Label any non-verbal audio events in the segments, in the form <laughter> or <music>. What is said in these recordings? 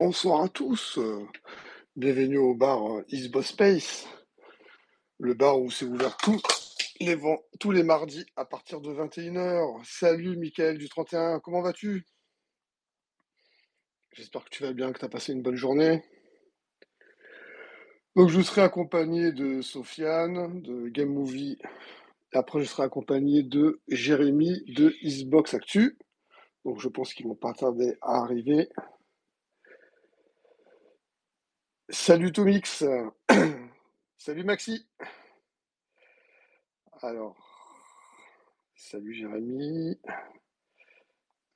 Bonsoir à tous. euh, Bienvenue au bar euh, Isbo Space, le bar où c'est ouvert tous les, mardis à partir de 21h. Salut Mickaël du 31, comment vas-tu? J'espère que tu vas bien, que tu as passé une bonne journée. Donc je serai accompagné de Sofiane, de Game Movie. Après, je serai accompagné de Jérémy de Xbox Actu. Donc je pense qu'ils vont pas tarder à arriver. Salut Tomix. <clears throat> Salut Maxi. Alors, salut Jérémy.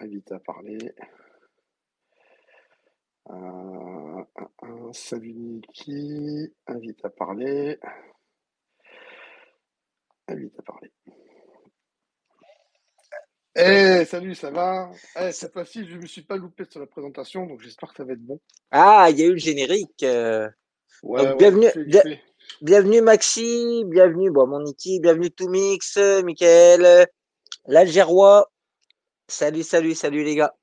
Invite à parler. Euh, euh, euh, salut Niki. Invite à parler. Invite à parler. Eh, salut, ça va? Eh, cette fois-ci, je ne me suis pas loupé sur la présentation, donc j'espère que ça va être bon. Ah, il y a eu le générique. euh. Ouais, Donc, ouais, bienvenue, bien- bienvenue Maxi, bienvenue bon, mon Niki, bienvenue Toumix, euh, Michael, euh, l'Algérois. Salut, salut, salut les gars.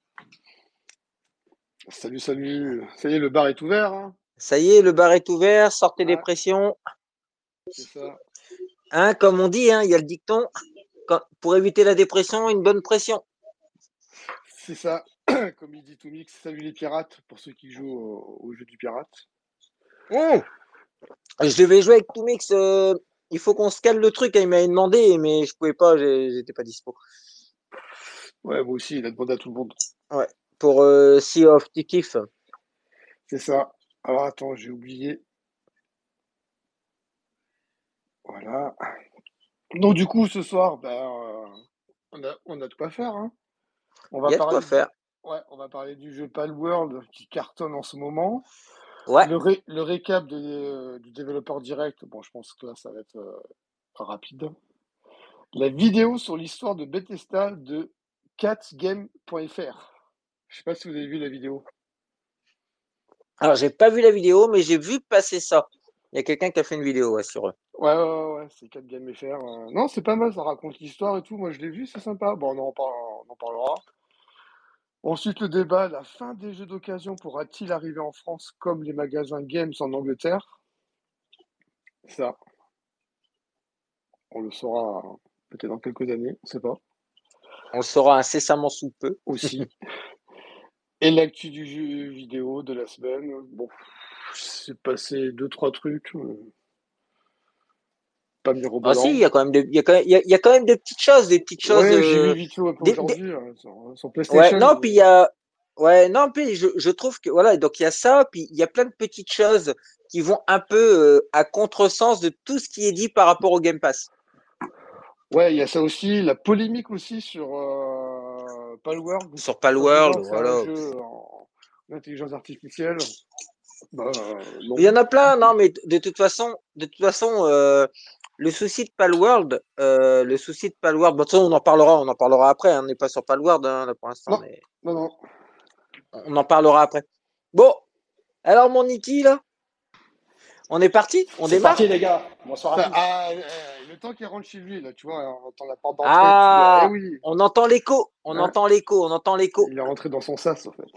Salut, salut. Ça y est, le bar est ouvert, hein? Ça y est, le bar est ouvert, sortez des Ouais, pressions. c'est ça. Hein, comme on dit, hein, il y a le dicton, pour éviter la dépression, une bonne pression. C'est ça. <clears throat> Comme il dit Toumix, salut les pirates, pour ceux qui jouent au, au jeu du pirate. Mmh. Je devais jouer avec Toumix, euh, il faut qu'on se cale le truc, hein, il m'avait demandé, mais je pouvais pas, j'étais pas dispo. Ouais, moi aussi, il a demandé à tout le monde. Ouais, pour euh, Sea of Thieves. C'est ça. Alors attends, j'ai oublié. Voilà. Donc du coup, ce soir, ben, euh, on a, on a de quoi faire, hein. On va Il y a de parler quoi du, faire. ouais, on va parler du jeu Palworld qui cartonne en ce moment. Ouais. Le, ré- le récap de- du développeur direct, bon, je pense que là, ça va être euh, rapide. La vidéo sur l'histoire de Bethesda de catgame.fr. Je sais pas si vous avez vu la vidéo. Alors, j'ai pas vu la vidéo, mais j'ai vu passer ça. Il y a quelqu'un qui a fait une vidéo ouais, sur eux. Ouais, ouais, ouais, c'est 4game.fr. euh. Non, c'est pas mal, ça raconte l'histoire et tout. Moi, je l'ai vu, c'est sympa. Bon, on en, par- on en parlera. Ensuite, le débat, la fin des jeux d'occasion pourra-t-il arriver en France comme les magasins games en Angleterre? Ça, on le saura peut-être dans quelques années, on sait pas. On le saura incessamment sous peu. Aussi. <laughs> Et l'actu du jeu vidéo de la semaine, bon, c'est passé deux, trois trucs. euh, Pas Ah si, il y a quand même des, il y a quand même, il y a, il y a quand même des petites choses, des petites choses. Ouais, j'ai vu des, Ouais, non, puis il y a, ouais, non, puis je, je trouve que voilà, donc il y a ça, puis il y a plein de petites choses qui vont un peu euh, à contresens de tout ce qui est dit par rapport au Game Pass. Ouais, il y a ça aussi, la polémique aussi sur euh, Palworld, Sur Palworld, voilà. jeu en intelligence artificielle. Bah, euh. Il y en a plein, non, mais de toute façon, de toute façon, euh, le souci de Palworld, euh, le souci de Palworld, bon, on en parlera, on en parlera après, hein, on n'est pas sur Palworld, hein, là, pour l'instant, Non, mais non, non. on en parlera après. Bon, alors mon Niki, là, on est parti, on C'est démarre? parti les gars, bonsoir à ah, euh, le temps qu'il rentre chez lui, là, tu vois, on entend la porte d'entrée. Ah, eh oui, on entend l'écho, on Ouais. entend l'écho, on entend l'écho. il est rentré dans son sas, en fait.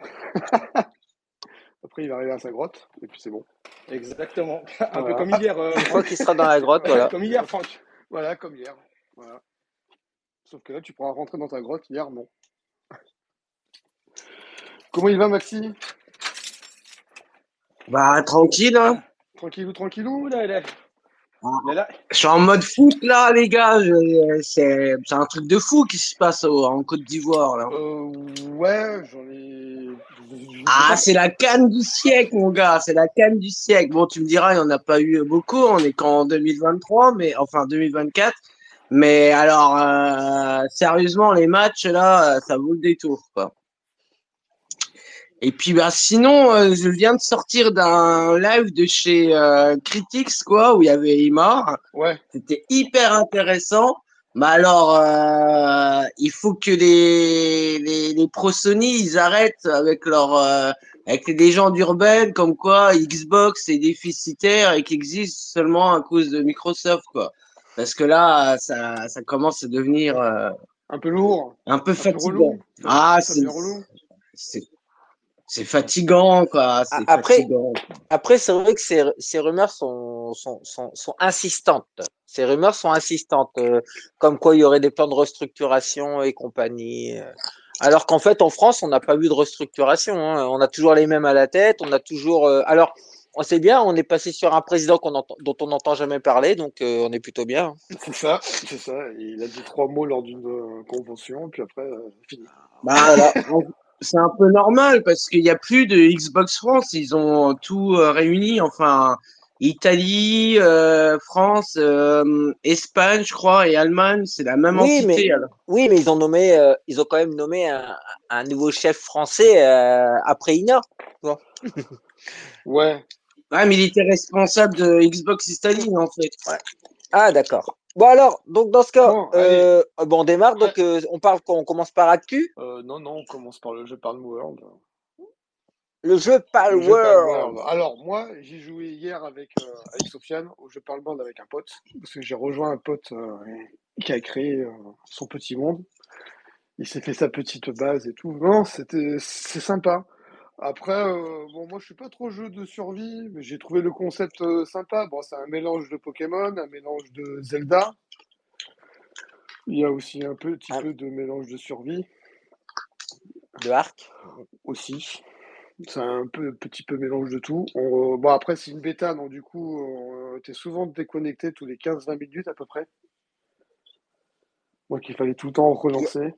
<laughs> Après, il va arriver à sa grotte, et puis c'est bon. Exactement, <laughs> un peu comme hier, euh, Une fois qu'il sera dans la grotte, <laughs> voilà. comme hier Franck. Voilà, comme hier. Voilà. Sauf que là, tu pourras rentrer dans ta grotte, hier, non. Comment il va, Maxi? Bah tranquille, hein. Tranquillou, tranquillou là, là, là. Je suis en mode foot là, les gars. Je- C'est c'est un truc de fou qui se passe au- en Côte d'Ivoire là. Euh, ouais, j'en ai. Ah, c'est la canne du siècle, mon gars. C'est la canne du siècle. Bon, tu me diras, il n'y en a pas eu beaucoup. On est qu'en 2023, mais enfin 2024. Mais alors, euh, sérieusement, les matchs là, ça vaut le détour, quoi. Et puis, bah, sinon, euh, je viens de sortir d'un live de chez euh, Critics, quoi, où il y avait Imar. Ouais, C'était hyper intéressant. Mais alors, euh, il faut que les, les, les pro Sony, ils arrêtent avec leur, euh, avec les légendes urbaines comme quoi Xbox est déficitaire et qu'il existe seulement à cause de Microsoft, quoi. Parce que là, ça, ça commence à devenir euh, un peu lourd, un peu fatigant. Ah, c'est, c'est, c'est fatigant, quoi. Après- fatigant. Après, c'est vrai que ces, ces rumeurs sont, sont, sont, sont insistantes. Ces rumeurs sont insistantes, euh, comme quoi il y aurait des plans de restructuration et compagnie. euh. Alors qu'en fait, en France, on n'a pas vu de restructuration. hein. On a toujours les mêmes à la tête. On a toujours. euh, alors, on sait bien, on est passé sur un président qu'on entend, dont on n'entend jamais parler, donc euh, on est plutôt bien. <laughs> C'est ça, c'est ça. Il a dit trois mots lors d'une convention, puis après, euh, fini. Bah, on- <laughs> c'est un peu normal parce qu'il n'y a plus de Xbox France. Ils ont tout euh, réuni. Enfin, Italie, euh, France, euh, Espagne, je crois, et Allemagne, c'est la même Oui, entité. mais- alors. Oui, mais ils ont nommé, euh, ils ont quand même nommé un, un nouveau chef français euh, après Ina. <laughs> Ouais, Ouais, mais il était responsable de Xbox Italie, en fait. Ah, d'accord. Bon alors, donc dans ce cas, Bon, euh, bon, on démarre. Donc euh, on parle, on commence par actu. euh, non, non, on commence par le jeu Palworld. Le jeu Pal Le jeu World. Palworld. Alors, moi, j'ai joué hier avec, euh, avec Sofiane au jeu Palworld avec un pote, parce que j'ai rejoint un pote euh, qui a créé euh, son petit monde. Il s'est fait sa petite base et tout. Non, c'était, c'est sympa. Après, euh, bon, moi, je suis pas trop jeu de survie, mais j'ai trouvé le concept euh, sympa. Bon, c'est un mélange de Pokémon, un mélange de Zelda. Il y a aussi un petit Ah. peu de mélange de survie De Arc. aussi. C'est un peu, petit peu mélange de tout. On- bon, après, c'est une bêta, donc du coup, on était souvent déconnecté tous les 15-20 minutes à peu près. Donc, il fallait tout le temps relancer.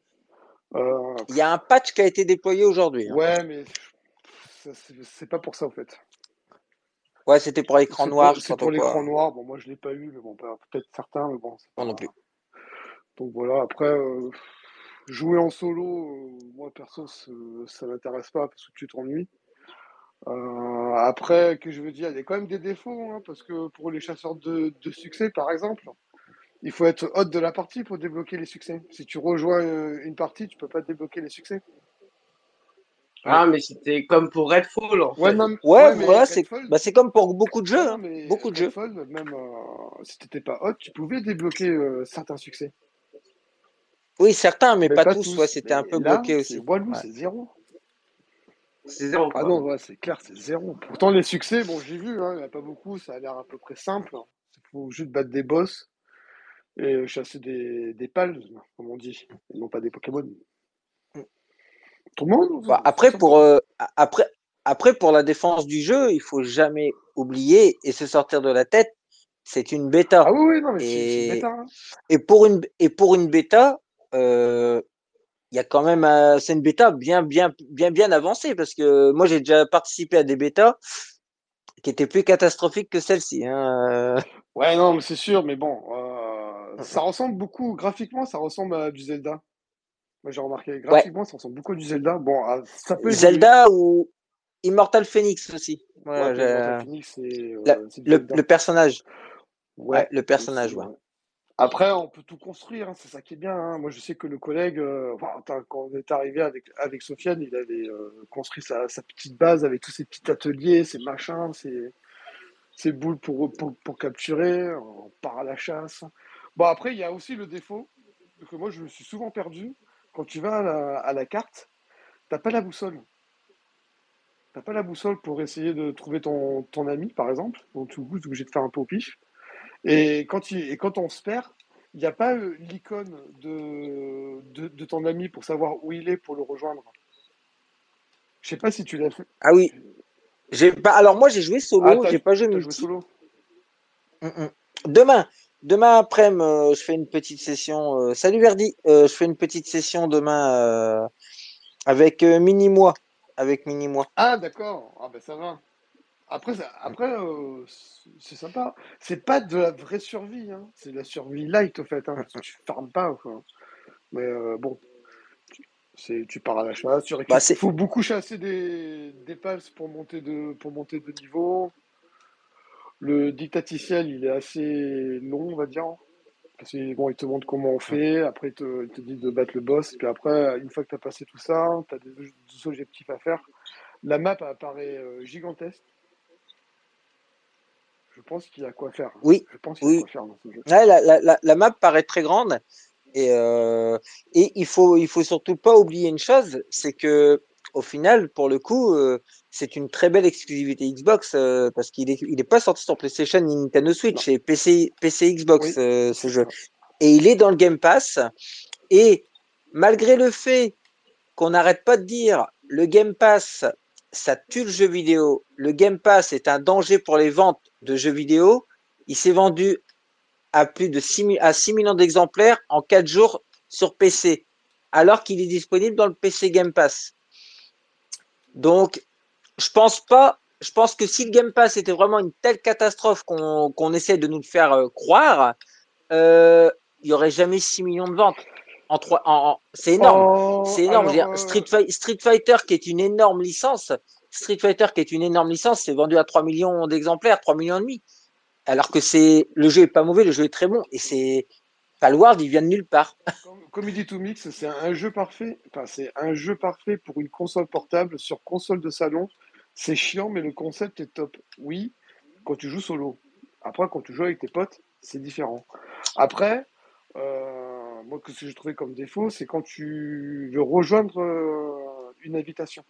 Euh, Il y a un patch qui a été déployé aujourd'hui. hein. ouais, mais c'est pas pour ça, en fait. Ouais, c'était pour l'écran noir. C'est pour pas l'écran noir. Bon, moi, je l'ai pas eu, mais bon, bah, peut-être certains, mais bon. Moi non pas- plus. Donc voilà, après, euh, jouer en solo, euh, moi perso, ça, m'intéresse pas parce que tu t'ennuies. Euh, après, que je veux dire, il y a quand même des défauts, hein, parce que pour les chasseurs de, de succès, par exemple, il faut être hôte de la partie pour débloquer les succès. Si tu rejoins une partie, tu peux pas débloquer les succès. Ah, mais c'était comme pour Redfall, en fait. Ouais, Ouais, mais voilà, c'est Redfall- bah, c'est comme pour beaucoup de jeux. hein. mais Beaucoup de jeux. Même euh, si t'étais pas hôte, tu pouvais débloquer euh, certains succès. Oui, certains, mais, Mais pas, tous. Ouais, c'était un peu là, bloqué c'est aussi. Walou, Ouais. c'est zéro. C'est zéro. Ah non, ouais, c'est clair, c'est zéro. Pourtant, les succès, bon, j'ai vu, hein, il n'y en a pas beaucoup, ça a l'air à peu près simple. Il faut juste battre des boss et chasser des, des pals, comme on dit, et non pas des Pokémon. Tout le monde Bah, après, pour, euh, après, après, pour la défense du jeu, il faut jamais oublier et se sortir de la tête, c'est une bêta. Ah oui, oui, non, mais Et- une bêta. hein. Et pour une, et pour une bêta, euh, il y a quand même, euh, c'est une bêta bien, bien, bien, bien avancée parce que moi j'ai déjà participé à des bêtas qui étaient plus catastrophiques que celle-ci. Hein. Ouais, non, mais c'est sûr, mais bon, euh, ça <laughs> ressemble beaucoup, graphiquement, ça ressemble à du Zelda. Moi, j'ai remarqué, graphiquement, ça ressemble beaucoup à du Zelda. Bon, ah, ça peut évoluer. Zelda ou Immortal Phoenix aussi. Ouais, Immortal Phoenix, c'est euh, La- le, personnage. Ouais, le personnage, ouais. Après, on peut tout construire, hein, c'est ça qui est bien. hein. Moi, je sais que le collègue, euh, quand on est arrivé avec, avec Sofiane, il avait euh, construit sa, sa petite base avec tous ses petits ateliers, ses machins, ses, ses boules pour, pour, pour capturer, on part à la chasse. Bon, après, il y a aussi le défaut, que moi, je me suis souvent perdu. Quand tu vas à la, à la carte, t'as pas la boussole. T'as pas la boussole pour essayer de trouver ton, ton ami, par exemple. Donc, du coup, tu es obligé de faire un peu au pif. Et quand, il, et quand on se perd, il n'y a pas euh, l'icône de, de, de ton ami pour savoir où il est pour le rejoindre. Je sais pas si tu l'as fait. Ah oui. J'ai pas. Alors moi j'ai joué Ah, solo, t'as- j'ai pas joué solo Mm, mm. Demain, demain après, je fais une petite session. euh, salut Verdi, Euh, je fais une petite session demain euh, avec euh, Mini Moi, avec Mini Moi. Ah, d'accord. Ah, ben ça va. Après, après euh, c'est sympa. C'est pas de la vraie survie. Hein. C'est de la survie light, au fait. Hein, <laughs> tu farmes pas. Quoi. Mais euh, bon, tu, pars à la chasse. Tu récupères. Bah, Il faut beaucoup chasser des, des pour monter de, pour monter de niveau. Le dictaticiel, il est assez long, on va dire. Parce que bon, il te montre comment on fait, après il te, il te dit de battre le boss, puis après, une fois que tu as passé tout ça, tu as des, des objectifs à faire. La map apparaît euh, gigantesque. Je pense qu'il y a quoi faire. Oui, Je pense qu'il y a oui. quoi faire dans ce jeu. Ouais, la, la, la, la map paraît très grande et, euh, et il faut il faut surtout pas oublier une chose, c'est que au final, pour le coup, euh, c'est une très belle exclusivité Xbox euh, parce qu'il est, il est pas sorti sur PlayStation ni Nintendo Switch, c'est PC, PC Xbox Oui, euh, ce jeu. Et il est dans le Game Pass. Et malgré le fait qu'on n'arrête pas de dire le Game Pass, ça tue le jeu vidéo, le Game Pass est un danger pour les ventes de jeux vidéo, il s'est vendu à plus de 6, mi- à 6 millions d'exemplaires en 4 jours sur PC, alors qu'il est disponible dans le PC Game Pass. Donc, je pense pas. Je pense que si le Game Pass était vraiment une telle catastrophe qu'on essaie de nous le faire euh, croire, euh, il y aurait jamais 6 millions de ventes. En trois, en, en- c'est énorme. Oh, C'est énorme. Je veux alors, dire, euh, Street, Fi- Street Fighter, qui est une énorme licence, Street Fighter, qui est une énorme licence, c'est vendu à 3 millions d'exemplaires, 3 millions et demi. Alors que c'est le jeu est pas mauvais, le jeu est très bon. Et c'est Palworld, il vient de nulle part. <laughs> Dit To Mix, c'est un jeu parfait. Enfin, c'est un jeu parfait pour une console portable sur console de salon. C'est chiant, mais le concept est top. Oui, quand tu joues solo. Après, quand tu joues avec tes potes, c'est différent. Après, euh, moi, ce que j'ai trouvé comme défaut, c'est quand tu veux rejoindre euh, une invitation.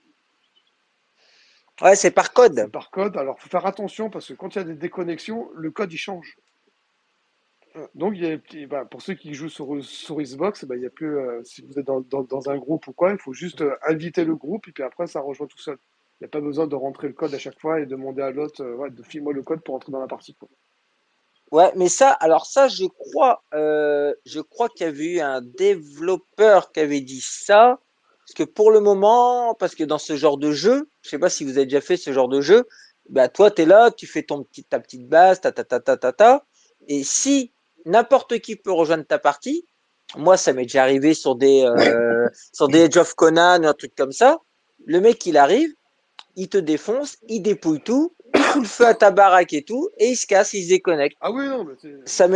Ouais, c'est par code. par code. Alors, faut faire attention parce que quand il y a des déconnexions, le code il change. Donc, il y a, bah, pour ceux qui jouent sur, sur Xbox, bah, il y a plus, euh, si vous êtes dans, dans- un groupe ou quoi, il faut juste euh, inviter le groupe et puis après, ça rejoint tout seul. Il n'y a pas besoin de rentrer le code à chaque fois et demander à l'autre euh, ouais, de filer le code pour entrer dans la partie. Ouais, mais ça, alors ça, je crois, euh, je crois qu'il y avait eu un développeur qui avait dit ça. Parce que pour le moment, parce que dans ce genre de jeu, je sais pas si vous avez déjà fait ce genre de jeu, bah toi, tu es là, tu fais ton petit, ta petite base, ta ta ta ta ta ta. Et si n'importe qui peut rejoindre ta partie, moi, ça m'est déjà arrivé sur des, euh, sur des Edge of Conan ou un truc comme ça. Le mec, il arrive, il te défonce, il dépouille tout, il fout le feu à ta baraque et tout, et il se casse, il se déconnecte. Ah oui, non, mais c'est Ça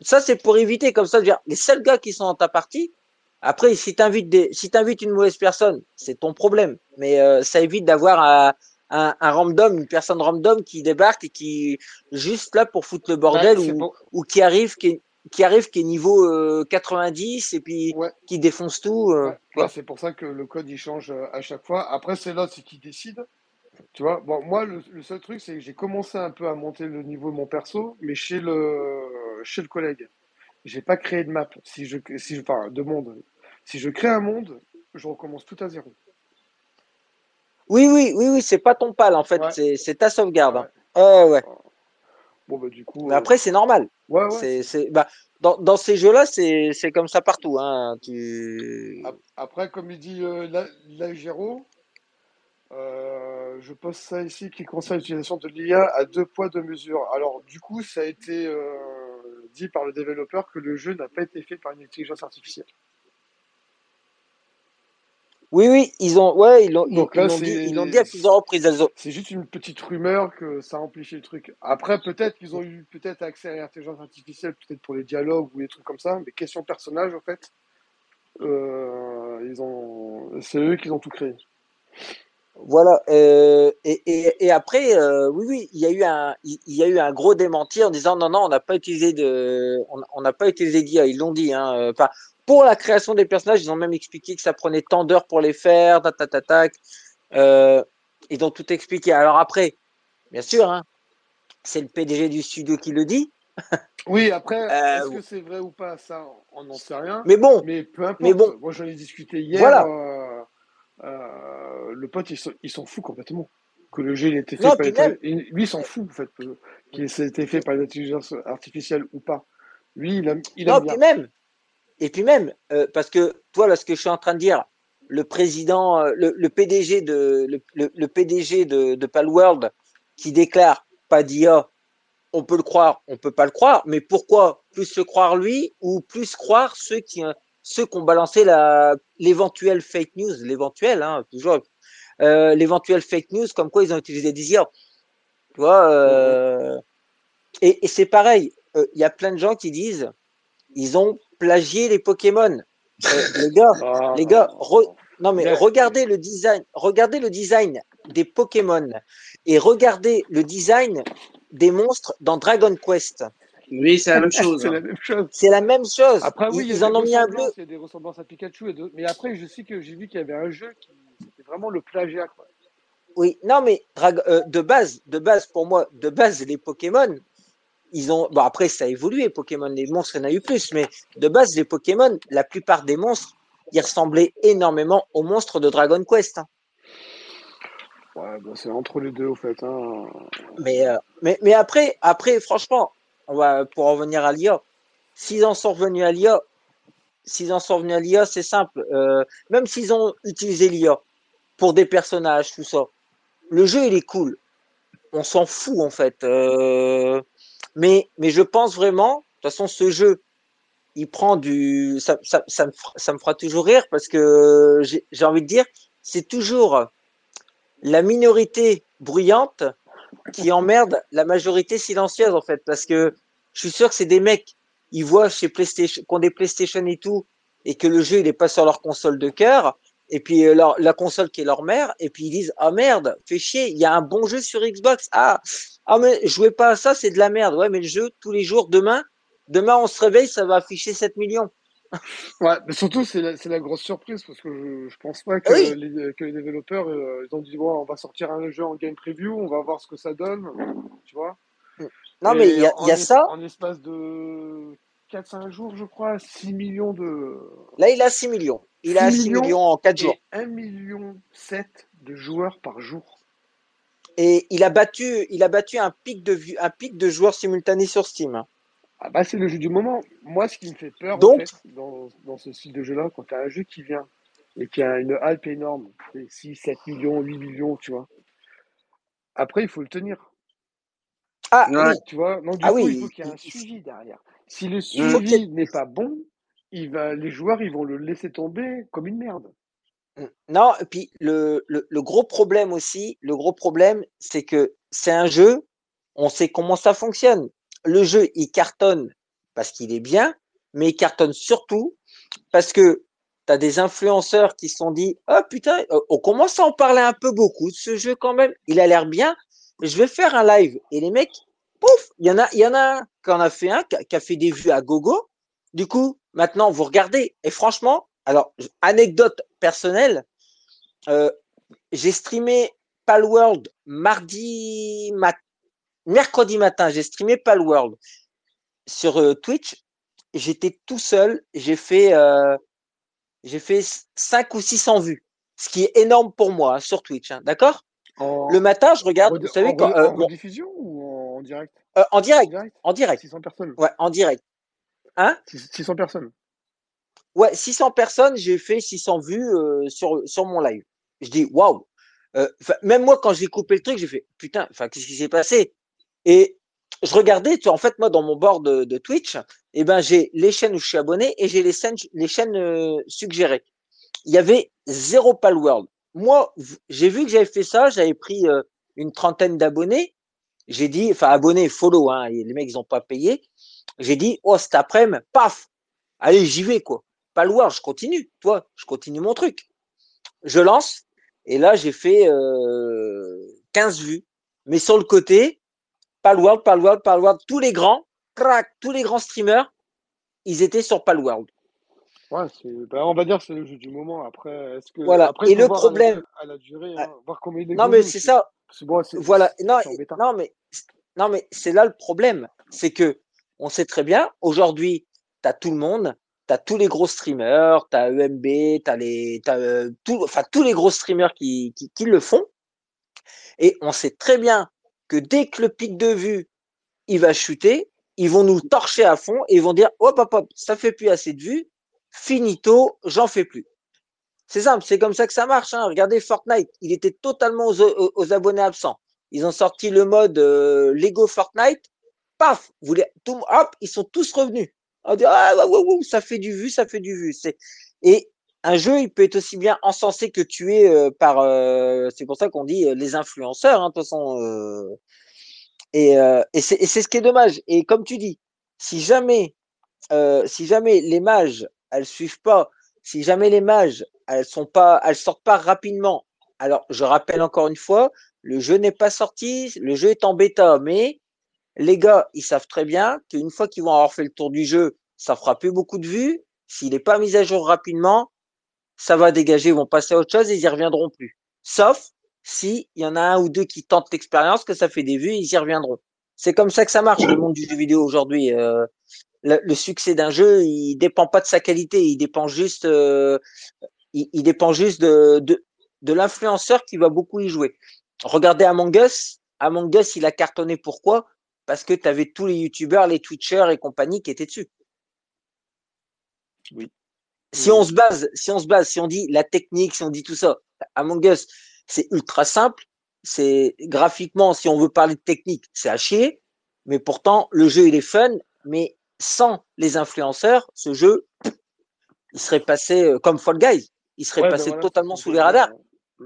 ça, c'est pour éviter comme ça. dire, les seuls gars qui sont dans ta partie, après, si tu invites, des, si t'invites une mauvaise personne, c'est ton problème. Mais euh, ça évite d'avoir un, un, un random, une personne random qui débarque et qui juste là pour foutre le bordel ou, qui arrive qui est, qui arrive qui est niveau euh, 90 et puis Ouais. qui défonce tout. euh, Ouais, c'est pour ça que le code il change euh, à chaque fois. Après, c'est l'autre qui décide. Tu vois, bon, moi, le, le seul truc, c'est que j'ai commencé un peu à monter le niveau de mon perso, mais chez le, chez le collègue. J'ai pas créé de map. Si je, si je, enfin, de monde. Si je crée un monde, je recommence tout à zéro. Oui, oui, oui, oui, c'est pas ton pal en fait, Ouais. c'est ta sauvegarde. Ouais. hein. Ouais, ouais. Bon, bah, du coup. Mais euh, après, c'est normal. ouais, ouais. C'est, bah, dans, dans ces jeux-là, c'est, c'est comme ça partout. Hein. Tu... Après, comme il dit euh, la, la Géraud, euh, je pose ça ici qui concerne l'utilisation de l'IA à deux poids, deux mesures. Alors, du coup, ça a été euh, dit par le développeur que le jeu n'a pas été fait par une intelligence artificielle. Oui, oui, ils ont, ouais, ils ils, Donc ils là, l'ont dit, c'est- ils dit à plusieurs reprises. ont- C'est juste une petite rumeur que ça amplifie le truc. Après, peut-être qu'ils ont eu peut-être accès à l'intelligence artificielle, peut-être pour les dialogues ou des trucs comme ça, mais question personnage, en fait, euh, ils ont, c'est eux qui ont tout créé. Voilà. euh, et, et, et après, euh, oui, oui, il y a eu un, il, y a eu un gros démenti en disant non, non, on n'a pas utilisé de, on n'a pas utilisé d'IA. Ils l'ont dit. Hein, enfin, pour la création des personnages, ils ont même expliqué que ça prenait tant d'heures pour les faire, ta, ta, ta. Euh, ils ont tout expliqué. Alors après, bien sûr, hein, c'est le PDG du studio qui le dit. Oui, après, Euh, est-ce que c'est vrai ou pas, ça, on n'en sait rien. Mais bon, Mais peu importe. Mais bon. Moi, j'en ai discuté hier. Voilà. euh, euh, le pote, il s'en- fout complètement. Que le jeu, il ait été fait Non, par Lui, il s'en fout, en fait, qu'il ait été fait par l'intelligence artificielle ou pas. Lui, il aime, il Non, aime bien. même, et puis même, euh, parce que toi, là, ce que je suis en train de dire, le président, euh, le, le PDG de, le, le- le PDG de, de Palworld qui déclare pas d'IA, on peut le croire, on peut pas le croire, mais pourquoi plus le croire lui ou plus croire ceux qui, euh, ceux qui ont balancé la, l'éventuelle fake news, l'éventuelle, hein, toujours, euh, l'éventuelle fake news, comme quoi ils ont utilisé des IA. Tu vois, euh, et, et c'est pareil, euh, il y a plein de gens qui disent, ils ont plagié les Pokémon. Euh, les gars, Ah, <laughs> les gars, re- non mais regardez le design, regardez le design des Pokémon et regardez le design des monstres dans Dragon Quest. Oui, c'est la même <laughs> chose. c'est hein. la même chose. C'est la même chose. Après, oui, ils, il y a ils en ont mis un bleu. il y a des ressemblances à Pikachu. Et d'autres- Mais après, je sais que j'ai vu qu'il y avait un jeu qui c'était vraiment le plagiat. Quoi. Oui, non, mais euh, de base, de base, pour moi, de base, les Pokémon, ils ont. Bon, après, ça a évolué, Pokémon, les monstres, il y en a eu plus, mais de base, les Pokémon, la plupart des monstres, ils ressemblaient énormément aux monstres de Dragon Quest. hein. Ouais, bah, c'est entre les deux, au fait. Hein. Mais, euh, mais, mais après, après, franchement, on va, pour en revenir à l'IA, s'ils en sont revenus à l'IA, s'ils en sont revenus à l'IA, c'est simple. euh, même s'ils ont utilisé l'IA pour des personnages, tout ça, le jeu, il est cool. On s'en fout, en fait. euh, mais, mais je pense vraiment, de toute façon, ce jeu, il prend du. Ça, ça, ça, me, ça me fera toujours rire parce que j'ai envie de dire, c'est toujours la minorité bruyante qui emmerde la majorité silencieuse en fait parce que je suis sûr que c'est des mecs ils voient chez PlayStation qu'on des PlayStation et tout et que le jeu il est pas sur leur console de cœur et puis euh, la console qui est leur mère et puis ils disent ah merde fais chier il y a un bon jeu sur Xbox ah ah mais jouez pas à ça c'est de la merde ouais mais le jeu tous les jours demain demain on se réveille ça va afficher 7 millions Ouais, mais surtout, c'est la, c'est la grosse surprise parce que je, je pense pas que, Oui. les, que les développeurs euh, ils ont dit ouais, on va sortir un jeu en game preview, on va voir ce que ça donne, tu vois. non mais il y a, en il y a es- ça En espace de 4-5 jours, je crois, 6 millions de. là il a 6 millions il a 6 6 millions millions en 4 jours Et 1 million 7 de joueurs par jour. Et il a battu il a battu un pic de vue un pic de joueurs simultanés sur Steam. Ah bah c'est le jeu du moment. Moi, ce qui me fait peur Donc- en fait, dans, dans ce style de jeu-là, quand tu as un jeu qui vient et qui a une hype énorme, c'est 6, 7 millions, 8 millions, tu vois. Après, il faut le tenir. ah Ouais. oui Tu vois, donc du Ah coup, oui, il faut qu'il y ait un suivi derrière. Si le suivi n'est pas bon, il va, les joueurs ils vont le laisser tomber comme une merde. Non, et puis le, le, gros problème aussi, le gros problème, c'est que c'est un jeu, on sait comment ça fonctionne. Le jeu, il cartonne parce qu'il est bien, mais il cartonne surtout parce que tu as des influenceurs qui se sont dit Oh putain, on commence à en parler un peu beaucoup de ce jeu quand même, il a l'air bien, je vais faire un live. Et les mecs, pouf, il y en a, il y en a un qui en a fait un, qui a fait des vues à gogo. Du coup, maintenant, vous regardez, et franchement, alors, anecdote personnelle, euh, j'ai streamé Palworld mardi mat mercredi matin, j'ai streamé Palworld sur euh, Twitch. J'étais tout seul, j'ai fait euh, j'ai fait 5 ou 600 vues, ce qui est énorme pour moi hein, sur Twitch, hein, d'accord? En, Le matin, je regarde, vous savez en quand euh, en bon, rediffusion ou en direct? Euh, en direct, direct? en direct. 600 personnes. Ouais, en direct. Hein? 600 personnes. Ouais, 600 personnes, j'ai fait 600 vues euh, sur, sur mon live. Je dis, waouh! Euh, même moi, quand j'ai coupé le truc, j'ai fait, putain, qu'est-ce qui s'est passé? Et je regardais, tu vois, en fait, moi, dans mon board de, Twitch, eh ben, j'ai les chaînes où je suis abonné et j'ai les chaînes, les chaînes euh, suggérées. Il y avait zéro Palworld. Moi, v- j'ai vu que j'avais fait ça, j'avais pris euh, une trentaine d'abonnés. J'ai dit, enfin, abonnés, follow, hein, les mecs, ils ont pas payé. J'ai dit, oh, cet après-midi, paf! Allez, j'y vais, quoi. Palworld, je continue, toi, je continue mon truc. Je lance, et là, j'ai fait euh, 15 vues. Mais sur le côté, Palworld, Palworld, Palworld, tous les grands, crac, tous les grands streamers, ils étaient sur Palworld. Ouais, bah, on va dire que c'est le jeu du moment. Après, est-ce que, Voilà. après, Et le voir à la- problème- à la, durée, Ah. hein, voir combien il Non, mais c'est ça. Bon, Voilà. Non, non, mais, non, mais c'est là le problème. C'est que on sait très bien, aujourd'hui, tu as tout le monde, tu as tous les gros streamers, tu as EMB, tu as les, t'as, euh, tous les gros streamers qui, le font. Et on sait très bien que dès que le pic de vue, il va chuter, ils vont nous torcher à fond et ils vont dire, hop, hop, hop, ça fait plus assez de vues, finito, j'en fais plus. C'est simple, c'est comme ça que ça marche. Hein. Regardez Fortnite, il était totalement aux, abonnés absents. Ils ont sorti le mode euh, Lego Fortnite, paf, les, tout, hop, ils sont tous revenus. On dit ah ouais, ouais, ouais, ça fait du vu, ça fait du vu. Et un jeu, il peut être aussi bien encensé que tué euh, par. euh, c'est pour ça qu'on dit euh, les influenceurs, hein, de toute façon. et et c'est ce qui est dommage. Et comme tu dis, si jamais si jamais les mages elles suivent pas, si jamais les mages elles sont sortent pas rapidement. Alors je rappelle encore une fois, le jeu n'est pas sorti, le jeu est en bêta, mais les gars ils savent très bien qu'une fois qu'ils vont avoir fait le tour du jeu, ça fera plus beaucoup de vues. S'il n'est pas mis à jour rapidement, ça va dégager, ils vont passer à autre chose et ils y reviendront plus. Sauf si il y en a un ou deux qui tentent l'expérience, que ça fait des vues, ils y reviendront. C'est comme ça que ça marche le monde du jeu vidéo aujourd'hui. Euh, le, succès d'un jeu, il dépend pas de sa qualité, il dépend juste, euh, il, dépend juste de, de, de l'influenceur qui va beaucoup y jouer. Regardez Among Us. Among Us, il a cartonné. Pourquoi? Parce que tu avais tous les youtubeurs, les twitchers et compagnie qui étaient dessus. Oui. Si on se base, si on se base, si on dit la technique, si on dit tout ça, Among Us, c'est ultra simple. C'est graphiquement, si on veut parler de technique, c'est à chier. Mais pourtant, le jeu, il est fun. Mais sans les influenceurs, ce jeu, il serait passé euh, comme Fall Guys. Il serait Ouais, ben passé voilà, totalement sous les radars.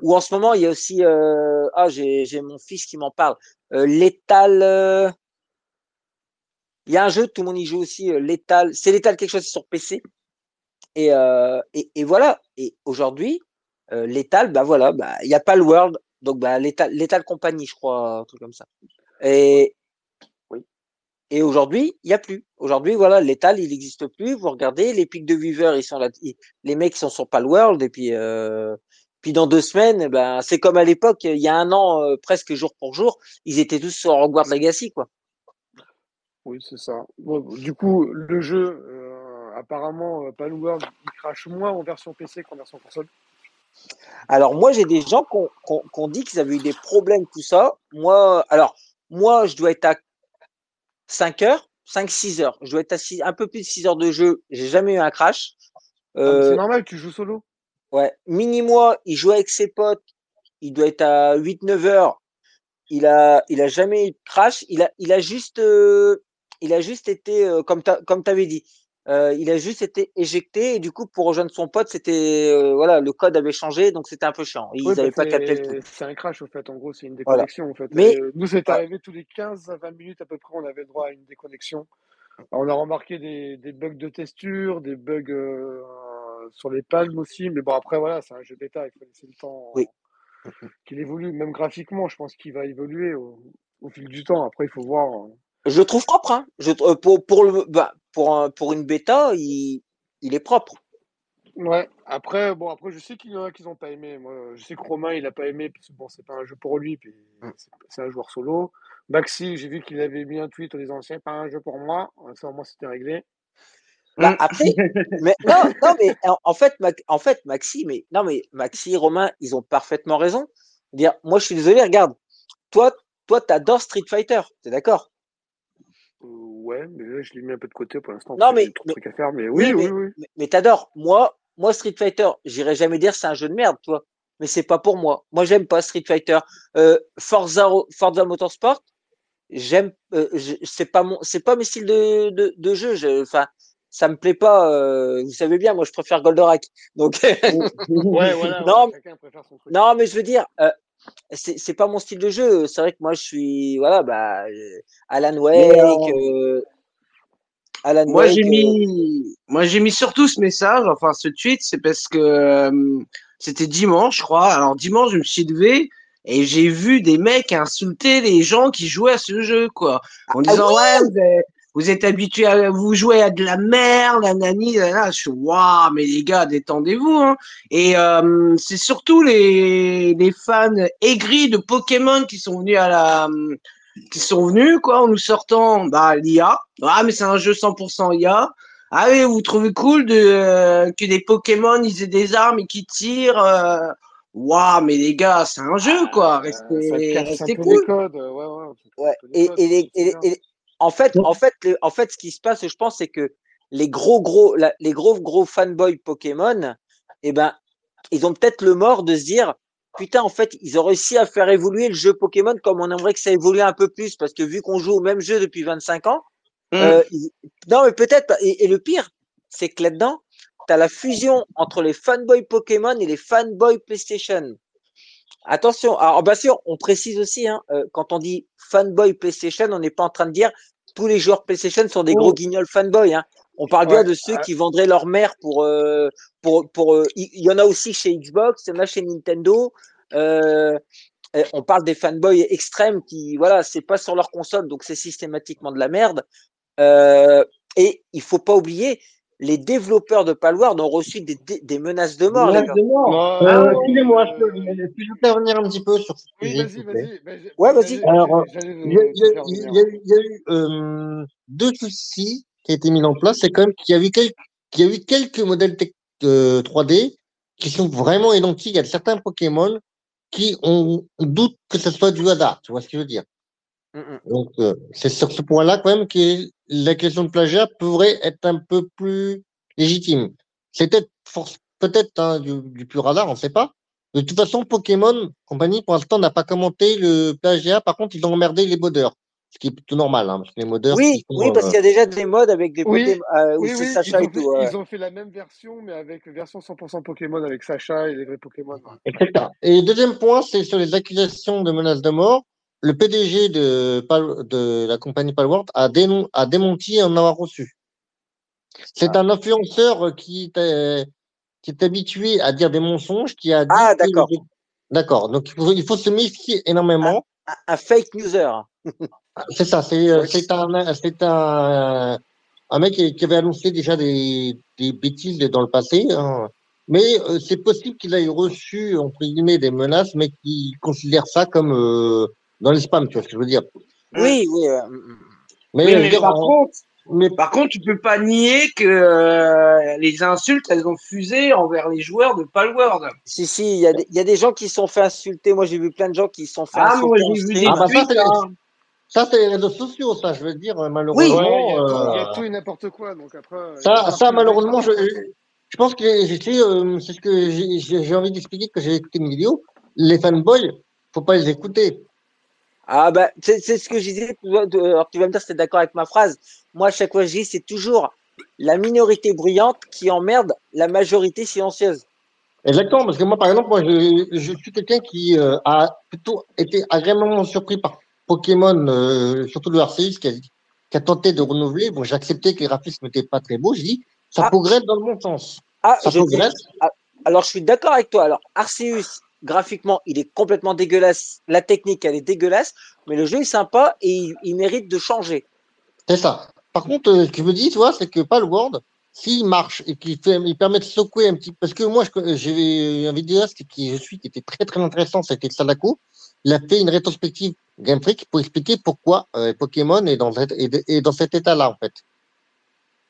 Ou en ce moment, il y a aussi, euh, ah, j'ai, mon fils qui m'en parle. Euh, Lethal, euh, il y a un jeu, tout le monde y joue aussi, euh, Lethal. C'est Lethal quelque chose sur PC. Et, euh, et, et voilà. Et aujourd'hui, euh, Lethal, bah voilà, bah, il n'y a pas le World. Donc, bah, Lethal, Lethal Company, je crois, un truc comme ça. Et, Oui. et aujourd'hui, il n'y a plus. Aujourd'hui, voilà, Lethal, il n'existe plus. Vous regardez, les pics de viveurs, ils sont là. ils- les mecs, sont sur Palworld. Et puis, euh, puis dans deux semaines, eh ben, c'est comme à l'époque, il y a un an, euh, presque jour pour jour, ils étaient tous sur Hogwarts Legacy, quoi. Oui, c'est ça. Bon, du coup, le jeu, euh, apparemment, euh, Palworld, il crache moins en version PC qu'en version console. Alors moi, j'ai des gens qui ont, dit qu'ils avaient eu des problèmes, tout ça. Moi, alors, moi, je dois être à 5 heures, 5-6 heures. Je dois être à un peu plus de 6 heures de jeu. J'ai jamais eu un crash. Ah, mais Euh, c'est normal, tu joues solo. ouais. Mini-moi, il joue avec ses potes. Il doit être à 8-9 heures. Il a, il a jamais eu de crash. Il a, il a juste, euh, il a juste été, euh, comme tu comme t'avais dit, euh, il a juste été éjecté et du coup pour rejoindre son pote, c'était, euh, voilà, le code avait changé, donc c'était un peu chiant. Ils Oui, bah, n'avaient pas capté le c'est truc. c'est un crash, au fait. En gros, c'est une Voilà. déconnexion, en fait. Mais nous, c'est arrivé tous les 15 à 20 minutes à peu près, on avait le droit à une déconnexion. Alors, on a remarqué des, des bugs de texture, des bugs euh, sur les palmes aussi. Mais bon, après, voilà, c'est un jeu bêta, il faut laisser le temps Oui. qu'il évolue. Même graphiquement, je pense qu'il va évoluer au, au fil du temps. Après, il faut voir. Je le trouve propre. Hein. Je, euh, pour, pour, le, bah, pour, un- pour une bêta, il, il est propre. Ouais, après, bon, après, je sais qu'il y en a qui n'ont pas aimé. Moi, je sais que Romain, il n'a pas aimé, parce que bon, c'est pas un jeu pour lui, puis Mm. c'est un joueur solo. Maxi, j'ai vu qu'il avait mis un tweet en disant, c'est pas un jeu pour moi. Ça, moins, c'était réglé. Bah, Mm. après, mais, non, <laughs> non, mais en, fait, Mac- en fait, Maxi, mais non, mais Maxi, Romain, ils ont parfaitement raison. Dire, moi, je suis désolé, regarde, toi, toi, t'adores Street Fighter, t'es d'accord? Ouais, mais là, je l'ai mis un peu de côté pour l'instant, Non, mais- j'ai trop de mais- trucs à faire. Mais oui, oui, mais, oui. mais, mais t'adores. Moi, moi, Street Fighter, j'irai jamais dire c'est un jeu de merde, toi. Mais c'est pas pour moi. Moi, j'aime pas Street Fighter. Euh, Forza, Forza Motorsport, j'aime. Euh, c'est pas mon, c'est pas mes styles de, de, de jeu. Je- Enfin, ça me plaît pas. euh, vous savez bien, moi, je préfère Goldorak. Donc, <laughs> Ouais, voilà, Non, ouais, chacun préfère son truc. non, mais je veux dire, euh, c'est c'est pas mon style de jeu. C'est vrai que moi, je suis, voilà, bah, euh, Alan Wake, euh, euh, Alan Moi, j'ai euh, mis, moi, j'ai mis surtout ce message, enfin, ce tweet, c'est parce que euh, c'était dimanche, je crois. Alors, dimanche, je me suis levé et j'ai vu des mecs insulter les gens qui jouaient à ce jeu, quoi. En Ah disant, oui ouais, vous êtes, habitués à vous jouer à de la merde, la nani, la nana. Je suis, waouh, mais les gars, détendez-vous, hein. Et euh, c'est surtout les, les fans aigris de Pokémon qui sont venus à la, qui sont venus, quoi, en nous sortant bah, l'IA. Ah, mais c'est un jeu 100% IA. Ah oui, vous trouvez cool de, euh, que des Pokémon, ils aient des armes et qu'ils tirent. euh, Waouh, mais les gars, c'est un jeu, quoi. Euh, ça Restez, cool. les codes. Ouais, Et, les, et, en fait, en fait, le- en fait, ce qui se passe, je pense, c'est que les gros, gros, la- les gros, gros fanboys Pokémon, eh ben, ils ont peut-être le mort de se dire, putain, en fait, ils ont réussi à faire évoluer le jeu Pokémon comme on aimerait que ça évolue un peu plus, parce que vu qu'on joue au même jeu depuis 25 ans, Mm. euh, ils- non, mais peut-être, pas. et, et le pire, c'est que là-dedans, tu as la fusion entre les fanboys Pokémon et les fanboys PlayStation. Attention, alors bien sûr, on précise aussi, hein, euh, quand on dit fanboy PlayStation, on n'est pas en train de dire tous les joueurs PlayStation sont des gros Oh. guignols fanboy. Hein. On parle bien de ceux ah, qui vendraient leur mère pour, euh, pour, pour. euh, Il y en a aussi chez Xbox, il y en a chez Nintendo. Euh, on parle des fanboys extrêmes qui, voilà, c'est pas sur leur console, donc c'est systématiquement de la merde. Et il faut pas oublier les développeurs de Palworld ont reçu des, des- des menaces de mort, les Menace gars. de mort. Ah, Euh, euh, Excusez-moi, je peux, intervenir un petit peu sur ce Oui, sujet, vas-y, vas-y. Ouais, vas-y. Alors, il y a, eu, il y a eu, euh, deux soucis qui ont été mis en place. C'est quand même qu'il y a eu quelques, qu'il y a eu quelques modèles tec- euh, 3D qui sont vraiment identiques. Il y a certains Pokémon qui ont on doute que ce soit du hasard. Tu vois ce que je veux dire? Donc, euh, c'est sur ce point-là quand même que la question de plagiat pourrait être un peu plus légitime. C'est peut-être hein, du, du pur hasard, on ne sait pas. De toute façon, Pokémon Company, pour l'instant, n'a pas commenté le plagiat. Par contre, ils ont emmerdé les modeurs. Ce qui est plutôt normal, hein, parce que les modeurs. Oui, sont, oui, parce euh, qu'il y a déjà des modes avec des Oui, Pokémon euh, où Oui, c'est oui, ils Sacha ont, et fait, tout. ouais. ils ont fait la même version, mais avec version 100% Pokémon avec Sacha et les vrais Pokémon. ouais. Etc. Et deuxième point, c'est sur les accusations de menaces de mort. Le PDG de, Pal- de la compagnie Palworld a, dénon- a démenti en avoir reçu. C'est Ah. un influenceur qui est, qui est habitué à dire des mensonges, qui a dit Ah, d'accord. D'accord. Donc, il faut, il faut se méfier énormément. Un, un fake user. C'est ça. C'est un, c'est un, un mec qui, qui avait annoncé déjà des, des bêtises dans le passé. hein. Mais euh, c'est possible qu'il ait reçu, entre guillemets, des menaces, mais qu'il considère ça comme euh, dans les spams, tu vois ce que je veux dire. Oui, oui. euh. Mais, Oui, dire, par contre, mais par contre, tu peux pas nier que euh, les insultes, elles ont fusé envers les joueurs de Palworld. Si, si, il y, a des- il y a des gens qui se sont fait insulter. Moi, j'ai vu plein de gens qui se sont fait Ah, insulter. moi, vu des Ah, bah, ça, tweets, c'est- hein. ça, c'est les réseaux sociaux, ça, je veux dire, euh, malheureusement. il y, a tout- il y a tout et n'importe quoi. Donc après, Ça, malheureusement, je, je pense que euh, c'est ce que j'ai envie d'expliquer que j'ai écouté une vidéo. Les fanboys, faut pas les écouter. Ah bah c'est ce que je disais. de- Alors tu vas me dire si tu es d'accord avec ma phrase. Moi, à chaque fois, je dis c'est toujours la minorité bruyante qui emmerde la majorité silencieuse. Exactement, parce que moi, par exemple, moi, je, je suis quelqu'un qui euh, a plutôt été agréablement surpris par Pokémon, euh, surtout le Arceus, qui a, qui a tenté de renouveler. Bon, j'ai accepté que les graphismes n'étaient pas très beaux. Je dis, ça Ah. progresse dans le bon sens. Ah, Ça progresse. alors je suis d'accord avec toi. Alors Arceus, graphiquement, il est complètement dégueulasse. La technique, elle est dégueulasse, mais le jeu est sympa et il, mérite de changer. C'est ça. Par contre, euh, ce que je me dis, tu vois, c'est que Palworld, s'il marche et qu'il il permet de secouer un petit parce que moi, j'ai un vidéaste qui je suis, qui était très très intéressant, c'était Sadako. Il a fait une rétrospective Game Freak pour expliquer pourquoi euh, Pokémon est dans, est dans cet état-là, en fait.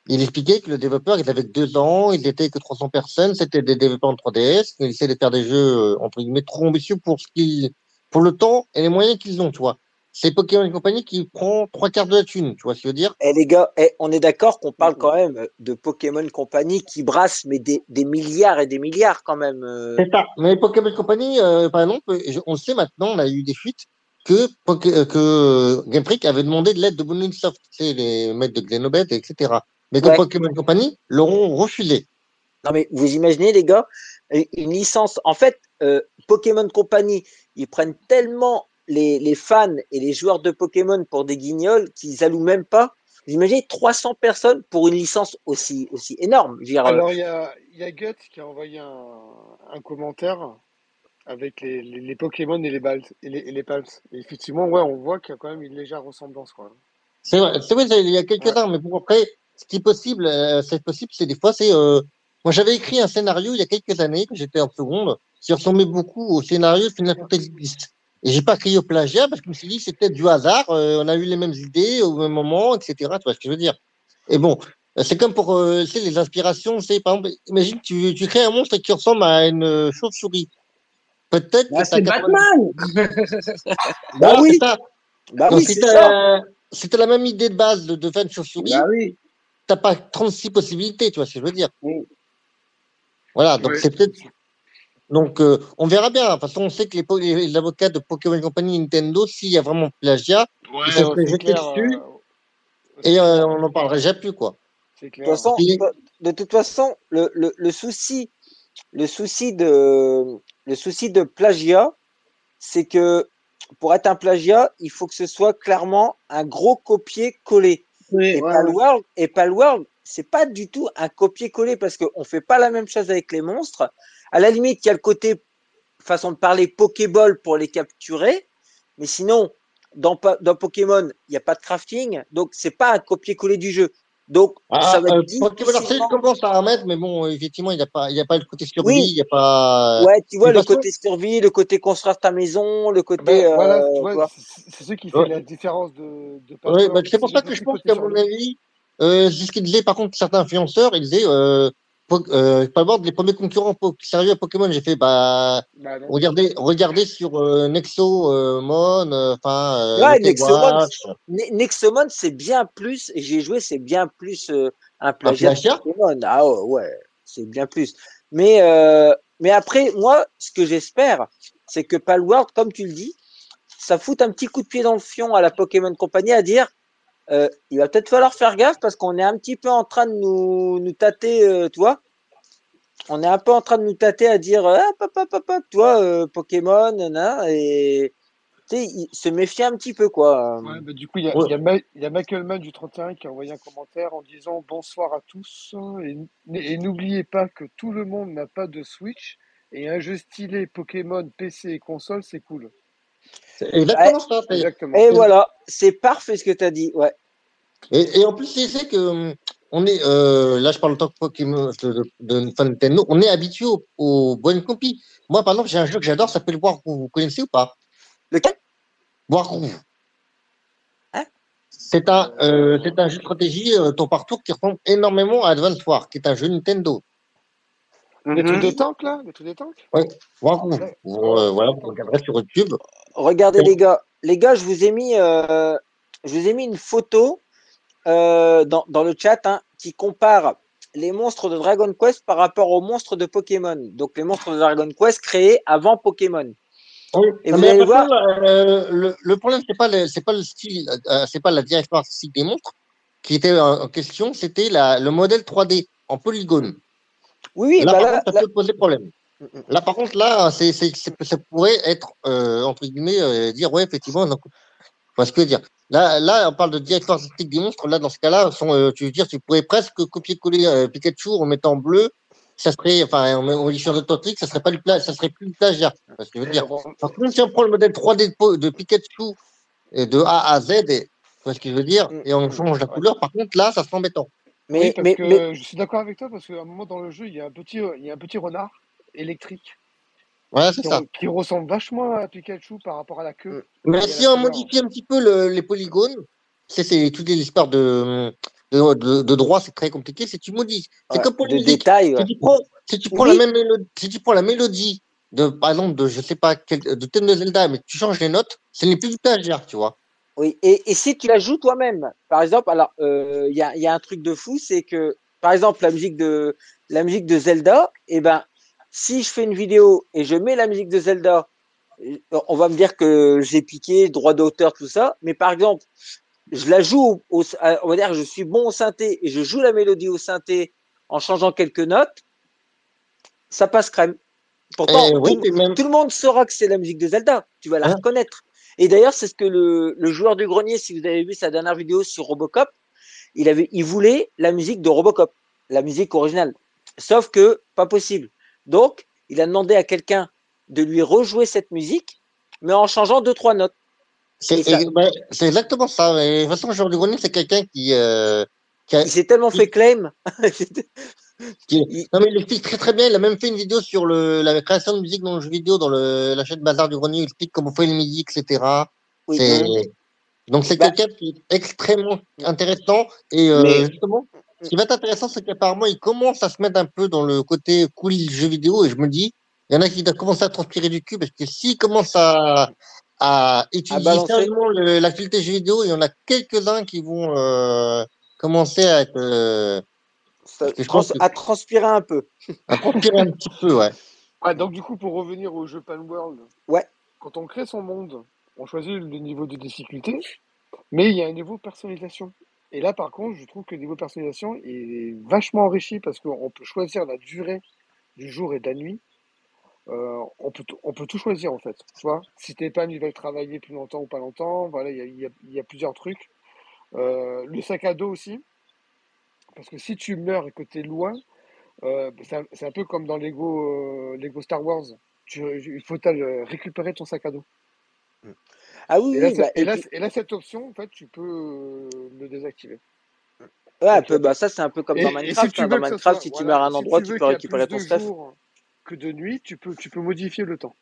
Il expliquait que le développeur, il avait que deux ans, ils étaient que 300 personnes, c'était des développeurs en 3DS, ils essaient de faire des jeux, euh, entre guillemets, trop ambitieux pour ce qu'ils, pour le temps et les moyens qu'ils ont, tu vois. C'est Pokémon et compagnie qui prend trois quarts de la thune, tu vois ce que je veux dire? Eh les gars, eh, on est d'accord qu'on parle quand même de Pokémon Company qui brasse mais des, des milliards et des milliards quand même. euh. C'est ça. Mais Pokémon Company, euh, par exemple, on sait maintenant, on a eu des fuites que, euh, que Game Freak avait demandé de l'aide de Moonsoft, tu sais, les maîtres de Glenobet, etc. Mais Ouais. Pokémon Company l'auront refusé. Non mais vous imaginez les gars, une licence. En fait, euh, Pokémon Company, ils prennent tellement les, les fans et les joueurs de Pokémon pour des guignols qu'ils allouent même pas. Vous imaginez 300 personnes pour une licence aussi aussi énorme. Je veux dire, euh, Alors, il y a, il y a Guts qui a envoyé un, un commentaire avec les, les, les Pokémon et les balles et les, et les Pals. Et effectivement, ouais, on voit qu'il y a quand même une légère ressemblance. C'est vrai, c'est vrai, il y a quelques-uns, mais bon, après, ce qui est possible, euh, c'est possible, c'est des fois, c'est, euh, moi, j'avais écrit un scénario il y a quelques années, que j'étais en seconde, qui ressemblait beaucoup au scénario de Final Fantasy X. Et j'ai pas crié au plagiat parce que je me suis dit, peut-être du hasard, euh, on a eu les mêmes idées au même moment, etc. Tu vois ce que je veux dire? Et bon, euh, c'est comme pour, euh, les inspirations, c'est, par exemple, imagine, tu, tu crées un monstre qui ressemble à une euh, chauve-souris. Peut-être Bah, c'est 80 Batman. <laughs> bah Voilà, oui, bah oui, t'as la même idée de base de, de faire une chauve-souris, Bah oui. T'as pas 36 possibilités, tu vois ce que je veux dire. Oui. Voilà, donc Ouais. c'est peut-être. Donc, euh, on verra bien. De toute façon, on sait que les, po- les, les avocats de Pokémon Company Nintendo, s'il y a vraiment plagiat, Ouais, Ils se sont jetés dessus, euh, et euh, on n'en parlera jamais plus, quoi. C'est De toute façon, de toute façon, le, le, le souci, le souci de, le souci de plagiat, c'est que pour être un plagiat, il faut que ce soit clairement un gros copier-coller. Et ouais, Palworld, et Palworld, c'est pas du tout un copier-coller parce qu'on fait pas la même chose avec les monstres. À la limite, il y a le côté façon de parler Pokéball pour les capturer, mais sinon, dans, dans Pokémon, il n'y a pas de crafting, donc c'est pas un copier-coller du jeu. Donc, Ah, ça va euh, être difficilement. commence à remettre, mais bon, euh, effectivement, il n'y a pas, il a pas le côté survie, Oui. il n'y a pas. Ouais, tu vois, le côté survie, le côté construire ta maison, le côté. Ben, voilà, euh, tu tu vois, vois. c'est ce qui fait Ouais. la différence de, de bah, c'est pour ça que je pense qu'à mon avis, euh, c'est ce qu'ils disaient par contre certains influenceurs, ils disaient, euh, euh, Palworld, les premiers concurrents po- sérieux à Pokémon, j'ai fait, bah, Bah regardez, regardez sur euh, Nexo, euh, euh, enfin, euh, Ouais, Nexomon, Nexomon, c'est bien plus, j'ai joué, c'est bien plus euh, un plagiat. Pokémon. Ah ouais, ouais, c'est bien plus. Mais, euh, mais après, moi, ce que j'espère, c'est que Palworld, comme tu le dis, ça fout un petit coup de pied dans le fion à la Pokémon Company à dire euh, il va peut-être falloir faire gaffe parce qu'on est un petit peu en train de nous, nous tâter, euh, tu vois. On est un peu en train de nous tâter à dire ah, hop, hop, hop, hop, toi, euh, Pokémon, nana, et tu sais, il- se méfier un petit peu, quoi. Ouais, bah, du coup, il y Ouais. y, a y Michael Mann du 31 qui a envoyé un commentaire en disant bonsoir à tous et, et n'oubliez pas que tout le monde n'a pas de Switch et un jeu stylé Pokémon PC et console, c'est cool. Exactement ça. c'est- Exactement. Et voilà, c'est parfait ce que tu as dit. Ouais. Et, et en plus, c'est que hum, on est, euh, là, je parle en tant que Pokémon de, de, Nintendo, on est habitué aux, aux bonnes copies. Moi, par exemple, j'ai un jeu que j'adore, ça s'appelle Wargroove. Vous connaissez ou pas? Lequel? Wargroove. Hein? C'est un, euh, c'est un jeu de stratégie euh, tour par tour qui ressemble énormément à Advance War, qui est un jeu Nintendo. Les Mhm. trucs des tanks, là Les trucs des tanks euh, voilà, vous regarderez sur YouTube. Regardez les gars, les gars, je vous ai mis, euh, je vous ai mis une photo euh, dans, dans le chat hein, qui compare les monstres de Dragon Quest par rapport aux monstres de Pokémon. Donc les monstres de Dragon Quest créés avant Pokémon. Oui. Et vous allez attention, euh, le, le problème, c'est pas le, c'est pas le style, euh, c'est pas la direction artistique des monstres qui était en, question, c'était la, le modèle 3D en polygone. Oui, oui, là, bah par là, contre, ça là- peut poser problème. Mm, mm. Là, par contre, là, c'est, c'est, ça pourrait être, euh, entre guillemets, euh, dire, ouais, effectivement, donc, enfin, ce que je veux dire. Là, là, on parle de direction artistique des monstres. Là, dans ce cas-là, sont, euh, tu veux dire, tu pourrais presque copier-coller euh, Pikachu en mettant bleu. Ça serait, enfin, en modifiant de ton truc, ça serait pas du pla- ça serait plus du plagiat. Parce que je veux dire. Par contre, si on prend le modèle 3D de, Pikachu et de A à Z, et, tu vois ce que je veux dire, Mm, et on mm, change la couleur, par contre, là, ça serait embêtant. Mais, oui, parce mais, que mais- je suis d'accord avec toi parce qu'à un moment dans le jeu, il y a un petit, il y a un petit renard électrique Ouais, c'est qui, ça. qui ressemble vachement à Pikachu par rapport à la queue. Mais Et à si on modifie un petit peu le- les polygones, c'est, c'est toutes les histoires de, de, de, de droit, c'est très compliqué. Si tu modifies, c'est ouais, comme pour détails. ouais. Si tu prends, si tu prends Oui. la même mélodie, si tu prends la mélodie de, par exemple, de, je sais pas, quel, de thème de Zelda, mais tu changes les notes, ce n'est plus du plagiat, tu vois. Oui, et, et si tu la joues toi-même, par exemple, alors euh, il y, a, il y a un truc de fou, c'est que par exemple la musique de la musique de Zelda, et ben si je fais une vidéo et je mets la musique de Zelda, euh, on va me dire que j'ai piqué droit d'auteur tout ça, mais par exemple je la joue au, au- on va dire que je suis bon au synthé et je joue la mélodie au synthé en changeant quelques notes, ça passe crème. Pourtant, Eh oui, même, tout le monde saura que c'est la musique de Zelda. Tu vas la Hein reconnaître. Et d'ailleurs, c'est ce que le, le joueur du grenier, si vous avez vu sa dernière vidéo sur Robocop, il avait, il voulait la musique de Robocop, la musique originale. Sauf que pas possible. Donc, il a demandé à quelqu'un de lui rejouer cette musique, mais en changeant deux trois notes. c'est, et et- ben, exactement ça. Mais, de toute façon, Jean du Grenier, c'est quelqu'un qui, euh, qui a- Il s'est tellement fait claim. <laughs> non, mais il explique très très bien. Il a même fait une vidéo sur le, la création de musique dans le jeu vidéo, dans le, la chaîne Bazar du Grenier. Il explique comment fait les musiques, etc. oui. Donc c'est Bah- quelqu'un qui est extrêmement intéressant. Et euh, Mais- justement, ce qui va être intéressant, c'est qu'apparemment, il commence à se mettre un peu dans le côté cool jeu vidéo. Et je me dis, il y en a qui doivent commencer à transpirer du cul parce que s'il commence à, à étudier balancer. sérieusement l'actualité jeu vidéo, il y en a quelques-uns qui vont euh, commencer à être euh, Ça- Parce que je trans- pense que- à transpirer un peu. à transpirer un petit peu, ouais. Ah, donc du coup, pour revenir au jeu Palworld, Ouais. quand on crée son monde, on choisit le niveau de difficulté, mais il y a un niveau de personnalisation. Et là, par contre, je trouve que le niveau de personnalisation est vachement enrichi parce qu'on peut choisir la durée du jour et de la nuit. Euh, on, peut, tout- on peut tout choisir en fait. Tu vois, si tes pannes ils veulent travailler plus longtemps ou pas longtemps, voilà, il y a, il y a- il y a plusieurs trucs. Euh, le sac à dos aussi, parce que si tu meurs et que tu es loin, euh, c'est un, c'est un peu comme dans Lego, euh, Lego Star Wars. Tu, il faut récupérer ton sac à dos. Ah oui, Et là, oui, c'est- bah, et là, puis- et là, cette option, en fait, tu peux euh, le désactiver. Ouais, un Ok. peu, bah ça c'est un peu comme Et, dans si Minecraft. hein. Dans Minecraft, soit, si tu voilà, meurs à un si endroit, tu peux récupérer ton stuff. que de nuit, tu peux, tu peux modifier le temps.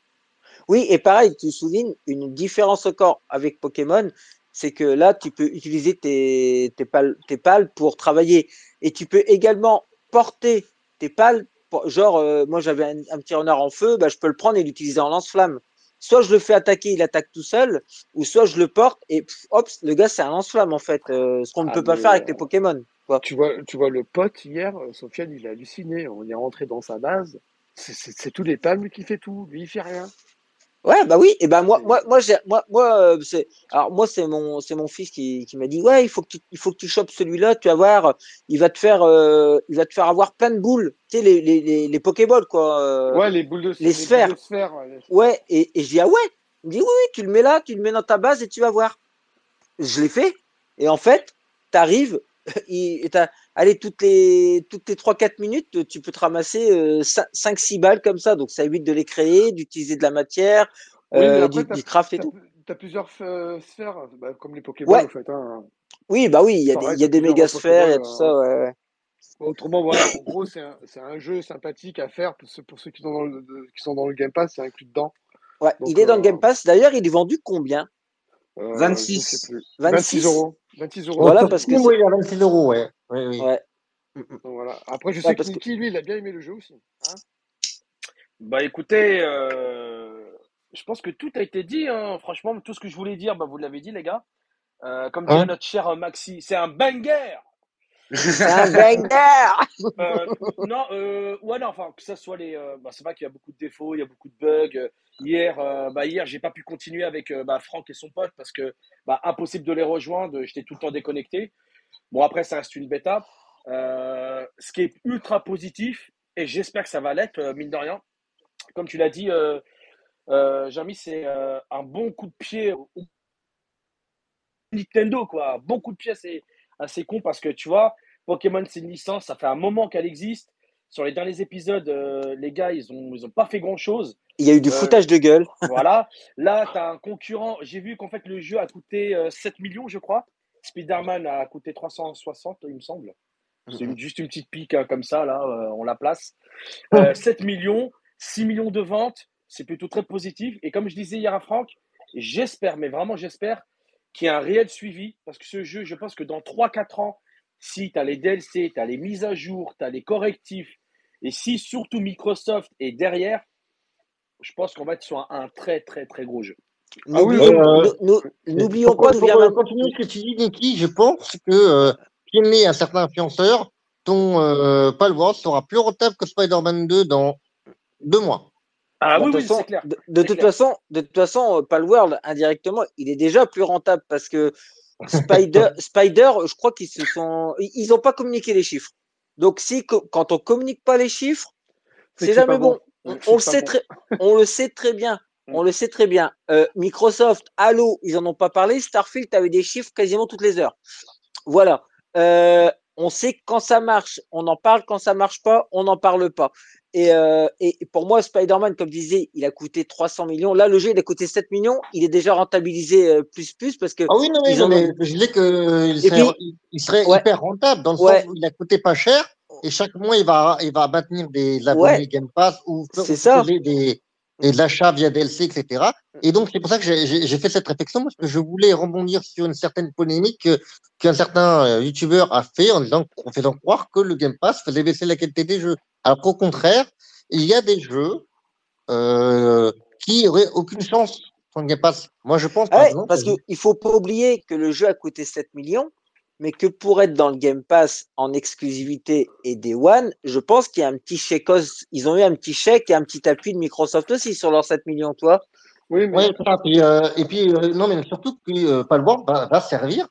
Oui, et pareil, tu soulignes une différence encore avec Pokémon, c'est que là, tu peux utiliser tes, tes, pales, tes pales pour travailler. Et tu peux également porter tes pales. pour- genre, euh, moi j'avais un, un petit renard en feu, bah, je peux le prendre et l'utiliser en lance-flamme. Soit je le fais attaquer, il attaque tout seul, ou soit je le porte et pff, hop, le gars c'est un lance-flamme en fait, euh, ce qu'on ne Ah, peut pas faire avec euh, les Pokémon. Quoi. tu vois, tu vois le pote hier, Sofiane, il a halluciné. On est rentré dans sa base. C'est tous les palmes qui fait tout. Lui, il fait rien. Ouais, bah oui, et ben moi, C'est- moi, moi, j'ai, moi, moi, euh, c'est, alors moi, c'est mon, c'est mon fils qui, qui m'a dit, ouais, il faut que tu, il faut que tu chopes celui-là, tu vas voir, il va te faire, euh, il va te faire avoir plein de boules, tu sais, les, les, les, les Pokéballs, quoi. euh, Ouais, les boules de, les les sphères. de sphères. ouais, et, et je dis, ah ouais, il me dit, oui, oui, tu le mets là, tu le mets dans ta base et tu vas voir. Je l'ai fait, et en fait, t'arrives, <laughs> et t'as, allez, toutes les, toutes les 3-4 minutes, tu peux te ramasser euh, 5-6 balles comme ça, donc ça évite de les créer, d'utiliser de la matière, Oui, mais euh, après, du, craft et tout. t'as plusieurs euh, sphères, bah, comme les Pokéballs, Ouais, en fait. Hein. oui, bah oui, il y a des, y a des plusieurs méga sphères, il y a tout ça, euh, ouais, ouais. Autrement, voilà, en gros, c'est un, c'est un jeu sympathique à faire pour ceux, pour ceux qui, sont dans le, qui sont dans le Game Pass, c'est inclus dedans. Ouais, Donc, il est dans le euh, Game Pass. D'ailleurs, il est vendu combien? euh, je sais 26. plus. 26 26? euros. 26 euros. Voilà, <laughs> parce que oui, il y a 26 euros, ouais. Oui, oui. ouais. Mm, mm. Donc, voilà. Après, je sais que parce que, Niki, lui, il a bien aimé le jeu aussi. Hein Bah écoutez, euh, je pense que tout a été dit. hein. Franchement, tout ce que je voulais dire, bah, vous l'avez dit, les gars. Euh, comme dirait Hein? notre cher euh, Maxi, c'est un banger. c'est un banger! <laughs> Euh, non, euh, ouais, non, enfin, que ça soit les. euh, bah, c'est vrai qu'il y a beaucoup de défauts, il y a beaucoup de bugs. Hier, euh, bah, hier, j'ai pas pu continuer avec euh, bah, Franck et son pote parce que bah, impossible de les rejoindre. J'étais tout le temps déconnecté. Bon, après, ça reste une bêta. Euh, ce qui est ultra positif, et j'espère que ça va l'être, euh, mine de rien. Comme tu l'as dit, euh, euh, Jamy, c'est un bon coup de pied au Nintendo, quoi. Un bon coup de pied assez, assez con parce que tu vois, Pokémon, c'est une licence, ça fait un moment qu'elle existe. Sur les derniers épisodes, les gars, ils ont, ils ont pas fait grand chose. Il y a eu du foutage de gueule. voilà. Là, tu as un concurrent. J'ai vu qu'en fait, le jeu a coûté euh, 7 millions, je crois. Spider-Man a coûté 360, il me semble. C'est Mm, une- juste une petite pique hein, comme ça, là, euh, on la place. Hum. Euh, 7 millions, 6 millions de ventes, c'est plutôt très positif. Et comme je disais hier à Franck, j'espère, mais vraiment j'espère, qu'il y a un réel suivi. Parce que ce jeu, je pense que dans 3-4 ans, si tu as les DLC, tu as les mises à jour, tu as les correctifs, et si surtout Microsoft est derrière, je pense qu'on va être sur un, un très très très gros jeu. Ah N'oublions, Euh, n'oublions pas d'où vient euh, ma... continuer ce que tu dis, Niki, je pense que euh, si on est un certain influenceur, ton euh, Palworld sera plus rentable que Spider-Man 2 dans deux mois. Ah oui, de oui, c'est clair. de, toute clair. façon, de toute façon, euh, Palworld, indirectement, il est déjà plus rentable parce que Spider, <laughs> Spider, je crois qu'ils se sont, ils ils ont pas communiqué les chiffres. Donc si, quand on communique pas les chiffres, C'est jamais bon. bon. On, le sait bon. très, on le sait très bien. On le sait très bien. Euh, Microsoft, Halo, ils en ont pas parlé. Starfield avait des chiffres quasiment toutes les heures. Voilà. Euh, on sait quand ça marche, on en parle. Quand ça marche pas, on n'en parle pas. Et, euh, et pour moi, Spider-Man, comme je disais, il a coûté 300 millions. Là, le jeu, il a coûté 7 millions. Il est déjà rentabilisé plus plus parce que Ah oui, non, mais, ils non, en mais ont. je disais qu'il Et serait, puis, il serait ouais, hyper rentable dans le sens ouais, où il a coûté pas cher et chaque mois, il va, il va maintenir des ouais, abonnés Game Pass ou des, des de l'achat via DLC, etc. Et donc, c'est pour ça que j'ai fait cette réflexion parce que je voulais rebondir sur une certaine polémique que- qu'un certain euh, YouTuber a fait en disant, en faisant croire que le Game Pass faisait baisser la qualité des jeux. Alors qu'au contraire, il y a des jeux euh, qui auraient aucune chance sans le Game Pass. Moi, je pense, Ah ouais, exemple, parce qu'il faut pas oublier que le jeu a coûté 7 millions, mais que pour être dans le Game Pass en exclusivité et Day One, je pense qu'il y a un petit chèque, ils ont eu un petit chèque et un petit appui de Microsoft aussi sur leurs 7 millions, toi. Oui, mais Ouais, c'est ça. Puis, euh, et puis, euh, non, mais surtout que euh, Palworld va, va servir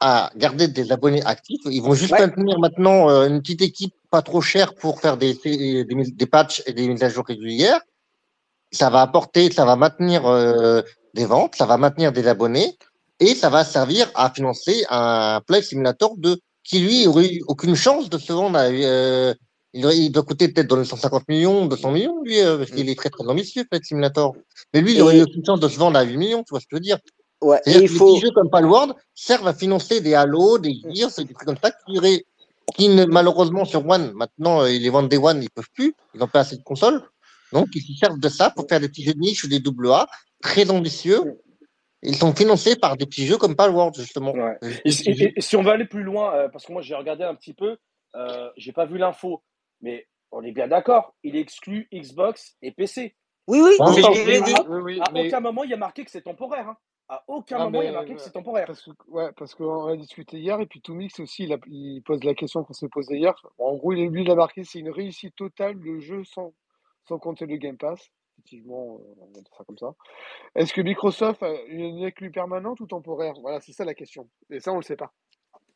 à garder des abonnés actifs. Ils vont juste Ouais, maintenir maintenant euh, une petite équipe pas trop chère pour faire des, des, des, des patchs et des mises à jour régulières. Ça va apporter, ça va maintenir euh, des ventes, ça va maintenir des abonnés et ça va servir à financer un Play Simulator 2 qui, lui, aurait eu aucune chance de se vendre. à, euh, il, il doit coûter peut-être dans les 150 millions, 200 millions, lui, euh, parce qu'il est très, très ambitieux, Flight Simulator. Mais lui, il aurait eu et, aucune chance de se vendre à 8 millions, tu vois ce que je veux dire. Ouais, et il que faut. petits jeux comme Palworld servent à financer des Halo, des Gears, des trucs comme ça qui, iraient- qui ne- malheureusement sur One, maintenant, euh, les vendent des One, ils peuvent plus, ils n'ont pas assez de consoles. Donc, ils se servent de ça pour faire des petits jeux de niche ou des double A très ambitieux. Ils sont financés par des petits jeux comme Palworld, justement. Ouais. Et, et- et si on veut aller plus loin, euh, parce que moi j'ai regardé un petit peu, euh, j'ai pas vu l'info, mais on est bien d'accord, il exclut Xbox et PC. Oui, oui, Bon, dit. Oui, oui, À mais- aucun moment il y a marqué que c'est temporaire. hein. À aucun moment il y a marqué que c'est temporaire. Parce que, ouais, parce qu'on a discuté hier, et puis Toomix aussi, il, a- il pose la question qu'on s'est posée hier. En gros, il- lui, il a marqué c'est une réussite totale le jeu sans, sans compter le Game Pass. Effectivement, euh, on va dire ça comme ça. Est-ce que Microsoft a une exclue permanente ou temporaire? Voilà, c'est ça la question. Et ça, on le sait pas.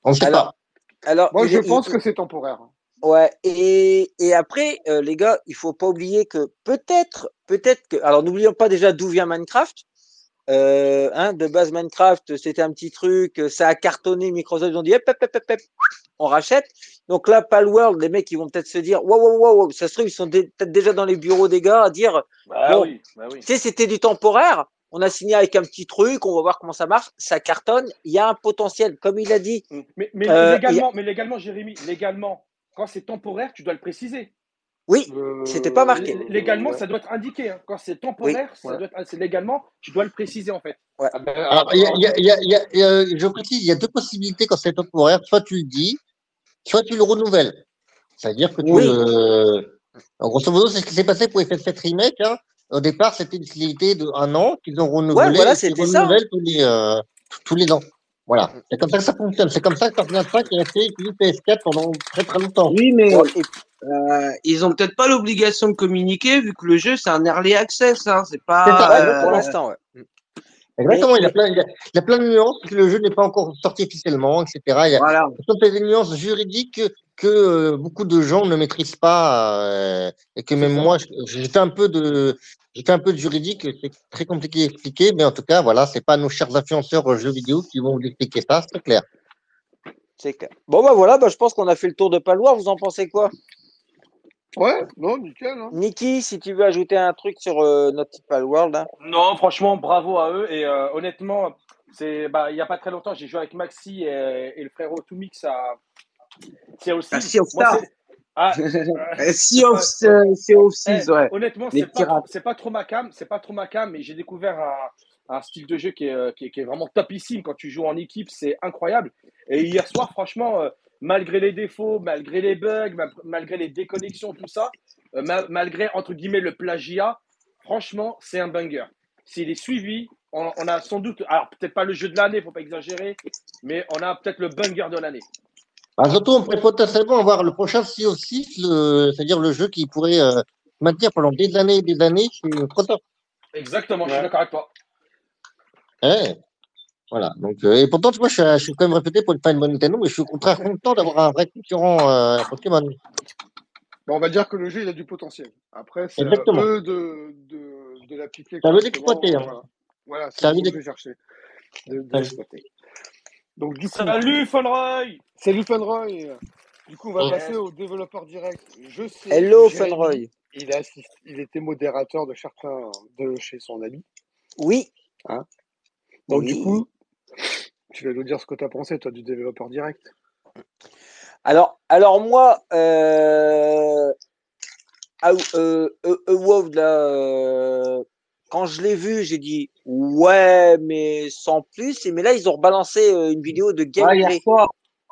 On ne sait Alors, pas. alors Moi, je pense il- que c'est temporaire. Ouais, et, et après, euh, les gars, il faut pas oublier que peut-être, peut-être que, alors n'oublions pas déjà d'où vient Minecraft. Euh, hein, de base Minecraft, c'était un petit truc, euh, ça a cartonné. Microsoft ils ont dit, hop, hop, hop, hop, hop, on rachète. Donc là, Palworld, les mecs, ils vont peut-être se dire, waouh, waouh, waouh, ça se trouve, ils sont peut-être déjà dans les bureaux des gars à dire, Bah Bon. oui, bah oui. tu sais, c'était du temporaire. On a signé avec un petit truc, on va voir comment ça marche. Ça cartonne. Il y a un potentiel, comme il a dit. Mais, mais Euh, légalement, mais légalement, Jérémy, légalement, quand c'est temporaire, tu dois le préciser. Oui, Euh, C'était pas marqué. Légalement, ouais. ça doit être indiqué. hein. Quand c'est temporaire, ça Ouais. doit être, c'est légalement, tu dois le préciser en fait. Alors, il y a- il y a- il y a- il y a- il y a- je précise, il y a deux possibilités quand c'est temporaire. Soit tu le dis, soit tu le renouvelles. C'est-à-dire que tu Oui. le... En grosso modo, c'est ce qui s'est passé pour FF7 Remake. Hein. Au départ, c'était une fidélité de un an qu'ils ont renouvelé. voilà, c'était ça. tous les, euh, tous les ans. Voilà. C'est comme ça que ça fonctionne. C'est comme ça que Fortnite 5 est resté utilisé PS4 pendant très très longtemps. Oui, mais euh, ils ont peut-être pas l'obligation de communiquer vu que le jeu c'est un early access. Hein, c'est C'est pas. ça, ouais, exactement. pour euh, l'instant, ouais. Exactement. Il, y a plein, il, y a, il y a plein de nuances. parce que Le jeu n'est pas encore sorti officiellement, etc. Il y a, Voilà. Ce sont des nuances juridiques que, euh, beaucoup de gens ne maîtrisent pas euh, et que même moi, fait un peu de, fait un peu de juridique. C'est très compliqué à expliquer, mais en tout cas, voilà, c'est pas nos chers influenceurs jeux vidéo qui vont vous expliquer ça, c'est clair. C'est clair. Bon, bah voilà, bah, je pense qu'on a fait le tour de Palois. Vous en pensez quoi? Ouais, non, nickel. Hein. Niki, si tu veux ajouter un truc sur euh, notre petit Palworld. Hein. Non, franchement, bravo à eux. Et euh, honnêtement, c'est, bah, il n'y a pas très longtemps, j'ai joué avec Maxi et, et le frérot Toomix à Sea of À Thieves. <laughs> Sea of Stars. Ah, Euh, Sea of, euh, Sea of eh, ouais. honnêtement, c'est pas, trop ma cam, c'est pas trop ma cam, mais j'ai découvert un, un style de jeu qui est, qui, est, qui est vraiment topissime quand tu joues en équipe, c'est incroyable. Et hier soir, franchement, euh, malgré les défauts, malgré les bugs, ma- malgré les déconnexions, tout ça, euh, ma- malgré entre guillemets le plagiat, franchement, c'est un banger. S'il est suivi, on, on a sans doute, alors peut-être pas le jeu de l'année, faut pas exagérer, mais on a peut-être le banger de l'année. Alors, surtout, on pourrait potentiellement avoir le prochain Sea of c'est-à-dire le jeu qui pourrait euh, maintenir pendant des années et des années chez Microsoft. Exactement, je suis d'accord avec toi. Ouais. Voilà. Donc, euh, et pourtant, vois, je suis, je suis quand même répété pour ne pas une bonne Nintendo, mais je suis au contraire content d'avoir un vrai concurrent euh, Pokémon. Bon, on va dire que le jeu, il a du potentiel. Après, c'est eux de, de, de l'appliquer. Ça veut l'exploiter, hein. Voilà, voilà c'est ce que je cherchais. De, de l'exploiter. Donc, du coup, Salut Fonroy salut Funroy. Du coup, on va Ouais. passer au développeur direct. Je sais Hello, Funroy. Il, a assist- il était modérateur de certains de chez son ami. Oui. Donc, Oui. du coup, tu vas nous dire ce que tu as pensé, toi, du développeur direct. Alors, alors moi, euh, ah, euh, euh, euh, là, euh, quand je l'ai vu, j'ai dit ouais, mais sans plus. Et mais là, ils ont rebalancé une vidéo de Ouais, gameplay.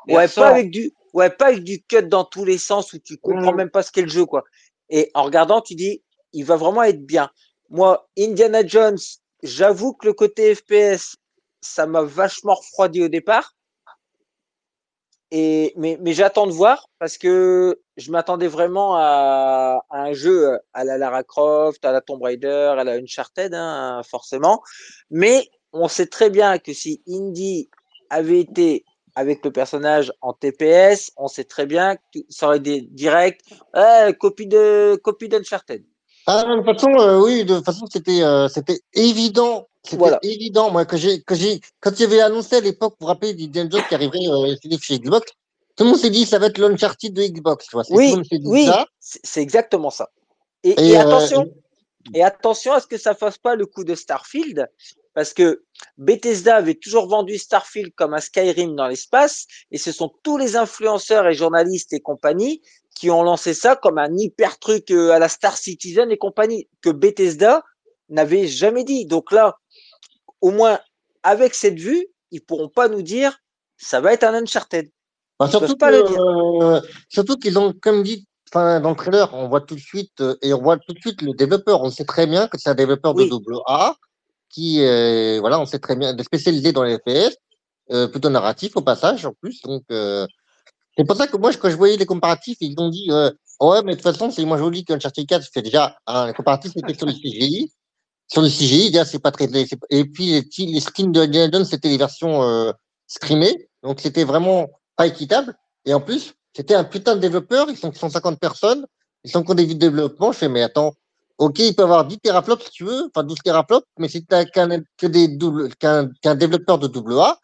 Ouais, soir. pas avec du, ouais, pas avec du cut dans tous les sens où tu comprends même pas ce qu'est le jeu, quoi. Et en regardant, tu dis, il va vraiment être bien. Moi, Indiana Jones, j'avoue que le côté FPS, ça m'a vachement refroidi au départ. Et, mais, j'attends de voir parce que je m'attendais vraiment à, un jeu à la Lara Croft, à la Tomb Raider, à la Uncharted, hein, forcément. Mais on sait très bien que si Indy avait été avec le personnage en TPS, on sait très bien que ça aurait été direct, euh, copie de copie d'Uncharted. Ah, de toute façon, euh, oui, de toute façon, c'était euh, c'était évident. C'était Voilà. évident, moi, que j'ai, que j'ai, quand il y avait annoncé à l'époque, vous vous rappelez, Jones qui arriverait euh, chez Xbox, tout le monde s'est dit, ça va être l'Uncharted de Xbox, tu vois. Oui, dit oui, ça. c'est exactement ça. Et, Et, et attention, et attention à ce que ça fasse pas le coup de Starfield, parce que Bethesda avait toujours vendu Starfield comme un Skyrim dans l'espace, et ce sont tous les influenceurs et journalistes et compagnie qui ont lancé ça comme un hyper truc euh, à la Star Citizen et compagnie, que Bethesda n'avait jamais dit. Donc là, au moins, avec cette vue, ils pourront pas nous dire ça va être un Uncharted. Bah, Ils peuvent surtout pas que, le dire. euh, surtout qu'ils ont, comme dit, enfin, dans le trailer, on voit tout de suite, euh, et on voit tout de suite le développeur. On sait très bien que c'est un développeur Oui. de double A, qui, euh, voilà, on sait très bien, spécialisé dans les FPS, euh, plutôt narratif au passage, en plus. Donc, c'est pour ça que moi, quand je voyais les comparatifs, ils ont dit, euh, ouais, mais de toute façon, c'est moins joli qu'Uncharted 4, c'est déjà un comparatif, c'était sur le CGI. Sur le CGI, déjà, c'est pas très, et puis, les, skins de Indiana c'était les versions, euh, streamées. Donc, c'était vraiment pas équitable. Et en plus, c'était un putain de développeur, ils sont 150 personnes, ils sont en début de développement. Je fais, mais attends, ok, il peut avoir 10 teraflops si tu veux, enfin 12 teraflops, mais si t'as qu'un, que des double, qu'un, qu'un développeur de double A,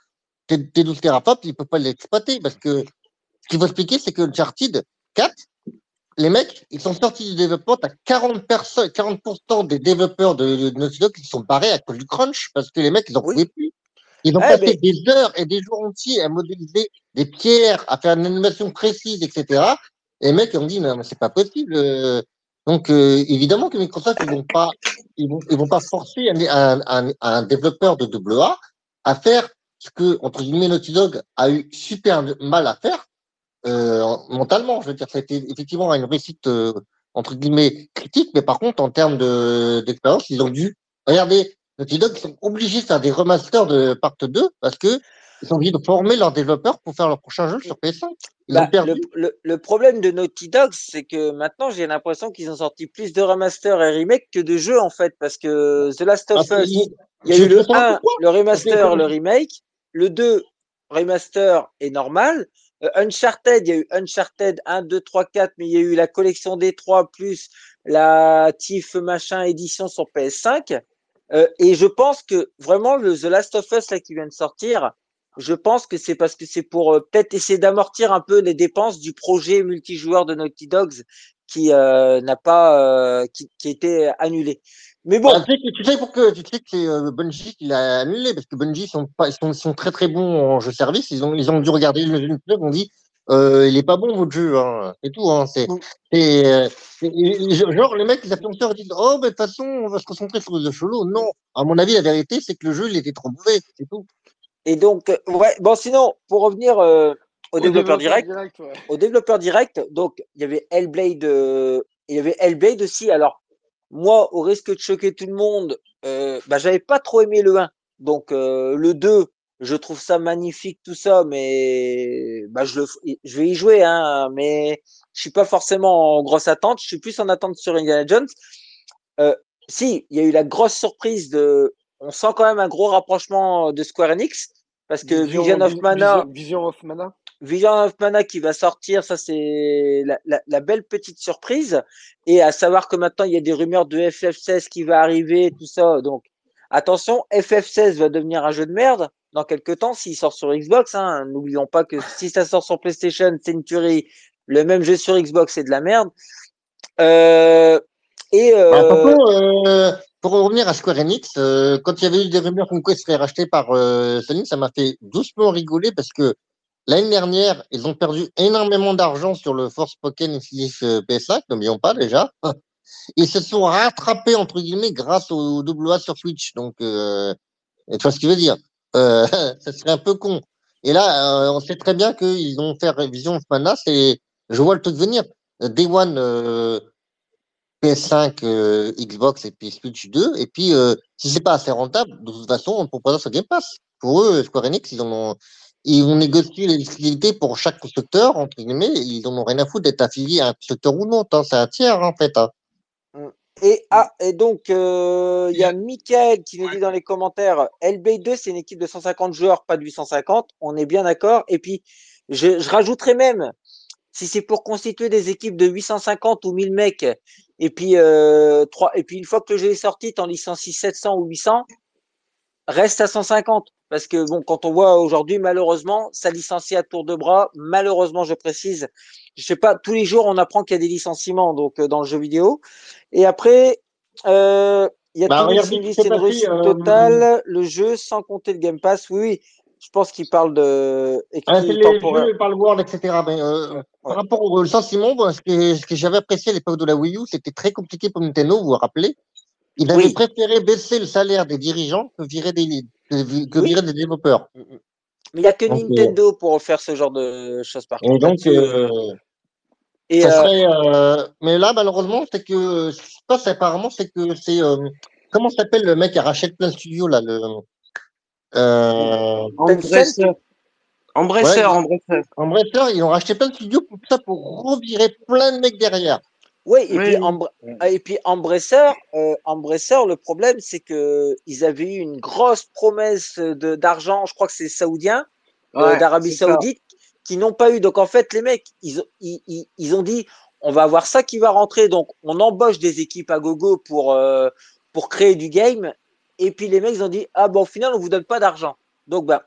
tes, tes 12 teraflops, il peut pas l'exploiter parce que qu'il faut expliquer, c'est que Uncharted 4, les mecs, ils sont sortis du développement, t'as 40 personnes, 40% des développeurs de, de Naughty Dog qui sont barrés à cause du crunch parce que les mecs, ils en Oui. pouvaient plus. Ils ont Eh passé des heures et des jours entiers à modéliser des pierres, à faire une animation précise, etc. Et les mecs ils ont dit non, mais c'est pas possible. euh. Donc euh, évidemment que Microsoft ils vont pas, ils vont, ils vont pas forcer un, un, un, développeur de double A à faire ce que entre guillemets Naughty Dog a eu super mal à faire mentalement. Je veux dire, ça a été effectivement une réussite euh, entre guillemets critique, mais par contre en termes de d'expérience, ils ont dû regardez Naughty Dog, ils sont obligés de faire des remasters de Part 2 parce que ils ont obligés de former leurs développeurs pour faire leur prochain jeu sur PS5. Ils Bah, le, le- le problème de Naughty Dog, c'est que maintenant j'ai l'impression qu'ils ont sorti plus de remasters et remakes que de jeux en fait, parce que The Last of Ah, Us, il y a eu le sais pas 1, pourquoi. le remaster, le remake, le 2, remaster est normal. Euh, Uncharted, il y a eu Uncharted 1, 2, 3, 4, mais il y a eu la collection des 3 plus la TIFF machin édition sur PS5. Euh, et je pense que vraiment le The Last of Us là qui vient de sortir, je pense que c'est parce que c'est pour euh, peut-être essayer d'amortir un peu les dépenses du projet multijoueur de Naughty Dogs qui euh, n'a pas euh, qui, qui a été annulé. Mais bon, Ah, tu, sais, que- tu sais pourquoi tu sais que c'est euh, Bungie qui l'a annulé parce que Bungie sont pas ils sont, ils sont très très bons en jeu service. Ils ont ils ont dû regarder le jeu ils ont dit euh, il est pas bon votre jeu hein. c'est tout hein. C'est c'est, euh, et- genre les mecs ils ils disent oh ben de toute façon on va se concentrer sur le solo. Non. À mon avis la vérité c'est que le jeu il était trop mauvais c'est tout. Et donc ouais, bon sinon pour revenir euh, au, développeur direct, ouais. au développeur direct, donc il y avait Hellblade, euh, il y avait Hellblade aussi. Alors moi, au risque de choquer tout le monde, euh, bah, j'avais pas trop aimé le 1. Donc euh, le 2, je trouve ça magnifique tout ça, mais bah, je, le, je vais y jouer, hein, mais je suis pas forcément en grosse attente. Je suis plus en attente sur Indiana Jones. Euh, si, il y a eu la grosse surprise de, on sent quand même un gros rapprochement de Square Enix parce que Vision, of Mana. Vision of Mana? Vision of Mana qui va sortir, ça c'est la, belle petite surprise. Et à savoir que maintenant il y a des rumeurs de FF16 qui va arriver, tout ça. Donc attention, FF16 va devenir un jeu de merde dans quelques temps s'il sort sur Xbox. Hein. N'oublions pas que si ça sort sur PlayStation, c'est une tuerie. Le même jeu sur Xbox, c'est de la merde. Euh, et euh, euh, pour revenir à Square Enix, quand il y avait eu des rumeurs comme quoi ils seraient rachetés par Sony, ça m'a fait doucement rigoler parce que l'année dernière, ils ont perdu énormément d'argent sur le Force Pokémon euh, PS5, n'oublions pas déjà. <laughs> Ils se sont rattrapés, entre guillemets, grâce au double A sur Switch. Donc, euh, tu vois ce que je veux dire euh, <laughs> Ça serait un peu con. Et là, euh, on sait très bien qu'ils vont faire Vision of Mana. C'est, je vois le truc venir. Day One, euh, PS5, euh, Xbox et puis Switch 2. Et puis, euh, si c'est pas assez rentable, de toute façon, on propose ça sur Game Pass. Pour eux, Square Enix, ils en ont, ils vont négocier l'exclusivité pour chaque constructeur, entre guillemets. Ils en ont rien à foutre d'être affiliés à un constructeur ou non. hein, C'est un tiers, en fait. hein. Et, ah, et donc, euh, il y a Michael qui nous dit dans les commentaires, LB2, c'est une équipe de 150 joueurs, pas de 850. On est bien d'accord. Et puis, je, je rajouterais même, si c'est pour constituer des équipes de 850 ou 1000 mecs, et puis, euh, trois, et puis une fois que le jeu est sorti, t'en licencies 700 ou 800, reste à 150. Parce que bon, quand on voit aujourd'hui, malheureusement, ça licencie à tour de bras. Malheureusement, je précise, je sais pas, tous les jours, on apprend qu'il y a des licenciements donc euh, dans le jeu vidéo. Et après, euh, Il y a Bah, qui s'est c'est une réussite euh, totale, le jeu sans compter le Game Pass. Oui, oui. Je pense qu'il parle de Ah, c'est les jeux par le World, etc. Mais, Ouais. Par rapport au moi, ce que, ce que j'avais apprécié à l'époque de la Wii U, c'était très compliqué pour Nintendo, vous vous rappelez Ils avaient Oui. préféré baisser le salaire des dirigeants que virer des, que, Oui. virer des développeurs. Mm, mm. Mais il n'y a que Donc, euh, Nintendo pour faire ce genre de choses par Et contre. donc, euh, Et ça euh, serait. euh, mais là, malheureusement, c'est que ce qui se passe apparemment, c'est que c'est. euh, comment s'appelle le mec qui rachète plein de studios là le, euh, Embrasseur. Embrasseur, Ouais. embrasseur. Embracer, ils ont racheté plein de studios pour ça pour revirer plein de mecs derrière. Oui, et, Oui. puis et puis euh, le problème, c'est que ils avaient eu une grosse promesse d'argent, je crois que c'est saoudien, euh, d'Arabie ça. Saoudite, qui n'ont pas eu. Donc en fait, les mecs, ils, ont- ils, ils, ils ont dit, on va avoir ça qui va rentrer, donc on embauche des équipes à gogo pour euh, pour créer du game. Et puis les mecs, ils ont dit, ah bon, au final, on vous donne pas d'argent. Donc ben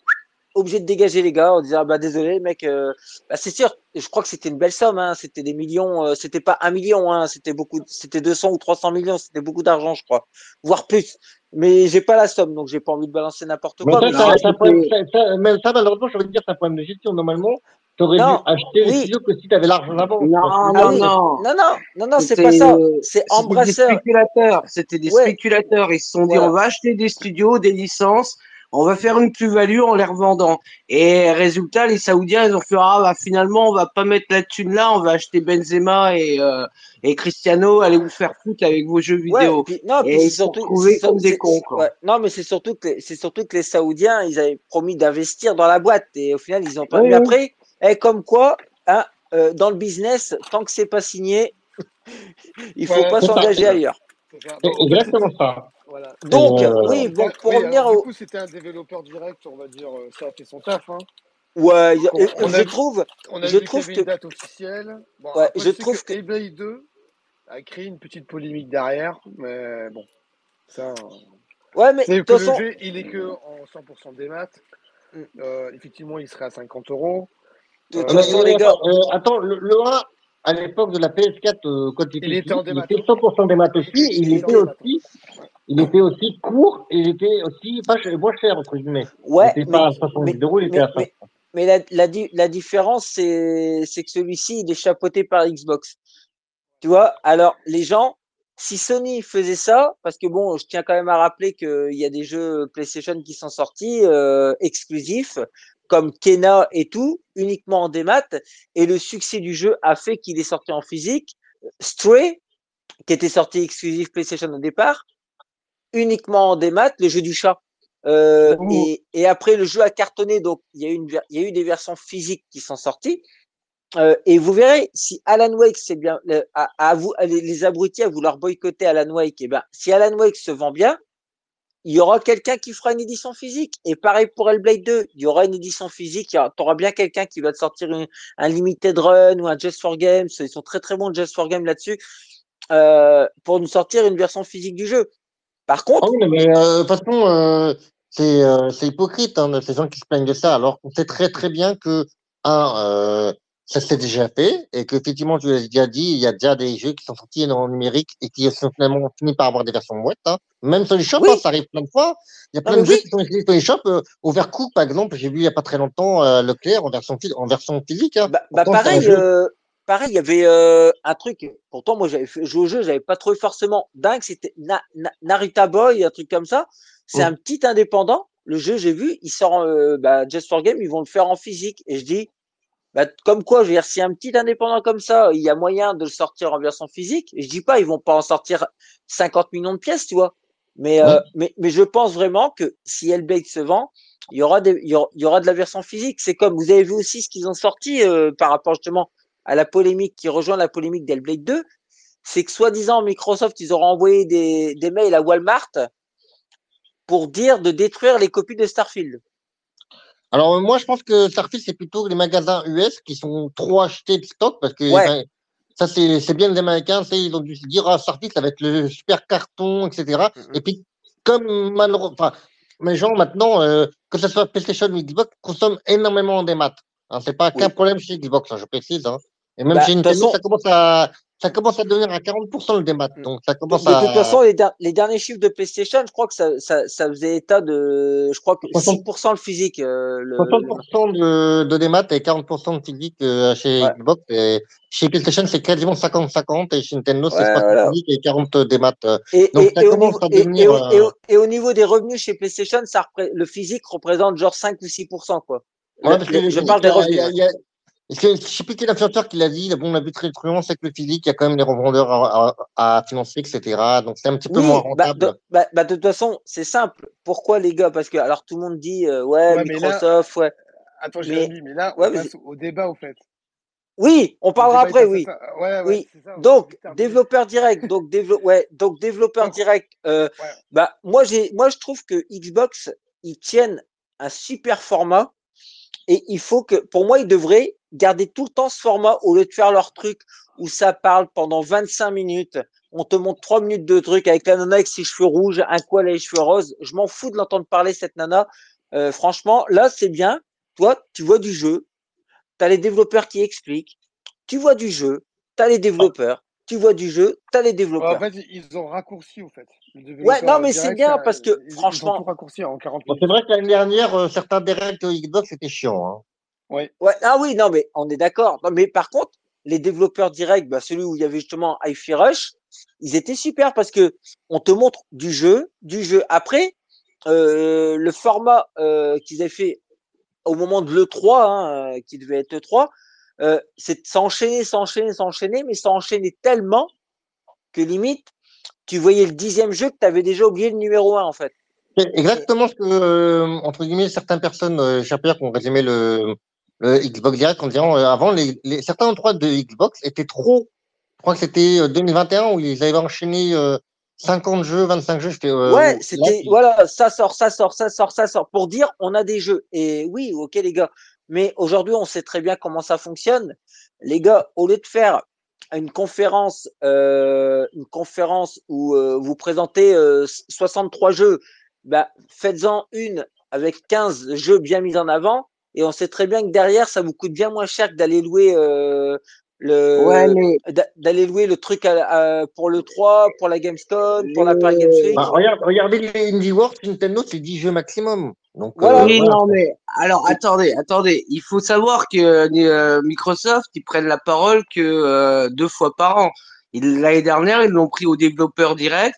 obligé de dégager les gars en disant ah bah désolé mec euh, bah, c'est sûr je crois que c'était une belle somme hein, c'était des millions euh, c'était pas un million hein, c'était beaucoup c'était 200 ou 300 millions c'était beaucoup d'argent je crois voire plus mais j'ai pas la somme donc j'ai pas envie de balancer n'importe quoi ça, mais ça, non, ça, c'était- problème- ça, ça- mais ça, malheureusement, je veux dire, c'est un problème de gestion. Normalement, tu aurais dû acheter les oui. studios que si tu avais l'argent d'avant. Non, Ah non, oui. non. non non non non c'est pas ça c'est C'était des spéculateurs. C'était des Ouais. spéculateurs. Ils se sont dit, Voilà. on va acheter des studios, des licences, on va faire une plus-value en les revendant. Et résultat, les Saoudiens, ils ont fait, ah, bah, finalement, on va pas mettre la thune là, on va acheter Benzema et, euh, et Cristiano, allez vous faire foutre avec vos jeux Ouais, vidéo. puis, non, Et ils sont comme des cons, ouais. Mais c'est surtout que c'est surtout que les Saoudiens, ils avaient promis d'investir dans la boîte et au final, ils ont pas. Oui, Mais oui. après, eh, comme quoi, hein, euh, dans le business, tant que c'est pas signé, <laughs> il faut pas s'engager ailleurs. Fait, exactement ça. Voilà. Donc, Euh, oui, donc pour oui, revenir alors, au, Du coup, c'était un développeur direct, on va dire, euh, ça a fait son taf. Hein. ouais, y a- On- on je a trouve, On a Je vu trouve que- une date officielle. Bon, Ouais, après, je trouve que que- Hellblade 2 a créé une petite polémique derrière, mais bon, ça. euh, ouais, mais de toute façon, jeu, il est que en 100% des maths. Mm. Euh, effectivement, il serait à 50 euros. de toute façon, les gars, attends, euh, attends, le, le 1, à l'époque de la PS4, euh, quand il était, Il était en il démat, était hein. 100% des maths aussi, Il était- il, démat, aussi, il était aussi court, et il était aussi pas cher, moins cher, entre guillemets. ouais, il était mais, pas à 70 euros, il était mais, à 5. mais, mais la, la, di- la différence, c'est c'est que celui-ci, il est chapeauté par Xbox. Tu vois, alors les gens, si Sony faisait ça, parce que bon, je tiens quand même à rappeler qu'il y a des jeux PlayStation qui sont sortis euh, exclusifs, comme Kena et tout, uniquement en démat, et le succès du jeu a fait qu'il est sorti en physique. Stray, qui était sorti exclusif PlayStation au départ, uniquement en démat, le jeu du chat. Euh, et, et après, le jeu a cartonné, donc il y a eu, une, ver- il y a eu des versions physiques qui sont sorties. Euh, et vous verrez, si Alan Wake, c'est bien, à, à vous, à les, les abrutis à vouloir boycotter Alan Wake, et ben, si Alan Wake se vend bien, il y aura quelqu'un qui fera une édition physique. Et pareil pour Hellblade 2, il y aura une édition physique, tu auras bien quelqu'un qui va te sortir un limited run ou un Just for Games, ils sont très très bons Just for Games là-dessus, euh, pour nous sortir une version physique du jeu. Par contre, oui, mais euh, de toute façon, euh, c'est hypocrite, hein, ces gens qui se plaignent de ça, alors qu'on sait très très bien que, ça s'est déjà fait, et qu'effectivement, tu l'as déjà dit, il y a déjà des jeux qui sont sortis en numérique et qui sont finalement fini par avoir des versions boîtes. Hein. Même sur les shops, Oui. hein, ça arrive plein de fois. Il y a Non, plein de jeux oui. qui sont utilisés sur les shops. Euh, Overcook, par exemple, j'ai vu il y a pas très longtemps euh, Leclerc en version, en version physique. Hein. Bah, bah, Pourtant, pareil, euh, pareil, il y avait euh, un truc. Pourtant, moi, j'avais joué au jeu, j'avais pas trouvé forcément dingue. C'était Na- Na- Narita Boy, un truc comme ça. C'est un petit indépendant. Le jeu, j'ai vu, il sort, euh, bah, Just for Game, ils vont le faire en physique. Et je dis, bah, comme quoi, je veux dire, si un petit indépendant comme ça, il y a moyen de le sortir en version physique. Je dis pas, ils vont pas en sortir 50 millions de pièces, tu vois. Mais, euh, mais, mais je pense vraiment que si Hellblade se vend, il y aura des, il y aura, il y aura de la version physique. C'est comme, vous avez vu aussi ce qu'ils ont sorti euh, par rapport justement à la polémique qui rejoint la polémique d'Hellblade 2. C'est que soi-disant Microsoft, ils auront envoyé des, des mails à Walmart pour dire de détruire les copies de Starfield. Alors, euh, moi, je pense que Starfield, c'est plutôt les magasins US qui sont trop achetés de stock parce que Ouais. ben, ça, c'est c'est bien les Américains, ils ont dû se dire, ah, Starfield, ça va être le super carton, etc. Mhm. Et puis, comme malheureusement, les gens maintenant, euh, que ce soit PlayStation ou Xbox, consomment énormément des maths. Hein, c'est pas qu'un problème chez Xbox, hein, je précise. Hein. Et même Bah, chez Nintendo, façon- ça commence à, ça commence à devenir à 40% le démat. Donc ça De, commence de toute à façon, les, der- les derniers chiffres de PlayStation, je crois que ça, ça, ça faisait état de, je crois que 60 6% le physique. euh, le, le- 60% de, de démat et 40% de physique euh, chez Ouais. Xbox. Et chez PlayStation, c'est quasiment 50-50 et chez Nintendo, c'est Ouais, 60 voilà. physique et 40 démat. Et, Donc, et, ça et au commence niveau, à et, et devenir, au, et, euh, au, et au niveau des revenus chez PlayStation, ça le physique représente genre 5 ou 6%, quoi. Ouais, parce que je parle des revenus. y a, y a- je sais plus quel influenceur qui l'a dit, bon, on a vu très truand, c'est que le physique, il y a quand même des revendeurs à, à, à financer, etc. Donc c'est un petit peu Oui, moins bah, rentable. de, bah, bah, de toute façon, c'est simple. Pourquoi les gars? Parce que alors tout le monde dit euh, ouais, Ouais, mais là, Microsoft, ouais. attends, Mais Jérémy, mais là, ouais, on vas-y. passe au débat, au fait. Oui, on Le parlera après, oui. simple. Ouais, ouais, Oui. c'est ça. Donc, développeur direct, donc dévelop ouais, donc développeur direct. Euh, ouais. bah moi j'ai, moi je trouve que Xbox ils tiennent un super format et il faut que, pour moi, ils devraient garder tout le temps ce format au lieu de faire leur truc où ça parle pendant 25 minutes. On te montre 3 minutes de truc avec la nana avec ses cheveux rouges, un a les cheveux roses. Je m'en fous de l'entendre parler cette nana. Euh, franchement, là c'est bien. Toi, tu vois du jeu, tu as les développeurs qui expliquent, tu vois du jeu, tu as les développeurs, tu vois du jeu, tu as les Ouais, en développeurs. fait, ils ont raccourci, au fait. Le Ouais, non, euh, mais c'est bien parce que ils, ils ont tout franchement, raccourci en 40 Bon, minutes. c'est vrai que l'année dernière, euh, certains directs Xbox, c'était chiant. Hein. Ouais. ouais, ah oui, non, mais on est d'accord. Non, mais par contre, les développeurs directs, bah, celui où il y avait justement Hi-Fi Rush, ils étaient super parce que on te montre du jeu, du jeu. Après, euh, le format euh, qu'ils avaient fait au moment de l'E3, hein, euh, qui devait être l'E3, euh, c'est de s'enchaîner, s'enchaîner, s'enchaîner, mais s'enchaîner tellement que limite, tu voyais le dixième jeu que tu avais déjà oublié le numéro un, en fait. C'est exactement ce que, euh, entre guillemets, certaines personnes, euh, Chaper, qui ont résumé le Xbox Direct en disant, euh, avant, les, les, certains endroits de Xbox étaient trop. Je crois que c'était euh, 2021 où ils avaient enchaîné euh, 50 jeux, 25 jeux. J'étais, euh, Ouais, c'était voilà, ça sort, ça sort, ça sort, ça sort pour dire on a des jeux. Et oui, ok les gars, mais aujourd'hui on sait très bien comment ça fonctionne. Les gars, au lieu de faire une conférence, euh, une conférence où euh, vous présentez euh, 63 jeux, bah faites-en une avec 15 jeux bien mis en avant. Et on sait très bien que derrière, ça vous coûte bien moins cher que d'aller louer euh, Ouais, le mais d'aller louer le truc à- à- pour le 3, pour la Gamescom, pour la Paris Games. Bah, regarde, regardez les Indie World, Nintendo, c'est 10 jeux maximum. Donc, Voilà. euh, Oui, voilà. non, mais alors attendez, attendez. Il faut savoir que euh, Microsoft, ils prennent la parole que euh, deux fois par an. L'année dernière, ils l'ont pris aux développeurs directs.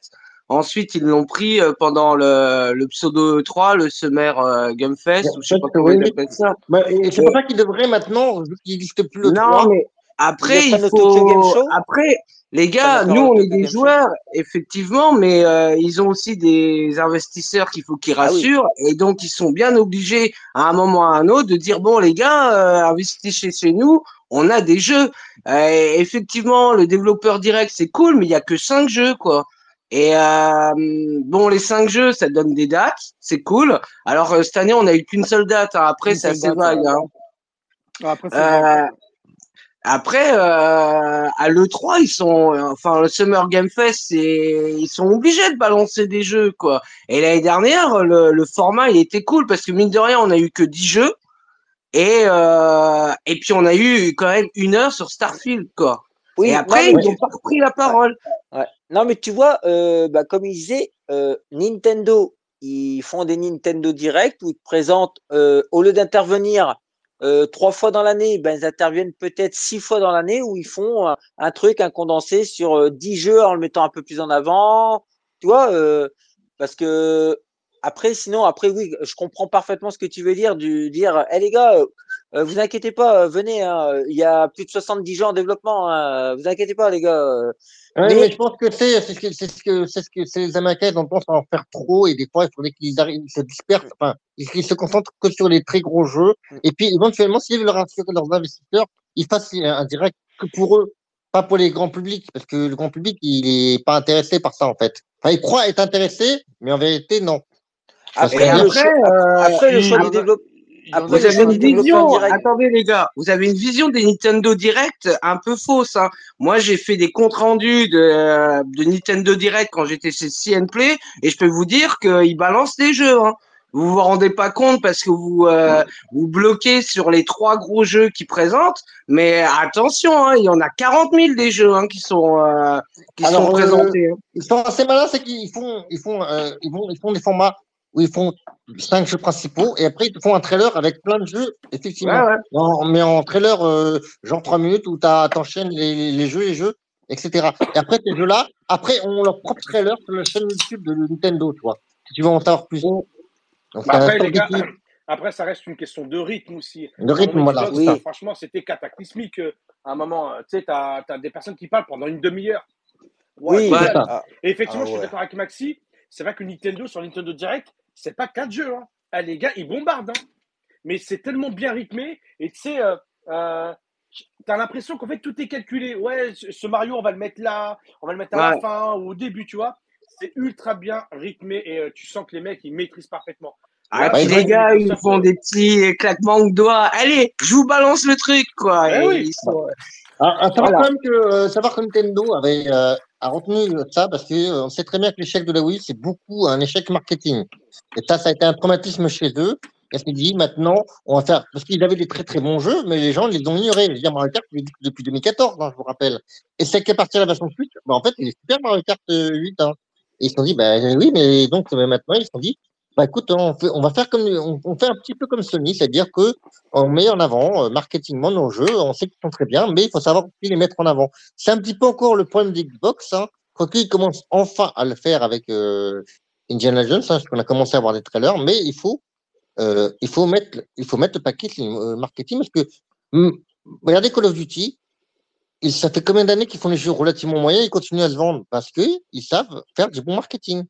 Ensuite, ils l'ont pris euh, pendant le, le pseudo 3, le Summer euh, Game Fest, ou je sais pas comment ils appellent ça. Bah, et c'est Et- pour ça qu'ils devraient maintenant, vu qu'il n'existe plus le Non, 3, mais après, il faut. Après, les gars, nous, on est des joueurs, effectivement, mais euh, ils ont aussi des investisseurs qu'il faut qu'ils Ah oui. rassurent, et donc ils sont bien obligés, à un moment ou à un autre, de dire bon, les gars, euh, investissez chez nous. On a des jeux. Euh, effectivement, le développeur direct, c'est cool, mais il y a que cinq jeux, quoi. Et euh, bon, les cinq jeux, ça donne des dates, c'est cool. Alors euh, cette année, on a eu qu'une seule date. hein. Après, c'est assez date, vague. Hein. Après, Euh, après, à l'E3, ils sont, enfin, le Summer Game Fest, ils sont obligés de balancer des jeux, quoi. Et l'année dernière, le, le format, il était cool parce que mine de rien, on a eu que 10 jeux. Et, euh, et puis, on a eu quand même une heure sur Starfield, quoi. Oui, et après, ils n'ont pas repris la parole. Ouais. Non, mais tu vois, euh, bah, comme il disait, euh, Nintendo, ils font des Nintendo Direct où ils te présentent, euh, au lieu d'intervenir euh, trois fois dans l'année, ben, ils interviennent peut-être six fois dans l'année où ils font un, un truc, un condensé sur euh, dix jeux en le mettant un peu plus en avant. Tu vois, euh, parce que après, sinon, après, oui, je comprends parfaitement ce que tu veux dire, du dire, hé les gars, euh, euh, vous inquiétez pas, euh, venez, hein, il y a plus de 70 jeux en développement, hein, vous inquiétez pas, les gars. Ouais, Mais- mais je pense que c'est c'est ce que c'est ce que c'est ce que c'est les Américains ils ont tendance à en faire trop et des fois il faudrait qu'ils arrivent ils se dispersent enfin ils, ils se concentrent que sur les très gros jeux Mm. et puis éventuellement s'ils veulent rassurer leurs investisseurs ils fassent un un direct que pour eux pas pour les grands publics parce que le grand public il est pas intéressé par ça en fait. Enfin il croit être intéressé mais en vérité non. Après, après, euh, après, le choix Vous avez une vision, attendez les gars, vous avez une vision des Nintendo Direct un peu fausse. Hein. Moi, j'ai fait des comptes rendus de, de Nintendo Direct quand j'étais chez CN Play et je peux vous dire qu'ils balancent des jeux. Hein. vous vous rendez pas compte parce que vous euh, vous bloquez sur les trois gros jeux qu'ils présentent. Mais attention, hein, il y en a 40 000 des jeux hein, qui sont euh, qui Alors, sont euh, présentés. hein. Ils sont assez malins, c'est qu'ils font, ils font, euh, ils vont, ils font des formats où ils font cinq jeux principaux et après ils te font un trailer avec plein de jeux, effectivement. Ouais, ouais. En- mais en trailer, euh, genre trois minutes où tu enchaînes les, les jeux, les jeux, etc. Et après ces jeux-là, après ont leur propre trailer sur la chaîne YouTube de Nintendo, tu vois. Si tu veux en savoir plus. Donc, Bah après, les gars, après, ça reste une question de rythme aussi. De rythme, voilà, ça. Franchement, c'était cataclysmique. euh, À un moment, euh, tu sais, t'as as des personnes qui parlent pendant une demi-heure. Ouais, Oui, Et effectivement, Ah je suis ouais. d'accord avec Maxi. C'est vrai que Nintendo, sur Nintendo Direct, c'est pas quatre jeux. Hein. Ah, les gars, ils bombardent. Hein. Mais c'est tellement bien rythmé. Et tu sais, euh, euh, t'as l'impression qu'en fait, tout est calculé. Ouais, ce Mario, on va le mettre là, on va le mettre à la fin ou au début, tu vois. C'est ultra bien rythmé et euh, tu sens que les mecs, ils maîtrisent parfaitement. Ah, Ouais, les gars, ils font des petits claquements de doigts. Allez, je vous balance le truc, quoi. Eh Et oui. ils sont- Alors, à savoir Voilà. quand même que, euh, savoir que Nintendo avait, euh, a retenu ça parce que euh, sait très bien que l'échec de la Wii, c'est beaucoup un échec marketing. Et ça, ça a été un traumatisme chez eux. Et s'est dit, maintenant, on va faire, parce qu'ils avaient des très très bons jeux, mais les gens les ont ignorés. Je veux dire, Mario Kart, depuis 2014, hein, je vous rappelle. Et c'est qu'à partir de la version Switch, bah, en fait, il est super Mario Kart euh, 8, hein. Et ils se sont dit, bah, oui, mais donc, euh, maintenant, ils se sont dit, bah, écoute, on, fait, on va faire comme, on, fait un petit peu comme Sony, c'est-à-dire que on met en avant, euh, marketingement, nos jeux, on sait qu'ils sont très bien, mais il faut savoir aussi les mettre en avant. C'est un petit peu encore le problème d'Xbox, hein, quoique ils commencent enfin à le faire avec euh, Indiana Jones, hein, parce qu'on a commencé à avoir des trailers, mais il faut, euh, il faut mettre, il faut mettre le paquet euh, marketing, parce que, hum, regardez Call of Duty, ça fait combien d'années qu'ils font des jeux relativement moyens, ils continuent à se vendre, parce que ils savent faire du bon marketing.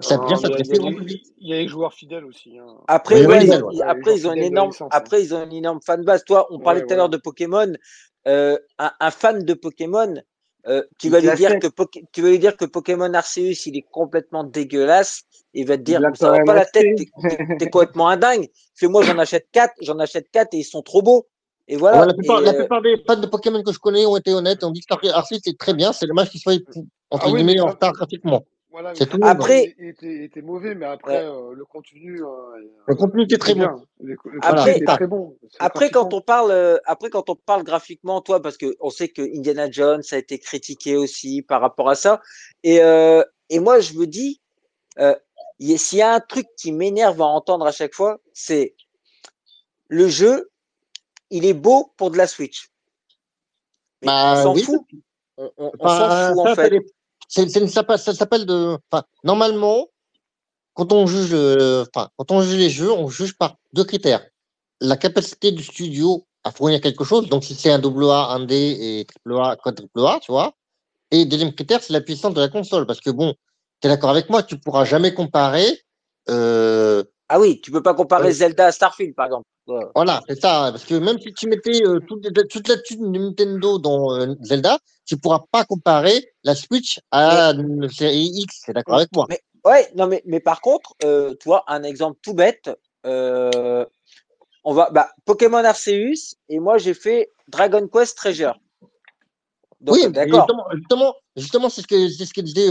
Ça Ah, bien mais il y a- s'adresser il y a au les- public. Il y a les joueurs fidèles aussi. hein. Après, ouais, ils ont, ouais, les après, ils ont une énorme, hein. après, ils ont une énorme fanbase. Toi, on parlait Ouais, tout à l'heure de Pokémon. Euh, un, un fan de Pokémon, euh, tu vas lui dire fait. que Poké- tu vas lui dire que Pokémon Arceus, il est complètement dégueulasse. Il va te dire, ça va pas la tête, t'es, complètement un dingue. Parce que moi, j'en achète quatre, j'en achète quatre et ils sont trop beaux. Et Ouais, voilà. la, plupart, Et, la euh, plupart des fans de Pokémon que je connais ont été honnêtes, ont dit que Arceus est très bien, c'est dommage qu'il soit entre Ah oui, guillemets en retard graphiquement. Voilà, mais C'est tout. graphiquement, Après- il, il était, il était mauvais, mais après, Ouais. euh, le contenu, euh, Le contenu il était très bon. bien. Le, le contenu Après- était très bon. C'est Après, quand on parle, euh, après, quand on parle graphiquement, toi, parce que on sait que Indiana Jones a été critiqué aussi par rapport à ça. Et, euh, et moi, je me dis, euh, s'il y a un truc qui m'énerve à entendre à chaque fois, c'est le jeu, il est beau pour de la Switch. Mais Bah on s'en oui. fout. On, on- on Enfin, s'en fout, en fait. C'est- c'est- ça, s'appelle de. Enfin, normalement, quand on juge, euh, enfin, quand on juge les jeux, on juge par deux critères la capacité du studio à fournir quelque chose. Donc, si c'est un double A, un D et triple A, quadruple A, tu vois. Et deuxième critère, c'est la puissance de la console, parce que bon, tu es d'accord avec moi, tu pourras jamais comparer. Euh, Ah oui, tu peux pas comparer Ouais. Zelda à Starfield, par exemple. Ouais. Voilà, c'est ça. Parce que même si tu mettais euh, toute, toute la thune de Nintendo dans euh, Zelda, tu pourras pas comparer la Switch à une série X. C'est d'accord avec moi. Mais ouais, non, mais, mais par contre, euh, tu vois, un exemple tout bête, euh, on va, bah, Pokémon Arceus, et moi j'ai fait Dragon Quest Treasure. Donc, oui, d'accord. Justement, justement, justement, c'est ce que c'est ce que disait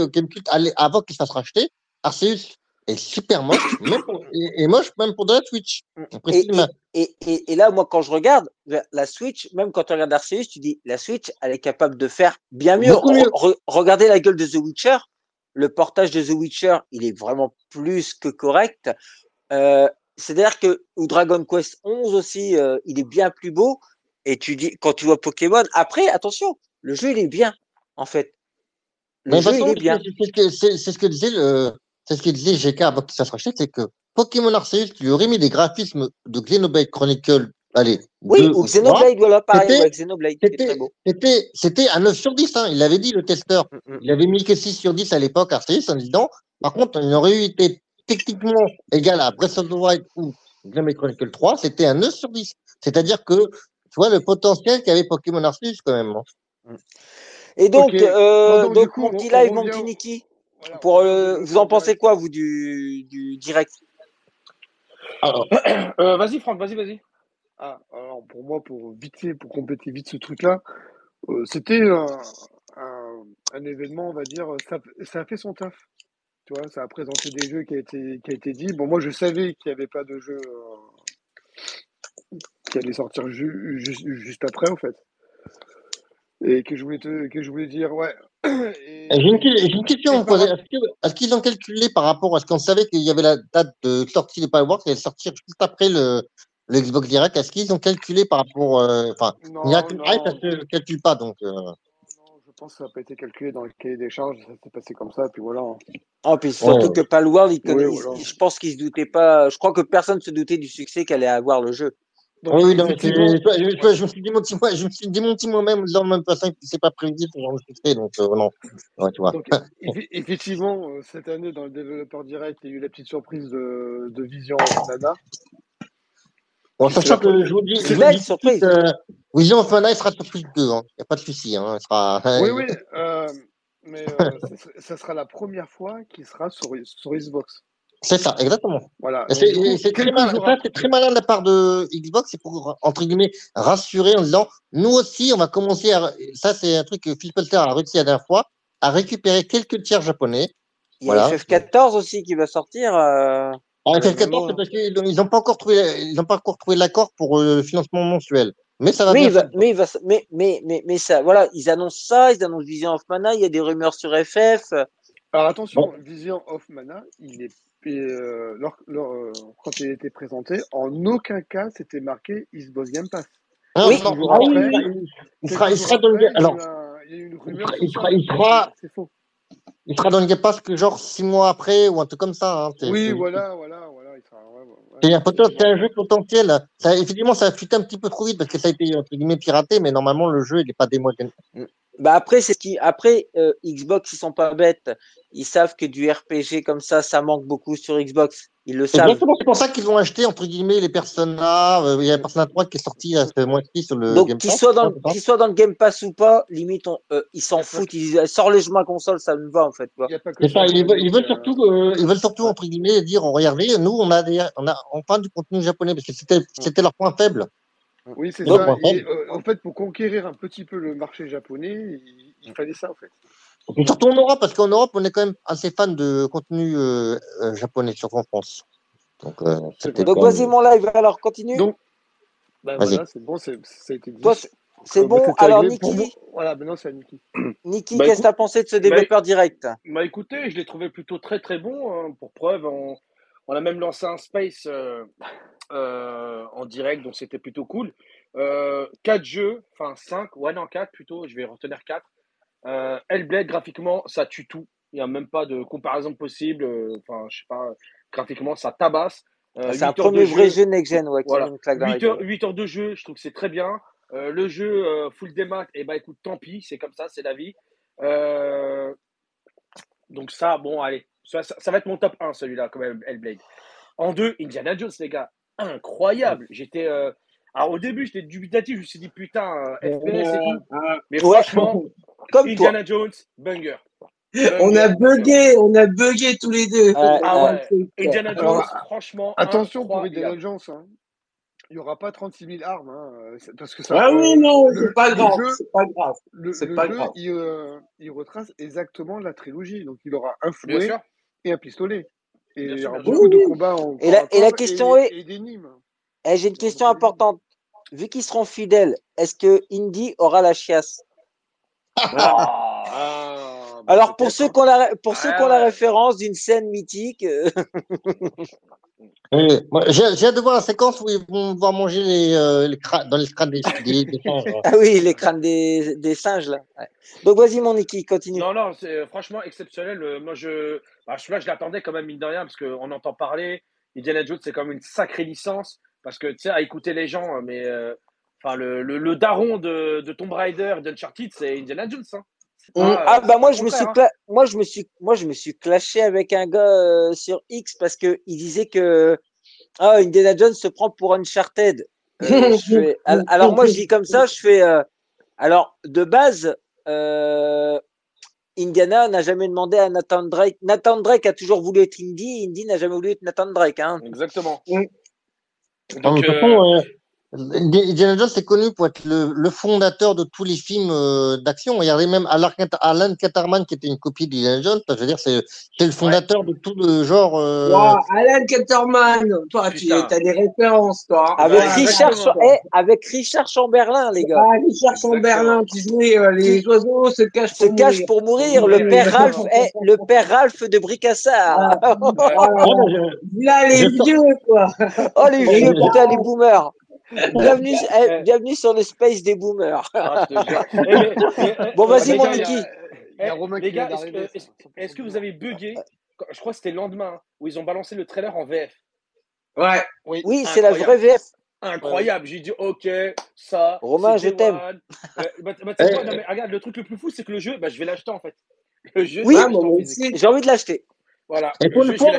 allez, avant qu'il se fasse racheter. Arceus est super moche, <coughs> même pour- et, et moche même pour de la Switch. On précise Et, et, et, là, moi, quand je regarde la Switch, même quand tu regardes Arceus, tu dis la Switch, elle est capable de faire bien mieux. Beaucoup mieux. Re- re- regardez la gueule de The Witcher. Le portage de The Witcher, il est vraiment plus que correct. Euh, C'est-à-dire que ou Dragon Quest 11 aussi, euh, il est bien plus beau. Et tu dis, quand tu vois Pokémon, après, attention, le jeu, il est bien, en fait. Le Mais jeu, il est bien. c'est ce que disait le c'est ce que disait GK avant qu'il racheter, c'est que Pokémon Arceus, tu lui aurais mis des graphismes de Xenoblade Chronicle, allez, Oui, deux ou Xenoblade, voilà, pareil, ouais, Xenoblade, très C'était beau. c'était un 9 sur 10, hein. il avait dit le testeur. Mm, mm. Il avait mis que 6 sur 10 à l'époque, Arceus, en disant, par contre, il aurait eu été techniquement égal à Breath of the Wild ou Xenoblade Chronicle 3, c'était un 9 sur 10. C'est-à-dire que, tu vois, le potentiel qu'avait Pokémon Arceus, quand même. hein. Et donc, Ok. euh, Bon, donc, donc du coup, mon on- petit live, mon petit Niki, pour, euh, vous en pensez direct. quoi, vous, du, du direct? Alors, <clears throat> Euh, vas-y, Franck, vas-y, vas-y. Ah, alors pour moi, pour vite fait, pour compléter vite ce truc-là, euh, c'était un, un, un événement, on va dire, ça, ça a fait son taf. Tu vois, ça a présenté des jeux qui a été, qui a été dit. Bon, moi, je savais qu'il n'y avait pas de jeu euh, qui allait sortir ju- ju- juste après, en fait. Et que je voulais te, que je voulais dire, ouais. Et, J'ai une, question à et vous poser. Est-ce qu'ils ont calculé par rapport à ce qu'on savait qu'il y avait la date de sortie des Powerworks, elle allait sortir juste après le, le Xbox Direct? Est-ce qu'ils ont calculé par rapport. euh, Enfin, non, Miracle non, Drive, ça ne se calcule pas. Donc, euh, non, je pense que ça n'a pas été calculé dans le cahier des charges. Ça s'est passé comme ça, et puis voilà. Oh, puis surtout Ouais. que Palworld, il connaît, Oui, il- voilà. je pense qu'il se doutait pas. Je crois que personne se doutait du succès qu'allait avoir le jeu. Donc, oui, c'est- effectivement, je, je- je me suis démenti moi, je me suis démenti moi-même de la même façon que c'est pas prévisible ce genre de succès. Donc, euh, non. Ouais, tu vois. Donc, effe- effectivement, euh, cette année, dans le développeur direct, il y a eu la petite surprise de, de Vision Nana. Bon, sachant que je vous dis, C'est surprise. suite, euh, Vision of Mana, il sera sur plus de deux. Il n'y a pas de souci. Hein, il sera, <laughs> Oui, oui, euh, mais euh, <laughs> ça, sera- ça sera la première fois qu'il sera sur, sur Xbox. C'est ça, exactement. Voilà. C'est très, malin, jours ça, c'est très malin de la part de Xbox, c'est pour, entre guillemets, rassurer en disant, nous aussi, on va commencer à, ça c'est un truc que Phil Spencer a réussi la dernière fois, à récupérer quelques tiers japonais. Il y a Voilà. FF14 aussi qui va sortir. euh, vraiment. temps, c'est parce qu'ils n'ont pas encore trouvé, ils n'ont pas encore trouvé l'accord pour euh, le financement mensuel. Mais ça va Mais, bien. il va, se- mais, il va, mais, mais, mais, mais ça, voilà, ils annoncent ça, ils annoncent Vision of Mana, il y a des rumeurs sur FF. Alors attention, Vision of Mana, il est euh, euh, quand il a été présenté, en aucun cas c'était marqué Xbox Game Pass. Ah, Oui. non, ah après, il- il sera, il sera dans le, a alors, il y a eu une rumeur. sera- il sera- il sera- C'est faux. il sera dans le Game Pass que genre six mois après ou un truc comme ça. Hein. Oui, voilà, voilà, voilà. Il sera, ouais, ouais, ouais. C'est un, poten- c'est un jeu potentiel. Ça, effectivement, ça a fuité un petit peu trop vite parce que ça a été entre guillemets piraté, mais normalement le jeu il n'est pas démo. Bah après, c'est ce qui, après, euh, Xbox, ils sont pas bêtes. Ils savent que du RPG comme ça, ça manque beaucoup sur Xbox. Ils le savent. Exactement, c'est pour ça qu'ils ont acheté entre guillemets les Persona. euh, il y a Persona 3 qui est sorti à ce mois-ci sur le Donc, Game qu'ils Pass. soient, dans, c'est ça qu'ils soient dans le Game Pass ou pas, limite, on- euh, ils s'en foutent. Ils disent, sors les jeux à console, ça me va, en fait. Il ça, ça, ils veulent, ils veulent surtout, euh, ils veulent surtout entre guillemets dire, regardez, nous on a des, on a enfin du contenu japonais parce que c'était, c'était leur point faible. Oui, c'est ça. en fait- Et, euh, en fait, pour conquérir un petit peu le marché japonais, il, il fallait ça, en fait. Et surtout en Europe parce qu'en Europe on est quand même assez fan de contenu euh, euh, japonais surtout en France. Donc, euh, Donc, vas-y, mon live, alors, continue. Donc, bah, Vas-y. voilà, c'est bon, c'est- ça a été dit. C'est bah, bon. Alors, Niki. Voilà, maintenant c'est à Niki. <clears throat> Niki, Bah, qu'est-ce que tu as pensé de ce développeur direct? Bah écoutez, je l'ai trouvé plutôt très très bon. hein. Pour preuve, on, on a même lancé un space euh, euh, en direct, donc c'était plutôt cool. Euh, 4 jeux, enfin 5, ouais non 4 plutôt, je vais retenir 4. Euh, Hellblade, graphiquement, ça tue tout. Il n'y a même pas de comparaison possible. euh, Enfin, je sais pas, graphiquement, ça tabasse. Euh, C'est un 8 heures de premier vrai jeu. next-gen, ouais, Voilà. met une claque dans la 8 heures, gueule. 8 heures de jeu, je trouve que c'est très bien. Le jeu full démat, et bah écoute, tant pis, c'est comme ça, c'est la vie. Donc ça, bon, allez, ça, ça- ça va être mon top 1, celui-là, quand même, Hellblade. En deux, Indiana Jones, les gars, incroyable. J'étais, euh, alors au début, j'étais dubitatif, je me suis dit putain, euh, FPS et tout. Mais Ouais. franchement, Comme toi. Indiana Jones, banger. On a bugué, on a bugué tous les deux. Ouais, Ah ouais. ouais. Indiana Jones, Alors, franchement, Attention pour. Indiana Jones, hein. il n'y aura pas 36 000 armes, hein, euh, parce que ça. Ah euh, oui, non, le- c'est pas le grave, jeu- c'est pas grave. Le, pas jeu, grave. il, euh, il retrace exactement la trilogie, donc il aura sûr. Et un pistolet. Et il y aura beaucoup de Oui, combats en Et la- et la question et, est- et. Eh, J'ai une question importante. Vu qu'ils seront fidèles, est-ce que Indy aura la chiasse? Ah, bah, Alors pour peut-être, ceux qui ont la, pour ceux qui ont la référence d'une scène mythique, euh, <laughs> J'ai j'ai hâte de voir la séquence où ils vont devoir manger les, euh, les cra- dans les crânes des, des, des singes. <laughs> ah oui, les crânes des, des singes là. Ouais. Donc vas-y mon Niki, continue. Non, non, c'est euh, franchement exceptionnel. Euh, Moi, je, bah, je, là, je l'attendais quand même, mine de rien, parce qu'on entend parler. Indiana Jones, c'est quand même une sacrée licence. Parce que, tu sais, à écouter les gens, mais euh, enfin, le, le, le daron de, de Tomb Raider et d'Uncharted, c'est Indiana Jones. Hein. Ah euh, bah moi je me suis hein. cla- moi je me suis moi je me suis clashé avec un gars euh, sur X parce que il disait que ah Indiana Jones se prend pour Uncharted. Euh, je fais- <laughs> al- alors moi je dis comme ça, je fais euh, alors de base euh, Indiana n'a jamais demandé à Nathan Drake. Nathan Drake a toujours voulu être Indy, Indy n'a jamais voulu être Nathan Drake hein. Exactement. Mm. Donc, de toute façon, euh, Indiana Jones est connu pour être le, le fondateur de tous les films euh, d'action. Regardez même Alan Cat- Alan Caterman qui était une copie d'Indiana Jones. Je veux dire, c'est le fondateur de tout le genre. euh, Wow, Alan Caterman, toi, tu as des références, toi. Avec Ouais, Richard. Cha- eh, avec Richard Chamberlain, les gars. Ah, Richard Chamberlain qui jouait euh, les oiseaux se cachent Se pour cache mourir. pour mourir. Le père. Ralph, eh, le père Ralph de Bricassard. Ah, <laughs> là, les Je sens- vieux, quoi. Oh les vieux, putain, les boomers. Bienvenue, <laughs> eh, bienvenue sur le space des boomers. Ah. <laughs> Eh, mais- mais- eh, Bon, vas-y, mon gars, Niki. Il y a Romain les gars, est-ce que, vous avez bugué Je crois que c'était le lendemain hein, où ils ont balancé le trailer en VF. Ouais. Oui. Oui, c'est la vraie. VF. Incroyable. J'ai dit, ok, ça. Romain, c'est je t'aime. Euh, bah, bah, regarde, le truc le plus fou, c'est que le jeu, bah, je vais l'acheter en fait. Le jeu, Oui. J'ai envie de l'acheter. Voilà. Et Le pour jeu, une je vais fois,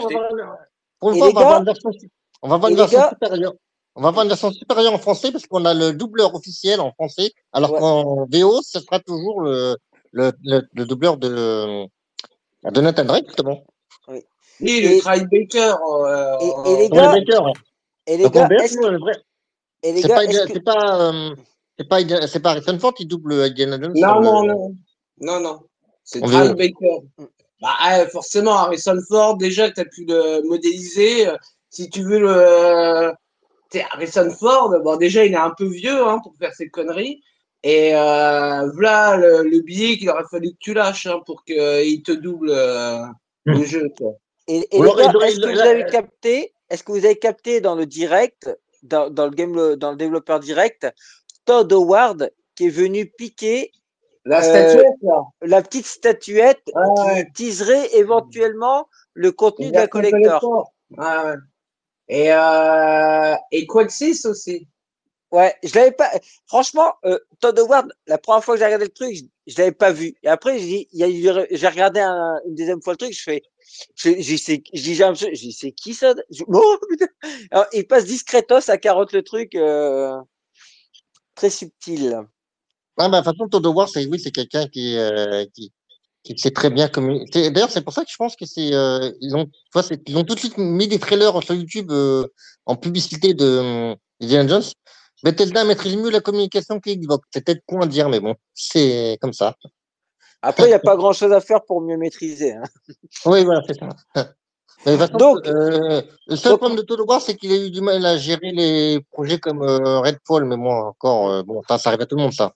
on va pour une version, supérieure. On va avoir une version supérieure en français parce qu'on a le doubleur officiel en français, alors Ouais. qu'en VO, ce sera toujours le, le, le, le doubleur de, de Nathan Drake, justement. Oui, Et- le Cry Baker. euh, Et- et les gars, Baker. Et les gars, c'est pas, est-ce Indi- que- c'est pas, euh, c'est pas, pas Harrison Ford qui double Indiana Jones. Non, le- non, non. Non, non. C'est Cry veut- Baker. Bah, ouais, forcément, Harrison Ford, déjà, tu as pu le modéliser. Si tu veux le. Harrison Ford, bon, déjà, il est un peu vieux hein, pour faire ses conneries. Et euh, voilà le, le billet qu'il aurait fallu que tu lâches hein, pour qu'il te double euh, le jeu. Quoi. Et, est-ce que vous avez capté, est-ce que vous avez capté dans le direct, dans, dans le game, dans le développeur direct, Todd Howard qui est venu piquer La Euh, statuette, là. la petite statuette Ouais. qui teaserait éventuellement le contenu de la Version collector. Ouais, ouais. Et, euh, et Quaxis aussi. Ouais, je l'avais pas. Franchement, euh, Todd Howard, la première fois que j'ai regardé le truc, je, je l'avais pas vu. Et après, j'ai dit- il y a eu- j'ai regardé un- une deuxième fois le truc, je fais, je, je, sais- je c'est qui ça? Je- <laughs> Oh, putain. Alors, il passe discretos à carotte le truc, euh, très subtil. Ah, bah, de toute façon, Todd Howard, c'est, oui, c'est quelqu'un qui, euh, qui, qui sait très bien communiquer. D'ailleurs, c'est pour ça que je pense que c'est, euh, ils ont, tu vois, ils ont tout de suite mis des trailers sur YouTube, euh, en publicité de, euh, Indiana Jones. Bethesda maîtrise mieux la communication que Xbox. C'est peut-être con à dire, mais bon, c'est comme ça. Après, il n'y a pas grand chose à faire pour mieux maîtriser. hein. Oui, voilà, c'est ça. Mais façon, Donc- euh, le seul donc- problème de Todd Howard, c'est qu'il a eu du mal à gérer les projets comme euh, Redfall, mais bon, encore, euh, bon, ça, ça arrive à tout le monde, ça.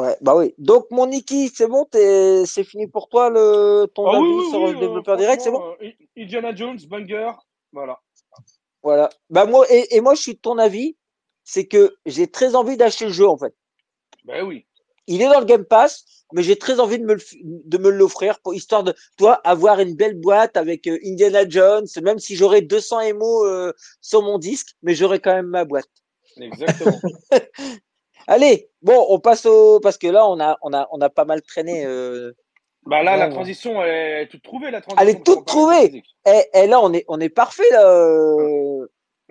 Ouais, bah oui. Donc, mon Niki, c'est bon, c'est fini pour toi le, ton Ah avis oui, oui, sur oui, le euh, développeur direct, c'est bon? euh, Indiana Jones, banger. Voilà. Voilà. Bah moi et, et moi je suis de ton avis, c'est que j'ai très envie d'acheter le jeu en fait. Ben oui. Il est dans le Game Pass, mais j'ai très envie de me de l'offrir pour histoire de toi avoir une belle boîte avec euh, Indiana Jones, même si j'aurais 200 émos euh, sur mon disque, mais j'aurais quand même ma boîte. Exactement. <laughs> Allez, bon, on passe au parce que là on a on a on a pas mal traîné. euh, bah là, Ouais, la transition, elle est toute trouvée, la transition. Elle est toute trouvée. Et, et là on est on est parfait là, euh,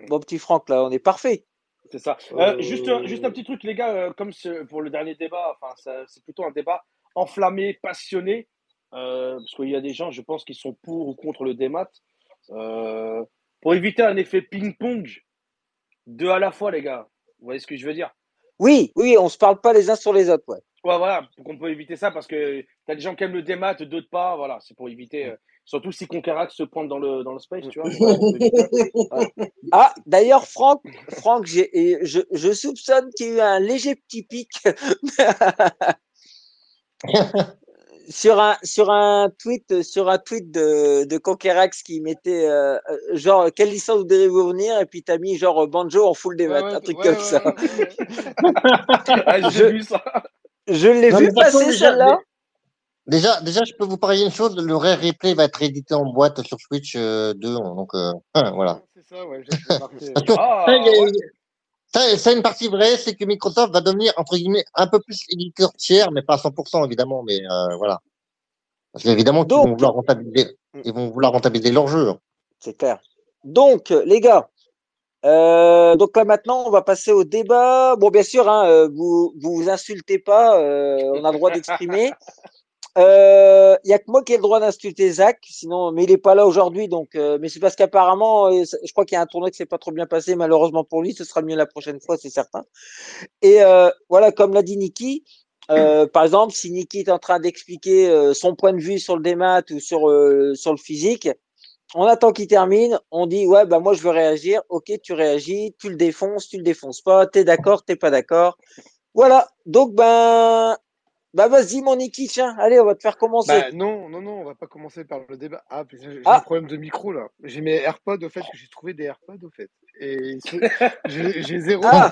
mon petit Franck là, on est parfait. C'est ça. Euh, Euh, juste, un- juste un petit truc, les gars, comme pour le dernier débat, enfin, c'est plutôt un débat enflammé, passionné, parce qu'il y a des gens, je pense, qui sont pour ou contre le démat. Pour éviter un effet ping-pong, deux à la fois, les gars. Vous voyez ce que je veux dire? Oui, oui, on se parle pas les uns sur les autres, ouais. Ouais, voilà, pour qu'on peut éviter ça, parce que t'as des gens qui aiment le démat, d'autres pas, voilà, c'est pour éviter. euh, surtout si Conquerac se pointe dans le, dans le space, tu vois. <laughs> donc, on. Ah, d'ailleurs, Franck, Franck, je, je soupçonne qu'il y a eu un léger petit pic <laughs> sur un sur un tweet sur un tweet de, de Conquerax qui mettait euh, euh, genre quelle licence vous devez-vous venir et puis t'as mis genre banjo en full ouais, un truc ouais, comme ouais, ça. ouais, ouais. <laughs> Ah, j'ai Je- vu ça. Je l'ai vu passer déjà, celle-là. Déjà, déjà, je peux vous parler une chose, le Rare Replay va être édité en boîte sur Switch euh, 2, donc euh, voilà. C'est ça, ouais, j'ai Ah, <laughs> ça, une partie vraie, c'est que Microsoft va devenir entre guillemets un peu plus éditeur tiers, mais pas à 100% évidemment, mais euh, voilà. Parce qu'évidemment Donc- vont vouloir rentabiliser, ils vont vouloir rentabiliser leur jeu. C'est clair. Donc, les gars, euh, donc là maintenant, on va passer au débat. Bon, bien sûr, hein, euh, vous vous vous insultez pas, euh, on a le droit d'exprimer. <laughs> Euh, Il y a que moi qui ai le droit d'insulter Zach, sinon, mais il est pas là aujourd'hui, donc. euh, mais c'est parce qu'apparemment, euh, je crois qu'il y a un tournoi qui s'est pas trop bien passé, malheureusement pour lui. Ce sera mieux la prochaine fois, c'est certain. Et euh, voilà, comme l'a dit Niki, euh, par exemple, si Niki est en train d'expliquer euh, son point de vue sur le démat ou sur euh, sur le physique, on attend qu'il termine, on dit ouais bah moi je veux réagir, ok tu réagis, tu le défonces, tu le défonces pas, t'es d'accord, t'es pas d'accord, voilà. Donc ben bah vas-y mon Niki, tiens, allez on va te faire commencer. Bah non, non, non, on va pas commencer par le débat. Ah, j'ai Ah. un problème de micro là. J'ai mes AirPods au fait, que j'ai trouvé des AirPods au fait. Et <laughs> j'ai zéro Ah.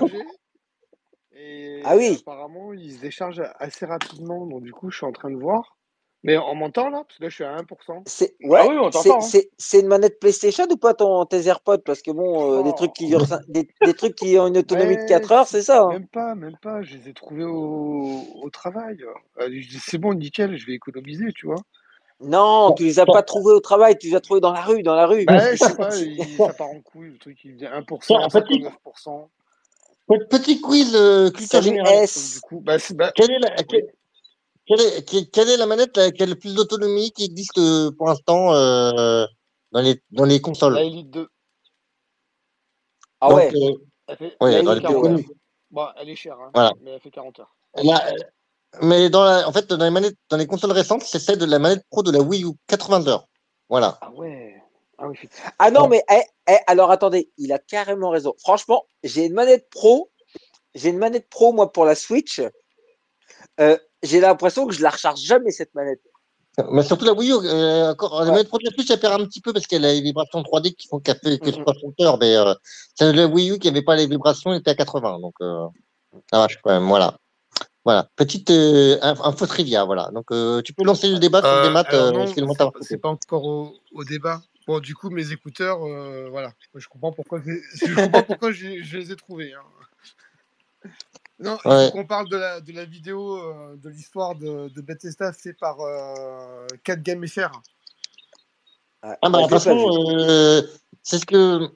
Et Ah oui. apparemment, ils se déchargent assez rapidement. Donc du coup, je suis en train de voir. Mais on m'entend là Parce que là, je suis à 1%. C'est ouais, Ah oui, on c'est t'entend, hein. c'est c'est une manette PlayStation ou pas ton tes AirPods? Parce que bon euh, des Oh. trucs qui durent des, des trucs qui ont une autonomie de Ouais, 4 heures, c'est ça. hein? Même pas, même pas. Je les ai trouvés au, au travail. Euh, je dis, c'est bon, nickel, je vais économiser, tu vois. Non, tu les as pas trouvés au travail, tu les as trouvés dans la rue, dans la rue. Bah, je sais pas, il- ça part en couille, le truc, il dit 1%, Tiens, petit- 59%. Petit quiz euh, culture. Donc, S. du coup, bah, c'est- bah, Quelle est la, quelle, quelle est, quelle- quelle est la manette qui a le plus d'autonomie qui existe euh, pour l'instant euh, dans, les, dans les consoles? La Elite 2, Ah Donc, ouais. euh, elle fait, La dans les Elite plus 40 2, ouais. connus. heures. Bon, elle est chère, hein, Voilà. mais elle fait 40 heures. La- mais dans la, en fait, dans les manettes, dans les consoles récentes, c'est celle de la manette pro de la Wii U, 80 heures. Voilà. Ah ouais. Ah oui. Ah non, Bon. mais eh, eh, alors attendez, il a carrément raison. Franchement, j'ai une manette pro, j'ai une manette pro moi pour la Switch. Euh, j'ai l'impression que je la recharge jamais cette manette. Mais surtout la Wii U, euh, encore, la Ouais. manette pro la Switch, elle perd un petit peu parce qu'elle a les vibrations 3D qui font qu'elle fait que Mhm. 60 heures, mais euh, celle de la Wii U qui avait pas les vibrations était à 80, donc euh, ça marche quand même. Voilà. Voilà. Petite euh, inf- info trivia, voilà. Donc euh, tu peux lancer le débat sur des maths, c'est pas- c'est pas encore au, au débat. Bon, du coup, mes écouteurs, euh, voilà. Je comprends pourquoi, je comprends pourquoi je les ai trouvés. hein. Non, il Ouais. faut qu'on parle de la, de la vidéo, euh, de l'histoire de, de Bethesda fait par euh, 4 Game FR. Ouais, Ah bah, de toute façon, euh, c'est ce que.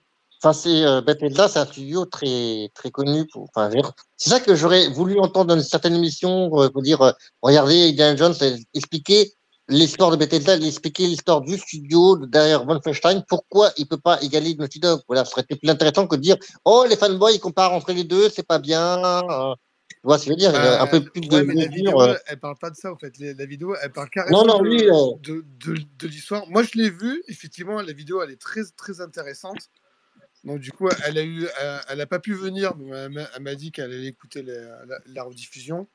Enfin, c'est euh, Bethesda, c'est un studio très très connu. Pour, enfin, c'est ça que j'aurais voulu entendre dans une certaine émission euh, pour dire, euh, regardez, Indiana Jones a expliqué l'histoire de Bethesda, il a expliqué l'histoire du studio de- derrière Wolfenstein, pourquoi il peut pas égaler Naughty Dog. Voilà, ce serait plus intéressant que de dire, oh, les fanboys, ils comparent entre les deux, c'est pas bien. euh, tu vois ce que je veux dire, Bah, un peu plus de mais la vidéo, euh, elle parle pas de ça, en fait. La, vidéo, elle parle carrément non, de, euh, de, de, de l'histoire. Moi, je l'ai vue, effectivement, la vidéo, elle est très, très intéressante. Donc, du coup, elle a eu, elle, elle a pas pu venir, mais elle m'a- elle m'a dit qu'elle allait écouter la, la, la rediffusion.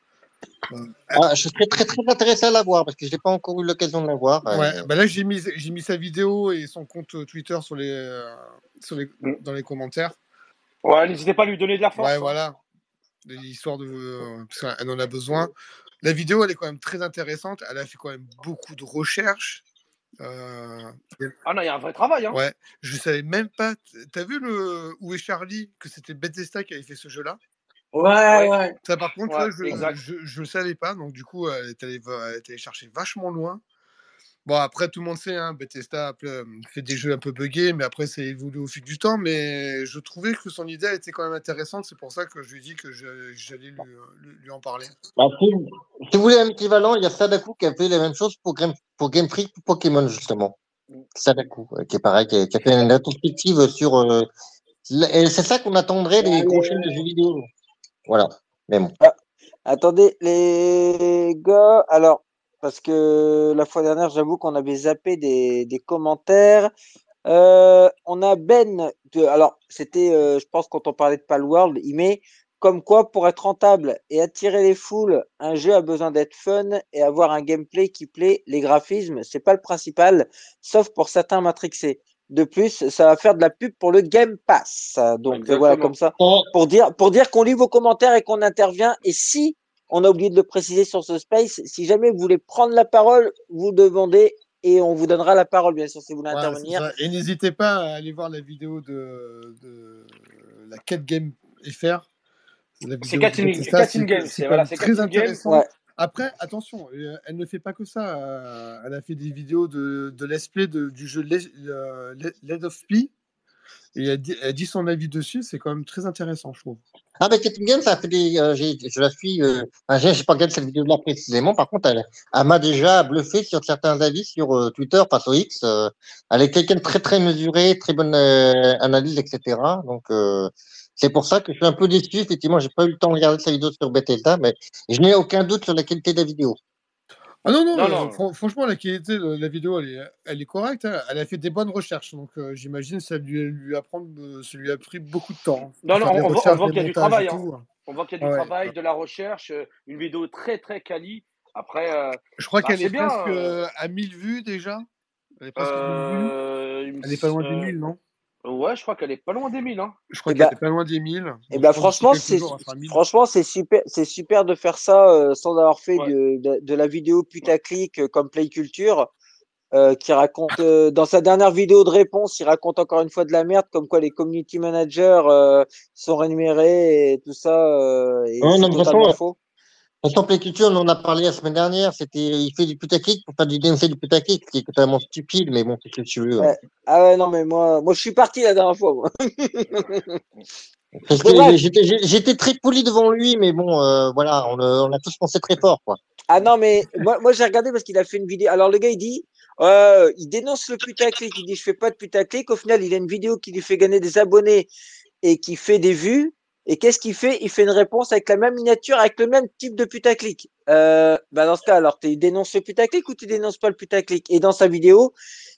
Euh, ah, je serais très très intéressé à la voir parce que je n'ai pas encore eu l'occasion de la voir. euh, Ouais, bah là j'ai mis j'ai mis sa vidéo et son compte Twitter sur les, euh, sur les Mm. dans les commentaires. Ouais, n'hésitez pas à lui donner de la force. Ouais, hein. voilà. L'histoire de euh, parce qu'elle en a besoin. La vidéo elle est quand même très intéressante. Elle a fait quand même beaucoup de recherches. Euh, Ah non, il y a un vrai travail. Hein. ouais, je savais même pas. T'as vu le où est Charlie? Que c'était Bethesda qui avait fait ce jeu-là? Ouais, Ouais. Ça par contre, Ouais, je, le savais pas. Donc du coup, elle est allée, elle est allée chercher vachement loin. Bon, après, tout le monde sait, hein, Bethesda euh, fait des jeux un peu buggés, mais après, ça évolue au fil du temps. Mais je trouvais que son idée était quand même intéressante. C'est pour ça que je lui ai dit que j'allais lui, lui- en parler. Bah, si, si vous voulez un équivalent, il y a Sadaku qui a fait la même chose pour Game, pour Game Freak pour Pokémon, justement. Sadaku, euh, qui est pareil, qui a, qui a fait une rétrospective sur. euh, c'est ça qu'on attendrait des Ouais, chaînes de jeux vidéo. Voilà. Mais bon. Attendez, les gars, alors, parce que la fois dernière, j'avoue qu'on avait zappé des, des commentaires. Euh, on a Ben, de- alors, c'était, euh, je pense, quand on parlait de Palworld, il met comme quoi, pour être rentable et attirer les foules, un jeu a besoin d'être fun et avoir un gameplay qui plaît. Les graphismes, c'est pas le principal, sauf pour certains matrixés. De plus, ça va faire de la pub pour le Game Pass. Donc, euh, voilà, comme ça pour dire, pour dire qu'on lit vos commentaires et qu'on intervient. Et si, on a oublié de le préciser sur ce space, si jamais vous voulez prendre la parole, vous demandez et on vous donnera la parole, bien sûr, si vous voulez Ouais, intervenir. Et n'hésitez pas à aller voir la vidéo de, de la 4 Game FR. C'est vidéo de Cat in- Bethesda, Cat in c'est- voilà, très intéressant. Ouais. Après, attention, euh, elle ne fait pas que ça. euh, Elle a fait des vidéos de, de let's play du jeu Le- euh, of P. Et elle dit, son avis dessus, c'est quand même très intéressant, je trouve. Ah, ben, Catherine Game, ça fait des. je la suis. Euh, j'ai j'ai pas regardé cette vidéo-là précisément. Par contre, elle, m'a déjà bluffé sur certains avis sur Twitter, face au X. Elle est quelqu'un de très, très mesuré, très bonne analyse, etc. Donc, c'est pour ça que je suis un peu déçu. Effectivement, j'ai pas eu le temps de regarder sa vidéo sur Bethesda, mais je n'ai aucun doute sur la qualité de la vidéo. Ah non, non, Non, euh, non. franchement, la qualité de la vidéo, elle est, elle est correcte. hein. Elle a fait des bonnes recherches. Donc, euh, j'imagine que ça lui, lui, apprend, euh, ça lui a pris beaucoup de temps. hein, Non, non, des on voit- qu'il y a du travail, hein. hein. On voit qu'il y a du Ouais. travail, de la recherche, euh, une vidéo très très quali. Après, euh, Je crois Bah, qu'elle c'est est bien, presque à 1000 vues déjà. Elle est presque à 1000 vues. Elle est pas loin des euh, 1000, non? Ouais, je crois qu'elle est pas loin des 1000. Hein. Je crois Eh qu'elle bah- est pas loin des 1000. Et Donc, ben d'ici franchement, c'est jours, elle sera à 1000. franchement c'est super, c'est super de faire ça euh, sans avoir fait Ouais. de, de, de la vidéo putaclic euh, comme Play Culture, euh, qui raconte <laughs> euh, dans sa dernière vidéo de réponse, il raconte encore une fois de la merde, comme quoi les community managers euh, sont rémunérés et tout ça, euh, et non, totalement faux. En Play Culture, on en a parlé la semaine dernière. C'était, il fait du putaclic pour faire du DMC du putaclic, ce qui est totalement stupide, mais bon, c'est ce que tu veux. hein. Ouais. Ah ouais non mais moi, moi je suis parti la dernière fois. Moi. <laughs> Parce que j'étais, très poli devant lui, mais bon, euh, voilà, on, a- on a tous pensé très fort, quoi. Ah non, mais moi, moi j'ai regardé parce qu'il a fait une vidéo. Alors le gars il dit, euh, il dénonce le putaclic, il dit je fais pas de putaclic. Au final, il a une vidéo qui lui fait gagner des abonnés et qui fait des vues. Et qu'est-ce qu'il fait? Il fait une réponse avec la même miniature, avec le même type de putaclic. Euh, bah dans ce cas, alors tu dénonces le putaclic ou tu dénonces pas le putaclic? Et dans sa vidéo,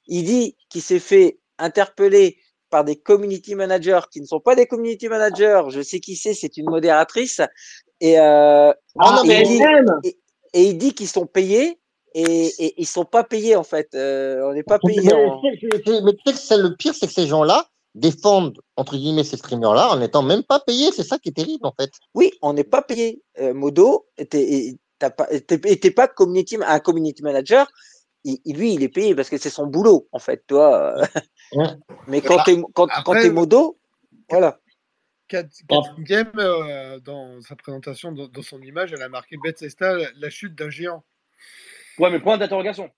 il dit qu'il s'est fait interpeller par des community managers qui ne sont pas des community managers. Je sais qui c'est, c'est une modératrice. Et, euh, Ah, non, et mais il dit- elle et il dit qu'ils sont payés et, et ils sont pas payés en fait. Euh, on n'est pas Mais, payés. en- mais tu sais mais tu sais que c'est le pire, c'est que ces gens-là défendent, entre guillemets, ces streamers-là en n'étant même pas payés. C'est ça qui est terrible, en fait. Oui, on n'est pas payé. Euh, Modo, t'es pas, pas community, un community manager. Il, lui, il est payé parce que c'est son boulot en fait, toi. <laughs> Ouais. <laughs> Mais quand t'es quand, quand t'es modo, voilà. Game, euh, dans sa présentation, dans, dans son image, elle a marqué Bethesda, la, la chute d'un géant. Ouais, mais point d'interrogation.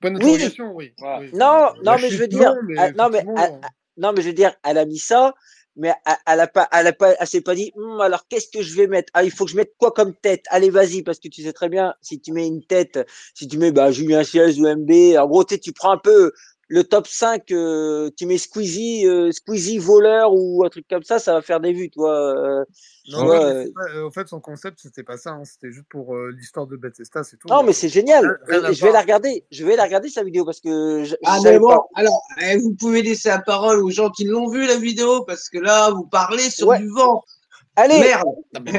Point d'interrogation, oui. Voilà. oui. Non, non, mais je veux dire, non, mais non, mais, effectivement, ah, Non, mais je veux dire, elle a mis ça, mais elle, elle a pas, elle a pas, elle s'est pas dit, Hum, alors qu'est-ce que je vais mettre? Ah, il faut que je mette quoi comme tête? Allez, vas-y, parce que tu sais très bien, si tu mets une tête, si tu mets, bah, Julien Chies ou MB, en gros, tu tu prends un peu le top 5, euh, tu mets Squeezie, euh, Squeezie voleur ou un truc comme ça, ça va faire des vues, toi. euh. Non, Ouais, pas- en fait, son concept, c'était pas ça. hein, C'était juste pour euh, l'histoire de Bethesda, c'est tout. Non, hein. mais c'est génial. Rien- je vais la regarder, je vais la regarder, sa vidéo, parce que je, je Ah, mais bon, pas. alors, eh, vous pouvez laisser la parole aux gens qui l'ont vu, la vidéo, parce que là, vous parlez sur Ouais. du vent. Allez, Merde.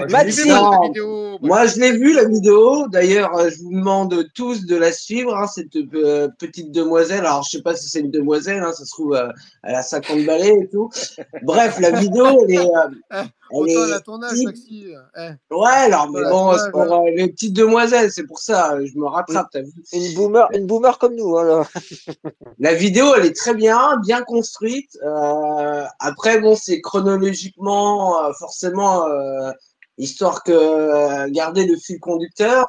Moi, je l'ai vu, Maxime. moi, Non. la vidéo. Moi, je l'ai vu, la vidéo. D'ailleurs, euh, je vous demande tous de la suivre, hein, cette euh, petite demoiselle. Alors, je sais pas si c'est une demoiselle, hein, ça se trouve, euh, elle a 50 balais et tout. Bref, la vidéo, elle est, euh, <laughs> Autant est- elle a ton âge, Maxi. Eh, Ouais, alors, mais bon, c'est pour euh, les petites demoiselles, c'est pour ça, euh, je me rattrape, t'as vu. une boomer, une boomer comme nous, alors. <laughs> La vidéo, elle est très bien, bien construite. Euh, après, bon, c'est chronologiquement, euh, forcément, euh, histoire que euh, garder le fil conducteur.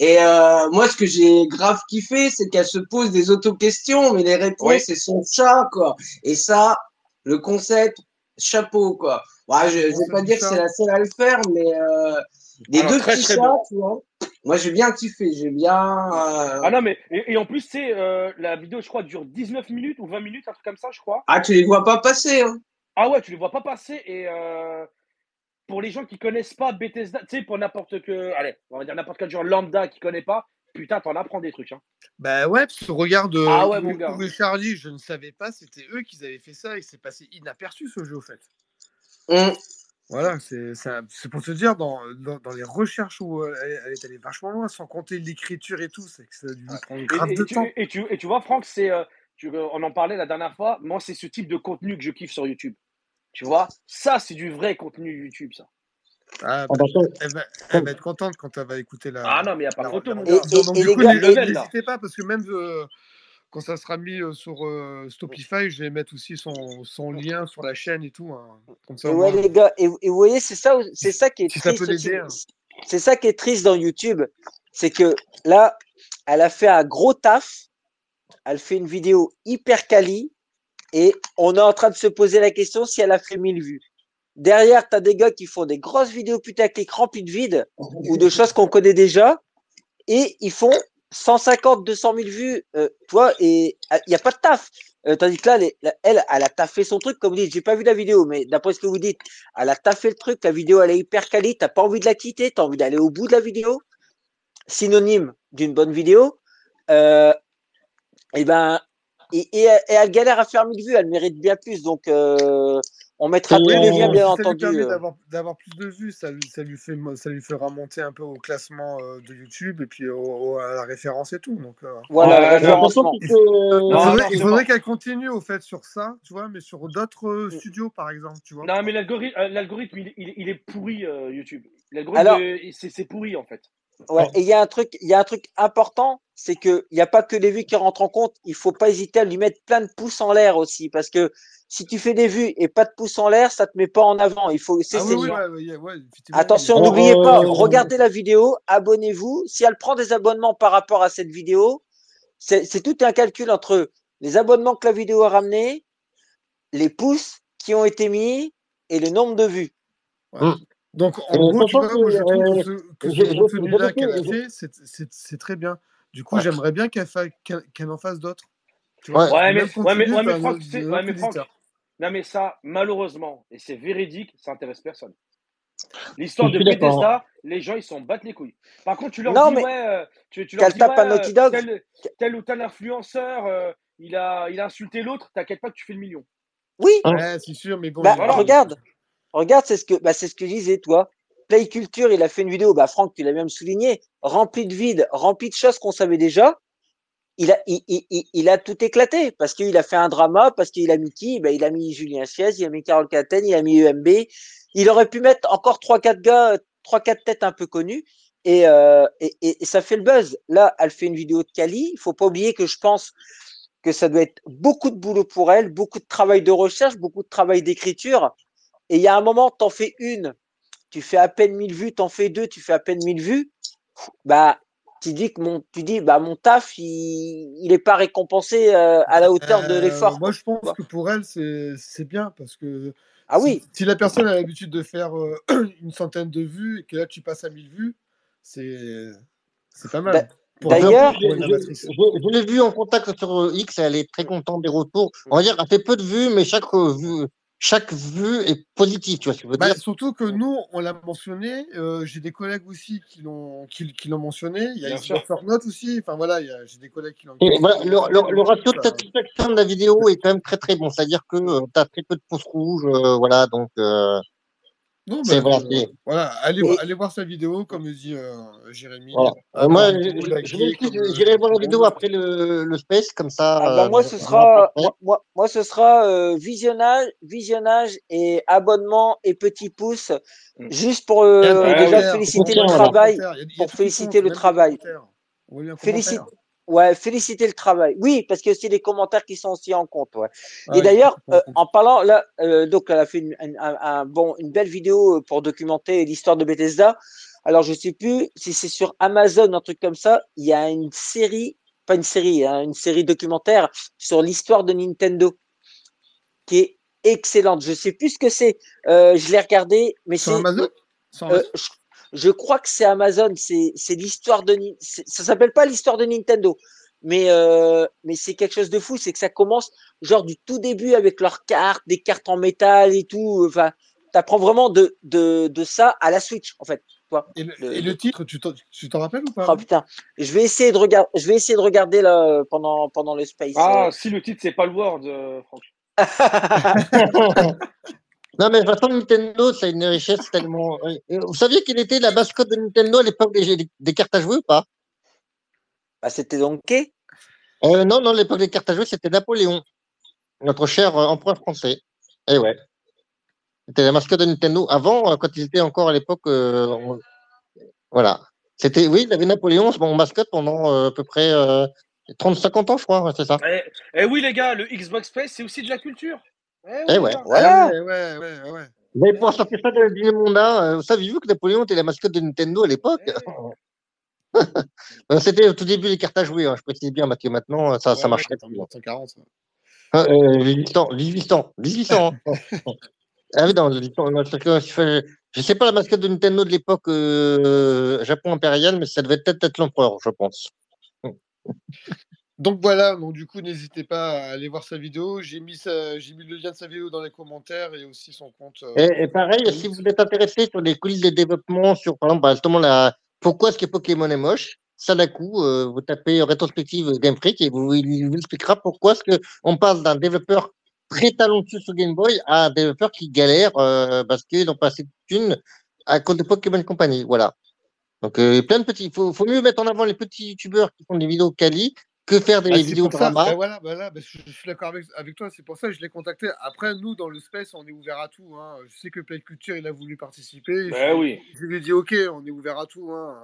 Et euh, moi, ce que j'ai grave kiffé, c'est qu'elle se pose des auto-questions, mais les réponses, Oui. c'est son chat, quoi. Et ça, le concept, chapeau, quoi. Ouais, je, je vais pas dire que c'est la seule à le faire, mais euh, des deux très, petits très chats, beau. tu vois. Moi, j'ai bien kiffé, j'ai bien. euh, Ah non, mais et, et en plus, c'est euh, la vidéo, je crois, dure 19 minutes ou 20 minutes, un truc comme ça, je crois. Ah, tu les vois pas passer, hein. Ah ouais, tu les vois pas passer. Et euh, pour les gens qui connaissent pas Bethesda, tu sais, pour n'importe que, allez, on va dire n'importe quel genre lambda qui connaît pas, putain, t'en apprends des trucs. Hein. Bah ouais, parce que regarde, euh, Ah ouais, mon gars. Charlie, je ne savais pas, c'était eux qui avaient fait ça et c'est passé inaperçu ce jeu au fait. Hum. Voilà, c'est ça- c'est pour te dire, dans, dans, dans les recherches où euh, elle, elle est allée vachement loin, sans compter l'écriture et tout, c'est que ça a dû lui prendre Et, grave et de tu, temps. et, tu, et tu vois, Franck, c'est, euh, on en parlait la dernière fois. Moi, c'est ce type de contenu que je kiffe sur YouTube. Tu vois, ça, c'est du vrai contenu YouTube, ça. Ah, Ah, bah, elle, va, elle va être contente quand elle va écouter la. Ah non, mais il n'y a pas photo, mon Et- gars. Donc, et du coup, n'hésitez pas parce que même euh, quand ça sera mis euh, sur euh, Stopify, je vais mettre aussi son, son lien sur la chaîne et tout. hein. Comme ça, Et ouais, les gars, et, et vous voyez, c'est ça, c'est ça qui est Si ça triste. peut aussi. l'aider, hein. C'est ça qui est triste dans YouTube, c'est que là, elle a fait un gros taf. Elle fait une vidéo hyper quali. et on est en train de se poser la question si elle a fait 1000 vues. Derrière, tu as des gars qui font des grosses vidéos putaclic remplies de vide ou de choses qu'on connaît déjà et ils font 150, 200 000 vues, euh, tu vois, et il n'y a pas de taf. Euh, tandis que là, elle, elle a taffé son truc, comme vous dites, j'ai pas vu la vidéo, mais d'après ce que vous dites, elle a taffé le truc, la vidéo, elle est hyper quali, t'as pas envie de la quitter, t'as envie d'aller au bout de la vidéo. Synonyme d'une bonne vidéo. Euh, et ben, et, et, et elle galère à faire 1000 vues, elle mérite bien plus, donc on mettra Et tous les liens, bien si ça lui entendu. permet euh. d'avoir d'avoir plus de vues, ça, lui- ça, lui fait, ça lui fera monter un peu au classement euh, de YouTube et puis au- au- à la référence et tout. Donc, euh, Voilà, J'ai l'impression qu'il se- il faudrait, qu'elle continue au fait sur ça, tu vois, mais sur d'autres euh, Mm. studios par exemple, tu vois. Non, mais l'algorithme, euh, l'algorithme, il, il- il est pourri, euh, YouTube. L'algorithme, Alors- euh, c'est c'est pourri, en fait. Ouais, et il y a un truc, il y a un truc important, c'est que il n'y a pas que les vues qui rentrent en compte. Il faut pas hésiter à lui mettre plein de pouces en l'air aussi, parce que si tu fais des vues et pas de pouces en l'air, ça te met pas en avant. Il faut, c'est, Ah oui, oui, ouais, ouais, Attention, n'oubliez pas, regardez la vidéo, abonnez-vous. Si elle prend des abonnements par rapport à cette vidéo, c'est, c'est tout un calcul entre les abonnements que la vidéo a ramenés, les pouces qui ont été mis et le nombre de vues. Donc, en Euh, gros, tu vois, moi, je trouve euh, que ce, que ce contenu-là qu'elle a fait, c'est- très bien. Du coup, Ouais. j'aimerais bien qu'elle en fasse d'autres. Tu Ouais. mais, même ouais, mais, contenu, ouais, mais d'un Franck, mais Franck, non, mais ça, malheureusement, et c'est véridique, ça intéresse personne. L'histoire de. Bethesda, les gens, ils s'en battent les couilles. Par contre, tu leur Non, dis, mais ouais, euh, tu, tu leur dis, tape ouais, euh, tel, tel ou tel influenceur, euh, il, a, il a insulté l'autre, t'inquiète pas que tu fais le million. Oui, Hein. Ouais, c'est sûr, mais bon. bah, voilà. regarde, regarde, c'est ce que, bah, c'est ce que disais, toi. Play Culture, il a fait une vidéo, bah, Franck, tu l'as même souligné, remplie de vide, remplie de choses qu'on savait déjà. Il a, il, a tout éclaté parce qu'il a fait un drama, parce qu'il a mis qui? Bah, Il a mis Julien Chiez, il a mis Carole Caten, il a mis EMB. Il aurait pu mettre encore trois, quatre gars, trois, quatre têtes un peu connues. Et, euh, et, et, et ça fait le buzz. Là, elle fait une vidéo de Cali. Il faut pas oublier que je pense que ça doit être beaucoup de boulot pour elle, beaucoup de travail de recherche, beaucoup de travail d'écriture. Et il y a un moment, t'en fais une, tu fais à peine 1000 vues, t'en fais deux, tu fais à peine 1000 vues. Bah, tu dis que mon, tu dis, bah, mon taf, il, il est pas récompensé euh, à la hauteur de Euh, l'effort. Moi, je pense que pour elle, c'est bien parce que Ah si, oui, si la personne a l'habitude de faire euh, <clears throat> une centaine de vues et que là, tu passes à 1000 vues, c'est c'est pas mal. En d'ailleurs, je, je- je- je l'ai vu en contact sur X, elle est très contente des retours. On va dire, elle fait peu de vues, mais chaque vue, chaque vue est positive, tu vois ce que je veux Bah, dire? surtout que nous, on l'a mentionné. euh, j'ai des collègues aussi qui l'ont qui, qui l'ont mentionné. Il y a Fornote aussi. Enfin voilà, il y a- j'ai des collègues qui l'ont voilà, le, ratio de satisfaction de la vidéo est quand même très très bon. C'est-à-dire que tu as très peu de pouces rouges, euh, voilà, donc euh, Non, c'est bah, voilà. allez, et, allez voir sa vidéo, comme le dit euh, Jérémy. voilà. Euh, moi, euh, j'irai voir la vidéo après le, le space, comme ça, ah bah euh, moi ce sera, moi, moi, ce sera euh, visionnage, visionnage et abonnement et petits pouces, Mm. juste pour euh, déjà féliciter le travail, pour féliciter le travail. Félicite. Ouais, féliciter le travail. Oui, parce que c'est les commentaires qui sont aussi en compte. Ouais. Ah, Et d'ailleurs, euh, en parlant là, euh, donc elle a fait une, un, un- un bon, une belle vidéo euh, pour documenter l'histoire de Bethesda. Alors je sais plus si c'est sur Amazon, un truc comme ça. Il y a une série, pas une série, hein, une série documentaire sur l'histoire de Nintendo qui est excellente. Je sais plus ce que c'est. Euh, je l'ai regardé, mais Sur c'est Amazon? Sur Amazon? je, je crois que c'est Amazon, c'est l'histoire de ça s'appelle pas l'histoire de Nintendo, mais euh, mais c'est quelque chose de fou, c'est que ça commence genre du tout début avec leurs cartes, des cartes en métal et tout, enfin t'apprends vraiment de de de ça à la Switch en fait, tu vois. Et le, De- et de- le titre, tu t'en rappelles ou pas? Oh putain, je vais essayer de regarder, je vais essayer de regarder là pendant pendant le space. Ah, euh. si le titre, c'est pas le Word, euh, Franck. <laughs> Non, mais de toute façon, Nintendo, c'est une richesse tellement. Et Vous saviez quelle était la mascotte de Nintendo à l'époque des, cartes à jouer ou pas? bah, c'était Donkey. Euh, non, non, à l'époque des cartes à jouer, c'était Napoléon, notre cher euh, empereur français. Eh ouais. C'était la mascotte de Nintendo. Avant, euh, quand ils étaient encore à l'époque, euh, on- voilà. C'était, oui, il avait Napoléon, c'est mon mascotte pendant euh, à peu près euh, 30-50 ans, je crois, c'est ça. Eh, eh oui, les gars, le Xbox Space, c'est aussi de la culture. Eh Eh ouais. Voilà. Ouais, ouais, ouais, ouais. Allez pouvoir sortir ça de du Monda. Euh, vous saviez-vous que Napoléon était la mascotte de Nintendo à l'époque? Eh. <laughs> Euh, C'était au tout début des cartes à jouer, hein, je précise bien, Mathieu. Maintenant, euh, ça, Ouais, ça ouais, marcherait en plus. 1940. ça. Ah, euh, 18 ans, 18 ans, 18 ans. hein. <laughs> ah oui, non, 18 ans. moi, parce que je, sais pas la mascotte de Nintendo de l'époque euh, Japon impérial, mais ça devait peut-être être l'empereur, je pense. Donc voilà, donc du coup, n'hésitez pas à aller voir sa vidéo. J'ai mis, sa- j'ai mis le lien de sa vidéo dans les commentaires et aussi son compte. euh, Et, et pareil, Oui. si vous êtes intéressé sur les coulisses de développement, sur par exemple, bah, justement, la, pourquoi est-ce que Pokémon est moche, Sadaku, euh, vous tapez rétrospective Game Freak et vous, il vous expliquera pourquoi est-ce que on passe d'un développeur très talentueux sur Game Boy à un développeur qui galère euh, parce qu'ils n'ont pas assez de thunes à cause de Pokémon Company. Voilà. Donc, euh, plein de petits. Il faut, faut mieux mettre en avant les petits youtubeurs qui font des vidéos quali que faire des Ah, c'est vidéos pour ça, drama. ben voilà, ben là, ben je, je suis d'accord avec, avec toi, c'est pour ça que je l'ai contacté. Après, nous, dans le space, on est ouvert à tout. Hein. Je sais que Play Culture, il a voulu participer. Ben oui. Je lui ai dit, ok, on est ouvert à tout. Hein.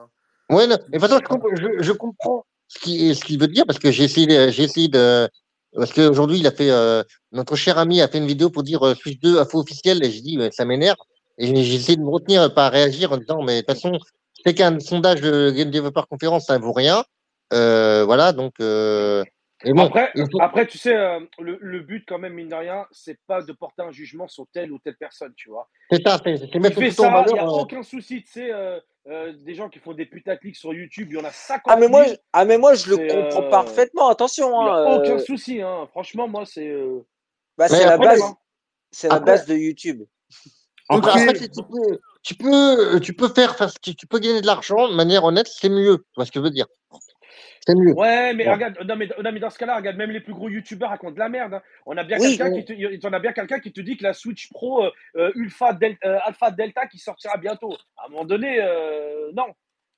Ouais, non, mais de toute façon, je, comp- je, je comprends ce qu'il ce veut dire parce que j'ai essayé, de- j'ai essayé de. Parce qu'aujourd'hui, il a fait. euh, notre cher ami a fait une vidéo pour dire euh, Switch 2 info officielle et j'ai dit, ça m'énerve. Et j'ai essayé de me retenir, pas à réagir en disant, mais de toute façon, c'est qu'un sondage de Game Developer Conference, ça ne vaut rien. Euh, voilà, donc. Euh, et bon, Après, faut- après, tu sais, euh, le, le but, quand même, mine de rien, c'est pas de porter un jugement sur telle ou telle personne, tu vois. c'est ça, c'est mettre fait ça, il n'y a euh, aucun souci, tu sais, euh, euh, des gens qui font des putaclics sur YouTube, il y en a 50 Ah, mais 000. moi, je- ah, mais moi, je le comprends euh, parfaitement. Attention, Il n'y a hein, aucun euh, souci, hein. Franchement, moi, c'est. euh, bah, c'est la base, hein. c'est la après- base de YouTube. Après, Ok. après, tu peux, tu peux, tu peux faire, tu peux gagner de l'argent de manière honnête, c'est mieux. Tu vois ce que je veux dire C'est mieux. Ouais, mais Ouais. regarde, non mais, non, mais dans ce cas-là, regarde, même les plus gros youtubeurs racontent de la merde. hein. On a bien Oui, quelqu'un qui qui te dit que la Switch Pro euh, euh, Del- euh, Alpha Delta qui sortira bientôt. À un moment donné, euh, non.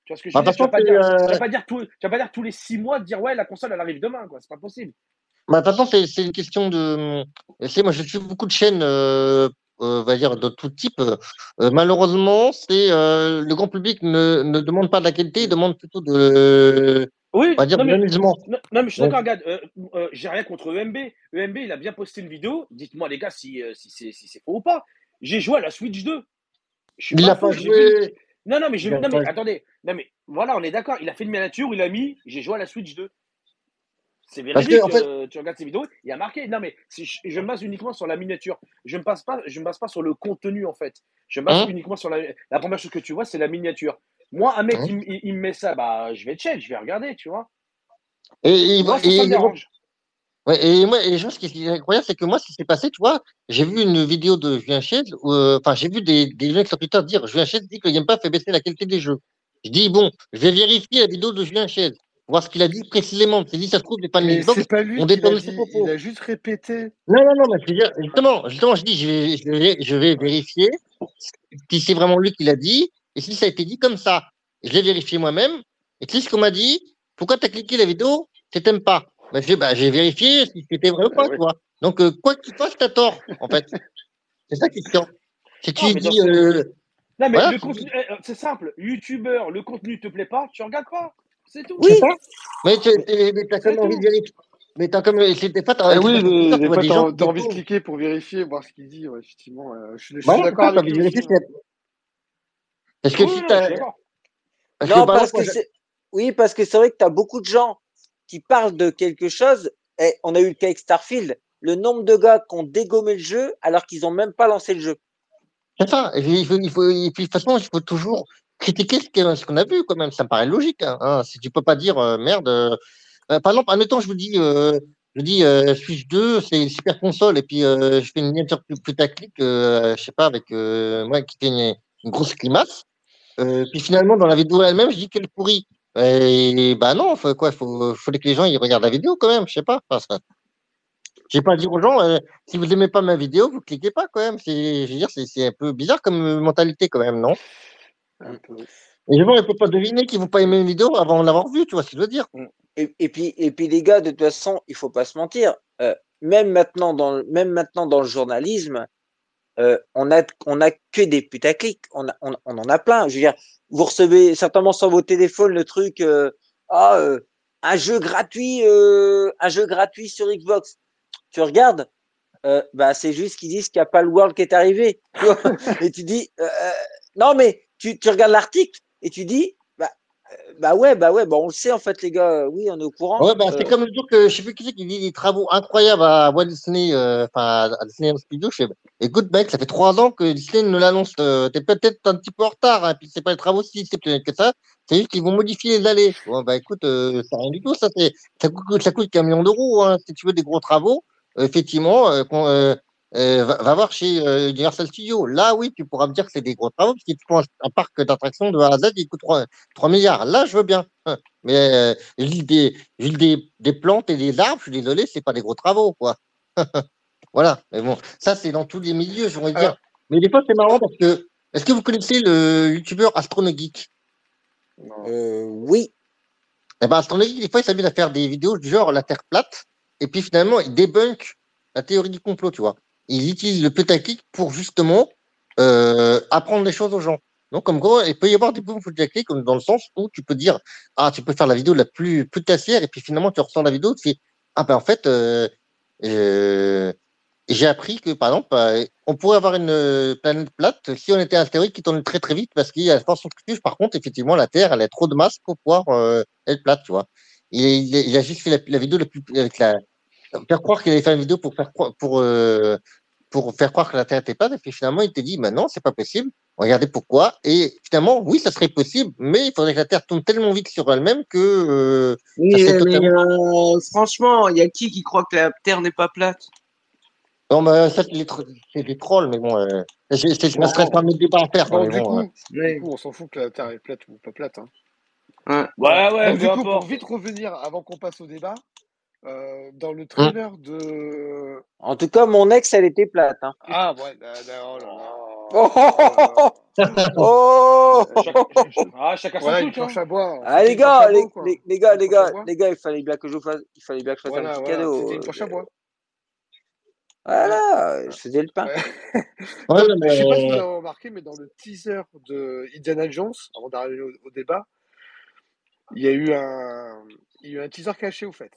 Tu vois ce que je Bah, veux dire? pas dire, pas dire tu vas pas dire tous les six mois de dire ouais la console elle arrive demain quoi. C'est pas possible. Bah, de toute façon, c'est une question de. Moi, je suis beaucoup de chaînes, euh, on va dire de tout type. Euh, malheureusement, c'est euh, le grand public ne, ne demande pas de la qualité, il demande plutôt de, Oui, on va dire, non mais, non, non, mais je suis d'accord, regarde, euh, euh, j'ai rien contre EMB. EMB, il a bien posté une vidéo. Dites-moi les gars si, euh, si c'est si c'est faux ou pas. J'ai joué à la Switch 2. Je suis il n'a pas joué. Non, non, mais, a non, mais pas- attendez. Non, mais voilà, on est d'accord. Il a fait une miniature, il a mis, j'ai joué à la Switch 2. C'est Parce que, véridique. en fait, euh, tu regardes ces vidéos, il y a marqué. Non, mais si je, je me base uniquement sur la miniature. Je ne me base pas, je me base pas sur le contenu, en fait. Je me base hein, uniquement sur la. La première chose que tu vois, c'est la miniature. Moi, un mec, hein. il, me- il- il me met ça, bah, je vais check, je vais regarder, tu vois. Et, et, Moi, ça, ça et, me et- dérange. ouais, et moi, et choses qui sont incroyables, c'est que moi, ce qui s'est passé, tu vois, j'ai vu une vidéo de Julien Chiez, euh, enfin, j'ai vu des, des gens sur Twitter dire Julien Chiez dit que le Game Pass fait baisser la qualité des jeux. Je dis, bon, je vais vérifier la vidéo de Julien Chiez, voir ce qu'il a dit précisément. C'est dit, ça se trouve, fans Mais Xbox c'est pas lui l'a détourné ses dit, propos. il a juste répété. Non, non, non, mais je veux dire, justement, justement, je dis, je vais, je vais, je vais vérifier si c'est vraiment lui qui l'a dit et si ça a été dit comme ça. Je l'ai vérifié moi-même et tu sais ce qu'on m'a dit Pourquoi tu as cliqué la vidéo Tu t'aimes pas? Ben, J'ai bah, j'ai vérifié si c'était vrai ou Bah pas, tu vois. Donc, euh, quoi que tu fasses, t'as tort, en fait. <laughs> C'est ça qui est chiant. Si tu dis, euh, Non, mais voilà, le contenu, eh, c'est simple. YouTubeur, le contenu te plaît pas, tu regardes pas. C'est tout. Oui, Mais t'as c'est comme envie de vérifier. Mais t'as comme, c'est des fois, t'as, Ah oui, mais envie de cliquer pour vérifier, voir ce qu'il dit. Ouais, effectivement, euh, je, suis- je suis Voilà, c'est d'accord avec envie de lui aussi. vérifier. hein. c'est- Parce que Oui, si t'as, parce que non, par parce exemple, moi, que j'ai- c'est, oui, parce que c'est vrai que tu as beaucoup de gens qui parlent de quelque chose. Et on a eu le cas avec Starfield. Le nombre de gars qui ont dégommé le jeu alors qu'ils ont même pas lancé le jeu. C'est ça. Il faut, il faut, et puis, de toute façon, il faut toujours critiquer ce qu'on a vu, quand même. Ça me paraît logique. Hein, hein. Si tu peux pas dire euh, merde. euh, euh, par exemple, admettons, je vous dis, euh, je dis euh, Switch 2, c'est une super console, et puis je fais une miniature plus, plus tactique, je sais pas, avec moi qui fait une, une grosse grimace. Euh, puis finalement, dans la vidéo elle-même, je dis qu'elle est pourrie. Et bah non, faut, quoi, faut, faut que les gens ils regardent la vidéo quand même, je sais pas. Enfin, ça- j'ai pas à dire aux gens, euh, si vous aimez pas ma vidéo, vous cliquez pas quand même. C'est, je veux dire, c'est, c'est un peu bizarre comme euh, mentalité quand même, non? Et gens, ils peuvent pas deviner qu'ils vont pas aimer une vidéo avant de l'avoir vue, tu vois ce que je veux dire? Et, et puis, et puis les gars, de toute façon, il faut pas se mentir. euh, même maintenant dans, le- même maintenant dans le journalisme, euh, on a, on a que des putaclics. On, a- on, en a plein. Je veux dire, vous recevez certainement sur vos téléphones le truc, euh, ah, euh, un jeu gratuit, un jeu gratuit sur Xbox. Tu regardes, bah c'est juste qu'ils disent qu'il n'y a pas le World qui est arrivé. <laughs> Et tu dis, non mais tu, tu regardes l'article et tu dis, bah Bah ouais, bah ouais, bah on le sait en fait, les gars. Oui, on est au courant. Ouais, bah, c'est Euh, comme le jour que je sais plus qui c'est qui dit des travaux incroyables à Walt Disney, euh, enfin, à Disney Studio. Je fais, écoute, mec, ça fait trois ans que Disney ne l'annonce. Euh, T'es peut-être un petit peu en retard, hein, puis c'est pas les travaux si exceptionnels que ça. C'est juste qu'ils vont modifier les allées. Bon, bah, écoute, euh, c'est rien du tout, ça, c'est, ça coûte, ça coûte qu'un million d'euros, hein. Si tu veux des gros travaux, euh, effectivement, euh, qu'on, euh, va, va voir chez euh, Universal Studios. Là, oui, tu pourras me dire que c'est des gros travaux, parce qu'ils te font un, parc d'attractions de A à Z, il coûte 3, 3 milliards. Là, je veux bien. Hein. Mais euh, l'île des, des, des plantes et des arbres, je suis désolé, c'est pas des gros travaux, quoi. <laughs> Voilà. Mais bon, ça, c'est dans tous les milieux, j'aurais dire. Alors, Mais des fois, c'est marrant parce que, est-ce que vous connaissez le youtubeur Astronogeek? euh, oui. Eh ben, Astronogeek, des fois, il s'amuse à faire des vidéos du genre la Terre plate, et puis finalement, il débunk la théorie du complot, tu vois. Il utilise le putaclic pour justement euh, apprendre les choses aux gens. Donc, comme quoi, il peut y avoir des bons dans le sens où tu peux dire, ah, tu peux faire la vidéo la plus putassière, et puis finalement, tu ressens la vidéo, tu fais, ah ben en fait, euh, euh, j'ai appris que, par exemple, euh, on pourrait avoir une euh, planète plate si on était un astéroïde qui tourne très très vite parce qu'il y a la force centrifuge. Par contre, effectivement, la Terre, elle a trop de masse pour pouvoir euh, être plate, tu vois. Il a juste fait la, la vidéo la plus avec la faire croire qu'il avait fait une vidéo pour faire croire pour euh, pour faire croire que la Terre était plate et puis finalement il te dit bah non c'est pas possible regardez pourquoi et finalement oui ça serait possible mais il faudrait que la Terre tourne tellement vite sur elle-même que euh, Oui, mais totalement euh, franchement, il y a qui qui croit que la Terre n'est pas plate? non bah ça c'est des, trolls mais bon euh, je, me serais pas mis de débat à faire Bon, mais du bon coup, du coup, on s'en fout que la Terre est plate ou pas plate. Hein. Ouais. Ouais, ouais, Donc, du coup, pour vite revenir, avant qu'on passe au débat, euh, dans le hum. trailer de. En tout cas, mon ex, elle était plate. Hein. Ah, ouais, oh là là. Oh, Oh oh, Euh, Chaque- Ah, chacun son Voilà, truc, hein. à bois. Ah les gars, bois les, gars, les gars, bois les gars, il fallait bien que je vous fasse, il fallait bien que je fasse un petit voilà, cadeau. c'était une euh, planche à bois. Ouais. Voilà, je faisais le pain. Ouais. <laughs> ouais, Donc, non, je sais pas si vous mais avez remarqué, mais dans le teaser de Indiana Jones, avant d'arriver au, au débat, il y a eu un, il y a eu un teaser caché, au fait.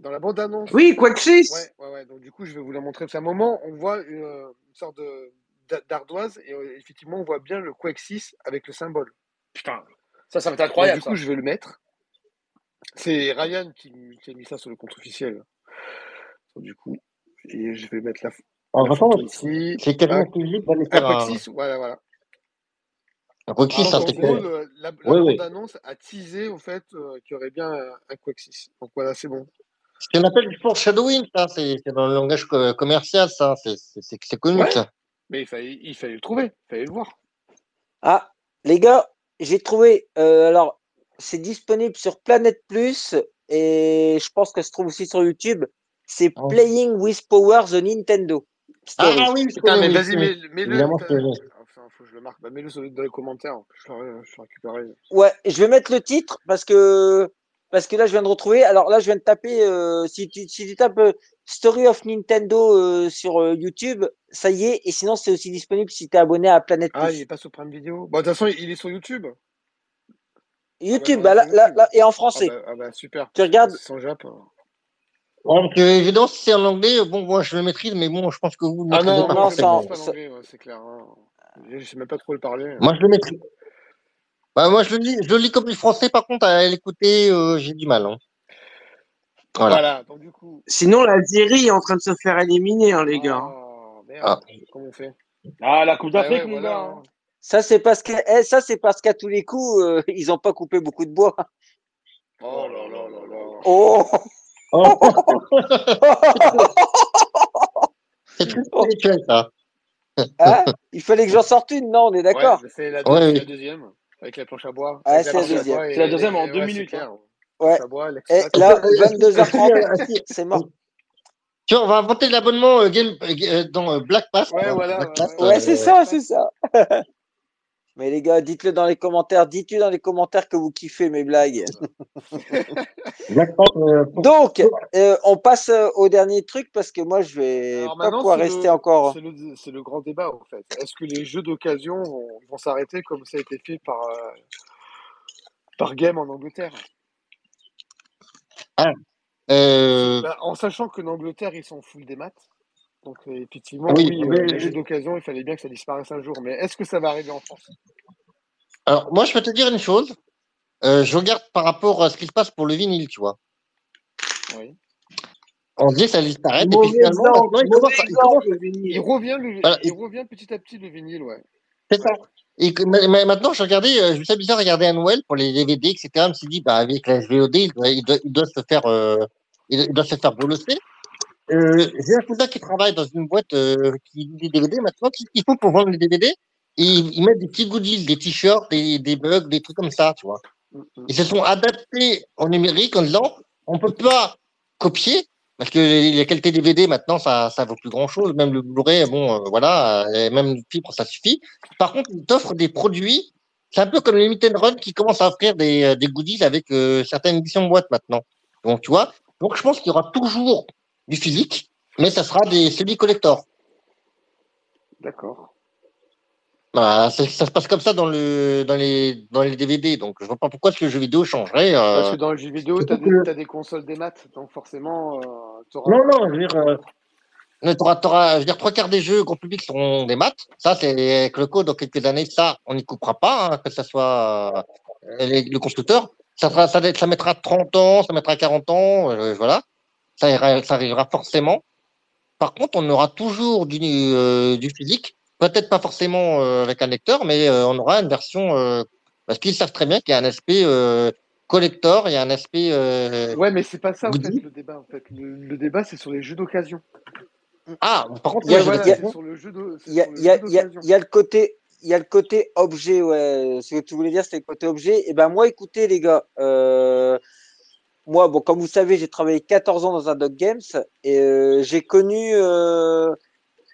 Dans la bande-annonce. Oui, Quackfist. Ouais, ouais, ouais. Donc, du coup, je vais vous la montrer. C'est un moment, on voit une, une sorte d'ardoise et euh, effectivement, on voit bien le Quake 6 avec le symbole. Putain, ça, ça va être Donc, incroyable, du coup, ça. je vais le mettre. C'est Ryan qui, qui a mis ça sur le compte officiel. Donc, du coup, et je vais mettre la, en photo ici. c'est Kevin qui va Un faire Quake un 6, voilà, voilà. un Quackfist, Donc, ça en c'était gros, le- la, la Oui, oui. bande-annonce a teasé, au fait, euh, qu'il y aurait bien un, un Quake 6. Donc, voilà, c'est bon. Ce qu'on appelle du foreshadowing, ça, c'est dans le langage co- commercial, ça, c'est connu, Ouais, ça. mais il fallait, il fallait le trouver, il fallait le voir. Ah, les gars, j'ai trouvé. euh, alors, c'est disponible sur Planète Plus et je pense que ça se trouve aussi sur YouTube. C'est Oh. Playing with Power the Nintendo Story. Ah oui, Putain, mais oui, vas-y, mets- mets-le. Enfin, faut que je le marque. Bah, mets-le dans les commentaires. Je le, je le récupérerai. Ouais, je vais mettre le titre parce que parce que là je viens de retrouver. Alors là je viens de taper. euh, si tu si tu tapes euh, Story of Nintendo euh, sur euh, YouTube, ça y est. Et sinon c'est aussi disponible si tu es abonné à Planète Ah, il est pas sur Prime Video. Bon, de toute façon, il est sur YouTube. Ah, bah, YouTube, non, bah, est là, là, et en Ah, français. bah, ah bah, super. Tu regardes. C'est sans Jap. Ouais, donc, euh, évidemment, si c'est en anglais, bon, moi, je le maîtrise, mais bon, je pense que vous Ah non, non, c'est clair. hein. Je sais même pas trop le parler. Moi, je le maîtrise. Bah, moi, je le lis, je le lis comme du français, par contre, à l'écouter, euh, j'ai du mal. Hein. Voilà. Voilà, donc du coup. Sinon, l'Algérie est en train de se faire éliminer, hein, les gars. Oh, Ah. merde. Comment on fait? Ah, la Coupe Ah d'Afrique, ouais, mon voilà. gars. hein. hein. Ça c'est parce que eh, ça c'est parce qu'à tous les coups euh, ils ont pas coupé beaucoup de bois. Oh là là là là. Oh. Oh. <laughs> c'est très spirituel, ça. Hein? Il fallait que j'en sorte une, non On est d'accord? Ouais, c'est la, Ouais, oui. la deuxième. Avec la planche à bois. Ah, c'est la deuxième. C'est la deuxième en deux ouais, minutes, clair. Ouais. Et là, Est-ce que- est-ce que- 22h30, est-ce que- c'est mort. Tiens, on va inventer l'abonnement euh, Game euh, dans euh, Black Pass. Ouais, euh, voilà. Black ouais, Pass, ouais, Ouais, euh, c'est ça, c'est ça. <laughs> Mais les gars, dites-le dans les commentaires, dites-le dans les commentaires que vous kiffez mes blagues. Euh, Donc, euh, on passe euh, au dernier truc parce que moi, je vais Alors pas pouvoir rester le, encore. c'est le, grand débat, en fait. Est-ce que les jeux d'occasion vont, vont s'arrêter comme ça a été fait par, euh, par Game en Angleterre? Euh, Bah, En sachant que l'Angleterre, ils sont full des maths. Donc, euh, effectivement, oui, oui, euh, mais- les jeux d'occasion, il fallait bien que ça disparaisse un jour. Mais est-ce que ça va arriver en France? Alors, moi, je peux te dire une chose. euh, je regarde par rapport à ce qui se passe pour le vinyle, tu vois. Oui. On dit que ça disparaît, et puis Mauvais finalement, maintenant, il commence, il exemple, commence- le vinyle. Il revient, le- Voilà, il revient petit à petit le vinyle, ouais. c'est ça. Et que- mais, maintenant, j'ai regardé, euh, je me suis amusé à regarder à Noël pour les DVD, etc. Je me suis dit, bah, avec la SVOD, il doit, il doit, il doit se faire, euh, il il doit se faire bolosser. Euh, j'ai un cousin qui travaille dans une boîte euh, qui dit des DVD. Maintenant, qu'est-ce qu'il faut pour vendre les DVD ils, ils mettent des petits goodies, des t-shirts, des, des bugs, des trucs comme ça, tu vois. Ils se sont adaptés au numérique en disant, on peut pas copier parce que les qualités DVD maintenant, ça, ça vaut plus grand chose. Même le Blu-ray, bon, euh, voilà, et même le fibre, ça suffit. Par contre, ils t'offrent des produits. C'est un peu comme le Limited Run qui commence à offrir des, euh, des goodies avec euh, certaines éditions de boîte maintenant. Donc, tu vois. Donc, je pense qu'il y aura toujours du physique, mais ça sera des celui collector. D'accord. Voilà, ça, ça se passe comme ça dans le dans les dans les DVD. Donc, je vois pas pourquoi ce jeu vidéo changerait. euh, Parce que dans le jeu vidéo, t'as des, que- t'as des consoles des maths, donc forcément, euh, Non, non, je veux dire, euh, ne t'auras, t'auras- je veux dire, trois quarts des jeux grand public seront des maths. Ça, c'est avec le code dans quelques années, ça, on n'y coupera pas, hein, que ce soit euh, les- le constructeur. Ça, sera, ça, ça mettra 30 ans, ça mettra 40 ans, euh, voilà. Ça, ira- ça arrivera forcément. Par contre, on aura toujours du, euh, du physique. Peut-être pas forcément euh, avec un lecteur, mais euh, on aura une version, euh, parce qu'ils savent très bien qu'il y a un aspect euh, collector, il y a un aspect euh, Ouais, mais c'est pas ça en fait le débat. En fait, le, le débat c'est sur les jeux d'occasion. Ah, par contre, Il y a- voilà, y c'est le c'est côté, il y a le côté objet, ouais. Ce que tu voulais dire, c'était le côté objet. Et ben moi, écoutez les gars, euh, moi, bon, comme vous savez, j'ai travaillé 14 ans dans un Dog Games et euh, j'ai connu euh,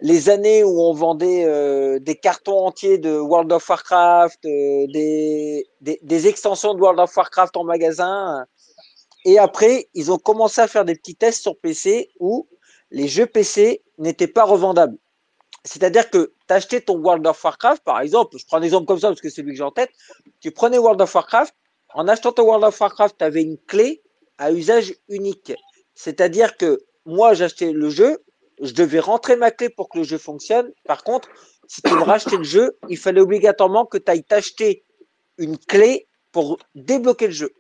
les années où on vendait euh, des cartons entiers de World of Warcraft, des, des extensions de World of Warcraft en magasin. Et après, ils ont commencé à faire des petits tests sur PC où les jeux PC n'étaient pas revendables. C'est-à-dire que tu achetais ton World of Warcraft, par exemple, je prends un exemple comme ça parce que c'est celui que j'ai en tête, tu prenais World of Warcraft, en achetant ton World of Warcraft, tu avais une clé à usage unique. C'est-à-dire que moi, j'achetais le jeu, je devais rentrer ma clé pour que le jeu fonctionne. Par contre, si tu me rachetais le jeu, il fallait obligatoirement que tu ailles t'acheter une clé pour débloquer le jeu.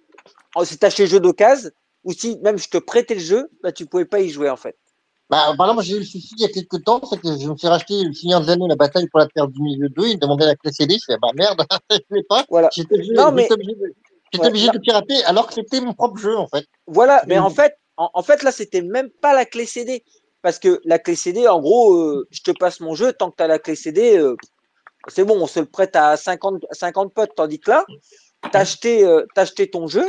Alors, Si tu achetais le jeu d'occasion, ou si même je te prêtais le jeu, bah, tu pouvais pas y jouer en fait. Bah, par exemple, j'ai eu le souci il y a quelques temps, c'est que je me suis racheté le Seigneur des Anneaux, la bataille pour la terre du milieu 2, il me demandait la clé CD, je fais, bah merde, <laughs> je l'ai pas. Voilà. J'étais obligé, Non, mais- obligé, de, j'étais Ouais, obligé là- de pirater alors que c'était mon propre jeu, en fait. Voilà, mais en fait, en, en fait là, c'était même pas la clé CD. Parce que la clé CD, en gros, euh, je te passe mon jeu, tant que tu as la clé CD, euh, c'est bon, on se le prête à 50, 50 potes. Tandis que là, t'as acheté, euh, acheté ton jeu,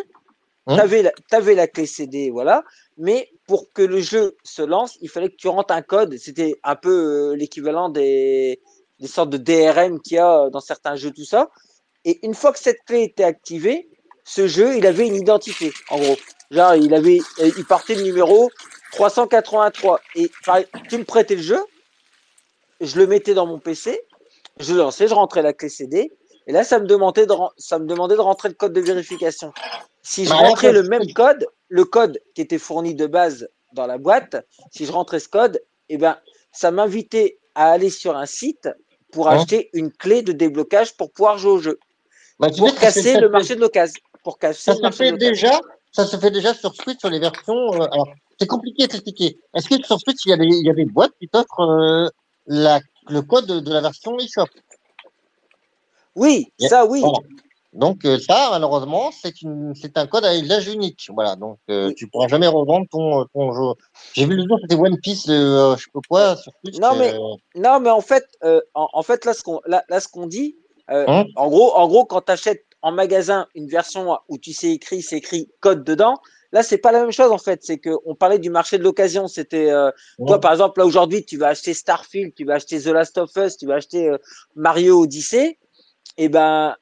t'avais la, t'avais la clé CD, voilà. Mais pour que le jeu se lance, il fallait que tu rentres un code. C'était un peu euh, l'équivalent des, des sortes de DRM qu'il y a dans certains jeux, tout ça. Et une fois que cette clé était activée, ce jeu, il avait une identité, en gros. Genre, il avait, il partait de numéro 383. Et tu me prêtais le jeu, je le mettais dans mon PC, je le lançais, je rentrais la clé CD, et là, ça me demandait de, ça me demandait de rentrer le code de vérification. Si je Bah, rentrais le même code, le code qui était fourni de base dans la boîte, si je rentrais ce code, eh ben, ça m'invitait à aller sur un site pour Hein? acheter une clé de déblocage pour pouvoir jouer au jeu, Bah, pour casser le marché de l'occasion. Pour casser Ça se fait déjà, ça se fait déjà sur Switch sur les versions, euh, alors, c'est compliqué à t'expliquer. Est-ce que sur Switch, il y a des, il y a des boîtes qui t'offrent, euh, la, le code de la version eShop? Oui, Yeah. ça oui. Donc euh, ça, malheureusement, c'est une, c'est un code à usage unique. Voilà, donc euh, tu pourras jamais revendre ton, ton jeu. J'ai vu le jour, c'était One Piece, euh, je sais pas quoi, sur Switch. Non, mais- Non, mais en fait, en, en fait là, ce qu'on là, là, ce qu'on dit, Hein? en gros, en gros, quand tu achètes en magasin une version où tu sais écrit, c'est écrit code dedans. Là, c'est pas la même chose en fait. C'est que on parlait du marché de l'occasion. C'était euh, toi, par exemple, là aujourd'hui, tu vas acheter Starfield, tu vas acheter The Last of Us, tu vas acheter euh, Mario Odyssey. Et ben,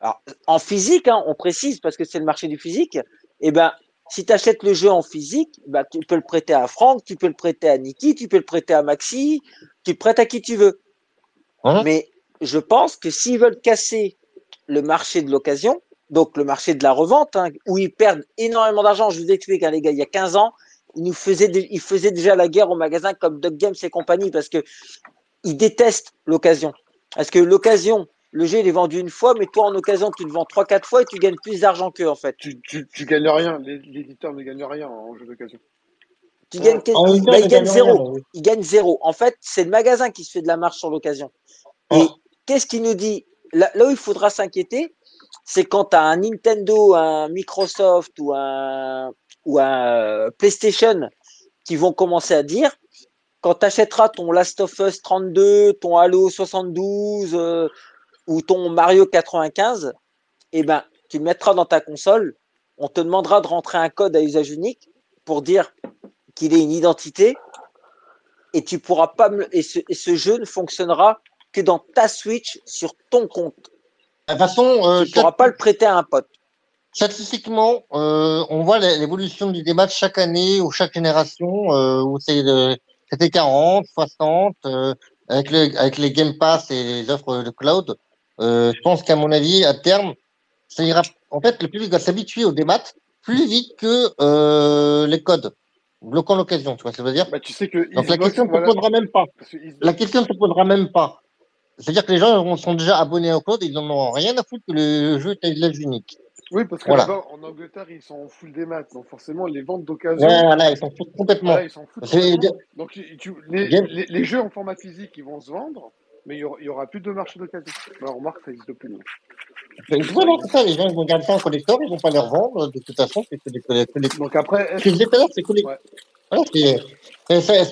alors, en physique, hein, on précise parce que c'est le marché du physique. Et ben, si tu achètes le jeu en physique, ben, tu peux le prêter à Franck, tu peux le prêter à Niki, tu peux le prêter à Maxi, tu le prêtes à qui tu veux. Hein? Mais je pense que s'ils veulent casser le marché de l'occasion, donc le marché de la revente, hein, où ils perdent énormément d'argent, je vous explique, hein, les gars, il y a 15 ans, ils nous faisaient, ils faisaient déjà la guerre au magasin comme Dog Games et compagnie parce que ils détestent l'occasion. Parce que l'occasion, le jeu il est vendu une fois, mais toi en occasion tu le vends 3-4 fois et tu gagnes plus d'argent qu'eux en fait. Tu, tu, tu gagnes rien. Les- L'éditeur ne gagne rien en jeu d'occasion. Tu gagnes, bah, il il gagne zéro. rien. Il gagne zéro. En fait, c'est le magasin qui se fait de la marche sur l'occasion. Oh. Et qu'est-ce qu'il nous dit là, où il faudra s'inquiéter, c'est quand tu as un Nintendo, un Microsoft ou un, euh, PlayStation qui vont commencer à dire quand tu achèteras ton Last of Us 32, ton Halo 72 euh, ou ton Mario 95, eh ben, tu le mettras dans ta console. On te demandera de rentrer un code à usage unique pour dire qu'il ait une identité et tu pourras pas et ce jeu ne fonctionnera que dans ta Switch sur ton compte. De toute façon, euh, Tu ne pourras pas le prêter à un pote. statistiquement, euh, on voit l'é- l'évolution du débat chaque année ou chaque génération, euh, où c'est de- c'était 40, 60, euh, avec, le, avec les Game Pass et les offres de cloud. Euh, je pense qu'à mon avis, à terme, ça ira. En fait, le public va s'habituer au débat plus vite que euh, les codes, bloquant l'occasion. Tu vois ce que je veux dire? Bah, tu sais que Donc la question ne se posera même pas. La question ne se posera même pas. C'est-à-dire que les gens sont déjà abonnés au cloud, ils n'en ont rien à foutre que le jeu est à usage unique. Oui, parce que Voilà. en Angleterre, ils sont en full des maths. Donc forcément, les ventes d'occasion, Ouais, voilà, ils s'en foutent complètement. voilà, ils s'en foutent C'est- complètement. Donc tu- les, les, les jeux en format physique, ils vont se vendre, mais il y aura, plus de marché d'occasion. Bah, remarque, ça n'existe plus. Voilà, c'est ça, les gens ils vont garder ça en collector, ils vont pas les revendre. De toute façon, c'est que des colle- colle- Donc après, Ce est-ce- que je disais tout à l'heure, c'est collector. Ouais. Voilà, c'est. c'est-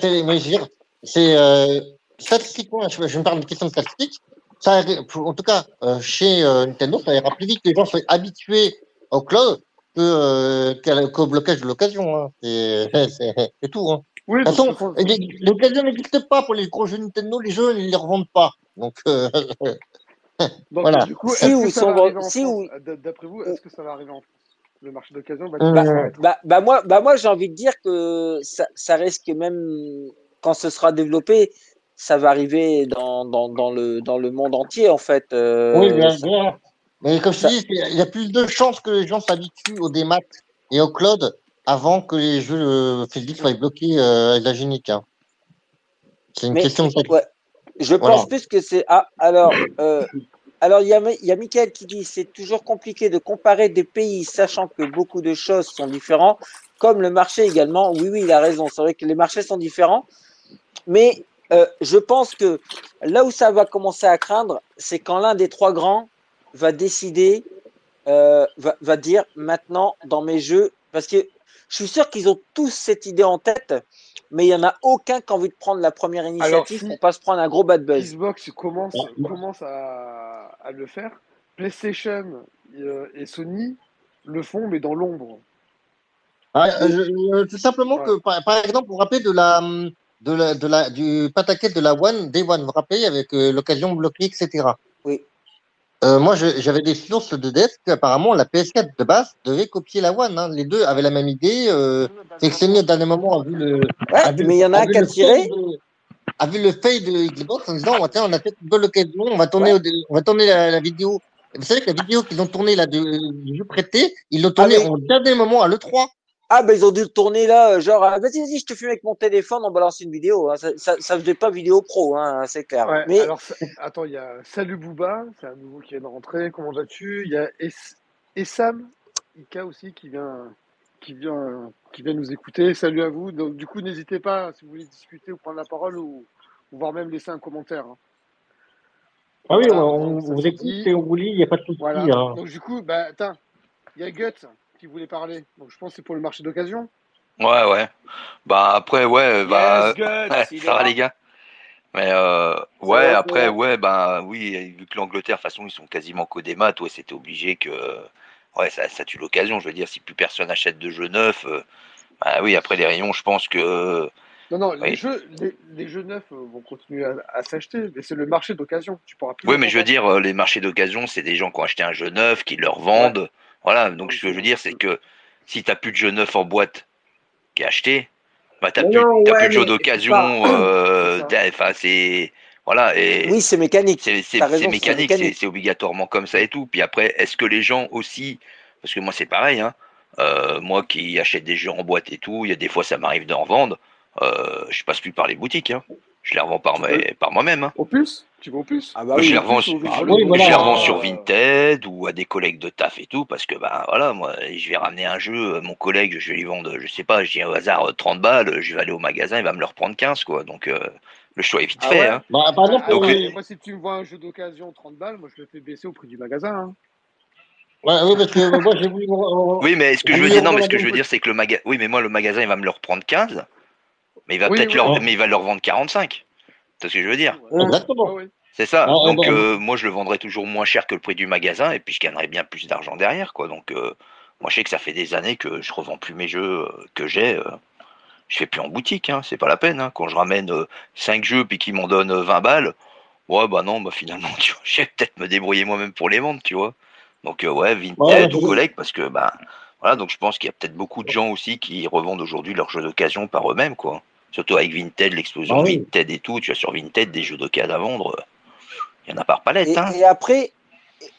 c'est- statistiquement, je, je me parle de question de statistique. Ça, en tout cas, euh, chez euh, Nintendo, ça ira plus vite que les gens soient habitués au cloud que, euh, qu'au blocage de l'occasion. Hein. C'est <laughs> tout. Hein. oui, De toute façon, l'occasion n'existe pas pour les gros jeux Nintendo, les jeux, ils les revendent pas. Donc, euh, <laughs> donc, voilà. du coup, Si ça va en si D'après vous, est-ce que ça va arriver en France Le marché d'occasion va disparaître Bah, bah, moi, bah moi j'ai envie de dire que ça, ça risque même, quand ce sera développé, ça va arriver dans, dans, dans, le, dans le monde entier en fait. Euh, Oui, bien, ça- bien. Mais comme je ça- dis, il y a plus de chances que les gens s'habituent au démat et au cloud avant que les jeux euh, physiques soient bloqués euh, à la génique. hein. C'est une Mais- question de ouais. Je Voilà. pense plus que c'est. Ah, alors, euh, alors il y a, il y a Michael qui dit c'est toujours compliqué de comparer des pays, sachant que beaucoup de choses sont différentes, comme le marché également. Oui, oui, il a raison. C'est vrai que les marchés sont différents, mais euh, je pense que là où ça va commencer à craindre, c'est quand l'un des trois grands va décider, euh, va, va dire maintenant dans mes jeux, parce que je suis sûr qu'ils ont tous cette idée en tête, mais il n'y en a aucun qui a envie de prendre la première initiative si- pour pas se prendre un gros bad buzz. Xbox commence, à, à le faire. PlayStation euh, et Sony le font, mais dans l'ombre. Ah, je- tout simplement Ouais. que, par, par exemple, vous vous rappelez de la, hum, de la, de la, du pataquet de la One, Day One, vous vous rappelez, avec euh, l'occasion bloquée, etc. Oui. Euh, moi, j'avais des sources de desk qu'apparemment la PS4 de base devait copier la One. hein. Les deux avaient la même idée. Euh, c'est que Sony, au dernier moment, a vu le. Ouais, a vu mais il y en a un vu qui a tiré. de- A vu le fail de Xbox en disant Tiens, on a peut-être une bonne occasion, on va tourner, au- on va tourner la, la vidéo. Vous savez que la vidéo qu'ils ont tournée là, du jeu prêté, ils l'ont tournée Ah, mais- au dernier moment à l'E3. Ah, ben ils ont dû le tourner là, euh, genre, ah, vas-y, vas-y, je te fume avec mon téléphone, on balance une vidéo. hein. Ça, ça, ça faisait pas vidéo pro, hein, c'est clair. Ouais, mais alors, attends, il y a Salut Booba, c'est un nouveau qui vient de rentrer. Comment vas-tu? Il y a Es- Essam Ika aussi qui vient, qui, vient, qui vient nous écouter. Salut à vous. Donc, du coup, n'hésitez pas si vous voulez discuter ou prendre la parole ou, ou voire même laisser un commentaire. hein. Ah oui, Voilà, on, vous écoute et on vous lit, il n'y a pas de souci. Voilà. hein. Donc, du coup, bah, attends, il y a Guts qui voulait parler. Donc, je pense que c'est pour le marché d'occasion. Ouais, ouais. Bah après, ouais, bah. Yes, <laughs> ça va les gars Mais euh, ouais, après, ouais, bah oui, vu que l'Angleterre, de toute façon, ils sont quasiment qu'au des maths, ouais, c'était obligé que. Ouais, ça, ça tue l'occasion. Je veux dire, si plus personne achète de jeux neufs, euh, bah oui, après les rayons, je pense que. Non, non, les, jeux, les, les jeux neufs euh, vont continuer à, à s'acheter, mais c'est le marché d'occasion. Tu pourras plus. Oui, mais je veux dire, les marchés d'occasion, c'est des gens qui ont acheté un jeu neuf, qui le revendent. Voilà, donc ce que je veux dire, c'est que si t'as plus de jeu neuf en boîte qui est acheté, bah t'as Mais plus, ouais, de jeux mais d'occasion. euh, C'est Enfin. Voilà, et. oui, c'est mécanique. C'est mécanique, c'est obligatoirement comme ça et tout. Puis après, est-ce que les gens aussi, parce que moi c'est pareil, hein, euh, moi qui achète des jeux en boîte et tout, il y a des fois ça m'arrive d'en revendre, euh, je passe plus par les boutiques, hein. je les revends par, mes- par moi-même. hein. Au plus? Tu plus. Ah bah je oui. les revends, Ah oui, voilà. euh, sur Vinted ou à des collègues de taf et tout parce que ben voilà moi je vais ramener un jeu, euh, mon collègue je vais lui vendre je sais pas, je dis au hasard euh, 30 balles, je vais aller au magasin, il va me le reprendre 15 quoi. Donc euh, le choix est vite Ah fait ouais hein. Bah, par exemple, Donc, euh, moi, si tu me vois un jeu d'occasion 30 balles, moi je le fais baisser au prix du magasin. hein. ouais, oui, parce que moi, j'ai voulu. euh, Oui, mais ce que je veux dire non, mais ce que je veux dire c'est que le magasin oui, mais moi le magasin il va me le reprendre 15 mais il va Oui, peut-être oui, leur mais il va leur vendre 45. C'est ce que je veux dire. Exactement. Ouais, ouais. C'est ça. Ah, ah, Donc bah, euh, moi je le vendrai toujours moins cher que le prix du magasin et puis je gagnerai bien plus d'argent derrière quoi. Donc euh, moi je sais que ça fait des années que je revends plus mes jeux euh, que j'ai. je fais plus en boutique, hein, c'est pas la peine. hein. Quand je ramène 5 jeux puis qu'ils m'en donnent euh, 20 balles, ouais bah non, bah finalement <laughs> tu vois, je vais peut-être me débrouiller moi-même pour les vendre, tu vois. Donc ouais, Ouais, Vinted ou collègue parce que bah voilà, donc je pense qu'il y a peut-être beaucoup de gens aussi qui revendent aujourd'hui leurs jeux d'occasion par eux-mêmes quoi. Surtout avec Vinted, l'explosion Ah oui. Vinted et tout, tu as sur Vinted des jeux d'occasion à vendre, il y en a par palette Et, hein. et après,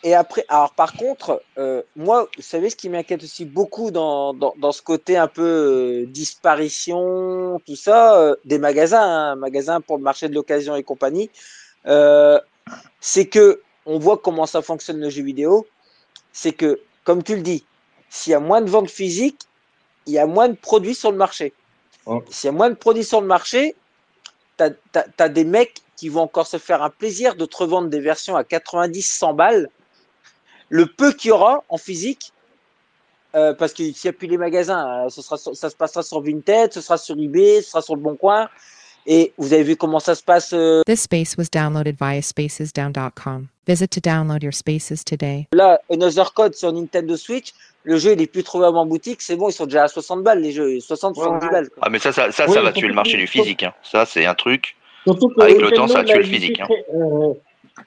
et après, alors par contre, euh, moi, vous savez, ce qui m'inquiète aussi beaucoup dans, dans, dans ce côté un peu euh, disparition, tout ça, euh, des magasins, hein, magasins pour le marché de l'occasion et compagnie, euh, c'est que on voit comment ça fonctionne le jeu vidéo. C'est que, comme tu le dis, s'il y a moins de ventes physiques, il y a moins de produits sur le marché. Ouais. S'il y a moins de produits sur le marché, tu as, des mecs qui vont encore se faire un plaisir de te revendre des versions à 90, 100 balles. Le peu qu'il y aura en physique, euh, parce que n'y a plus les magasins, euh, ça se passera sur Vinted, ce sera sur eBay, ce sera sur le Bon Coin. Et vous avez vu comment ça se passe euh, This space was downloaded via spacesdown.com. Visit to download your spaces today. là, Another Code sur Nintendo Switch. Le jeu, il est plus trouvable en boutique. C'est bon, ils sont déjà à 60 balles, les jeux. 60, 70 balles. quoi. Ah mais ça, ça, ça, Oui, ça va tuer le marché du physique. Hein. Ça, c'est un truc. Surtout que Avec le temps, Nintendo, ça a il tué le physique, hein. euh,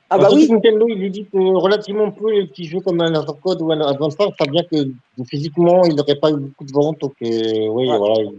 Ah bah surtout oui, Nintendo, il édite euh, relativement peu les petits jeux comme un Laser Code ou un Advance Wars. Ça bien que physiquement, il n'aurait pas eu beaucoup de ventes. Donc, euh, oui, Ouais. voilà. il-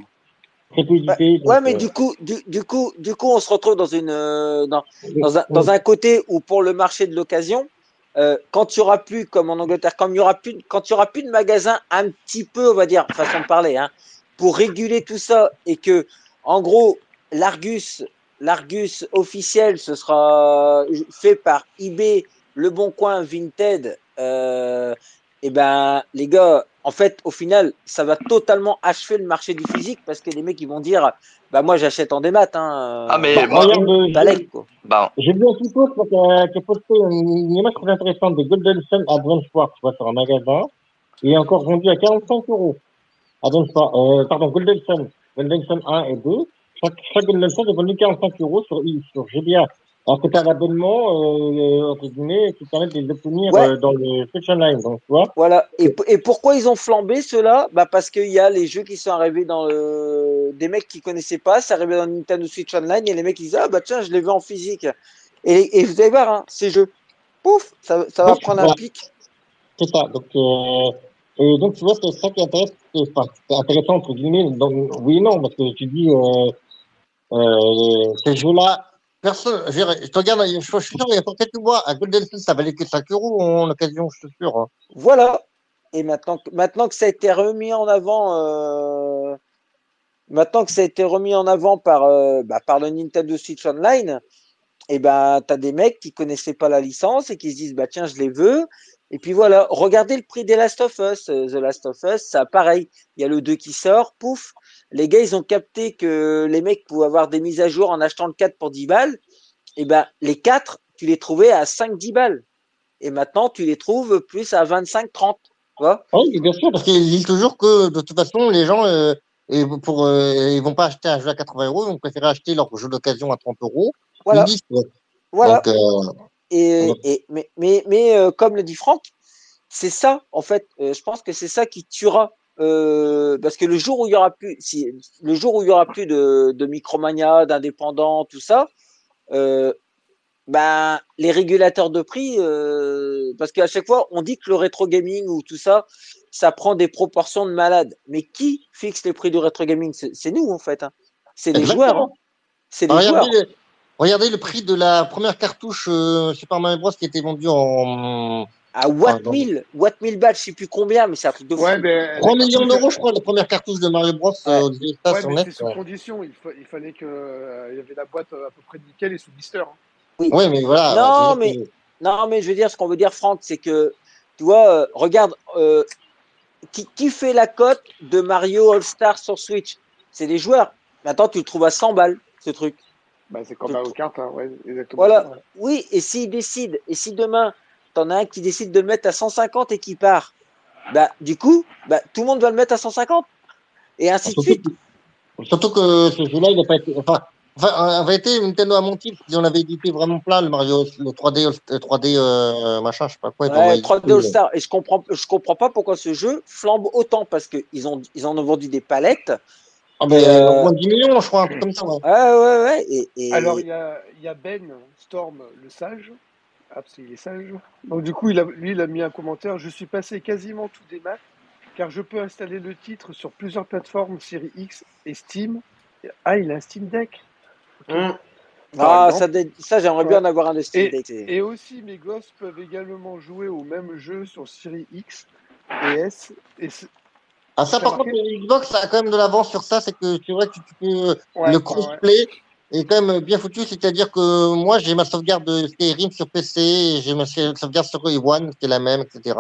Très peu Bah, ouais, mais euh, du coup, du, du coup, du coup, on se retrouve dans une, euh, dans, dans un, dans un côté où pour le marché de l'occasion, euh, quand il y aura plus, comme en Angleterre, quand il y aura plus, quand il y aura plus de magasins un petit peu, on va dire, façon de parler, hein, pour réguler tout ça et que, en gros, l'Argus, l'Argus officiel, ce sera fait par eBay, Le Bon Coin, Vinted, euh, et ben, les gars, en fait, au final, ça va totalement achever le marché du physique parce que les mecs, ils vont dire, bah, moi, j'achète en démat, hein. Ah mais bah, moi, regarde, bah, J'ai vu un petit post là, qui a, qui a posté une, image très intéressante de Golden Sun Advance Wars, tu vois, sur un magasin. Il est encore vendu à 45 euros. Wars, euh, pardon, Golden Sun. Golden Sun 1 et 2. Chaque, chaque Golden Sun est vendu 45 euros sur, sur GBA. Alors que tu as l'abonnement, euh, entre guillemets, qui permet de les obtenir Ouais. euh, dans le Switch Online. Donc, tu vois. Voilà. Et, et pourquoi ils ont flambé ceux-là? Bah Parce qu'il y a les jeux qui sont arrivés dans le. Des mecs qui connaissaient pas, c'est arrivé dans Nintendo Switch Online et les mecs ils disent Ah bah tiens, je l'ai vu en physique. Et, et vous allez voir, hein, ces jeux, pouf, ça, ça va prendre un pic. C'est ça. Donc, euh, et donc, tu vois, c'est ça qui est intéressant, c'est- enfin, c'est intéressant, entre guillemets. Donc, oui et non, parce que tu dis, euh, euh, ces jeux-là, personne, je, te regarde, je, suis sûr, il y a quelques mois, à Golden Sun, ça valait que 5 euros en occasion, je suis sûr. hein. Voilà. Et maintenant, que- maintenant que ça a été remis en avant, euh, maintenant que ça a été remis en avant par, euh, bah, par le Nintendo Switch Online, et ben t'as des mecs qui connaissaient pas la licence et qui se disent bah tiens je les veux. Et puis voilà, regardez le prix des Last of Us. Euh, The Last of Us, ça pareil. Il y a le 2 qui sort, pouf. Les gars, ils ont capté que les mecs pouvaient avoir des mises à jour en achetant le 4 pour 10 balles. Et ben les 4, tu les trouvais à 5-10 balles. Et maintenant, tu les trouves plus à 25-30. Tu vois Ah Oui, bien sûr, parce qu'ils disent toujours que, de toute façon, les gens, euh, et pour, euh, ils vont pas acheter un jeu à 80 euros, ils vont préférer acheter leur jeu d'occasion à 30 euros. Voilà. Disent, quoi. Voilà. Donc, euh, Et, mais mais, mais euh, comme le dit Franck, c'est ça, en fait, euh, je pense que c'est ça qui tuera. Euh, parce que le jour où il y aura plus, si, le jour où il y aura plus de, de micromania, d'indépendants, tout ça, euh, ben, les régulateurs de prix, euh, parce qu'à chaque fois, on dit que le rétro gaming ou tout ça, ça prend des proportions de malade. Mais qui fixe les prix du rétro gaming? C'est nous, en fait. hein. C'est les joueurs. hein. C'est les joueurs. regardez, le, regardez le prix de la première cartouche Super Mario Bros qui était vendue en À Watt Ah, non. 1000, Watt 1000 balles, je sais plus combien, mais c'est un truc de fou. Ouais, mais. 3 millions d'euros, je crois, la première cartouche de Mario Bros euh, Ouais, sur mais net. c'est sous ouais. condition. Il, fa- il fallait que euh, il y avait la boîte euh, à peu près nickel et sous blister. hein. Oui, mais voilà. Non, mais- que- Non, mais je veux dire, ce qu'on veut dire, Franck, c'est que, tu vois, euh, regarde, euh, qui, qui fait la cote de Mario All-Star sur Switch? C'est les joueurs. Maintenant, tu le trouves à 100 balles, ce truc. Bah, c'est comme Mario Kart, hein, ouais, exactement. Voilà. ouais. Oui, et s'il décide, et si demain, t'en as un qui décide de le mettre à 150 et qui part, bah, du coup, bah, tout le monde va le mettre à 150. Et ainsi de suite. surtout que ce jeu-là, il n'a pas été. Enfin, enfin, en vérité, Nintendo a menti si on avait édité vraiment plein le Mario, le 3D, le 3D euh, machin, je sais pas quoi. Ouais, t'envoyaient 3D tout, euh, All-Star. Et je comprends, je comprends pas pourquoi ce jeu flambe autant parce qu'ils ont, ils en ont vendu des palettes. Ah, ben, Euh, au moins 10 millions, je crois, un truc comme ça. Ouais. Ouais, ouais, ouais. Et, et- Alors, il y a, il y a Ben Storm, le sage. Ah, parce qu'il est sage. Donc, du coup, il a, lui, il a mis un commentaire. Je suis passé quasiment tout des maths, car je peux installer le titre sur plusieurs plateformes Série X et Steam. Ah, il a un Steam Deck. Par ah, ça, dé- ça j'aimerais bien en avoir un de Steam Et, Deck. et aussi, mes gosses peuvent également jouer au même jeu sur Série X et S. Et Ah, ça, par contre, Xbox, a quand même de l'avance sur ça. C'est que c'est vrai que tu peux. ouais, le ouais, ouais. Est quand même bien foutu. C'est-à-dire que moi, j'ai ma sauvegarde de Skyrim sur PC, et j'ai ma sauvegarde sur One, qui est la même, etc.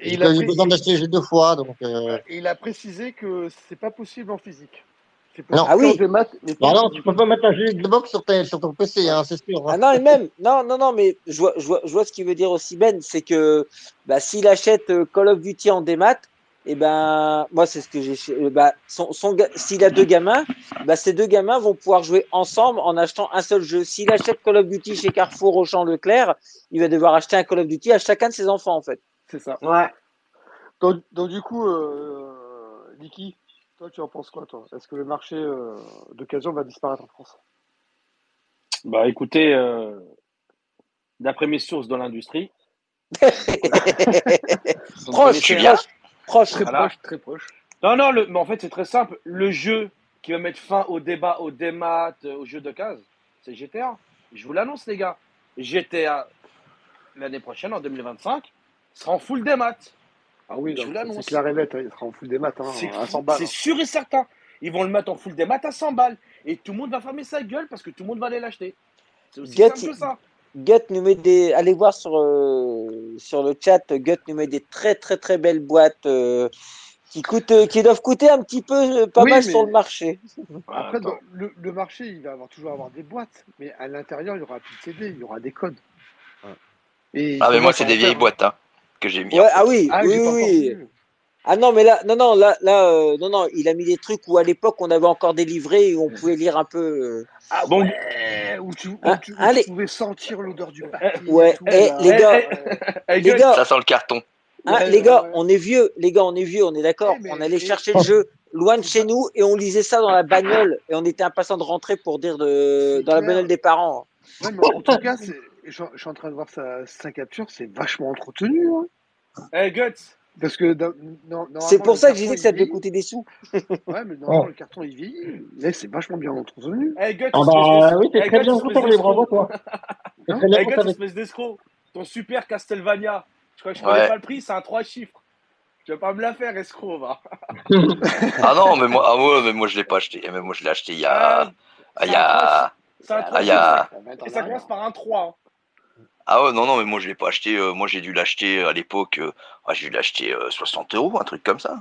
Et J'ai il, a eu pré- besoin d'acheter le jeu deux fois. Donc, euh, et il a précisé que c'est pas possible en physique. Non. Ah oui. bah non, tu peux pas mettre un jeu Xbox sur, ta- sur ton PC, hein, c'est sûr. hein. Ah non, et même, non, non, non, mais je vois, je vois, je vois ce qu'il veut dire aussi, Ben, c'est que bah, s'il achète euh, Call of Duty en démat, et ben, moi, c'est ce que j'ai. euh, Bah, son, son, s'il a deux gamins, bah, ces deux gamins vont pouvoir jouer ensemble en achetant un seul jeu. S'il achète Call of Duty chez Carrefour, Auchan, Leclerc, il va devoir acheter un Call of Duty à chacun de ses enfants, en fait. C'est ça. Ouais. Donc, donc, du coup, euh, Niki, toi, tu en penses quoi, toi? Est-ce que le marché euh, d'occasion va disparaître en France? Bah écoutez, euh, d'après mes sources dans l'industrie, <laughs> proche, connaissez, Julien. proche, proche. Très Voilà. proche, très proche. Non, non, le, mais en fait, c'est très simple. Le jeu qui va mettre fin au débat, au démat, euh, au jeu de case, c'est GTA. Je vous l'annonce, les gars. GTA, l'année prochaine, en 2025, sera en full démat. Ah oui, Je vous c'est- l'annonce. c'est clair et net, hein, il sera en full des maths, hein, C'est à 100 balles. c'est hein. sûr et certain. Ils vont le mettre en full démat à 100 balles. Et tout le monde va fermer sa gueule parce que tout le monde va aller l'acheter. C'est aussi Get- simple que ça. Gut nous met des. Allez voir sur, euh, sur le chat, Gut nous met des très très très belles boîtes euh, qui, coûtent, euh, qui doivent coûter un petit peu euh, pas Oui, mal mais- sur le marché. Après, dans le, le marché, il va avoir, toujours avoir des boîtes, mais à l'intérieur, il y aura plus de CD, il y aura des codes. Et Ah, mais moi, c'est des vieilles boîtes hein, que j'ai mis. Ouais, en fait. ah oui, Ah, oui, oui, oui. Ah non, mais là, non, non, là, là, euh, non, non, il a mis des trucs où à l'époque on avait encore des livrets et on pouvait lire un peu. euh, Ah Bon. ouais, où tu, où Hein, tu- où allez. tu pouvais sentir l'odeur du papier. Ouais, et tout, eh, là. les gars, Eh, <laughs> les gueule, gars, Ça sent le carton. hein, Ouais, les gars, ouais. on est vieux, les gars, on est vieux, on est d'accord. Mais- on allait chercher le jeu loin de chez nous et on lisait ça dans la bagnole et on était impatient de rentrer pour dire de, C'est dans la clair. bagnole des parents. Ouais, mais en tout cas, c'est- je, je suis en train de voir sa, sa capture, c'est vachement entretenu. hein. eh, Guts, Parce que C'est pour ça que j'ai dit que ça devait coûter des sous. <laughs> Ouais, mais normalement, le carton il vieillit. Là, c'est vachement bien entretenu. eh, Guts, Ah bah oui, c'est eh, très bien espèce conservé, d'escroc. bravo toi. <laughs> C'est très bien Eh, Guts, conservé. espèce d'escroc. Ton super Castlevania. Je crois que je connais Ouais. pas le prix, c'est un 3 chiffres. Tu vas pas me la faire, escroc, va. <laughs> Ah non, mais moi, ah ouais, mais moi je l'ai pas acheté. Mais moi je l'ai acheté il y a. Il y a... C'est un 3 Ah, il y a- chiffres. Et ça commence par un 3. hein. Ah ouais, non, non, mais moi je l'ai pas acheté. euh, moi j'ai dû l'acheter à l'époque. euh, j'ai dû l'acheter euh, 60 euros, un truc comme ça.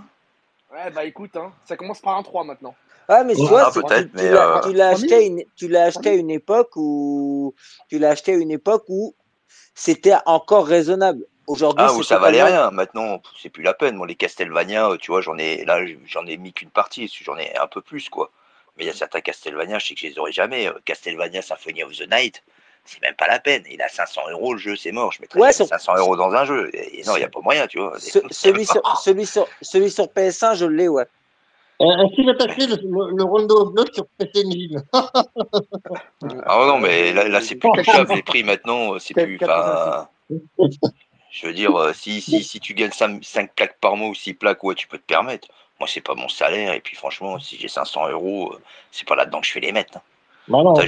Ouais, bah écoute, hein, ça commence par un 3 maintenant. Ah, mais tu Ouais, vois, ah, c'est- peut-être, tu, mais, tu l'as euh, tu l'as acheté, à une- tu l'as acheté à 3000. une époque où tu l'as acheté à une époque où c'était encore raisonnable. Aujourd'hui, Ah, ça valait rien. Maintenant, pff, c'est plus la peine. Moi, les Castlevania, euh, tu vois, j'en ai là, j'en ai mis qu'une partie. J'en ai un peu plus, quoi. Mais il y a certains Castlevania, je sais que je les aurais jamais. Euh, Castlevania Symphony of the Night, c'est même pas la peine. Il a 500 euros le jeu, c'est mort. Je mettrais Ouais, jamais sur- 500 euros dans un jeu. Et non, il y a pas moyen, tu vois. Ce- celui, sur, <laughs> celui, sur, celui sur PS1, je l'ai, ouais. Est-ce qu'il va t'acheter le, le, le Rondo of Blood sur PC Engine Ah non, mais là, là c'est plus touchable les prix maintenant. euh, C'est plus. je veux dire, euh, si, si, si tu gagnes 5, plaques par mois ou 6 plaques, ouais, tu peux te permettre. Moi, c'est pas mon salaire. Et puis, franchement, si j'ai 500 euros, euh, c'est pas là-dedans que je fais les mettre. hein. Bah non, Putain,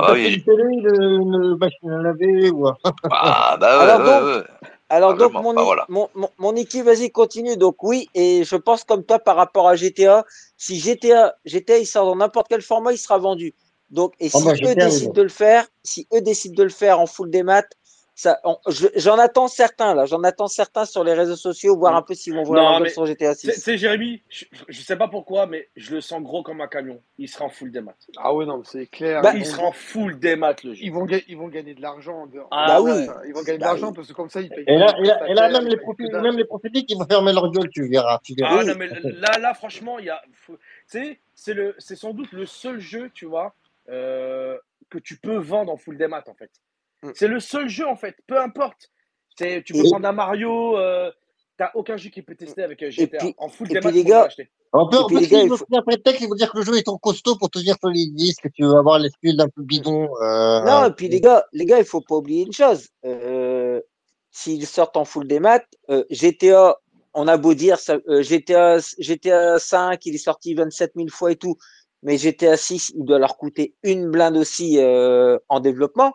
Ah t'acheter oui. une télé, une, une machine à laver ou Ah, bah ouais, Alors ouais, donc, ouais. Alors Ah, donc, vraiment, mon, bah i- voilà. mon, mon, mon équipe, vas-y, continue. Donc oui, et je pense comme toi par rapport à GTA, si GTA, GTA, il sort dans n'importe quel format, il sera vendu. Donc, et Ah si bah, eux oui, décident de le faire, si eux décident de le faire en full des maths, ça, on- je- j'en attends certains là, j'en attends certains sur les réseaux sociaux, voir Mm. un peu s'ils vont voir mais sur GTA Tu sais- 6. tu sais, Jérémy, je, je sais pas pourquoi, mais je le sens gros comme un camion. Il sera en full des maths. Ah ouais, non, mais c'est clair. Bah, ils, Il sera en full des maths, le jeu. ils, vont, ga- ils vont gagner de l'argent. en dehors- Ah Bah ouais. oui, Ils vont gagner de bah l'argent oui. parce que comme ça, ils payent Et là, les et là, et là prestataires, même, ils les profils, même les profils qui vont fermer leur gueule, tu verras. Tu verras. Ah Oui. non, mais <laughs> là, là, franchement, il y a. c'est c'est sans doute le seul jeu, tu vois, euh, que tu peux vendre en full des maths, en fait. Mm. C'est le seul jeu, en fait. Peu importe. C'est, tu peux Et, prendre un Mario, euh, t'as aucun jeu qui peut tester avec euh, et GTA. puis, En full et des puis les gars, l'acheter. On peut, et on puis peut les gars, s'ils il veulent faut. faire un prétexte, ils vont dire que le jeu est trop costaud pour tenir sur les disques, que tu veux avoir l'excuse d'un peu bidon. Euh, Non, et puis les gars, les gars, il faut pas oublier une chose. Euh, s'ils sortent en full des maths, euh, GTA, on a beau dire ça, euh, GTA, GTA 5, il est sorti 27 000 fois et tout, mais GTA 6, il doit leur coûter une blinde aussi euh, en développement,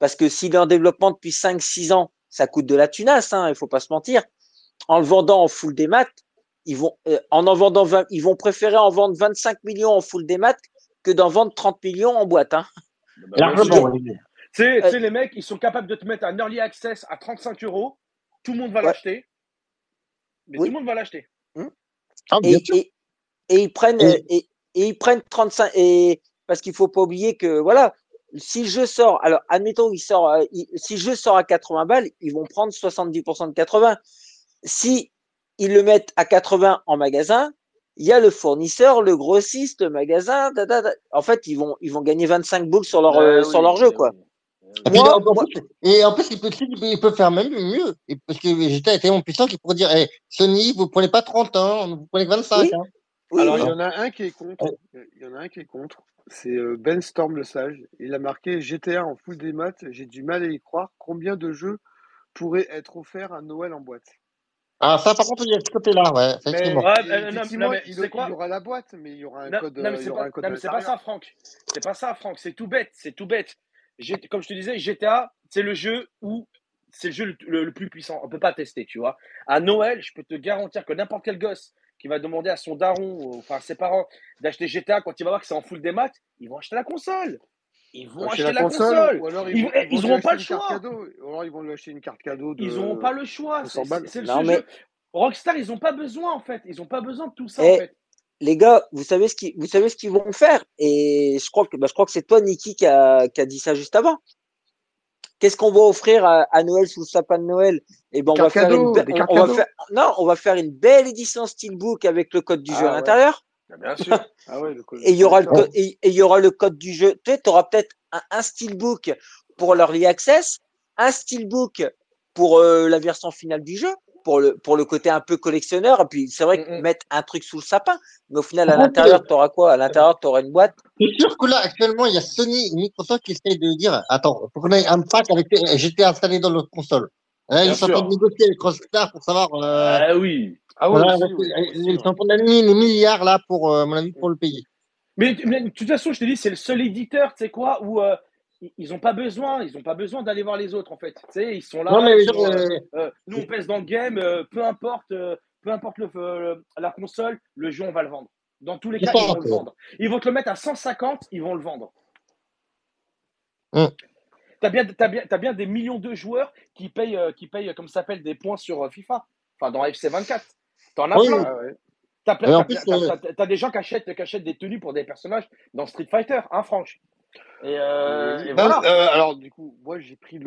parce que s'il est en développement depuis 5-6 ans, ça coûte de la tunasse, hein, il faut pas se mentir. En le vendant en full des maths, ils vont, euh, en en vendant 20, ils vont préférer en vendre 25 millions en full des maths que d'en vendre 30 millions en boîte. Hein. Bah, largement. Tu sais, Euh, les mecs, ils sont capables de te mettre un early access à 35 euros. Tout le monde va ouais, l'acheter. Mais tout le monde va l'acheter. Hmm. Ah, bien et, sûr. et, et ils prennent euh, Et, et, et ils prennent 35 et parce qu'il faut pas oublier que voilà si le jeu sort alors admettons il sort euh, il- si le jeu sort à 80 balles ils vont prendre 70% de 80 si ils le mettent à 80 en magasin il y a le fournisseur le grossiste le magasin da, da, da. en fait ils vont ils vont gagner 25 boules sur leur Bah euh, sur oui, leur jeu quoi et puis, en, moi plus, et en plus, ils peuvent, ils faire même mieux. Et parce que est tellement puissant qu'ils pourraient dire, eh, Sony, vous prenez pas 30 ans, vous prenez que 25 oui hein. oui Alors, oui il y Hein. en a un qui est contre. Euh, Il y en a un qui est contre. C'est euh, Ben Storm le Sage. Il a marqué GTA en full des maths. J'ai du mal à y croire. Combien de jeux pourraient être offerts à Noël en boîte? Ah, ça, par contre, il y a ce côté-là, ouais, Mais effectivement. Ouais, et non, non, effectivement, mais il, y aura la boîte, mais il y aura un Non, code, non, mais c'est pas, un code non, à mais c'est pas l'intérieur. ça, Franck. C'est pas ça, Franck. C'est tout bête. C'est tout bête. Comme je te disais, GTA, c'est le jeu où c'est le jeu le, le- le plus puissant. On peut pas tester, tu vois. À Noël, je peux te garantir que n'importe quel gosse qui va demander à son daron, ou, enfin à ses parents, d'acheter GTA quand il va voir que c'est en full des maths, ils vont acheter la console. Ils vont acheter acheter la la console, console. ou alors ils Ils, vont, eh, ils vont ils lui auront pas acheter le une carte choix. cadeau. Ou alors ils vont lui acheter une carte cadeau Ils n'auront pas le choix. 200 C'est le non seul mais jeu. Rockstar, ils n'ont pas besoin, en fait. Ils n'ont pas besoin de tout ça, en eh, fait. les gars, vous savez ce qu'ils, vous savez ce qu'ils vont faire et je crois que, bah, je crois que c'est toi, Niki, qui a, qui a dit ça juste avant. Qu'est-ce qu'on va offrir à, à Noël sous le sapin de Noël? Eh ben, on va faire une, on, on va faire, non, on va faire une belle édition steelbook avec le code du jeu à Ah l'intérieur. Bah, Bien sûr. <laughs> Ah ouais, le, Et il y aura le code, et, et il y aura le code du jeu. Tu auras peut-être un, un steelbook pour l'early access, un steelbook pour euh, la version finale du jeu, pour le, pour le côté un peu collectionneur. Et puis, c'est vrai que Mm, mm. mettre un truc sous le sapin. Mais au final, à euh, l'intérieur, tu auras quoi? À l'intérieur, tu auras une boîte. c'est sûr que là, actuellement, il y a Sony et Microsoft qui essayent de dire, attends, faut qu'on ait un pack avec GTA installé dans notre console. Là, Bien ils sont en train de négocier avec Rockstar pour savoir, euh, Ah oui. Ah ouais, voilà, aussi, avec- oui, ils sont en train d'aligner les milliards là pour, euh, à mon avis, pour le payer. Mais, mais de toute façon, je te dis, c'est le seul éditeur, tu sais quoi, où euh, ils- n'ont pas besoin, ils ont pas besoin d'aller voir les autres, en fait. Tu sais, ils sont Non, là, mais euh, euh, euh, nous on pèse dans le game, euh, peu importe, peu importe le, la console, le jeu on va le vendre. Dans tous les cas, ils vont le vendre. Ils vont te le mettre à 150, ils vont le vendre. hum. T'as bien, t'as bien, des millions de joueurs qui payent, qui payent, comme ça s'appelle, des points sur FIFA. Enfin, dans FC 24. T'en as Oui, plein. Ouais. T'as, t'as des gens qui achètent, qui achètent des tenues pour des personnages dans Street Fighter, hein, Franck. Et, euh, et voilà. euh, alors du coup, moi j'ai pris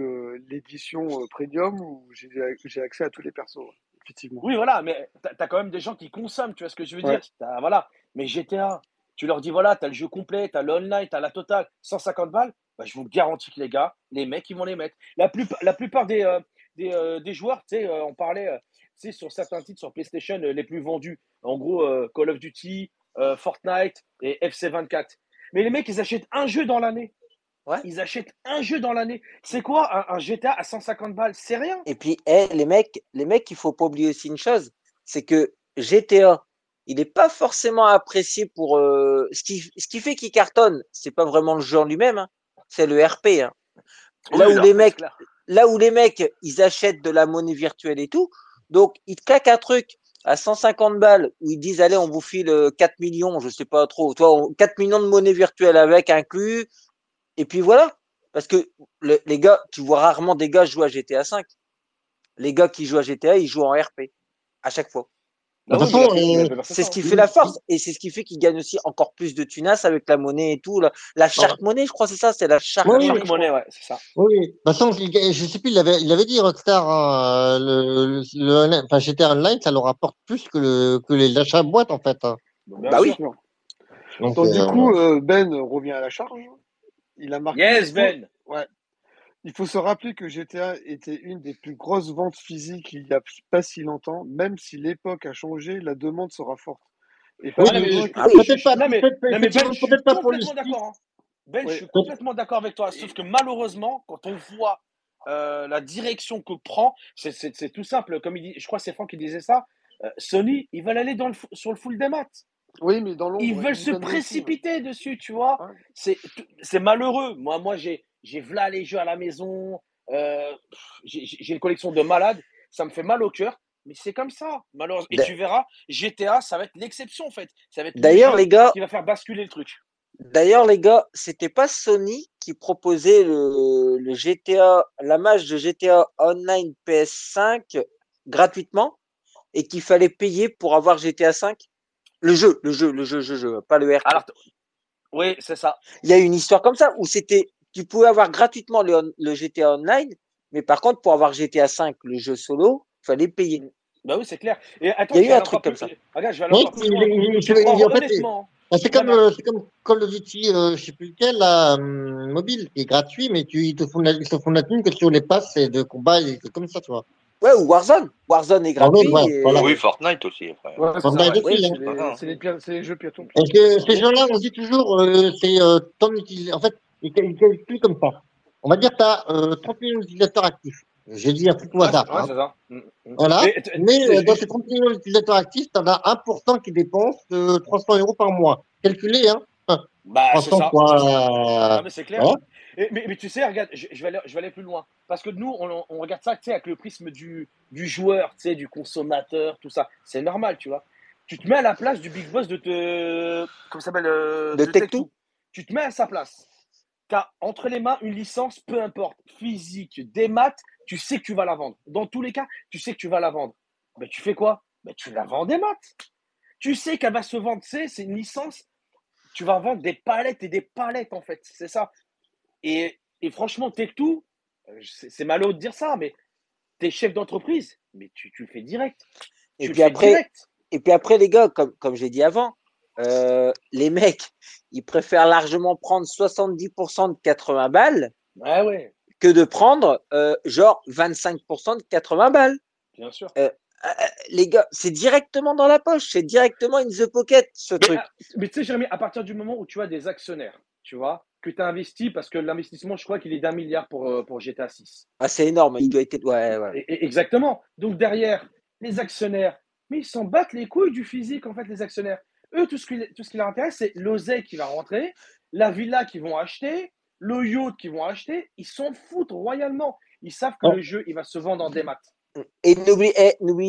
l'édition euh, premium où j'ai accès à tous les persos, effectivement. Oui, voilà, mais t'as, quand même des gens qui consomment, tu vois ce que je veux Ouais. dire Voilà. Mais GTA, tu leur dis, voilà, t'as le jeu complet, t'as le online, t'as la totale, 150 balles, bah, je vous garantis que les gars, les mecs, ils vont les mettre. La, plupart la plupart des, des, des joueurs, tu sais, on parlait, tu sais, sur certains titres sur PlayStation les plus vendus, en gros, Call of Duty, Fortnite et FC24. Mais les mecs, ils achètent un jeu dans l'année. Ouais. Ils achètent un jeu dans l'année. C'est quoi un, un GTA à 150 balles? C'est rien. Et puis, eh, les mecs, les mecs, il faut pas oublier aussi une chose, c'est que GTA, il n'est pas forcément apprécié pour euh, ce qui, ce qui fait qu'il cartonne. C'est pas vraiment le jeu en lui-même, hein, c'est le RP. hein. Là Oui, où les mecs, clair. là où les mecs, ils achètent de la monnaie virtuelle et tout, donc ils te claquent un truc à 150 balles, où ils disent, allez, on vous file euh, 4 millions, je sais pas trop, toi, on- 4 millions de monnaie virtuelle avec inclus, et puis voilà. Parce que le- les gars, tu vois rarement des gars jouer à GTA 5. Les gars qui jouent à GTA, ils jouent en RP. À chaque fois. Bah oui, mais euh, c'est ce qui fait la force et c'est ce qui fait qu'ils gagnent aussi encore plus de tunas avec la monnaie et tout. La, la shark monnaie, je crois, c'est ça, c'est la shark Oui. Shark je crois. Money, ouais, c'est ça. Oui, de toute façon, il- je sais plus, il avait, il avait dit Rockstar, hein, le, le, le- enfin, GTA Online, ça leur rapporte plus que, le, que les achats boîtes, en fait. hein. Bah oui. Donc, Donc, du euh, coup, euh, Ben revient à la charge. Il a marqué. Yes, Ben. Ouais. Il faut se rappeler que GTA était une des plus grosses ventes physiques il n'y a pas si longtemps. Même si l'époque a changé, la demande sera forte. Et Oui, peut-être pas, non, mais- peut-être, Non, mais Ben, effectivement, je suis peut-être pas pour le hein. Ben, Ouais. je suis complètement d'accord avec toi. Sauf que malheureusement, quand on voit euh, la direction que prend, c'est- tout simple. Comme il dit, je crois que c'est Franck qui disait ça. euh, Sony, ils veulent aller dans le, fu- sur le full des maths. Oui, mais dans l'ombre. Ils veulent se vendent aussi, ouais. précipiter dessus, tu vois. Ouais. C'est malheureux. Moi, moi j'ai j'ai v'là les jeux à la maison. euh, j'ai une collection de malades. Ça me fait mal au cœur. Mais c'est comme ça, malheureusement. Et tu verras, GTA, ça va être l'exception, en fait. Ça va être le D'ailleurs, jeu les gars, qui va faire basculer le truc. d'ailleurs, les gars, c'était pas Sony qui proposait le, le GTA, la match de GTA Online PS5 gratuitement et qu'il fallait payer pour avoir GTA 5? Le jeu, le jeu, le jeu, le jeu, pas le RP. Alors, oui, c'est ça. Il y a une histoire comme ça où c'était, tu pouvais avoir gratuitement le, on- le GTA Online, mais par contre, pour avoir GTA 5, le jeu solo, fallait payer. Bah oui, c'est clair. Et attends, Il y a eu un truc comme plus- ça. Regarde, je vais aller encore il- il- il- il- il- c'est comme, euh, comme Call of Duty, euh, je sais plus lequel, là, hum, mobile, qui est gratuit, mais tu, ils te font la, ils te font la thune que sur les passes et de combat, et c'est comme ça, tu vois. Ouais, ou Warzone. Warzone est gratuit. ouais, et- voilà. Oui, Fortnite aussi, après. Ouais, c'est Fortnite aussi, C'est hein. c'est les, jeux piétons. Parce que ces gens-là, on dit toujours, euh, c'est euh, ton utilisation. En fait, ils cal- ils calculent comme ça? On va dire que tu as euh, 30 millions d'utilisateurs actifs. J'ai dit un truc au hasard. ouais, hein. ça. Voilà. Mais, euh, dans ces 30 millions d'utilisateurs actifs, tu en as 1% qui dépense euh, 300 euros par mois. Calculé, hein. Bah, c'est 300 ça. fois. Ah, euh, mais c'est clair. voilà. Et- mais, mais tu sais, regarde, je, je vais aller, je vais aller plus loin. Parce que nous, on, on regarde ça tu sais, avec le prisme du, du joueur, tu sais, du consommateur, tout ça. C'est normal, tu vois. Tu te mets à la place du big boss de te. Comment ça s'appelle euh, De Take-Two. Take-Two. Tu te mets à sa place. Tu as entre les mains une licence, peu importe, physique, des maths, tu sais que tu vas la vendre. Dans tous les cas, tu sais que tu vas la vendre. Ben, tu fais quoi? Ben, Tu la vends des maths. Tu sais qu'elle va se vendre, c'est une licence. Tu vas vendre des palettes et des palettes, en fait. C'est ça. Et, et franchement, Tech2, euh, c'est c'est malheureux de dire ça, mais t'es chef d'entreprise, mais tu, tu le fais direct. Et tu puis après, direct. et puis après, les gars, comme, comme j'ai dit avant, euh, les mecs, ils préfèrent largement prendre 70% de 80 balles Ouais, ouais, que de prendre euh, genre 25% de 80 balles. bien sûr. Euh, les gars, c'est directement dans la poche, c'est directement in the pocket ce Mais, truc. ah, mais tu sais, Jérémy, à partir du moment où tu as des actionnaires, tu vois, que tu as investi, parce que l'investissement, je crois qu'il est d'un milliard pour, pour GTA 6. Ah, c'est énorme, il doit être. Ouais, ouais. Exactement. Donc derrière, les actionnaires, mais ils s'en battent les couilles du physique, en fait, les actionnaires. Eux, tout ce qui, tout ce qui leur intéresse, c'est l'oseille qui va rentrer, la villa qu'ils vont acheter, le yacht qu'ils vont acheter. Ils s'en foutent royalement. Ils savent que le jeu, il va se vendre en démat. Et n'oubliez,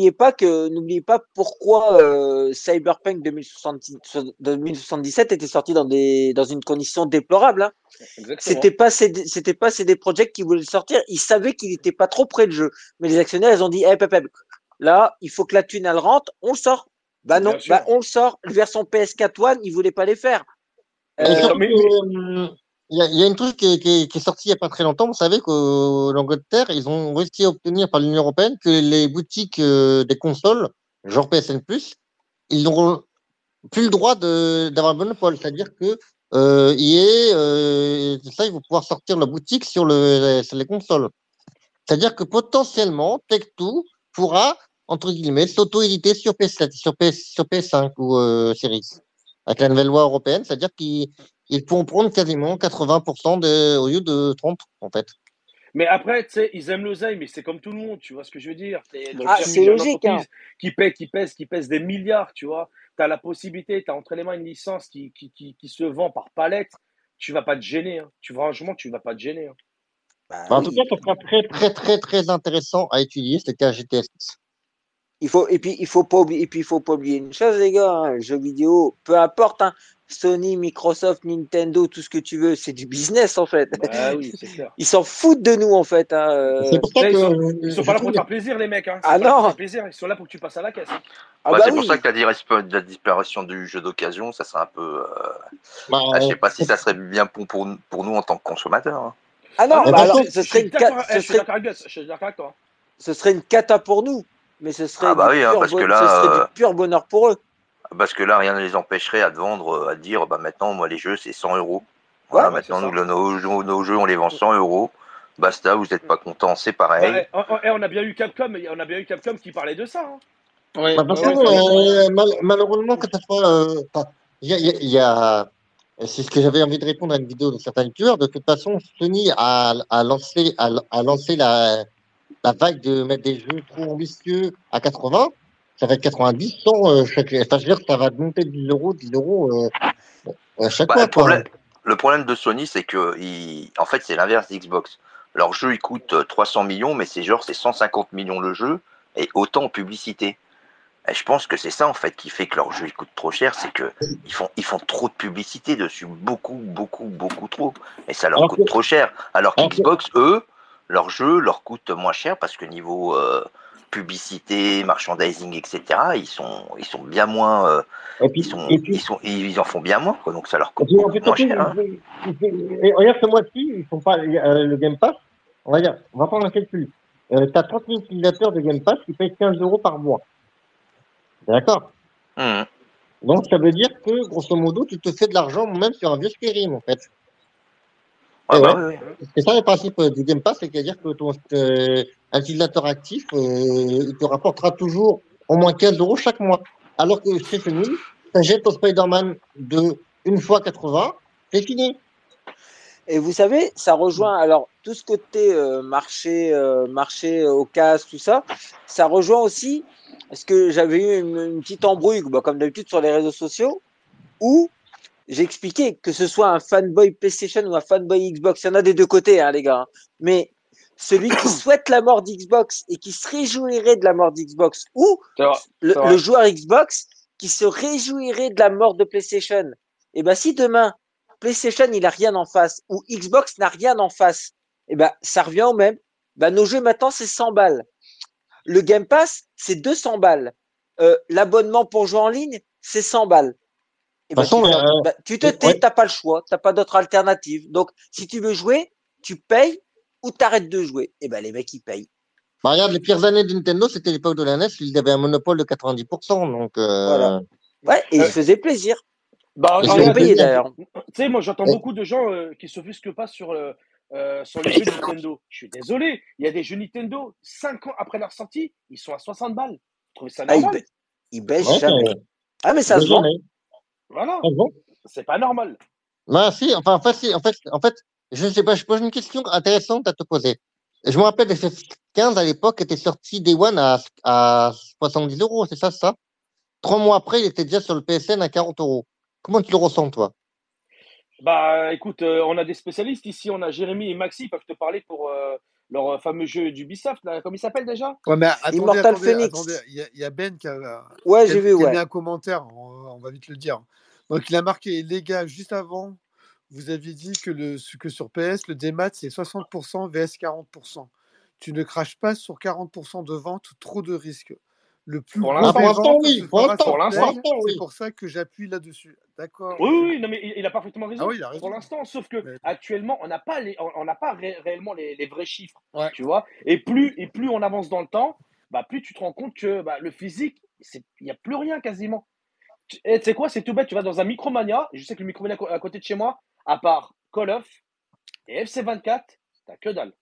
eh, pas que n'oubliez pas pourquoi euh, Cyberpunk 2070 2077 était sorti dans des dans une condition déplorable. Hein. C'était pas c'était pas CD Projekt qui voulait le sortir. Ils savaient qu'il n'était pas trop près le jeu. Mais les actionnaires, ils ont dit, eh, pep, pep, là, il faut que la thune elle rentre, on le sort. Bah non, bah on le sort. La version PS4 One, ils voulaient pas les faire. Euh, mais- euh, Il y, a, il y a une truc qui est, qui, est, qui est sorti il n'y a pas très longtemps. Vous savez qu'en Angleterre, ils ont réussi à obtenir par l'Union européenne que les boutiques euh, des consoles, genre PSN+, ils n'auront plus le droit de- d'avoir le monopole. C'est-à-dire que euh, EA, euh, ça, ils vont pouvoir sortir la boutique sur, le, sur les consoles. C'est-à-dire que potentiellement, Tech2 pourra, entre guillemets, s'auto-éditer sur PS7, sur, PS, sur PS5 ou euh, Series. Avec la nouvelle loi européenne, c'est-à-dire qu'ils ils pourront prendre quasiment 80% de, au lieu de 30, en fait. Mais après, tu sais, ils aiment l'oseille, mais c'est comme tout le monde, tu vois ce que je veux dire. Ah, c'est logique, hein. Qui paie, qui pèse, qui pèse des milliards, tu vois. Tu as la possibilité, tu as entre les mains une licence qui, qui, qui, qui se vend par palette. Tu vas pas te gêner. Hein. Tu, franchement, tu vas pas te gêner. hein. bah En oui. tout cas, ça sera très, très, très, très intéressant à étudier, ce cas GTS. Il faut, et puis, il faut pas oublier, et puis, il faut pas oublier une chose, les gars, hein, jeux vidéo, peu importe, hein, Sony, Microsoft, Nintendo, tout ce que tu veux, c'est du business, en fait. Bah oui, c'est clair. <laughs> Ils s'en foutent de nous, en fait. hein, euh. C'est pour ça que. ils sont- Ils sont pas là pour te faire plaisir, les mecs. Hein. Ils Ah sont pas là pour non. te faire plaisir. Ils sont là pour que tu passes à la caisse. Ah Ouais, bah c'est pour ça que la, dispa- la disparition du jeu d'occasion, ça serait un peu. euh, bah, ah, je sais pas si ça serait bien bon pour, pour nous en tant que consommateurs. hein. Ah non, Ah bah alors, contre, ce serait une eh, je suis d'accord avec toi. hein. ce serait une cata pour nous, mais ce serait, Ah bah du, oui, hein, pur parce que bon- là, ce serait du pur bonheur pour eux. Parce que là, rien ne les empêcherait à te vendre, euh, à te dire, bah maintenant, moi, les jeux, c'est 100 euros. Voilà, Ouais, maintenant, nous, nos, jeux- nos jeux, on les vend 100 euros. Basta, vous n'êtes pas content, c'est pareil. Ouais, on- eh, on a bien eu Capcom, on a bien eu Capcom qui parlait de ça. hein. Ouais, Bah, euh, mal- malheureusement, soit. euh, Il y a. il y a- il y a- c'est ce que j'avais envie de répondre à une vidéo de certains youtubeurs. De toute façon, Sony a, a lancé, a, a lancé la, la vague de mettre des jeux trop ambitieux à 80. Ça va être 90, 100 euh, chaque. Enfin, je veux dire, ça va monter de 10 euros, 10 euros euh, à chaque Bah, fois. le, problème, le problème de Sony, c'est que, en fait, c'est l'inverse d'Xbox. Leur jeu, il coûte euh, 300 millions, mais c'est genre, c'est 150 millions le jeu, et autant en publicité. Et je pense que c'est ça, en fait, qui fait que leur jeu, il coûte trop cher, c'est que ils font, ils font trop de publicité dessus, beaucoup, beaucoup, beaucoup trop. Et ça leur Alors coûte que- trop cher. Alors qu'Xbox, eux, leur jeu leur coûte moins cher parce que niveau euh, publicité, merchandising, etc., ils sont, ils sont bien moins, euh, Et puis, ils sont, et puis, ils sont, ils en font bien moins, quoi. Donc ça leur coûte fait, moins cher. hein. et regarde ce mois-ci, ils font pas euh, le Game Pass. On va dire, on va prendre un calcul. Tu as 30 000 utilisateurs de Game Pass qui payent 15 euros par mois. D'accord? Mhm. Donc, ça veut dire que, grosso modo, tu te fais de l'argent même sur un vieux Skyrim, en fait. Ouais, Eh bah ouais. oui, oui. C'est ça le principe euh, du Game Pass, c'est-à-dire que ton euh, utilisateur actif, euh, il te rapportera toujours au moins 15 euros chaque mois. Alors que chez Sony, tu achètes ton Spider-Man de une fois 80, c'est fini. Et vous savez, ça rejoint alors tout ce côté euh, marché, euh, marché au casse, tout ça. Ça rejoint aussi parce que j'avais eu une, une petite embrouille, bah, comme d'habitude sur les réseaux sociaux, où j'expliquais que ce soit un fanboy PlayStation ou un fanboy Xbox, il y en a des deux côtés, hein, les gars. hein. Mais celui qui <coughs> souhaite la mort d'Xbox et qui se réjouirait de la mort d'Xbox, ou vrai. le, joueur Xbox qui se réjouirait de la mort de PlayStation. Et ben si demain PlayStation il a rien en face ou Xbox n'a rien en face, et ben ça revient au même. Ben, nos jeux maintenant c'est 100 balles. Le Game Pass c'est 200 balles. Euh, L'abonnement pour jouer en ligne c'est 100 balles. Et ben, façon, tu, euh, ben, tu te ouais. tais, t'as pas le choix, t'as pas d'autre alternative. Donc si tu veux jouer, tu payes ou t'arrêtes de jouer. Et ben les mecs ils payent. Bah, regarde, les pires années de Nintendo, c'était l'époque de la NES, ils avaient un monopole de 90%. Donc, euh, Voilà. Ouais, et ils Euh, se faisaient plaisir. Bah, Ils payé plaisir. d'ailleurs. Tu sais, moi j'entends Ouais. beaucoup de gens euh, qui s'offusquent pas sur, euh, sur les jeux Nintendo. Je suis désolé, il y a des jeux Nintendo, 5 ans après leur sortie, ils sont à 60 balles. Vous trouvez ça Ah, ils, normal? ba- ils baissent ouais, jamais. Ah, mais ça se vend. Voilà, Ah bon? C'est pas normal. Bah, si, enfin, en fait, si, en fait, en fait, je sais pas, je pose une question intéressante à te poser. Je me rappelle, FF15 à l'époque était sorti Day One à, à 70 euros, c'est ça, ça? Trois mois après, il était déjà sur le PSN à 40 euros. Comment tu le ressens, toi? Bah écoute, euh, on a des spécialistes ici, on a Jérémy et Maxi, ils peuvent te parler pour euh, leur euh, fameux jeu d'Ubisoft, là, comment il s'appelle déjà? Ouais, mais attendez, Immortal attendez, Phoenix. attendez. Il y, a- il y a Ben qui a, Ouais, qui a- j'ai vu, qui a ouais. mis un commentaire, on, on va vite le dire. Donc il a marqué, les gars, juste avant, vous aviez dit que, le, que sur PS, le démat, c'est 60% vs 40%. Tu ne craches pas sur 40% de vente, trop de risques. Le plus Pour l'instant. Oui, pour l'instant, oui. C'est pour ça que j'appuie là-dessus. D'accord. Oui, oui, non, mais il, a parfaitement raison. Ah oui, il a Pour raison. l'instant, sauf que Mais- actuellement, on n'a pas, les, on, on n'a pas ré- réellement les, les vrais chiffres, Ouais. tu vois. Et plus, et plus on avance dans le temps, bah, plus tu te rends compte que bah, le physique, c'est- il n'y a plus rien quasiment. Tu et tu sais quoi, c'est tout bête, tu vas dans un Micromania, et je sais que le Micromania à côté de chez moi, à part Call of et FC24, t'as que dalle.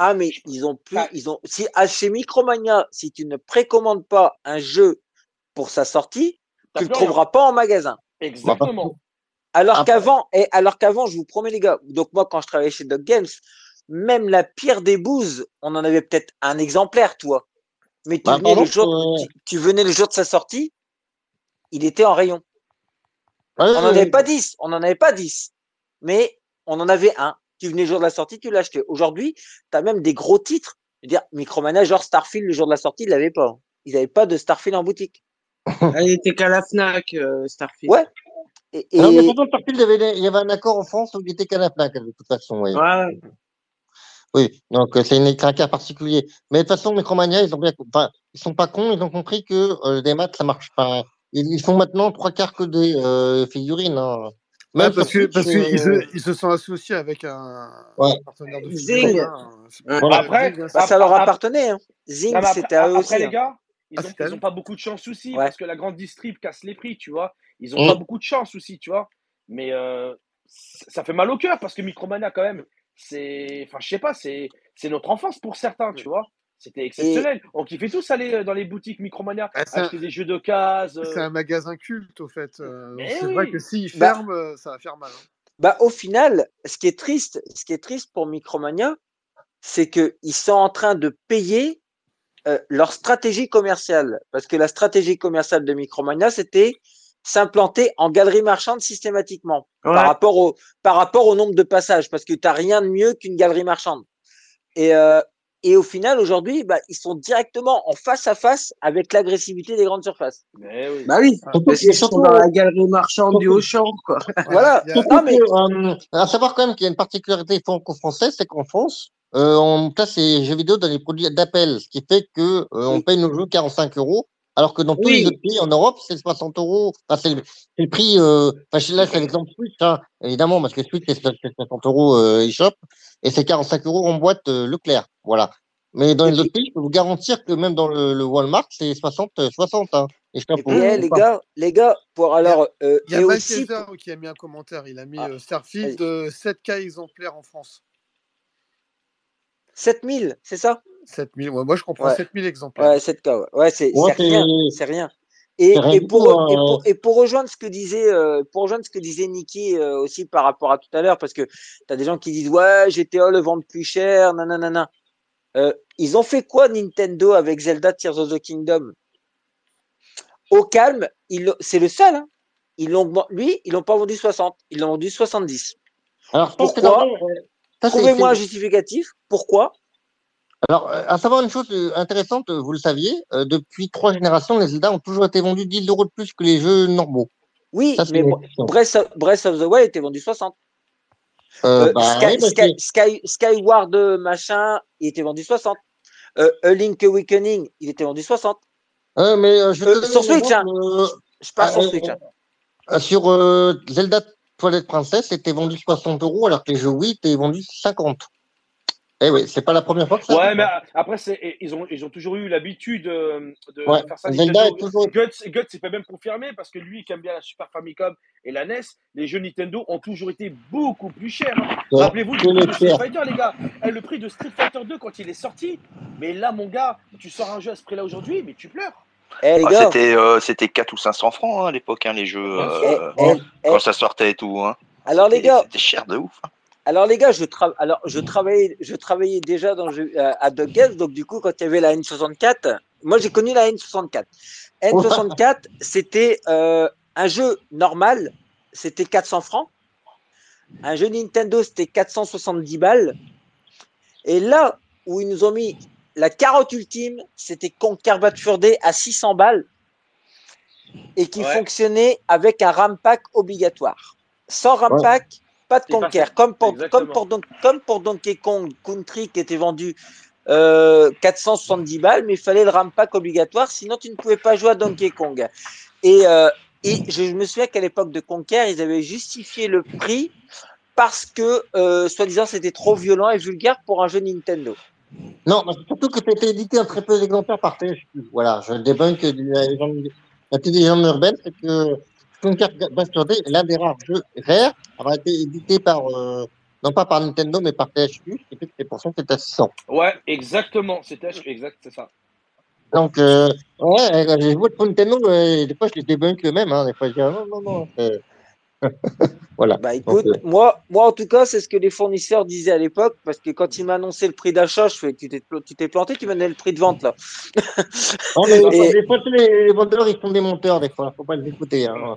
Ah, mais ils ont plus, Ah. ils ont, si, chez Micromania, si tu ne précommandes pas un jeu pour sa sortie, tu le plus rien. trouveras pas en magasin. Exactement. Alors qu'avant, et alors qu'avant, je vous promets les gars, donc moi quand je travaillais chez Dog Games, même la pire des bouses, on en avait peut-être un exemplaire, toi. Mais tu, Bah, venais le jour, euh, tu, tu venais le jour de sa sortie, il était en rayon. Ouais, On n'en ouais, avait pas 10, on n'en avait pas 10. Mais on en avait un. Tu venais le jour de la sortie, tu l'achetais. Aujourd'hui, tu as même des gros titres. Je veux dire, Micromania, genre Starfield, le jour de la sortie, il l'avait pas. ils n'avaient pas de Starfield en boutique. <laughs> Elle était qu'à la Fnac, euh, Starfield. Ouais. Et, et- Non, mais pourtant, Starfield, il y avait, il y avait un accord en France où il était qu'à la FNAC, de toute façon. Oui, Ouais. oui. donc euh, c'est un cas particulier. Mais de toute façon, Micromania, ils ont bien, enfin, ils sont pas cons, ils ont compris que euh, des maths, ça marche pas. Ils, ils font maintenant trois quarts que des euh, figurines. Hein. Ouais, parce que parce qu'ils euh, se, ils se sont associés avec un, Ouais. un partenaire de Zing. figurines, hein. Voilà. Après, Zing, hein, bah, ça leur Après- appartenait. Hein. Zing, Non, après, c'était à eux après, aussi. les hein. gars, ils Ah, ils ont eux. pas beaucoup de chance aussi Ouais. parce que la grande distrib casse les prix, tu vois. Ils ont Mm. pas beaucoup de chance aussi, tu vois. Mais euh, ça fait mal au cœur parce que Micromania, quand même, c'est. Enfin, je sais pas, c'est c'est notre enfance pour certains, tu vois. C'était exceptionnel. On kiffait tous aller euh, dans les boutiques Micromania, Ah, c'est un- acheter des jeux d'occasion. C'est un magasin culte, au fait. euh, c'est oui. vrai que s'ils Bah- ferment, euh, ça va faire mal. hein. Bah, au final, ce qui est triste, ce qui est triste pour Micromania, c'est qu'ils sont en train de payer euh, leur stratégie commerciale. Parce que la stratégie commerciale de Micromania, c'était s'implanter en galerie marchande systématiquement Ouais. par, rapport au, par rapport au nombre de passages. Parce que tu n'as rien de mieux qu'une galerie marchande. Et, euh, et au final, aujourd'hui, bah, ils sont directement en face à face avec l'agressivité des grandes surfaces. Mais oui. Bah oui, surtout- parce qu'ils sont surtout, dans la galerie marchande du surtout- Auchan, quoi. <laughs> Voilà. Surtout Non, mais- <laughs> euh, à savoir quand même qu'il y a une particularité franco-française, c'est qu'en France, euh, on place les jeux vidéo dans les produits d'appel, ce qui fait que euh, on Oui. paye nos jeux 45 euros, alors que dans tous les autres pays en Europe, c'est 60 euros. Enfin, c'est le, prix. Euh, enfin, là, c'est l'exemple Switch, hein, évidemment, parce que Switch c'est c'est 60 euros euh, eShop et c'est 45 euros en boîte euh, Leclerc, voilà. Mais dans Et les autres pays, je peux vous garantir que même dans le, le Walmart, c'est 60, euh, 60. Hein. Et je Et pour eh, les pas. gars, les gars, pour alors, euh, Il y a aussi, Kaiser qui a mis un commentaire. Il a mis Ah, euh, Starfield euh, 7K exemplaires en France. 7000, c'est ça? 7000. Ouais, moi, je comprends Ouais. 7000 exemplaires. Ouais, 7K, ouais. Ouais, c'est rien, c'est- rien. Et, pour, hein. pour, et pour rejoindre ce que disait, euh, pour rejoindre ce que disait Niki euh, aussi par rapport à tout à l'heure, parce que tu as des gens qui disent ouais, GTA le vend plus cher, nanana. Euh, ils ont fait quoi Nintendo avec Zelda Tears of the Kingdom? Au calme, c'est le seul. Hein. Ils l'ont, lui, ils l'ont pas vendu 60, ils l'ont vendu 70. Alors, Pourquoi? euh, Trouvez-moi un justificatif. Pourquoi? Alors, euh, à savoir une chose euh, intéressante, euh, vous le saviez, euh, depuis trois générations, les Zelda ont toujours été vendus 10 euros de plus que les jeux normaux. Oui, Ça, mais. Breath of, Breath of the Wild était vendu 60. Euh, Euh, bah, Sky, oui, Sky- Skyward machin, il était vendu 60. Euh, A Link Awakening, il était vendu 60. euh, mais euh, je vais Euh, te donner sur Switch, hein. Je parle sur Switch. hein. sur Zelda Toilette Princesse, c'était vendu 60 euros, alors que les jeux Wii étaient vendus 50. Eh oui, c'est pas la première fois que ça Ouais, mais euh, après, c'est, ils, ont, ils ont toujours eu l'habitude euh, de Ouais, faire ça. Zelda Nintendo. est toujours- Guts, Guts s'est pas même confirmé parce que lui qui aime bien la Super Famicom et la NES, les jeux Nintendo ont toujours été beaucoup plus chers. hein. Ouais, Rappelez-vous du que prix le de Street. Fighter, les gars. Eh, le prix de Street Fighter 2 quand il est sorti. Mais là, mon gars, tu sors un jeu à ce prix-là aujourd'hui, mais tu pleures. Eh Ah, gars, c'était euh, c'était 4 ou 500 francs hein, à l'époque, hein, les jeux, eh, euh, eh, eh, quand ça sortait et tout. Hein. alors les gars, C'était cher de ouf. Alors les gars, je tra- alors je travaillais, je travaillais déjà dans le jeu- euh, à Dog Games, donc du coup quand il y avait la N64, moi j'ai connu la N64. N64, c'était euh, un jeu normal, c'était 400 francs. Un jeu Nintendo, c'était 470 balles. Et là où ils nous ont mis la carotte ultime, c'était Conquer Bad Fur Day à 600 balles et qui Ouais. fonctionnait avec un RAM pack obligatoire. Sans RAM Ouais. pack, pas de ça. Comme pour, Exactement. comme, pour, Don- comme pour Donkey Kong Country qui était vendu euh, 470 balles, mais il fallait le RAM pack obligatoire, sinon tu ne pouvais pas jouer à Donkey Kong. Et, euh, et je me souviens qu'à l'époque de Conquer, ils avaient justifié le prix parce que, euh, soi-disant, c'était trop violent et vulgaire pour un jeu Nintendo. Non, mais surtout que c'était édité en très peu d'exemplaires par THQ. Voilà, je débunk la légende, la petite légende urbaine, c'est que Conquer Bad Day l'un des rares jeux rares avoir été édité par, euh, non pas par Nintendo, mais par THQ, c'est pour ça que c'est à 600. Ouais, exactement. C'était exact, c'est ça. Donc, euh, ouais, euh, j'ai joué pour Nintendo, euh, des fois je les débunk eux-mêmes, hein, des fois je dis, ah, non, non, non, c'est- <laughs> voilà. Bah écoute, Donc, euh, moi, moi en tout cas, c'est ce que les fournisseurs disaient à l'époque, parce que quand ils m'ont annoncé le prix d'achat, je fais, tu t'es, tu t'es planté, tu m'as donné le prix de vente là. <laughs> non, mais, Et- des fois, tous les, les vendeurs, ils sont des monteurs, des fois, faut pas les écouter. Hein.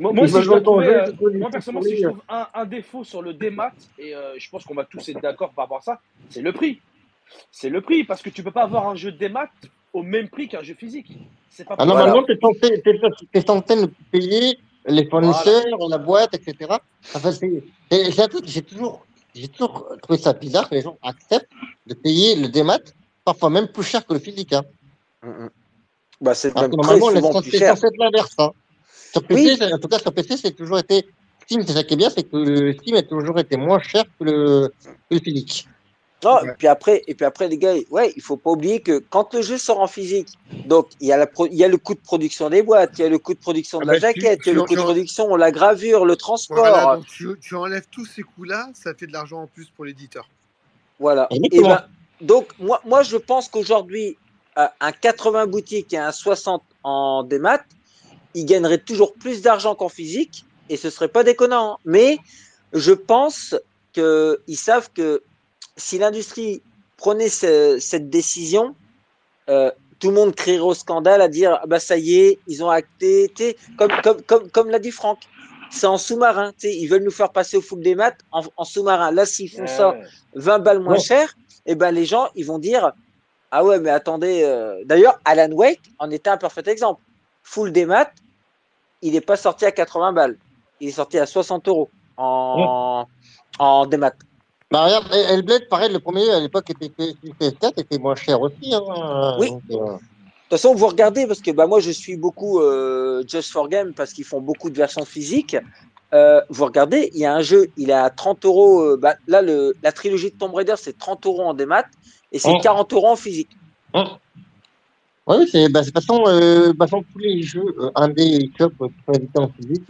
Moi, moi, si je trouver, euh, moi personnellement, si je trouve un, un défaut sur le démat, et euh, je pense qu'on va tous être d'accord par rapport à ça, c'est le prix. C'est le prix, parce que tu peux pas avoir un jeu démat au même prix qu'un jeu physique. C'est pas Ah, possible. normalement, t'es censé, t'es, t'es censé payer les fournisseurs, la boîte, etc. Enfin, c'est, j'ai toujours, j'ai toujours trouvé ça bizarre que les gens acceptent de payer le démat, parfois même plus cher que le physique. Hein. Mm, mm. Bah, c'est même très souvent plus cher. l'inverse. Hein. Sur PC, en tout cas, sur PC, c'est toujours été. Steam, c'est ça qui est bien, c'est que le Steam a toujours été moins cher que le, que le physique. Non, Ouais. et puis après, et puis après les gars, ouais, il faut pas oublier que quand le jeu sort en physique, donc il y a la pro- il y a le coût de production des boîtes, il y a le coût de production de Ah la bah, tu- jaquette, il y a le coût de production, la gravure, le transport, Voilà, donc tu, tu enlèves tous ces coûts-là, ça fait de l'argent en plus pour l'éditeur. voilà. Et ben, donc moi, moi je pense qu'aujourd'hui euh, un 80 boutique et un 60 en démat, ils gagneraient toujours plus d'argent qu'en physique et ce serait pas déconnant. hein. Mais je pense qu'ils savent que si l'industrie prenait ce- cette décision, euh, tout le monde crierait au scandale à dire ah bah ça y est, ils ont acté, comme, comme, comme, comme l'a dit Franck. C'est en sous-marin, ils veulent nous faire passer au full des maths en, en sous-marin. Là, s'ils font ça Ouais. 20 balles moins Ouais. cher, et ben les gens ils vont dire ah ouais mais attendez. euh, D'ailleurs, Alan Wake en était un parfait exemple. Full des maths, il n'est pas sorti à 80 balles, il est sorti à 60 euros en en démat. Bah, regarde, El- Hellblade, pareil, le premier à l'époque était PS4 était moins cher aussi. Hein, Oui. donc, euh, De toute façon, vous regardez, parce que bah, moi, je suis beaucoup euh, Just for Game, parce qu'ils font beaucoup de versions physiques. Euh, vous regardez, il y a un jeu, il est à 30 euros. euh, bah, là, le, la trilogie de Tomb Raider, c'est 30 euros en démat, et c'est Oh. 40 euros en physique. Ouais, oui, c'est, bah, de toute façon, tous les jeux indé et shop en physique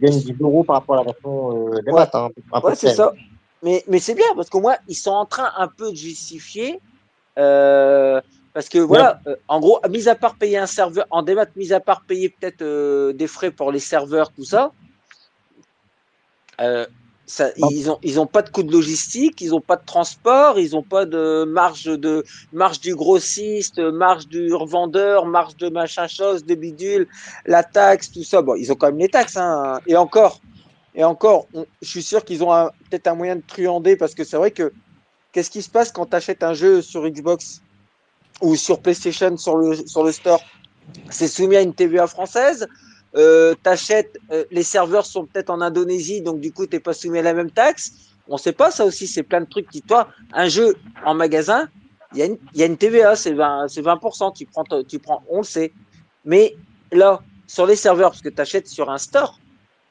gagnent 10 euros par rapport à la version des Ouais. Hein, Ouais, c'est ça. Mais, mais c'est bien, parce qu'au moins, ils sont en train un peu de justifier. euh, parce que voilà, euh, en gros, mis à part payer un serveur en démat, mis à part payer peut-être euh, des frais pour les serveurs, tout ça, ça Ah. ils ont ils ont pas de coût de logistique, ils ont pas de transport, ils ont pas de marge de marge du grossiste, marge du revendeur, marge de machin chose, de bidule, la taxe, tout ça. Bon, ils ont quand même les taxes, hein. Et encore, et encore, je suis sûr qu'ils ont peut-être un moyen de truander parce que c'est vrai que qu'est-ce qui se passe quand tu achètes un jeu sur Xbox ou sur PlayStation sur le, sur le store? C'est soumis à une TVA française. Euh, t'achètes, euh, les serveurs sont peut-être en Indonésie, donc du coup, t'es pas soumis à la même taxe. On sait pas, ça aussi, c'est plein de trucs qui, toi, un jeu en magasin, il y, a une- TVA, c'est 20, c'est 20%, tu prends, tu prends, on le sait. Mais là, sur les serveurs, parce que tu achètes sur un store,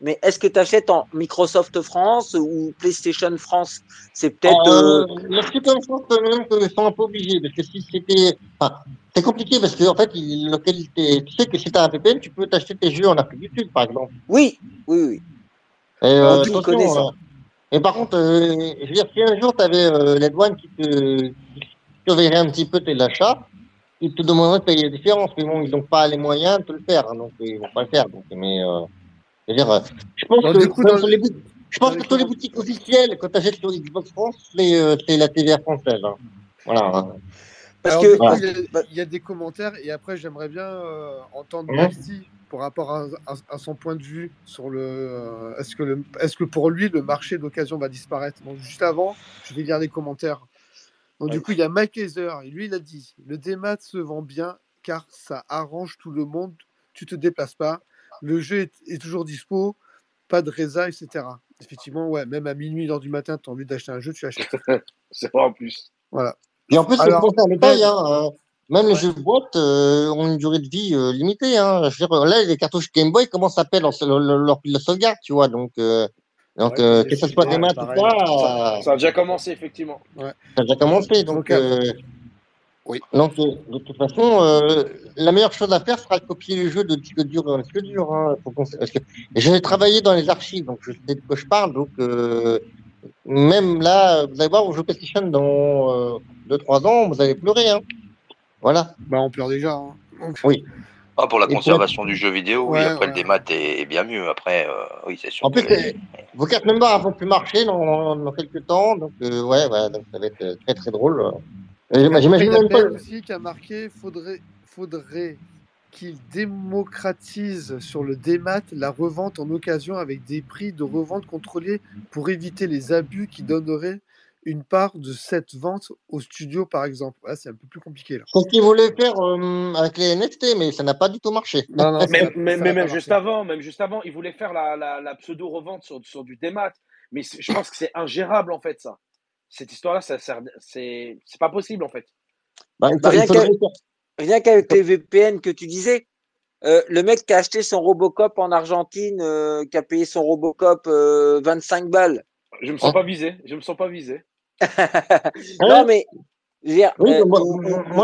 mais est-ce que tu achètes en Microsoft France ou PlayStation France? C'est peut-être. Euh, euh, ça, quand même, qu'ils sont un peu obligés. Parce que si c'était. Enfin, c'est compliqué parce que, en fait, il- localité. Tu sais que si tu as un VPN, tu peux t'acheter tes jeux en Afrique du Sud, par exemple. Oui, oui, oui. Et, euh, le attention, connaît, ça? euh, Et par contre, euh, je veux dire, si un jour tu avais les douanes qui te surveilleraient un petit peu tes achats, ils te demanderaient de payer la différence. Mais bon, ils n'ont pas les moyens de te le faire. hein, donc, ils vont pas le faire. Donc, mais, euh, je pense Donc, que, coup, dans les- les, bout- je pense dans que les sur les comment- boutiques officielles, quand tu achètes sur Xbox France, c'est euh, c'est la TVA française. hein. Voilà. Parce Alors, que. du coup, Voilà. il, y a, il y a des commentaires et après j'aimerais bien euh, entendre. Maxi pour rapport à, à- à son point de vue sur le euh, est-ce que le est-ce que pour lui le marché d'occasion va disparaître? Donc juste avant, je vais lire les commentaires. Donc du coup, il y a Mike Heiser et lui il a dit le démat se vend bien car ça arrange tout le monde, tu te déplaces pas, le jeu est, est toujours dispo, pas de résa, etc. Effectivement, ouais, même à minuit, une heure du matin, tu as envie d'acheter un jeu, tu l'achètes. <laughs> C'est vrai en plus. Voilà. Et en plus, c'est pour. Ben- Hein, euh, même les jeux de boîte euh, ont une durée de vie euh, limitée. Hein. Je veux dire, là, les cartouches Game Boy commencent à perdre leur, leur, leur pile de sauvegarde, tu vois. Donc, euh, donc Ouais, euh, puis que ce soit des maths ou pareil. pas, Ça, ça a déjà commencé, effectivement. ça a déjà commencé. Donc, Donc, oui. donc euh, de toute façon, euh, la meilleure chose à faire sera de copier les jeux de disque dur en disque dur. Hein, parce que j'ai travaillé dans les archives, donc je sais de quoi je parle. Donc, euh, même là, vous allez voir, vous jouez PlayStation dans 2-3 ans, vous allez pleurer. Hein. Voilà. Bah, on pleure déjà. hein. Donc, Oui. Ah, pour la Et conservation du jeu vidéo, oui, Ouais, après le démat est, est bien mieux. Après, euh, oui, c'est sûr. En plus, que- vos cartes mémoire vont plus marcher dans, dans quelques temps, donc euh, ouais, ouais, donc ça va être très très drôle. Euh, J'imagine il y a même pas. Aussi qui a marqué faudrait, faudrait qu'il démocratise sur le démat la revente en occasion avec des prix de revente contrôlés pour éviter les abus qui donneraient une part de cette vente au studio, par exemple. Là, c'est un peu plus compliqué. Là. C'est ce qu'ils voulaient faire euh, avec les NFT, mais ça n'a pas du tout marché. Non, non, ça Mais, ça même juste avant, même juste avant, ils voulaient faire la, la, la pseudo-revente sur, sur du démat. Mais je pense que c'est ingérable, en fait, ça. Cette histoire-là, ça sert, c'est, pas possible, en fait. Bah, Bah, rien faudrait qu'avec les VPN que tu disais, euh, le mec qui a acheté son Robocop en Argentine, euh, qui a payé son Robocop euh, 25 balles. Je me sens Hein pas visé. Je me sens pas visé. <laughs> non, mais, veux dire, Oui, euh, moi,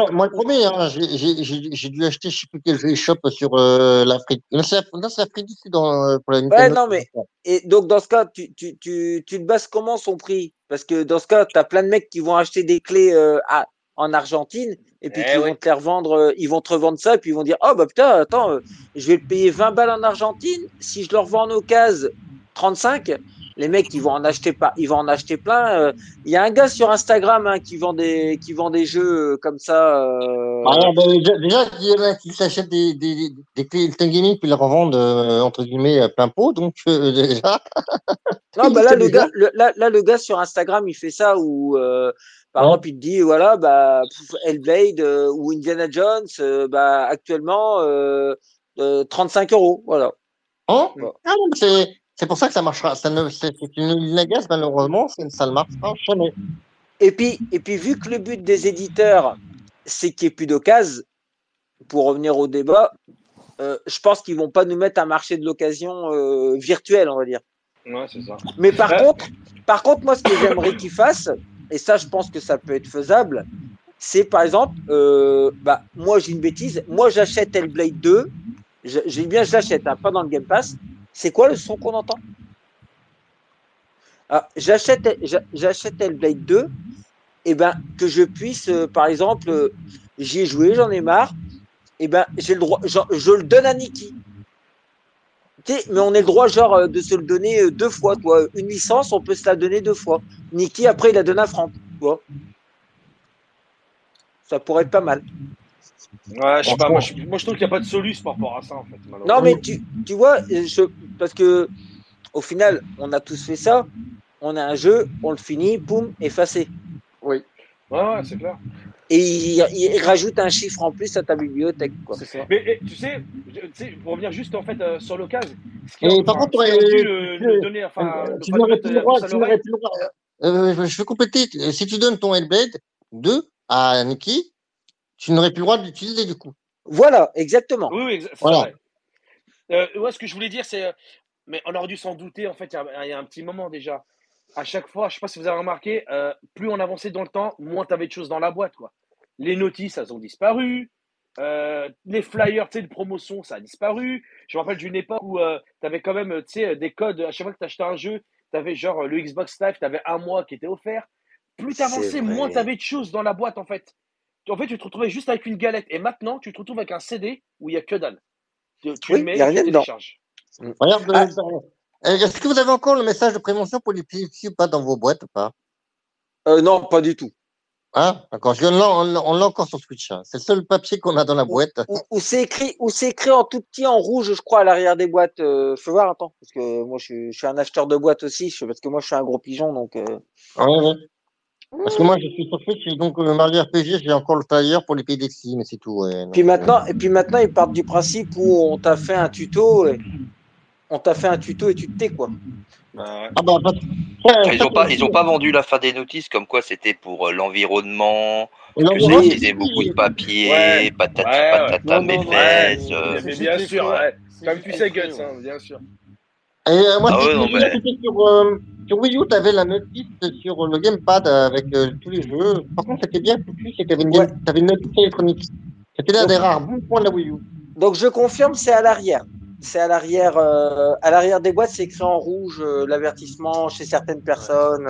le premier, hein, j'ai- dû acheter, je sais plus quel jeu eShop sur euh, l'Afrique. Non, c'est l'Afrique du Sud euh, pour la Ouais, non, mais et donc dans ce cas, tu, tu, tu, tu te bases comment son prix? Parce que dans ce cas, tu as plein de mecs qui vont acheter des clés euh, à- en Argentine et puis Eh qui vont te les revendre, euh, ils vont te revendre ça et puis ils vont dire Oh bah putain, attends, euh, je vais le payer 20 balles en Argentine. Si je le revends en occasion 35, les mecs ils vont en acheter pas, ils vont en acheter plein. euh. Il y a un gars sur Instagram hein, qui vend des qui vend des jeux euh, comme ça. euh, Ah, ben, déjà, déjà, il y en a qui s'achètent des, des, des, clés Instant Gaming puis les revendent euh, entre guillemets plein pot. Donc, euh, <laughs> déjà, Non, bah Il là, le gars, le, là, là, le gars sur Instagram, il fait ça où, par Ouais. exemple, il te dit, voilà, bah, Hellblade ou Indiana Jones, bah, actuellement, euh, euh, 35 euros, voilà. Hein Ouais. Ah c'est c'est pour ça que ça marchera. Ça ne, c'est c'est une usine à gaz, malheureusement, c'est- ça ne marchera jamais. Et puis, et puis, vu que le but des éditeurs, c'est qu'il n'y ait plus d'occasion, pour revenir au débat, euh, je pense qu'ils vont pas nous mettre un marché de l'occasion euh, virtuel, on va dire. Ouais, c'est ça. Mais par Ouais. contre, par contre, moi, ce que j'aimerais qu'ils fassent, et ça, je pense que ça peut être faisable, c'est par exemple, euh, bah, moi, j'ai une bêtise, moi, j'achète Hellblade 2, je- j'ai bien, je l'achète, hein, pas dans le Game Pass. C'est quoi le son qu'on entend? Ah, J'achète, j'a- j'achète Hellblade 2, et ben que je puisse, euh, par exemple, euh, j'y ai joué, j'en ai marre, et ben j'ai le droit, je le donne à sais, mais on a le droit genre euh, de se le donner deux fois. Une licence, on peut se la donner deux fois. Nikki, après, il la donne à Franck. Ça pourrait être pas mal. Ouais, je sais pas. Moi, je, moi, je trouve qu'il n'y a pas de soluce par rapport à ça, en fait. Non, mais tu, tu vois, euh, je, parce que au final, on a tous fait ça. On a un jeu, on le finit, poum, effacé. Ouais, ouais, c'est clair. Et il, il rajoute un chiffre en plus à ta bibliothèque, quoi. C'est ça. Mais et, tu sais, je- tu sais, pour revenir juste en fait euh, sur l'occasion, ce qui Et a- par enfin, contre, euh, tu- enfin, Euh, le tu pas n'aurais le plus le droit, n'aurais. Euh, je vais compléter. Si tu donnes ton Hellblade 2 à Nikki, tu n'aurais plus le droit de l'utiliser du coup. Voilà, exactement. Oui, oui, exa- c'est Voilà. vrai. Euh, ouais, ce que je voulais dire, c'est, euh, mais on aurait dû s'en douter, en fait, il y, a- il y a un petit moment déjà. À chaque fois, je sais pas si vous avez remarqué, euh, plus on avançait dans le temps, moins tu avais de choses dans la boîte, quoi. Les notices, elles ont disparu. Euh, les flyers, tu sais, de promotion, ça a disparu. Je me rappelle d'une époque où tu avais quand même, tu sais, des codes. À chaque fois que tu achetais un jeu, tu avais genre le Xbox Live, tu avais un mois qui était offert. Plus tu avançais, moins tu avais de choses dans la boîte, en fait. En fait, tu te retrouvais juste avec une galette. Et maintenant, tu te retrouves avec un CD où il n'y a que dalle. Tu, tu Oui, mets, y a tu rien télécharges. Regarde, Ah. euh, est-ce que vous avez encore le message de prévention pour l'épilepsie ou pas dans vos boîtes ou pas Euh, non, pas du tout. Hein D'accord, on l'a encore sur Switch. hein. C'est le seul papier qu'on a dans la boîte. Ou, ou c'est écrit, ou c'est écrit en tout petit en rouge, je crois, à l'arrière des boîtes. Euh, faut voir, attends, parce que moi, je suis, je suis un acheteur de boîtes aussi, je- parce que moi, je suis un gros pigeon, donc. euh, Ouais, ouais. Parce que moi, je suis sur Switch donc euh, Mario RPG, j'ai encore le flyer pour l'épilepsie, mais c'est tout. ouais. Puis maintenant, et puis maintenant, ils partent du principe où on t'a fait un tuto, et on t'a fait un tuto et tu te tais, quoi. Ah bah, Ils ça, ont pas, ils ont pas vendu la fin des notices comme quoi c'était pour euh, l'environnement, que ça utilisait beaucoup de papier, Ouais. patati Ouais, ouais. patata, Non, mes fesses. euh, Mais bien sûr, Comme tu sais, Guts, hein, bien sûr. Et euh, moi, Ah ouais, non, mais- sur, euh, sur Wii U, tu avais la notice sur le gamepad avec euh, tous les jeux. Par contre, c'était bien foutu, c'est que tu avais une, Ouais. notice électronique. C'était l'un des rares bons points de la Wii U. Donc, je confirme, c'est à l'arrière. C'est à l'arrière, euh, à l'arrière des boîtes, c'est écrit en rouge, euh, l'avertissement chez certaines personnes.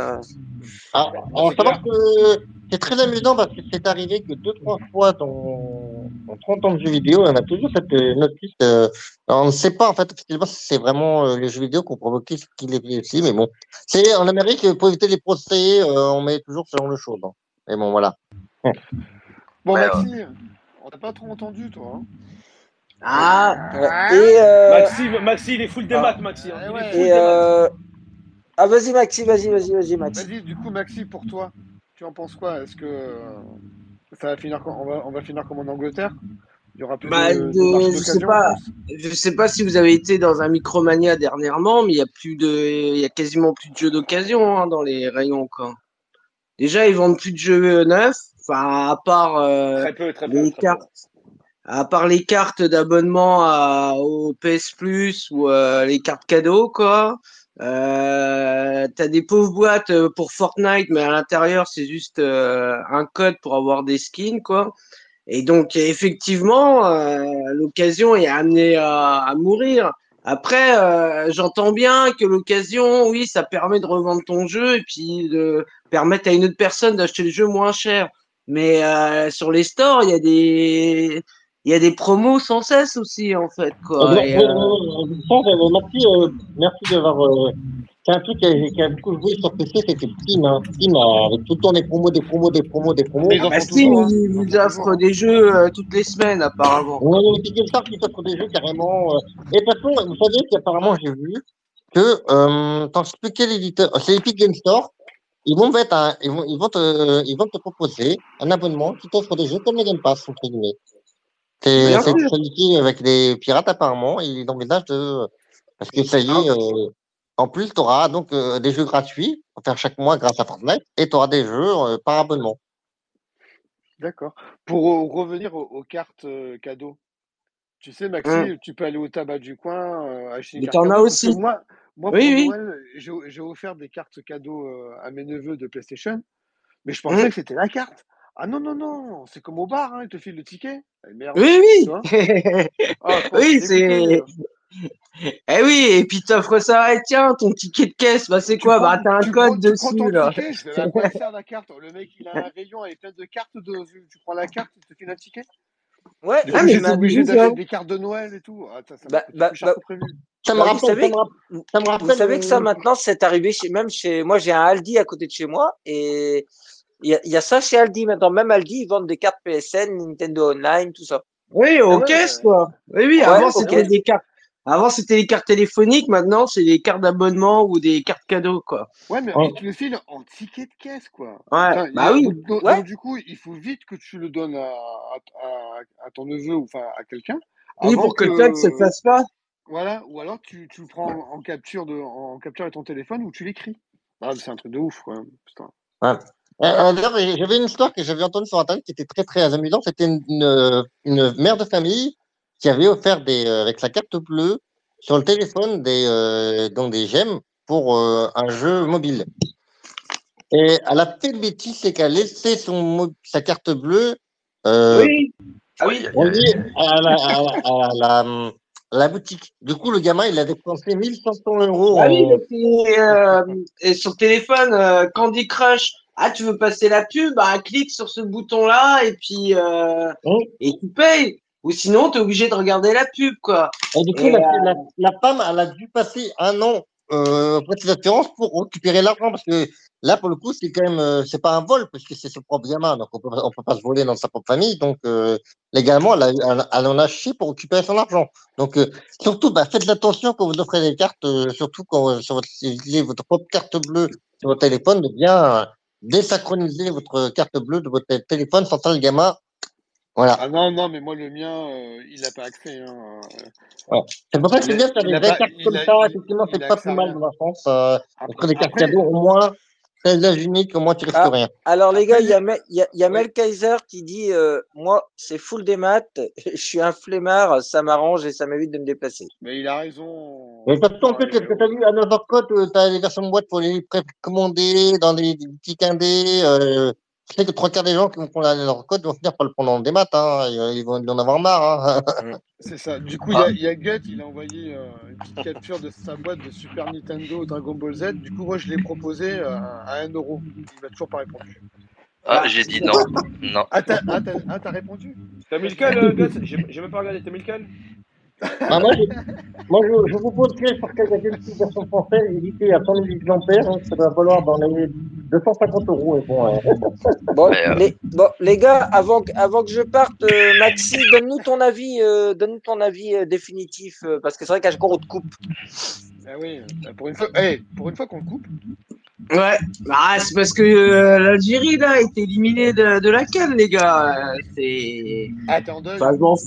Alors, savoir que c'est très amusant parce que c'est arrivé que deux, trois fois dans, dans 30 ans de jeux vidéo, on a toujours cette euh, notice. euh, on ne sait pas, en fait, effectivement, si c'est vraiment euh, les jeux vidéo qui ont provoqué ce qu'il est aussi, mais bon. C'est en Amérique, pour éviter les procès, euh, on met toujours ce genre de choses. hein. Mais bon, voilà. Bon, Ouais, Maxime, on t'a pas trop entendu, toi. hein Ah, ouais. Et, euh, Maxime, Maxime, il est full des Ah. maths, Maxime. Ouais, est ouais. et, euh, Ah, vas-y, Maxi, vas-y, vas-y, vas-y, Maxi. Vas-y, du coup, Maxi, pour toi, tu en penses quoi? Est-ce que euh, ça va finir, on va, on va finir comme en Angleterre Il y aura plus Bah, de, de de- je sais pas. Je sais pas si vous avez été dans un Micromania dernièrement, mais il y a plus de, il y a quasiment plus de jeux d'occasion hein, dans les rayons quoi. Déjà, ils vendent plus de jeux neufs, enfin à part euh, Très peu, très peu. les très peu. cartes, à part les cartes d'abonnement au PS Plus ou euh, les cartes cadeaux quoi. Euh, t'as des pauvres boîtes euh, pour Fortnite, mais à l'intérieur c'est juste euh, un code pour avoir des skins quoi. Et donc, effectivement, euh, l'occasion est amenée à, à mourir. Après, euh, j'entends bien que l'occasion, oui, ça permet de revendre ton jeu et puis de permettre à une autre personne d'acheter le jeu moins cher. Mais euh, sur les stores, il y a des il y a des promos sans cesse aussi, en fait, quoi. Euh, Et, euh, euh, euh, merci, euh, merci d'avoir. Euh, c'est un truc qui a, qui a beaucoup joué sur PC, c'était Steam. Hein. Steam avec tout le temps des promos, des promos, des promos, des promos. Bah, font Steam, hein. Ils vous font toujours. offre des jeux euh, toutes les semaines, apparemment. On a une Epic Game Store qui t'offre des jeux carrément. euh. Et de toute façon, vous savez qu'apparemment, j'ai vu que, euh, t'en sais plus quel éditeur, c'est Epic Game Store. Ils vont, mettre un, ils, vont, ils, vont te, ils vont te proposer un abonnement qui t'offre des jeux comme le Game Pass, entre guillemets. C'est celui avec les pirates, apparemment. Ils envisagent de. Parce que ça y est, euh, en plus, tu auras donc euh, des jeux gratuits à faire chaque mois grâce à Fortnite et tu auras des jeux euh, par abonnement. D'accord. Pour euh, revenir aux, aux cartes euh, cadeaux, tu sais, Maxi, Hum. tu peux aller au tabac du coin, euh, acheter une Mais t'en as aussi. moi, moi Oui, pour oui. Noël, j'ai offert des cartes cadeaux euh, à mes neveux de PlayStation, mais je pensais Hum. que c'était la carte. Ah non, non, non, c'est comme au bar, hein, ils te filent le ticket. Eh, merde, Oui, tu <laughs> oui. Ah, oui, c'est. euh, <laughs> Eh oui, et puis t'offres ça, et tiens, ton ticket de caisse, bah c'est Tu quoi? prends, Bah t'as un tu prends, code tu prends dessus, ton là. la carte? Le mec, il a un <laughs> rayon avec plein de cartes, de, tu prends la carte, il te file un ticket. Ouais, Ah, mais j'étais c'est obligé d'acheter des cartes de Noël et tout. Ah, ça, bah, bah, bah. Ça me vous rappelle, vous ça me vous rappelle. savez que ça maintenant, c'est arrivé chez, même chez moi, j'ai un Aldi à côté de chez moi et il y a, il y a ça chez Aldi maintenant. Même Aldi, ils vendent des cartes PSN, Nintendo Online, tout ça. Oui, Ah aux ouais, caisses, euh, quoi. Oui, oui, Ouais, avant c'était des cartes. Avant c'était les cartes téléphoniques, maintenant c'est des cartes d'abonnement ou des cartes cadeaux, quoi. ouais, mais ouais. te le file en ticket de caisse, quoi. Ouais, Enfin, bah a- oui. donc, Ouais. donc, du coup, il faut vite que tu le donnes à, à, ton neveu ou enfin à quelqu'un Oui, pour que le code se que, fasse pas. voilà, ou alors tu, tu le prends en, en capture de, en capture de ton téléphone ou tu l'écris. Ah, c'est un truc de ouf, quoi. Putain. Ouais. Euh, euh, D'ailleurs, j'avais une histoire que j'avais entendue sur Internet qui était très très amusante. C'était une, une, une mère de famille qui avait offert des, euh, avec sa carte bleue sur le téléphone des, euh, donc des gemmes pour un jeu mobile. Et elle a fait une bêtise, c'est qu'elle a laissé son, sa carte bleue Oui. Ah oui. À la, à, la, à la- à la boutique. Du coup, le gamin, il a dépensé 1500 euros Bah oui, en. et, et sur le téléphone, Candy Crush. Ah, tu veux passer la pub? Bah, clique sur ce bouton-là et puis euh, Hein? et tu payes. Ou sinon, t'es obligé de regarder la pub, quoi. Et du coup, Et, la, euh, la, la femme, elle a dû passer un an euh, auprès de ses assurances pour récupérer l'argent parce que là, pour le coup, c'est quand même, euh, c'est pas un vol parce que c'est son propre gamin, donc on peut, on peut pas se voler dans sa propre famille. Donc, euh, légalement, elle, a, elle, elle en a chié pour récupérer son argent. Donc, euh, surtout, bah, faites attention quand vous offrez des cartes, euh, surtout quand euh, sur votre, si vous utilisez votre propre carte bleue sur votre téléphone, de bien désynchroniser votre carte bleue de votre téléphone le gamin. Voilà. Ah non, non, mais moi, le mien, euh, il n'a pas accès. Hein. Ouais. C'est pour ça que c'est bien de faire des vraies cartes comme ça. Effectivement, c'est pas plus mal dans la France. Euh, Après, des cartes cadeaux, au moins, c'est usage unique, au moins tu risques Ah, rien. alors les gars, il y a. Mel- il y a, il y a Oui. Mel Kaiser qui dit euh, Moi, c'est full des maths, <laughs> je suis un flemmard, ça m'arrange et ça m'évite de me déplacer. Mais il a raison. Mais de toute façon, et que tu as vu, à Novorkot, tu as les versions de boîte pour les précommander dans les boutiques indés. Euh, je sais que trois quarts des gens qui vont prendre la Novorkot vont finir par le prendre en démat. Hein, ils ils vont en avoir marre. Hein. <laughs> C'est ça. Du coup, il y Ah, a, il y a Gut, il a envoyé euh, une petite capture de sa boîte de Super Nintendo Dragon Ball Z. Du coup, moi, je l'ai proposé euh, à 1 euro. Il m'a toujours pas répondu. ah, bah, j'ai dit non. Non. Ah, t'as ah, ah, répondu? T'as mis euh, Gus J'ai même pas regardé. T'as mis lequel Ah, moi, je, moi, je, je vous propose que sur quelques une version française, éditée à 100 000 exemplaires, hein, ça doit valoir dans les 250 euros. Et bon, euh, Bon, Mais, euh, les, bon, les gars, avant, que- avant que je parte, euh, Maxi, donne-nous ton avis, euh, donne-nous ton avis euh, définitif, euh, parce que c'est vrai qu'à chaque fois on te coupe. Eh oui, euh, pour une fois, eh, pour une fois qu'on coupe. Ouais, bah, c'est parce que euh, l'Algérie là a été éliminée de, de la CAN, les gars. Euh, C'est. Ah. Enfin, m'en fous.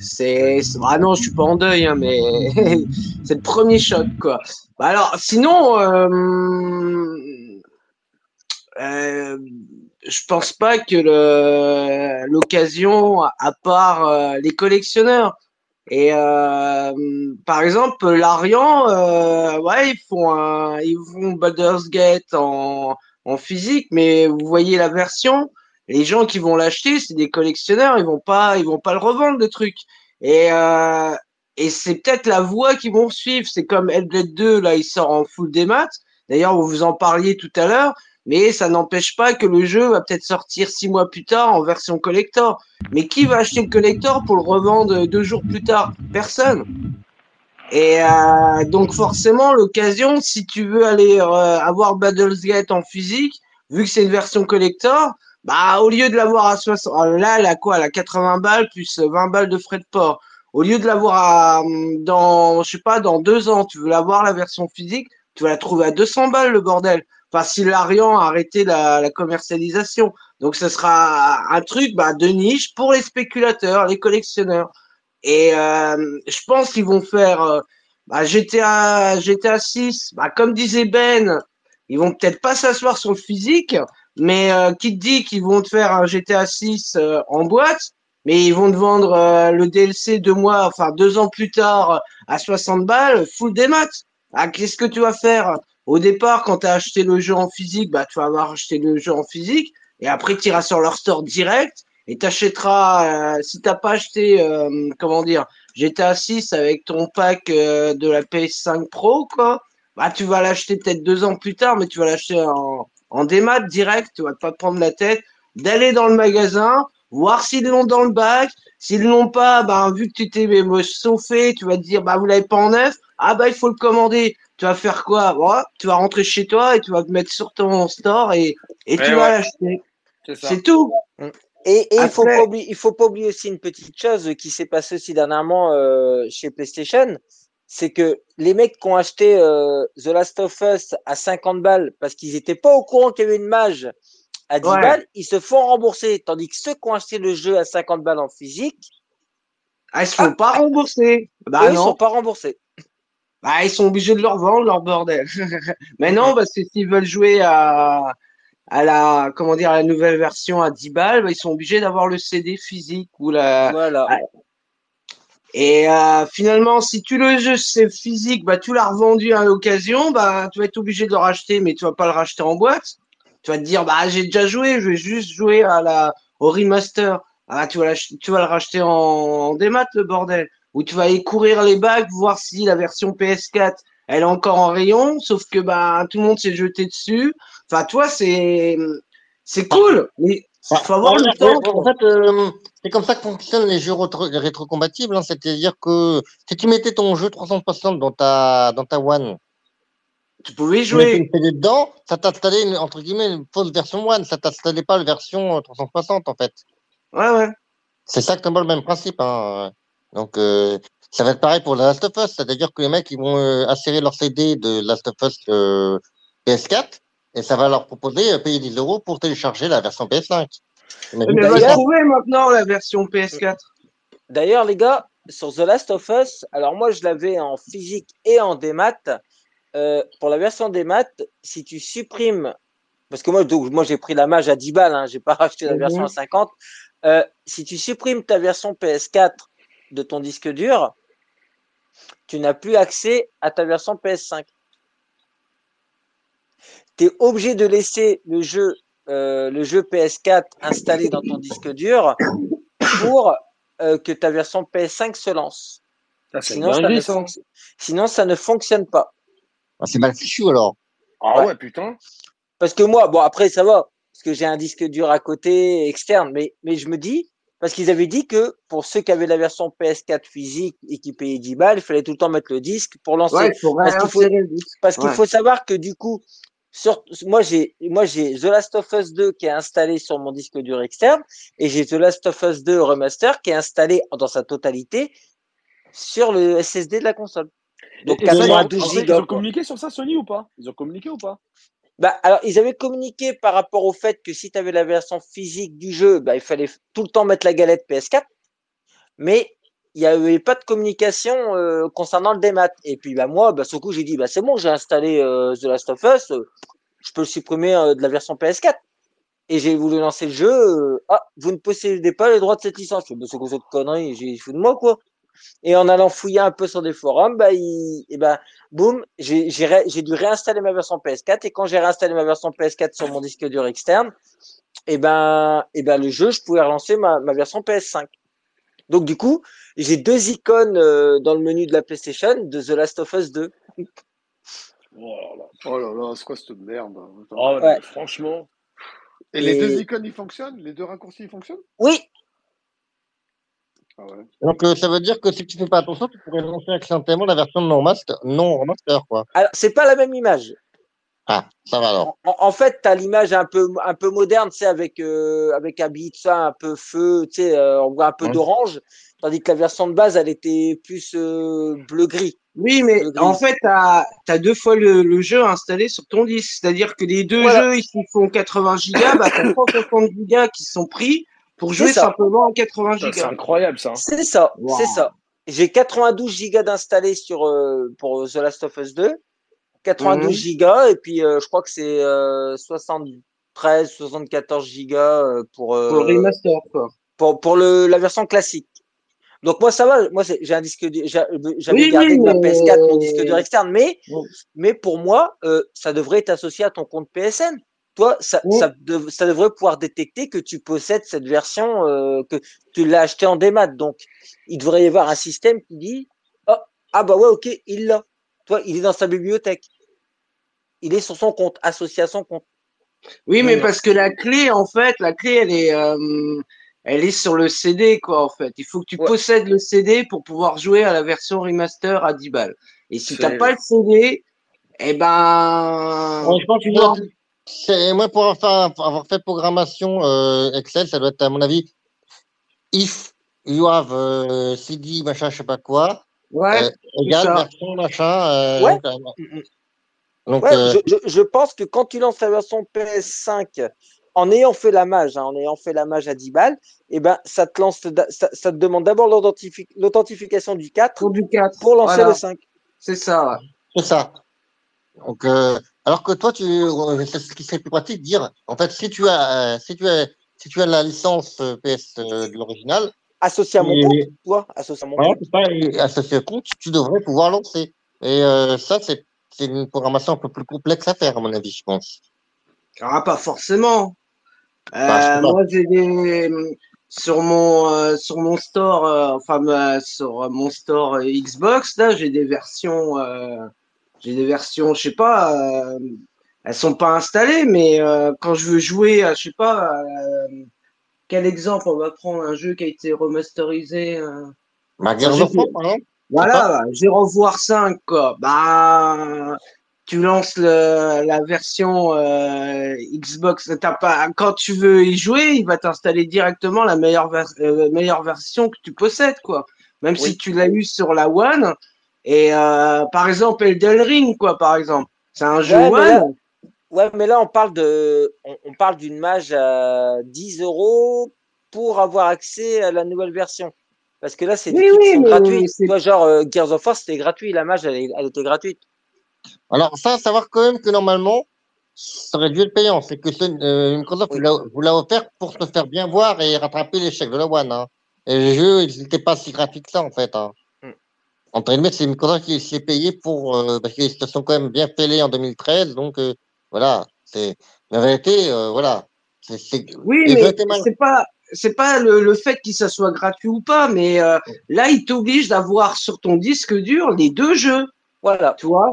C'est. Ah non, je suis pas en deuil, hein, mais <laughs> c'est le premier choc, quoi. Bah alors, sinon, euh... euh, je pense pas que l'occasion, à part euh, les collectionneurs. Et euh, par exemple, l'Arian, euh, ouais, ils font un, ils font Baldur's Gate en, en physique, mais vous voyez la version, les gens qui vont l'acheter, c'est des collectionneurs, ils vont pas, ils vont pas le revendre le truc. Et euh, et c'est peut-être la voie qu'ils vont suivre. C'est comme Hellblade 2, là, il sort en full démat. D'ailleurs, vous vous en parliez tout à l'heure, mais ça n'empêche pas que le jeu va peut-être sortir six mois plus tard en version collector. Mais qui va acheter le collector pour le revendre deux jours plus tard? Personne. Et euh, donc forcément, l'occasion, si tu veux aller euh, avoir Battle's Gate en physique, vu que c'est une version collector, bah au lieu de l'avoir à 60, ah, là, elle a quoi? Elle a 80 balles plus 20 balles de frais de port. Au lieu de l'avoir à, dans, je sais pas, dans deux ans, tu veux l'avoir la version physique, tu vas la trouver à 200 balles le bordel. Enfin, si l'Arian a arrêté la, la commercialisation. Donc, ce sera un truc bah, de niche pour les spéculateurs, les collectionneurs. Et euh, je pense qu'ils vont faire euh, bah, GTA, GTA 6, bah, comme disait Ben, ils vont peut-être pas s'asseoir sur le physique, mais euh, qui te dit qu'ils vont te faire un GTA 6 euh, en boîte, mais ils vont te vendre euh, le DLC deux mois, enfin deux ans plus tard à 60 balles, full des maths. Ah, qu'est-ce que tu vas faire? Au départ, quand tu as acheté le jeu en physique, bah, tu vas avoir acheté le jeu en physique, et après tu iras sur leur store direct, et t'achèteras, euh, si t'as pas acheté, comment dire, GTA 6 avec ton pack de la PS5 Pro, quoi, bah, tu vas l'acheter peut-être deux ans plus tard, mais tu vas l'acheter en, en démat direct, tu vas pas te prendre la tête, d'aller dans le magasin, voir s'ils l'ont dans le bac, s'ils l'ont pas, bah, vu que tu t'es chauffé, tu vas te dire, bah, vous l'avez pas en neuf, ah, bah, il faut le commander. Tu vas faire quoi? Tu vas rentrer chez toi et tu vas te mettre sur ton store et, et tu Eh vas ouais. l'acheter. C'est tout. Et, et il faut pas oublier, il faut pas oublier aussi une petite chose qui s'est passée aussi dernièrement euh, chez PlayStation, c'est que les mecs qui ont acheté euh, The Last of Us à 50 balles parce qu'ils étaient pas au courant qu'il y avait une mage à 10 Ouais. balles, ils se font rembourser, tandis que ceux qui ont acheté le jeu à 50 balles en physique, Ah, ils se font pas rembourser. Bah eux, ils non. sont pas remboursés. Bah, ils sont obligés de leur vendre leur bordel. <laughs> Mais non, parce que s'ils veulent jouer à, à la, comment dire, à la nouvelle version à 10 balles, bah, ils sont obligés d'avoir le CD physique ou la, Voilà. Et euh, finalement, si tu le jeu c'est physique, bah tu l'as revendu à l'occasion, bah tu vas être obligé de le racheter, mais tu vas pas le racheter en boîte. Tu vas te dire, bah j'ai déjà joué, je vais juste jouer à la au remaster. Ah, tu vas tu vas le racheter en, en démat le bordel. Ou tu vas aller courir les bacs, voir si la version PS4 elle est encore en rayon, sauf que bah tout le monde s'est jeté dessus. Enfin, toi c'est c'est cool, mais faut avoir le temps. ouais, en fait, euh, c'est comme ça que fonctionnent les jeux rétro- rétrocompatibles. hein. C'est-à-dire que si tu mettais ton jeu 360 dans ta, dans ta One, Tu pouvais tu mettais jouer. une CD dedans, ça t'installait une, entre guillemets une fausse version One. Ça t'installait pas la version euh, 360 en fait. Ouais, ouais. C'est exactement le même principe. Hein. Donc, euh, ça va être pareil pour The Last of Us. C'est-à-dire que les mecs, ils vont euh, insérer leur CD de Last of Us euh, PS4 et ça va leur proposer euh, payer 10 euros pour télécharger la version PS5. Mais va D'ailleurs- trouver maintenant la version PS4. D'ailleurs, les gars, sur The Last of Us, alors moi je l'avais en physique et en démat. Euh, pour la version démat, si tu supprimes, parce que moi, donc, moi j'ai pris la mage à 10 balles, hein, j'ai pas racheté la Mhm. version à 50. Euh, si tu supprimes ta version PS4 de ton disque dur, tu n'as plus accès à ta version PS5. Tu es obligé de laisser le jeu, euh, le jeu PS4 installé dans ton disque dur pour euh, que ta version PS5 se lance. Ah, Sinon ça, ne dinguerie, ça. fonc- sinon, ça ne fonctionne pas. Ah, c'est mal fichu alors. Ah Ouais. ouais, putain. Parce que moi, bon, après, ça va, parce que j'ai un disque dur à côté externe, mais, mais je me dis, parce qu'ils avaient dit que pour ceux qui avaient la version PS4 physique et qui payaient 10 balles, il fallait tout le temps mettre le disque pour lancer. Ouais, il faut Parce qu'il faut savoir que du coup, sur, moi j'ai moi j'ai The Last of Us 2 qui est installé sur mon disque dur externe et j'ai The Last of Us 2 remaster qui est installé dans sa totalité sur le SSD de la console. Donc Et ils ont, 92 en fait, ils gigas. ont quoi. communiqué sur ça, Sony ou pas? Ils ont communiqué ou pas? Bah, alors, ils avaient communiqué par rapport au fait que si tu avais la version physique du jeu, bah, il fallait tout le temps mettre la galette PS4. Mais il n'y avait pas de communication euh, concernant le démat. Et puis, bah, moi, bah, sur coup, j'ai dit, bah, c'est bon, j'ai installé euh, The Last of Us, euh, je peux le supprimer euh, de la version PS4. Et j'ai voulu lancer le jeu. euh, ah, vous ne possédez pas les droits de cette licence. Je fais, bah, c'est quoi cette connerie? J'ai fou de moi, quoi. Et en allant fouiller un peu sur des forums, bah, il, et bah, boum, j'ai ré- j'ai dû réinstaller ma version PS4 et quand j'ai réinstallé ma version PS4 sur mon disque dur externe, et ben, et ben le jeu, je pouvais relancer ma, ma version PS5. Donc du coup, j'ai deux icônes euh, dans le menu de la PlayStation de The Last of Us 2. Oh là là. Oh là là, c'est quoi cette merde. Oh, Ouais. mais franchement. Et les deux icônes, ils fonctionnent? Les deux raccourcis, ils fonctionnent? Oui, Ah ouais. Donc, euh, ça veut dire que si tu fais pas attention, tu pourrais lancer accidentellement la version non master, non remaster, quoi. alors c'est pas la même image. Ah, ça va alors. En, en fait, tu as l'image un peu, un peu moderne, tu sais, avec, euh, avec un billet de ça, un peu feu, tu sais, euh, on voit un peu d'orange, tandis que la version de base, elle était plus euh, bleu-gris. Oui, mais gris. en fait, tu as, deux fois le, le jeu installé sur ton disque. C'est-à-dire que les deux Voilà. jeux, ils font 80 gigas, bah, tu as 160 gigas qui sont pris pour jouer ça. simplement en 80 Putain, C'est gigas. incroyable ça. hein. C'est ça, Wow. c'est ça. J'ai 92 gigas d'installé sur euh, pour The Last of Us 2, 92 Mhm. gigas et puis euh, je crois que c'est euh, 73, 74 gigas euh, pour euh, Pour le remaster, quoi. pour pour le la version classique. Donc moi ça va, moi j'ai un disque j'avais Oui, gardé oui, de ma mais- PS4 mon disque dur externe, mais Oui. mais pour moi euh, ça devrait être associé à ton compte PSN. Toi, ça, ça, dev- ça devrait pouvoir détecter que tu possèdes cette version, euh, que tu l'as acheté en démat. Donc, il devrait y avoir un système qui dit oh, Ah, bah ouais, ok, il l'a. Toi, il est dans sa bibliothèque. Il est sur son compte, associé à son compte. Oui, mais parce que la clé, en fait, la clé, elle est, euh, elle est sur le CD, quoi, en fait. Il faut que tu Ouais. possèdes le CD pour pouvoir jouer à la version remaster à 10 balles. Et si C'est- t'as pas le CD, eh ben, pense tu c'est moi pour avoir, pour avoir fait programmation euh, Excel, ça doit être à mon avis if you have euh, CD machin je sais pas quoi ouais, euh, égal ça. version machin. euh, Ouais. donc, euh, Mm, mm. donc, Ouais, euh, je, je, je pense que quand tu lances la version PS5, en ayant fait la mage, hein, en ayant fait la mage à 10 balles, eh ben, ça te lance, ça, ça te demande d'abord l'authentifi- l'authentification du 4 pour du 4. pour lancer Voilà, le 5. c'est ça. ouais. c'est ça. Donc euh, alors que toi tu euh, c'est ce qui serait plus pratique de dire en fait si tu as euh, si tu as si tu as la licence euh, PS euh, de l'original Associé à mon Et- compte, toi, associé à mon compte. c'est ça, et associé au compte, tu devrais pouvoir lancer. Et euh, ça, c'est c'est une programmation un peu plus complexe à faire, à mon avis, je pense. Ah, pas forcément. Bah, Euh, moi, j'ai des sur mon euh, sur mon store, euh, enfin sur mon store Xbox là, j'ai des versions, euh, j'ai des versions, je sais pas, euh, elles sont pas installées, mais euh, quand je veux jouer, à, je sais pas, euh, quel exemple on va prendre un jeu qui a été remasterisé. euh, Gears of War, par exemple voilà, j'ai revoir 5 quoi. Bah, tu lances le, la version euh, Xbox. T'as pas, quand tu veux y jouer, il va t'installer directement la meilleure, ver- euh, meilleure version que tu possèdes quoi. Même si tu l'as eu sur la One. Et euh, par exemple Elden Ring quoi, par exemple. C'est un jeu Ouais, One. Ouais, mais là, on parle de, on, on parle d'une mage à 10 euros pour avoir accès à la nouvelle version. Parce que là, c'est des Oui, trucs qui oui, sont mais gratuits. c'est- Toi, genre, euh, Gears of War, c'était gratuit. La mage, elle, était gratuite. Alors, ça, savoir quand même que normalement, ça aurait dû être payant. C'est que euh, Microsoft Oui. vous l'a- offert pour se faire bien voir et rattraper l'échec de la One. Hein. Et les jeux, ils n'étaient pas si gratuits que ça, en fait. Hein. Hmm. Entre guillemets, c'est Microsoft qui s'est payé pour. euh, parce qu'ils se sont quand même bien fêlés en 2013. Donc, euh, voilà. C'est, mais en réalité, euh, voilà. C'est, c'est, Oui, mais c'est pas c'est pas le, le fait qu'il ça soit gratuit ou pas, mais euh, là il t'oblige d'avoir sur ton disque dur les deux jeux, Voilà. tu vois?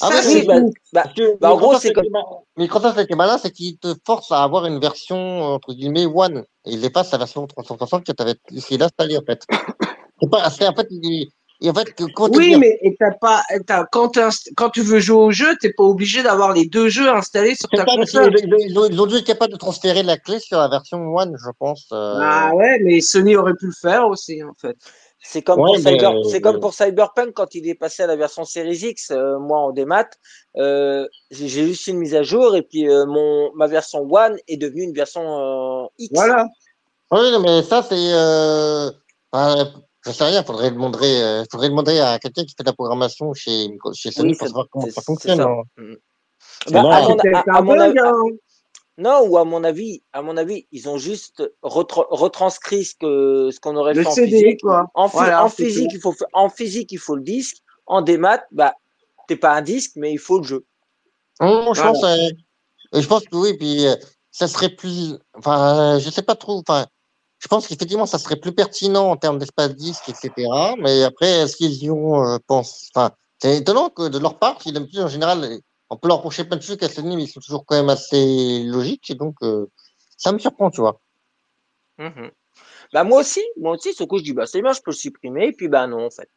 Ah Ça c'est bah, bah, bah, en gros, Microsoft c'est ma- Microsoft malin, c'est qu'il te force à avoir une version, entre guillemets, One. Et il efface la version 360 que tu avais essayé d'installer, en fait. C'est pas, c'est, en fait, il, Et en fait, Oui, mais et t'as pas, t'as- quand, quand tu veux jouer au jeu, t'es pas obligé d'avoir les deux jeux installés sur ta console. ils, ils ont, ils ont dû être capables de transférer la clé sur la version One, je pense. euh. Ah ouais, mais Sony aurait pu le faire aussi, en fait. C'est comme, Ouais, Cyber, comme pour Cyberpunk quand il est passé à la version Series X, euh, moi en démat, euh, j'ai juste une mise à jour et puis euh, mon, ma version One est devenue une version euh, X. Voilà. Oui, mais ça, c'est. Euh... euh, je sais rien, faudrait demander, euh, faudrait demander à quelqu'un qui fait de la programmation chez, chez Sony Oui, pour savoir comment ça fonctionne. ça. hein. Mm. Parce Bah, que à mon, à, à mon avis, hein. non, ou à mon avis, à mon avis, ils ont juste retro- retranscrit ce que ce qu'on aurait Le fait en CD, physique. quoi. En, Voilà, en physique, tout. il faut fa- en physique, il faut le disque. En démat, bah, t'es pas un disque, mais il faut le jeu. Je Voilà. pense, euh, je pense que oui, puis euh, ça serait plus. Enfin, euh, je sais pas trop. Enfin, je pense qu'effectivement, ça serait plus pertinent en termes d'espace disque, etc. Mais après, est-ce qu'ils y ont euh, pense Enfin, c'est étonnant que de leur part, qu'ils en général, on peut leur reprocher plein de trucs à Sony, mais ils sont toujours quand même assez logiques. Et donc, euh, ça me surprend, tu vois. Mhm. Bah, moi aussi, moi aussi, ce coup, je dis, bah, c'est bien, je peux le supprimer, et puis, bah, non, en fait.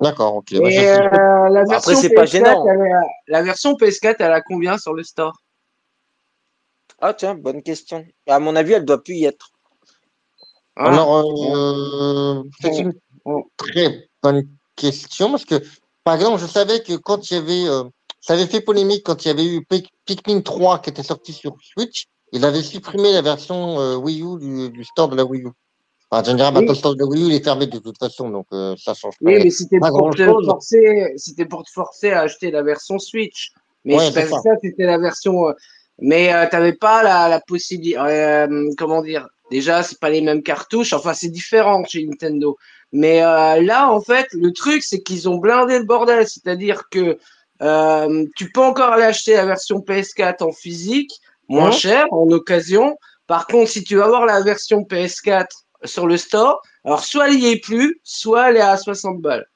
D'accord, ok. Bah, euh, la Bah, après, version c'est pas PS4, gênant. elle a- la version PS4, elle a combien sur le store? Ah, tiens, bonne question. À mon avis, elle doit plus y être. Ah. Alors, euh, c'est une Oh. très bonne question parce que, par exemple, je savais que quand il y avait, euh, ça avait fait polémique quand il y avait eu Pikmin 3 qui était sorti sur Switch, il avait supprimé la version euh, Wii U du, du store de la Wii U. Enfin, je dirais, Oui. maintenant, le store de la Wii U, il est fermé de toute façon, donc euh, ça change pas. Oui, mais c'était pour te forcer, c'était pour te forcer à acheter la version Switch. Mais Ouais, je c'est pensais ça. c'était la version. Mais euh, t'avais pas la, la possibilité. euh, comment dire Déjà, c'est pas les mêmes cartouches. Enfin, c'est différent chez Nintendo. Mais euh, là, en fait, le truc, c'est qu'ils ont blindé le bordel. C'est-à-dire que euh, tu peux encore aller acheter la version PS4 en physique, moins cher, en occasion. Par contre, si tu vas avoir la version PS4 sur le store, alors soit elle y est plus, soit elle est à 60 balles.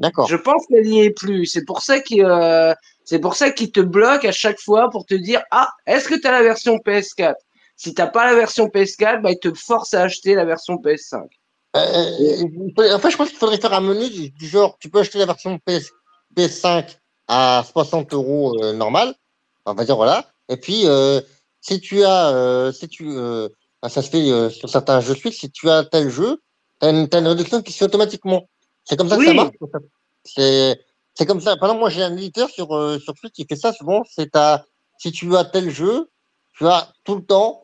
D'accord. Je pense qu'elle y est plus. C'est pour ça qu'il euh, c'est pour ça qu'il te bloque à chaque fois pour te dire ah est-ce que tu as la version PS4 Si t'as pas la version PS4, bah il te force à acheter la version PS5. Euh, faut- en fait, je pense qu'il faudrait faire un menu du, du genre, tu peux acheter la version PS, PS5 à 60 euros euh, normal, on va dire voilà. Et puis, euh, si tu as, euh, si tu, euh, ça se fait euh, sur certains jeux Switch, si tu as tel jeu, t'as une, t'as une réduction qui se fait automatiquement. C'est comme ça que ça marche. C'est, c'est comme ça. Par exemple, moi, j'ai un éditeur sur, euh, sur Switch qui fait ça souvent. C'est si tu as tel jeu, tu as tout le temps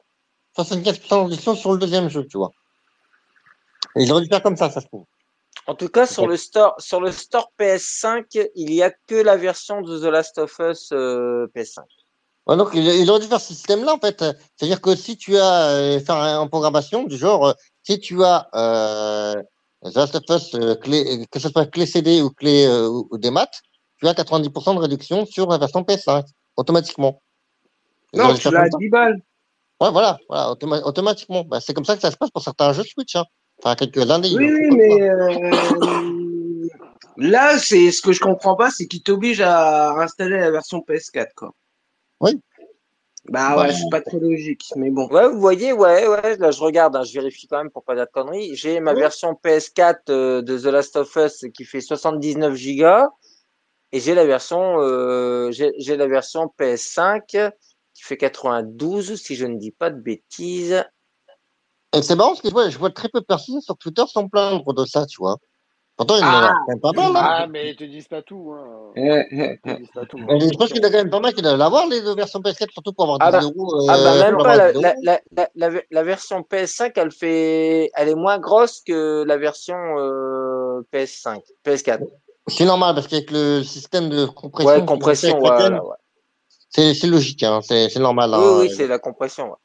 75% de réduction sur le deuxième jeu, tu vois. Et ils auraient dû faire comme ça, ça se trouve. En tout cas, sur le store, sur le store PS5, il y a que la version de The Last of Us euh, PS5. Ouais, donc, il, il aurait dû faire ce système-là, en fait. C'est-à-dire que si tu as euh, faire un- en programmation du genre, euh, si tu as euh, The Last of Us, euh, clé, que ce soit clé CD ou clé euh, ou, ou des maths, tu as 90% de réduction sur la version PS5, automatiquement. Ils Non, auraient tu l'as à comme ça. 10 balles. Ouais, voilà, voilà automa- automatiquement. Bah, c'est comme ça que ça se passe pour certains jeux Switch. Hein. Enfin, quelques-uns des Oui, mais euh, là, c'est ce que je comprends pas, c'est qu'ils t'obligent à installer la version PS4, quoi. Oui. Bah Bah, ouais, c'est pas très logique, mais bon. Ouais, vous voyez, ouais, ouais, là je regarde, hein, je vérifie quand même pour pas dire de conneries. J'ai ma Ouais. version PS4 euh, de The Last of Us qui fait 79 gigas et j'ai la version euh, j'ai j'ai la version PS5 qui fait 92 si je ne dis pas de bêtises. Et c'est marrant parce que je vois, je vois très peu de personnes sur Twitter s'en plaindre de ça, tu vois. Pourtant, il y en a Ah. quand même pas mal. Hein. Ah, mais ils te disent pas tout. Hein. Eh, eh, eh. disent pas tout. Mais je pense qu'il y en a quand même pas mal qui doivent l'avoir, les deux versions PS4, surtout pour avoir 10 Ah bah- euros. Ah bah euh, même pas la, 10 la, euros. la, la, la ver- la version PS5 elle fait elle est moins grosse que la version euh, PS5 PS4. C'est normal parce qu'avec le système de compression, Ouais, compression, voilà, ouais. C'est c'est logique, hein, c'est c'est normal. Oui, hein. oui, c'est la compression. ouais.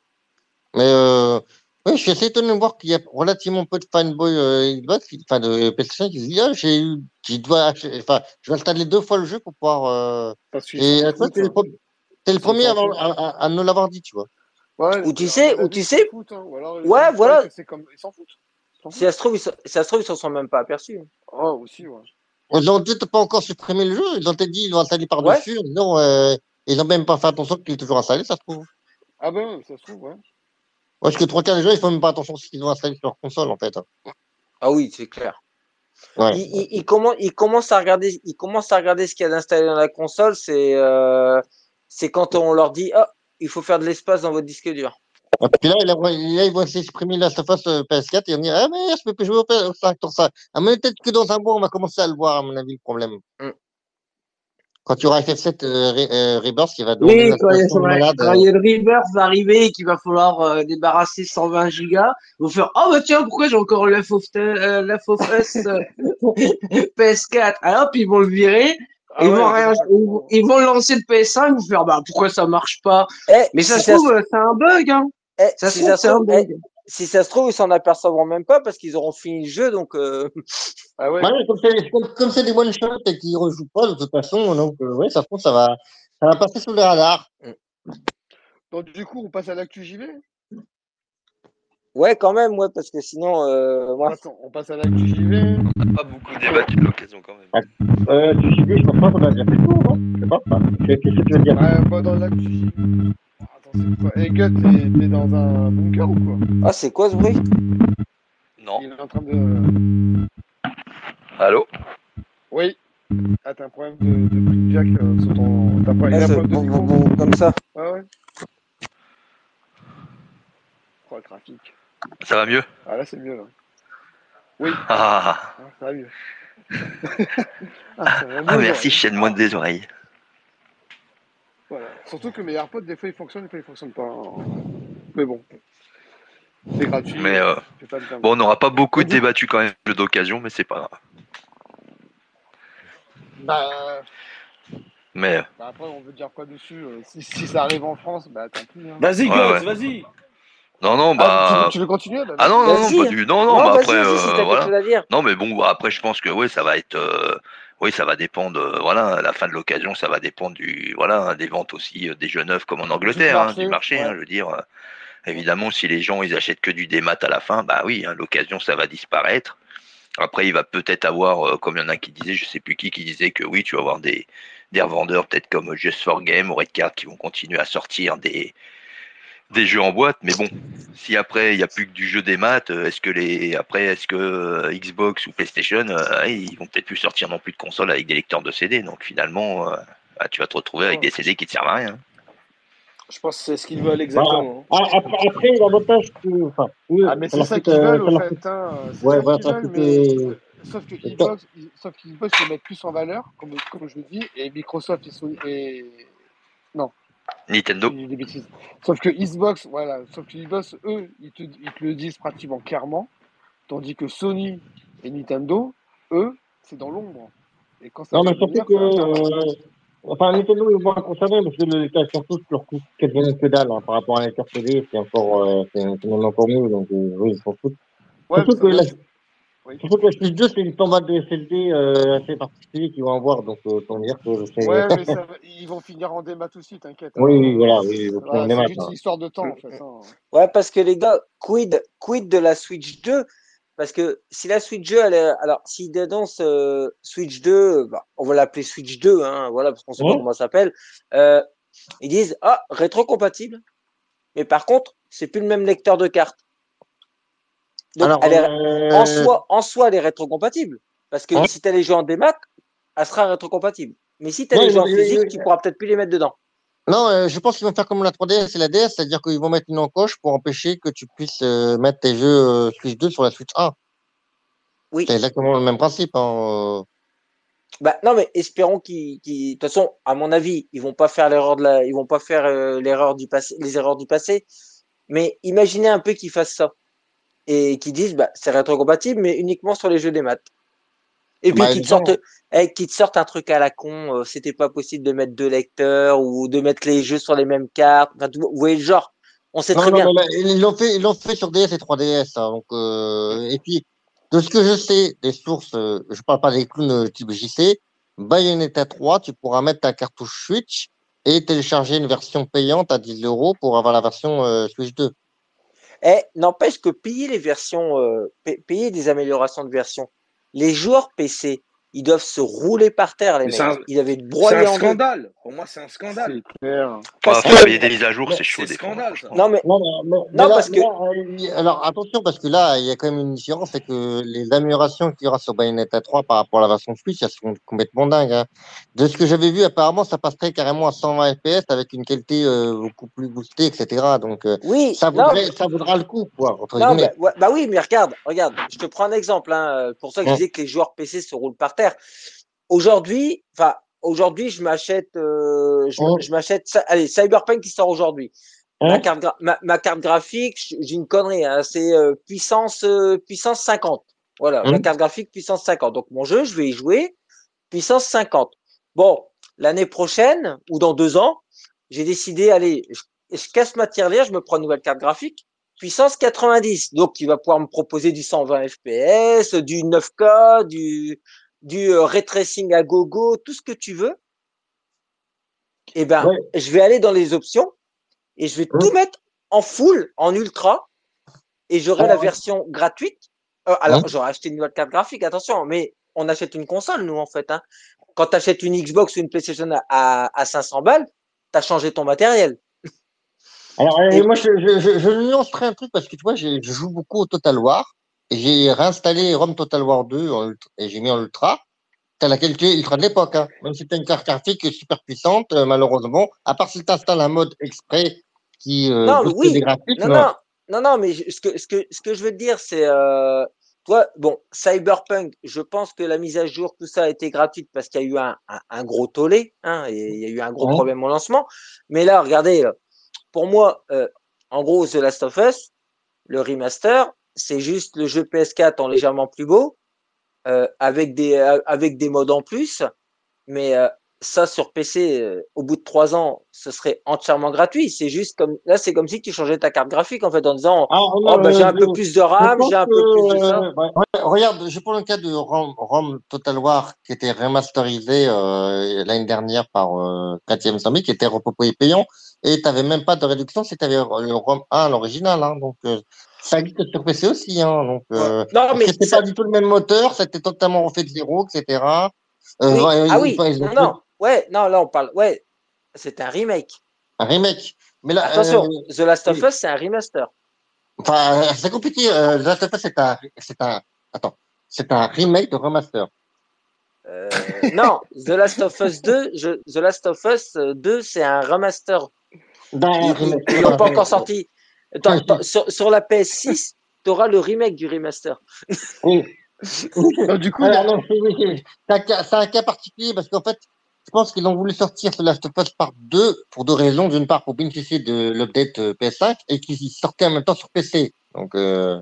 Mais euh, oui, je suis assez étonné de voir qu'il y a relativement peu de fanboys euh, Xbox, qui- enfin de PlayStation qui se disent ah, j'ai eu, je dois, acheter- enfin, je vais installer deux fois le jeu pour pouvoir. Euh... Et s'en à toi, foutent, t'es le, hein. pro- le premier à, à, à- ne l'avoir dit, tu vois. Ouais, Ou tu sais- ou tu sais- foutent, hein. Ou alors, ils Ouais, voilà. c'est comme- Ils s'en foutent. Si ça se trouve, ils, ça se trouve, ils s'en sont même pas aperçus. Oh, aussi, ouais. Ils ont peut-être pas encore supprimé le jeu, ils ont peut-être dit ils l'ont installé par-dessus, non, euh, ils ont même pas fait attention qu'il est toujours installé, ça se trouve. Ah ben, ça se trouve, ouais. Parce que trois quarts des gens, ils font même pas attention à ce qu'ils ont installé sur leur console, en fait. Ah oui, c'est clair. Ouais. il, il, il commence, il commence à regarder, il commence à regarder ce qu'il y a d'installé dans la console. C'est, euh, c'est quand on leur dit, ah, il faut faire de l'espace dans votre disque dur. Et puis là, ils vont s'exprimer la face PS4 et on dit Ah, mais je peux plus jouer au PS5 pour ça. Ah, mais peut-être que dans un mois, on va commencer à le voir, à mon avis, le problème. Mm. Quand tu auras FF7 euh, euh, Rebirth, il va demander Oui, quand il y a- installation de malade. quand il y a le Rebirth va arriver et qu'il va falloir euh, débarrasser 120 gigas, ils vont faire Oh bah tiens, pourquoi j'ai encore Left of, Te- euh, Left of Us euh, PS4 Alors, puis ils vont le virer, Ah ils, ouais, vont rien- ils, vont, ils vont lancer le PS5, ils vont faire Bah pourquoi ça marche pas? Eh, Mais ça si se trouve, euh, c'est un bug, hein. eh, Ça c'est un eh, bug. Si ça se trouve, ils s'en apercevront même pas parce qu'ils auront fini le jeu, donc. euh, <laughs> Ah ouais. Ouais, mais comme c'est comme, comme c'est des one-shots et qu'ils ne rejouent pas de toute façon, donc euh, ouais, ça ça va, ça va passer sous les radars. Donc, du coup, on passe à l'actu JV Ouais, quand même, ouais, parce que sinon, euh, moi, Attends, on passe à l'actu JV. Pas beaucoup débattu de l'occasion quand même. Euh, tu sais, je pense pas qu'on a déjà fait le tour, non? Je sais pas. Qu'est-ce que tu veux dire? Ouais, bah, dans l'actu JV. Quoi Eh, Gut, t'es dans un bunker ou quoi ah, c'est quoi ce bruit? Non. Il est en train de. Allô? Oui. Ah, t'as un problème de, de prix de jack euh, sur ton. T'as a Ah, un problème de bon, micro bon, bon, comme ça. Ouais, ouais. Oh, le trafic. Ça va mieux? Ah, là, c'est mieux, là. Oui, Ah, ah, ça va mieux. <laughs> ah, ça va mieux, ah merci, genre. chaîne-moi des oreilles. Voilà. Surtout que mes AirPods, des fois, ils fonctionnent, des fois, ils fonctionnent pas. Mais bon. C'est gratuit. Mais euh, pas bon, on n'aura pas beaucoup du- débattu quand même d'occasion, mais c'est pas grave. Bah, Mais euh, bah, après, on veut dire quoi dessus euh, si, si ça arrive en France, bah tant pis. Hein. Vas-y, Ouais, ouais. vas-y. non, non, Ah, tu, bah veux, tu veux continuer bah, ah non non non pas du non non, Non, bah après euh, voilà. Non, mais bon, bah, après, je pense que oui, ça va être. euh, oui, ça va dépendre. euh, voilà, à la fin de l'occasion, ça va dépendre du. Voilà, hein, des ventes aussi euh, des jeux neufs comme en Angleterre, hein, marché, du marché. ouais. hein, je veux dire, euh, évidemment, si les gens ils achètent que du démat à la fin, bah oui, hein, l'occasion ça va disparaître. Après, il va peut-être avoir, comme il y en a qui disait, je sais plus qui, qui disait que oui, tu vas avoir des, des revendeurs peut-être comme Just for Game ou Red Card qui vont continuer à sortir des, des jeux en boîte. Mais bon, si après il n'y a plus que du jeu des maths, euh, est-ce que les après est-ce que euh, Xbox ou PlayStation, euh, ils vont peut-être plus sortir non plus de consoles avec des lecteurs de CD. Donc finalement, euh, bah, tu vas te retrouver avec des CD qui te servent à rien. Je pense que c'est ce qu'ils veulent exactement. Ah, après, après l'avantage que. Enfin, eux, Ah, mais c'est ça qu'ils veulent, leur fait. Hein. C'est Ouais, ça voilà, veulent, mais. Sauf que Xbox, ils- sauf que Xbox ils mettent plus en valeur, comme, comme je le dis, et Microsoft ils sont et Nintendo. des bêtises. Sauf que Xbox, voilà, sauf que Xbox, eux, ils te, ils te le disent pratiquement clairement, tandis que Sony et Nintendo, eux, c'est dans l'ombre. Et quand ça Non, mais surtout que. euh, Enfin, Nintendo, ils vont conserver parce que le lecteur surtout leur coûte quasiment que dalle hein, par rapport à un lecteur CD, c'est encore, euh, c'est encore mieux, donc euh, oui, ils s'en foutent. Ouais, surtout, la, que là, oui. surtout que la Switch 2, c'est une format de SSD euh, assez particulier qu'ils vont avoir, donc euh, autant dire que c'est. Ouais, mais ça va- ils vont finir en démat aussi, t'inquiète. Oui, hein. oui, voilà, oui, Voilà, des c'est juste hein. une histoire de temps, en fait. hein. Ouais, parce que les gars, quid, quid de la Switch 2 Parce que si la Switch 2, elle est, alors s'ils annoncent euh, Switch 2, bah, on va l'appeler Switch 2, hein, voilà, parce qu'on sait pas comment ça s'appelle. Euh, ils disent ah rétrocompatible, mais par contre c'est plus le même lecteur de cartes. Donc Alors, elle est, euh, en soi, en soi, elle est rétrocompatible, parce que Ouais. si tu as les jeux en démat, elle sera rétrocompatible. Mais si tu as les jeux en physique, tu pourras peut-être plus les mettre dedans. Non, euh, je pense qu'ils vont faire comme la 3DS et la DS, c'est-à-dire qu'ils vont mettre une encoche pour empêcher que tu puisses euh, mettre tes jeux Switch 2 sur la Switch 1. Oui. C'est exactement le même principe. Hein. Bah non, mais espérons qu'ils, de toute façon, à mon avis, ils vont pas faire l'erreur de la, ils vont pas faire euh, l'erreur du passé, les erreurs du passé. Mais imaginez un peu qu'ils fassent ça et qu'ils disent, bah c'est rétrocompatible, mais uniquement sur les jeux des maths. Et puis Bah, qu'ils te sortent, eh, qu'ils te sortent un truc à la con. euh, c'était pas possible de mettre deux lecteurs ou de mettre les jeux sur les mêmes cartes. Enfin, vous voyez le genre. On sait Non, très non, bien. là, ils l'ont fait, ils l'ont fait sur DS et 3DS. hein, donc, euh, et puis, de ce que je sais, des sources, euh, je parle pas des clowns type JC, Bayonetta 3, tu pourras mettre ta cartouche Switch et télécharger une version payante à 10 euros pour avoir la version Switch 2. Eh, n'empêche que payer les versions, euh, pa- payer des améliorations de version, les joueurs PC, ils doivent se rouler par terre, les Mais mecs. c'est un- Ils avaient C'est broyé un en deux. scandale. Pour moi, c'est un scandale. C'est clair. Parce que- payer des mises à jour, c'est chaud C'est des fois. scandale, franchement. Non, mais Non, mais, mais- mais Non, là- parce là, euh, alors attention, parce que là, il y a quand même une différence, c'est que les améliorations qu'il y aura sur Bayonetta 3 par rapport à la version Switch, elles sont complètement dingues. hein. De ce que j'avais vu, apparemment, ça passerait carrément à 120 FPS avec une qualité euh, beaucoup plus boostée, etc. Donc, euh, oui, ça, non, vaudra le coup, quoi, entre Non, guillemets. bah, ouais, bah oui, mais regarde, regarde, je te prends un exemple. Hein, pour ça que je disais que les joueurs PC se roulent par terre. Aujourd'hui, enfin, aujourd'hui, je m'achète, euh, je, Ouais. je m'achète, allez, Cyberpunk qui sort aujourd'hui. Ma carte, gra- ma, ma carte graphique, j'ai une connerie, hein, c'est euh, puissance, euh, puissance 50. Voilà, ma Mhm. carte graphique puissance 50. Donc mon jeu, je vais y jouer puissance 50. Bon, l'année prochaine ou dans deux ans, j'ai décidé, allez, je, je casse ma tirelire, je me prends une nouvelle carte graphique puissance 90. Donc, il va pouvoir me proposer du 120 FPS, du 9K, du, du euh, ray tracing à gogo, tout ce que tu veux. Eh ben, Ouais. je vais aller dans les options et je vais Ouais. tout mettre en full, en ultra, et j'aurai la version gratuite. Euh, alors, j'aurais acheté une nouvelle carte graphique, attention, mais on achète une console, nous, en fait. Hein. Quand tu achètes une Xbox ou une PlayStation à, à, à 500 balles, tu as changé ton matériel. Alors, Et- moi, je, je, je, je nuancerai un truc parce que tu vois, je joue beaucoup au Total War j'ai réinstallé ROM Total War 2 en ultra- et j'ai mis en ultra. T'as la qualité ultra de l'époque, hein. Même si t'as une carte graphique super puissante, euh, malheureusement, à part si t'installes un mode exprès qui euh, Non, oui. graphiques, Non, non. non, non, mais je- ce que, ce que, ce que je veux te dire, c'est, euh, toi, bon, Cyberpunk, je pense que la mise à jour, tout ça a été gratuite parce qu'il y a eu un, un, un gros tollé, hein, et il y a eu un gros Ouais. problème au lancement. Mais là, regardez, là, pour moi, euh, en gros, The Last of Us, le remaster, c'est juste le jeu PS4 en légèrement plus beau, euh, avec des, euh, avec des modes en plus, mais euh, ça sur PC, euh, au bout de trois ans, ce serait entièrement gratuit. C'est juste comme là, c'est comme si tu changeais ta carte graphique en fait en disant Ah, oh bah j'ai un peu plus de RAM, j'ai un peu plus de ça. ouais, ouais, regarde, je prends le cas de ROM, ROM Total War qui était remasterisé l'année dernière par euh, 4 Zombie, qui était reproposé payant, et tu n'avais même pas de réduction si tu avais le ROM 1, l'original. Hein, donc, ça existe sur PC aussi. Hein, donc, euh, Non mais c'était ça- pas du tout le même moteur, c'était totalement refait de zéro, etc. Euh, oui. ouais, ah oui, non, fait non, ouais, non là on parle, ouais, c'est un remake. Un remake. Mais là, Attention, euh, The Last of oui. Us c'est un remaster. enfin, c'est compliqué. The Last of Us, c'est un, c'est un, attends, c'est un remake de remaster. Non, The Last of Us 2, je, The Last of Us euh, 2 c'est un remaster. D'un Ils, l'ont pas encore sorti. Sur, sur la PS6, <laughs> tu auras le remake du remaster. Oui. <laughs> Du coup, Alors, non, c'est un, cas- particulier parce qu'en fait, je pense qu'ils ont voulu sortir ce Last of Us Part 2 pour deux raisons. D'une part, pour bénéficier de l'update euh, PS5 et qu'ils sortaient en même temps sur PC. Donc, euh,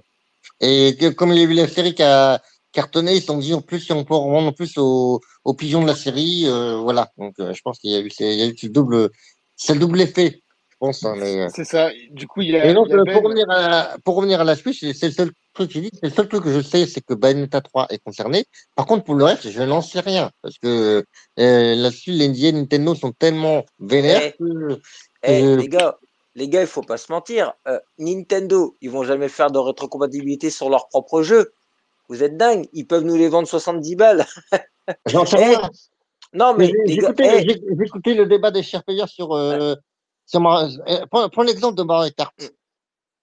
et que, comme il y a eu la série qui a cartonné, ils se sont dit en plus, si on peut en rendre en plus aux, aux pigeons de la série, euh, voilà. Donc, euh, je pense qu'il y a eu, c'est- il y a eu ce double, c'est le double effet, pense. hein, mais, euh, c'est ça. Du coup, il a, et donc, il y a euh, Ben. pour, revenir à, pour revenir à la Switch, c'est le seul truc dit, c'est le seul truc que je sais, c'est que Bayonetta 3 est concerné. Par contre, pour le reste, je n'en sais rien. Parce que euh, là-dessus, les NDA Nintendo sont tellement vénères Eh. que. Eh, Euh, les gars, les gars, il faut pas se mentir. Euh, Nintendo, ils vont jamais faire de rétrocompatibilité sur leur propre jeu. Vous êtes dingue, ils peuvent nous les vendre 70 balles. J'en sais <laughs> Eh, rien. Non, mais Mais les J'ai gars, écouté, eh, j'ai- écouté le débat des chers payeurs sur. Euh, prends prends l'exemple de Mario Kart.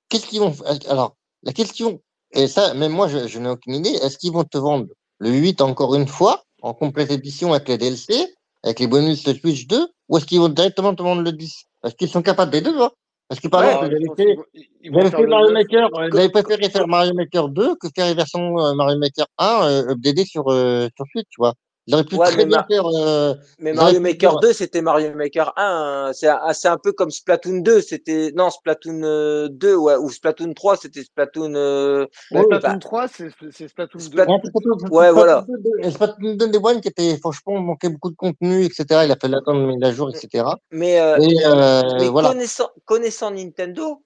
Qu'est-ce qu'ils vont. Alors, la question, et ça, même moi, je, je n'ai aucune idée, est-ce qu'ils vont te vendre le 8 encore une fois, en complète édition avec les DLC, avec les bonus de Switch 2, ou est-ce qu'ils vont directement te vendre le 10 Parce qu'ils sont capables des deux, hein. Parce que par Ouais, exemple, je j'avais pense fait, qu'ils vont- ils vont j'avais faire fait le Mario 9. Maker, Co- j'avais co- préféré faire Mario Maker 2 que faire les versions euh, Mario Maker 1 euh, updatées sur, euh, sur Switch, tu vois. Ils auraient pu Ouais, très mais bien ma- faire. Euh, mais ils auraient Mario Maker faire- 2, c'était Mario Maker 1. hein. C'est un, un peu comme Splatoon 2. C'était non Splatoon euh, 2 ouais, ou Splatoon 3, c'était Splatoon. euh, Splatoon bah, 3, c'est c'est Splatoon 2. Splat- Ouais, c'est Splatoon- Ouais, Splatoon voilà. 2, et Splatoon 2 Day One qui était, franchement, manquait beaucoup de contenu, etc. Il a mise à jour, etc. Mais, euh, Et euh, mais voilà. connaissant, connaissant Nintendo,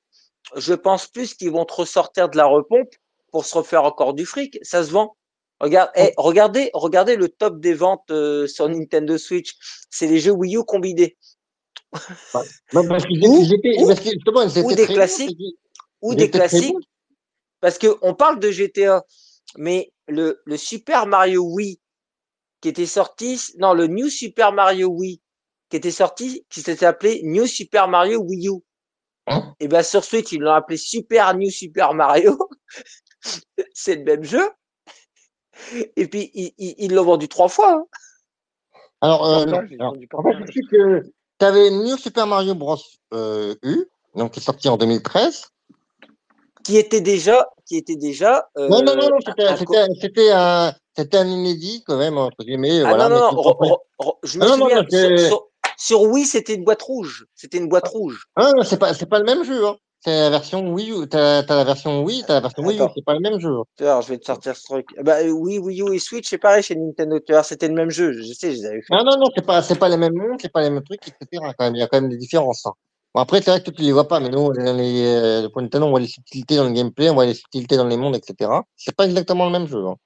je pense plus qu'ils vont te ressortir de la repompe pour se refaire encore du fric. Ça se vend. Regarde, eh, regardez, regardez le top des ventes euh, sur Nintendo Switch. C'est les jeux Wii U combinés. Non, parce qu'ils Ou- ils étaient, ou- parce que justement, des classiques. ou des classiques. Parce que on parle de GTA, mais le, le Super Mario Wii qui était sorti, non, le New Super Mario Wii, qui était sorti, qui s'était appelé New Super Mario Wii U. Hein? Et bien sur Switch, ils l'ont appelé Super New Super Mario. <laughs> C'est le même jeu. Et puis, ils ils- ils l'ont vendu trois fois. hein. Alors, euh, non. Alors, font du en fait, portage. je sais que tu avais New Super Mario Bros. euh, U, donc qui est sorti en 2013. qui était déjà, qui était déjà. euh, non, non, non, non, c'était un- un un, inédit quand même, entre guillemets. Ah voilà, non, non, mais non, qui re- comprenait- re- re- je me Ah non, non, souviens, sur, sur, sur Wii, c'était une boîte rouge. C'était une boîte rouge. Ah, non, c'est pas, c'est pas le même jeu. Hein. C'est la version Wii U. T'as, t'as la version Wii, t'as la version Wii U. C'est pas le même jeu. Tu vois, je vais te sortir ce truc. Bah, oui, Wii U et Switch, c'est pareil chez Nintendo. Tu vois, c'était le même jeu. Je sais, je les avais fait. Non, non, non, c'est pas, c'est pas les mêmes mondes, c'est pas les mêmes trucs, etc. Quand même, il y a quand même des différences. hein. Bon, après, c'est vrai que tu les vois pas, mais nous, dans les, euh, pour Nintendo, on voit les subtilités dans le gameplay, on voit les subtilités dans les mondes, etc. C'est pas exactement le même jeu. Hein.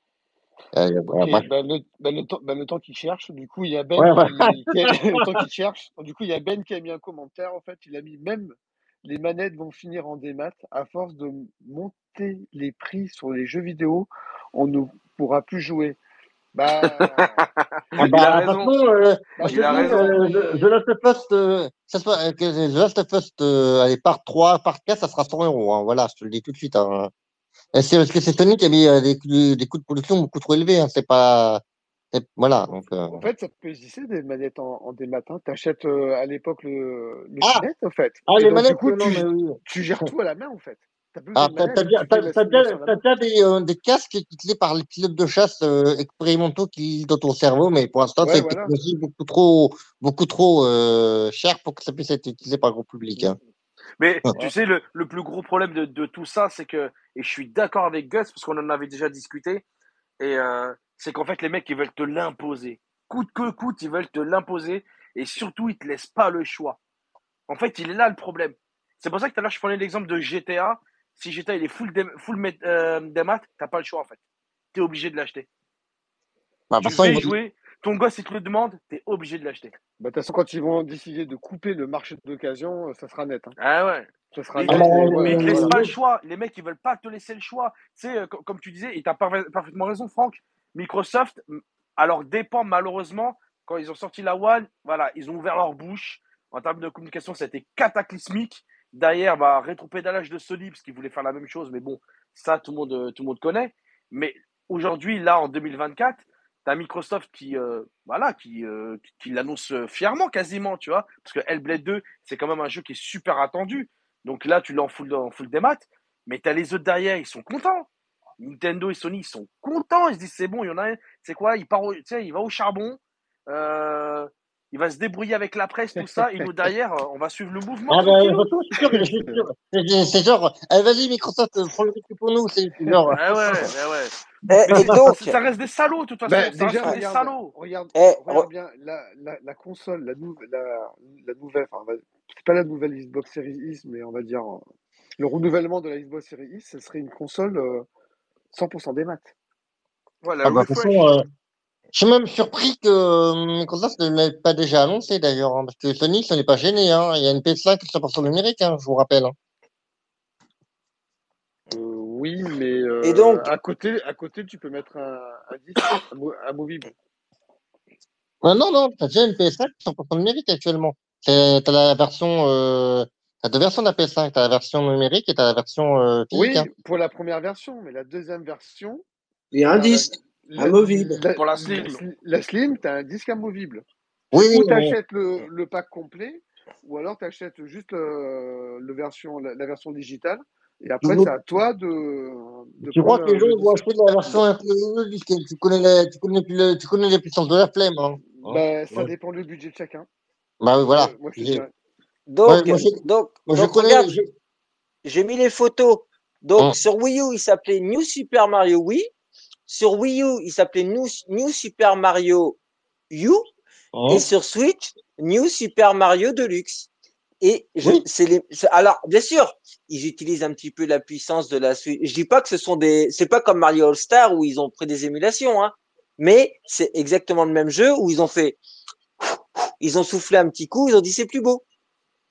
Euh, bah, le, bah, le temps, bah, le temps qu'il cherche, du coup, il y a Ben Ouais, qui, qui a, le temps qu'il cherche, du coup, il y a Ben qui a mis un commentaire, en fait, il a mis même les manettes vont finir en démat, à force de monter les prix sur les jeux vidéo, on ne pourra plus jouer. Bah, <laughs> Ah bah, façon, euh, bah, je te dis, euh, The Last of Us, euh, ça soit, euh, The Last of Us, euh, allez, part 3, part 4, ça sera 100 euros. Hein, voilà, je te le dis tout de suite. Hein. C'est parce que c'est Sony qui a mis euh, des, coûts- des coûts de production beaucoup trop élevés. Hein, c'est pas. Voilà. Donc, euh, en fait, ça peut exister des manettes en, en démat. Hein. Tu achètes à l'époque le, le Ah en fait? Ah, Et les donc, du manettes, coup, non, tu, mais oui. tu gères <laughs> tout à la main, en fait. Ah, bien, tu la t'as bien, la t'as main. bien des, euh, des casques utilisés par les pilotes de chasse euh, expérimentaux qui dans ton cerveau, mais pour l'instant, c'est Ouais, une voilà. technologie beaucoup trop, beaucoup trop euh, chère pour que ça puisse être utilisé par le gros public. Hein. Mais Ouais. tu sais, le, le plus gros problème de, de tout ça, c'est que, et je suis d'accord avec Gus, parce qu'on en avait déjà discuté, et euh, c'est qu'en fait, les mecs, ils veulent te l'imposer. Coûte que coûte, ils veulent te l'imposer, et surtout, ils te laissent pas le choix. En fait, il est là le problème. C'est pour ça que tout à l'heure, je prenais l'exemple de GTA. Si GTA, il est full, dé, full euh, démat, t'as pas le choix, en fait. Tu es obligé de l'acheter. Bah, Tu veux ils jouer, ton gosse, il te le demande, tu es obligé de l'acheter. Bah, de toute façon, quand ils vont décider de couper le marché d'occasion, euh, ça sera net. Hein. Ah ouais. Ça sera Mais, net. et euh, mais ils te laissent pas le choix. Les mecs, ils veulent pas te laisser le choix. Tu sais, euh, co- comme tu disais, et tu as parfaitement raison, Franck, Microsoft, alors dépend malheureusement, quand ils ont sorti la One, voilà, ils ont ouvert leur bouche. En termes de communication, c'était cataclysmique. Derrière, bah, rétropédalage de Sony, parce qu'ils voulaient faire la même chose, mais bon, ça, tout le monde, euh, tout le monde connaît. Mais aujourd'hui, là, en 2024, tu as Microsoft qui, euh, voilà, qui, euh, l'annonce fièrement quasiment, tu vois, parce que Hellblade 2, c'est quand même un jeu qui est super attendu. Donc là, tu l'as en en full des maths, mais tu as les autres derrière, ils sont contents. Nintendo et Sony, ils sont contents. Ils se disent, c'est bon, il y en a un, c'est quoi il, part au- tu sais, il va au charbon, euh, il va se débrouiller avec la presse, tout ça, et nous derrière, euh, on va suivre le mouvement. Ah, bah, sûr sûr. C'est- C'est c'est genre, allez, vas-y, Microsoft, euh, prends le truc pour nous. C'est genre. Ouais, ouais, ouais, ouais. Et, Mais et c'est- donc, ça reste des salauds, de toute façon. Bah, ça déjà, reste des salauds. regarde, eh, regarde re- bien la, la, la console, la, nou- la, la nouvelle, enfin, c'est pas la nouvelle Xbox Series X, mais on va dire euh, le renouvellement de la Xbox Series X, ce serait une console euh, 100% des maths. La Ah, bah, de toute refresh. façon, euh, je suis même surpris que euh, Microsoft ne l'ait pas déjà annoncé d'ailleurs, hein, parce que Sony, ça n'est pas gêné. Hein. Il y a une PS5 qui est 100% numérique, hein, je vous rappelle. hein. Euh, oui, mais euh, Et donc- à côté, à côté, tu peux mettre un, un disque un mo- amovible. Ah, non, non, t'as déjà une PS5 qui est 100% numérique actuellement. C'est- T'as la version, euh, t'as deux versions de la PS5. T'as la version numérique et t'as la version euh, physique. Oui, hein. pour la première version, mais la deuxième version, Il y a un la, disque la, amovible. la, Pour la Slim. la Slim, tu as un disque amovible. Oui, Ou oui, tu achètes le, le pack complet, ou alors tu achètes juste le, le version, la, la version digitale. Et tu, après, c'est à toi de, de tu crois que les le, gens vont acheter la version un peu le disque Tu connais, la- tu connais, plus le- tu connais les puissances de la flemme. Hein. Bah, ça ouais. dépend du budget de chacun. Bah oui, Moi, voilà. moi Ouais, donc, moi, donc, moi, regarde, j'ai mis les photos. Donc, sur Wii U, il s'appelait New Super Mario Wii. Sur Wii U, il s'appelait New, New Super Mario U. Et hein. sur Switch, New Super Mario Deluxe. Et je, Oui. c'est les, alors, bien sûr, ils utilisent un petit peu la puissance de la Switch. Je dis pas que ce sont des, c'est pas comme Mario All Star où ils ont pris des émulations, hein. Mais c'est exactement le même jeu où ils ont fait, ils ont soufflé un petit coup, ils ont dit c'est plus beau.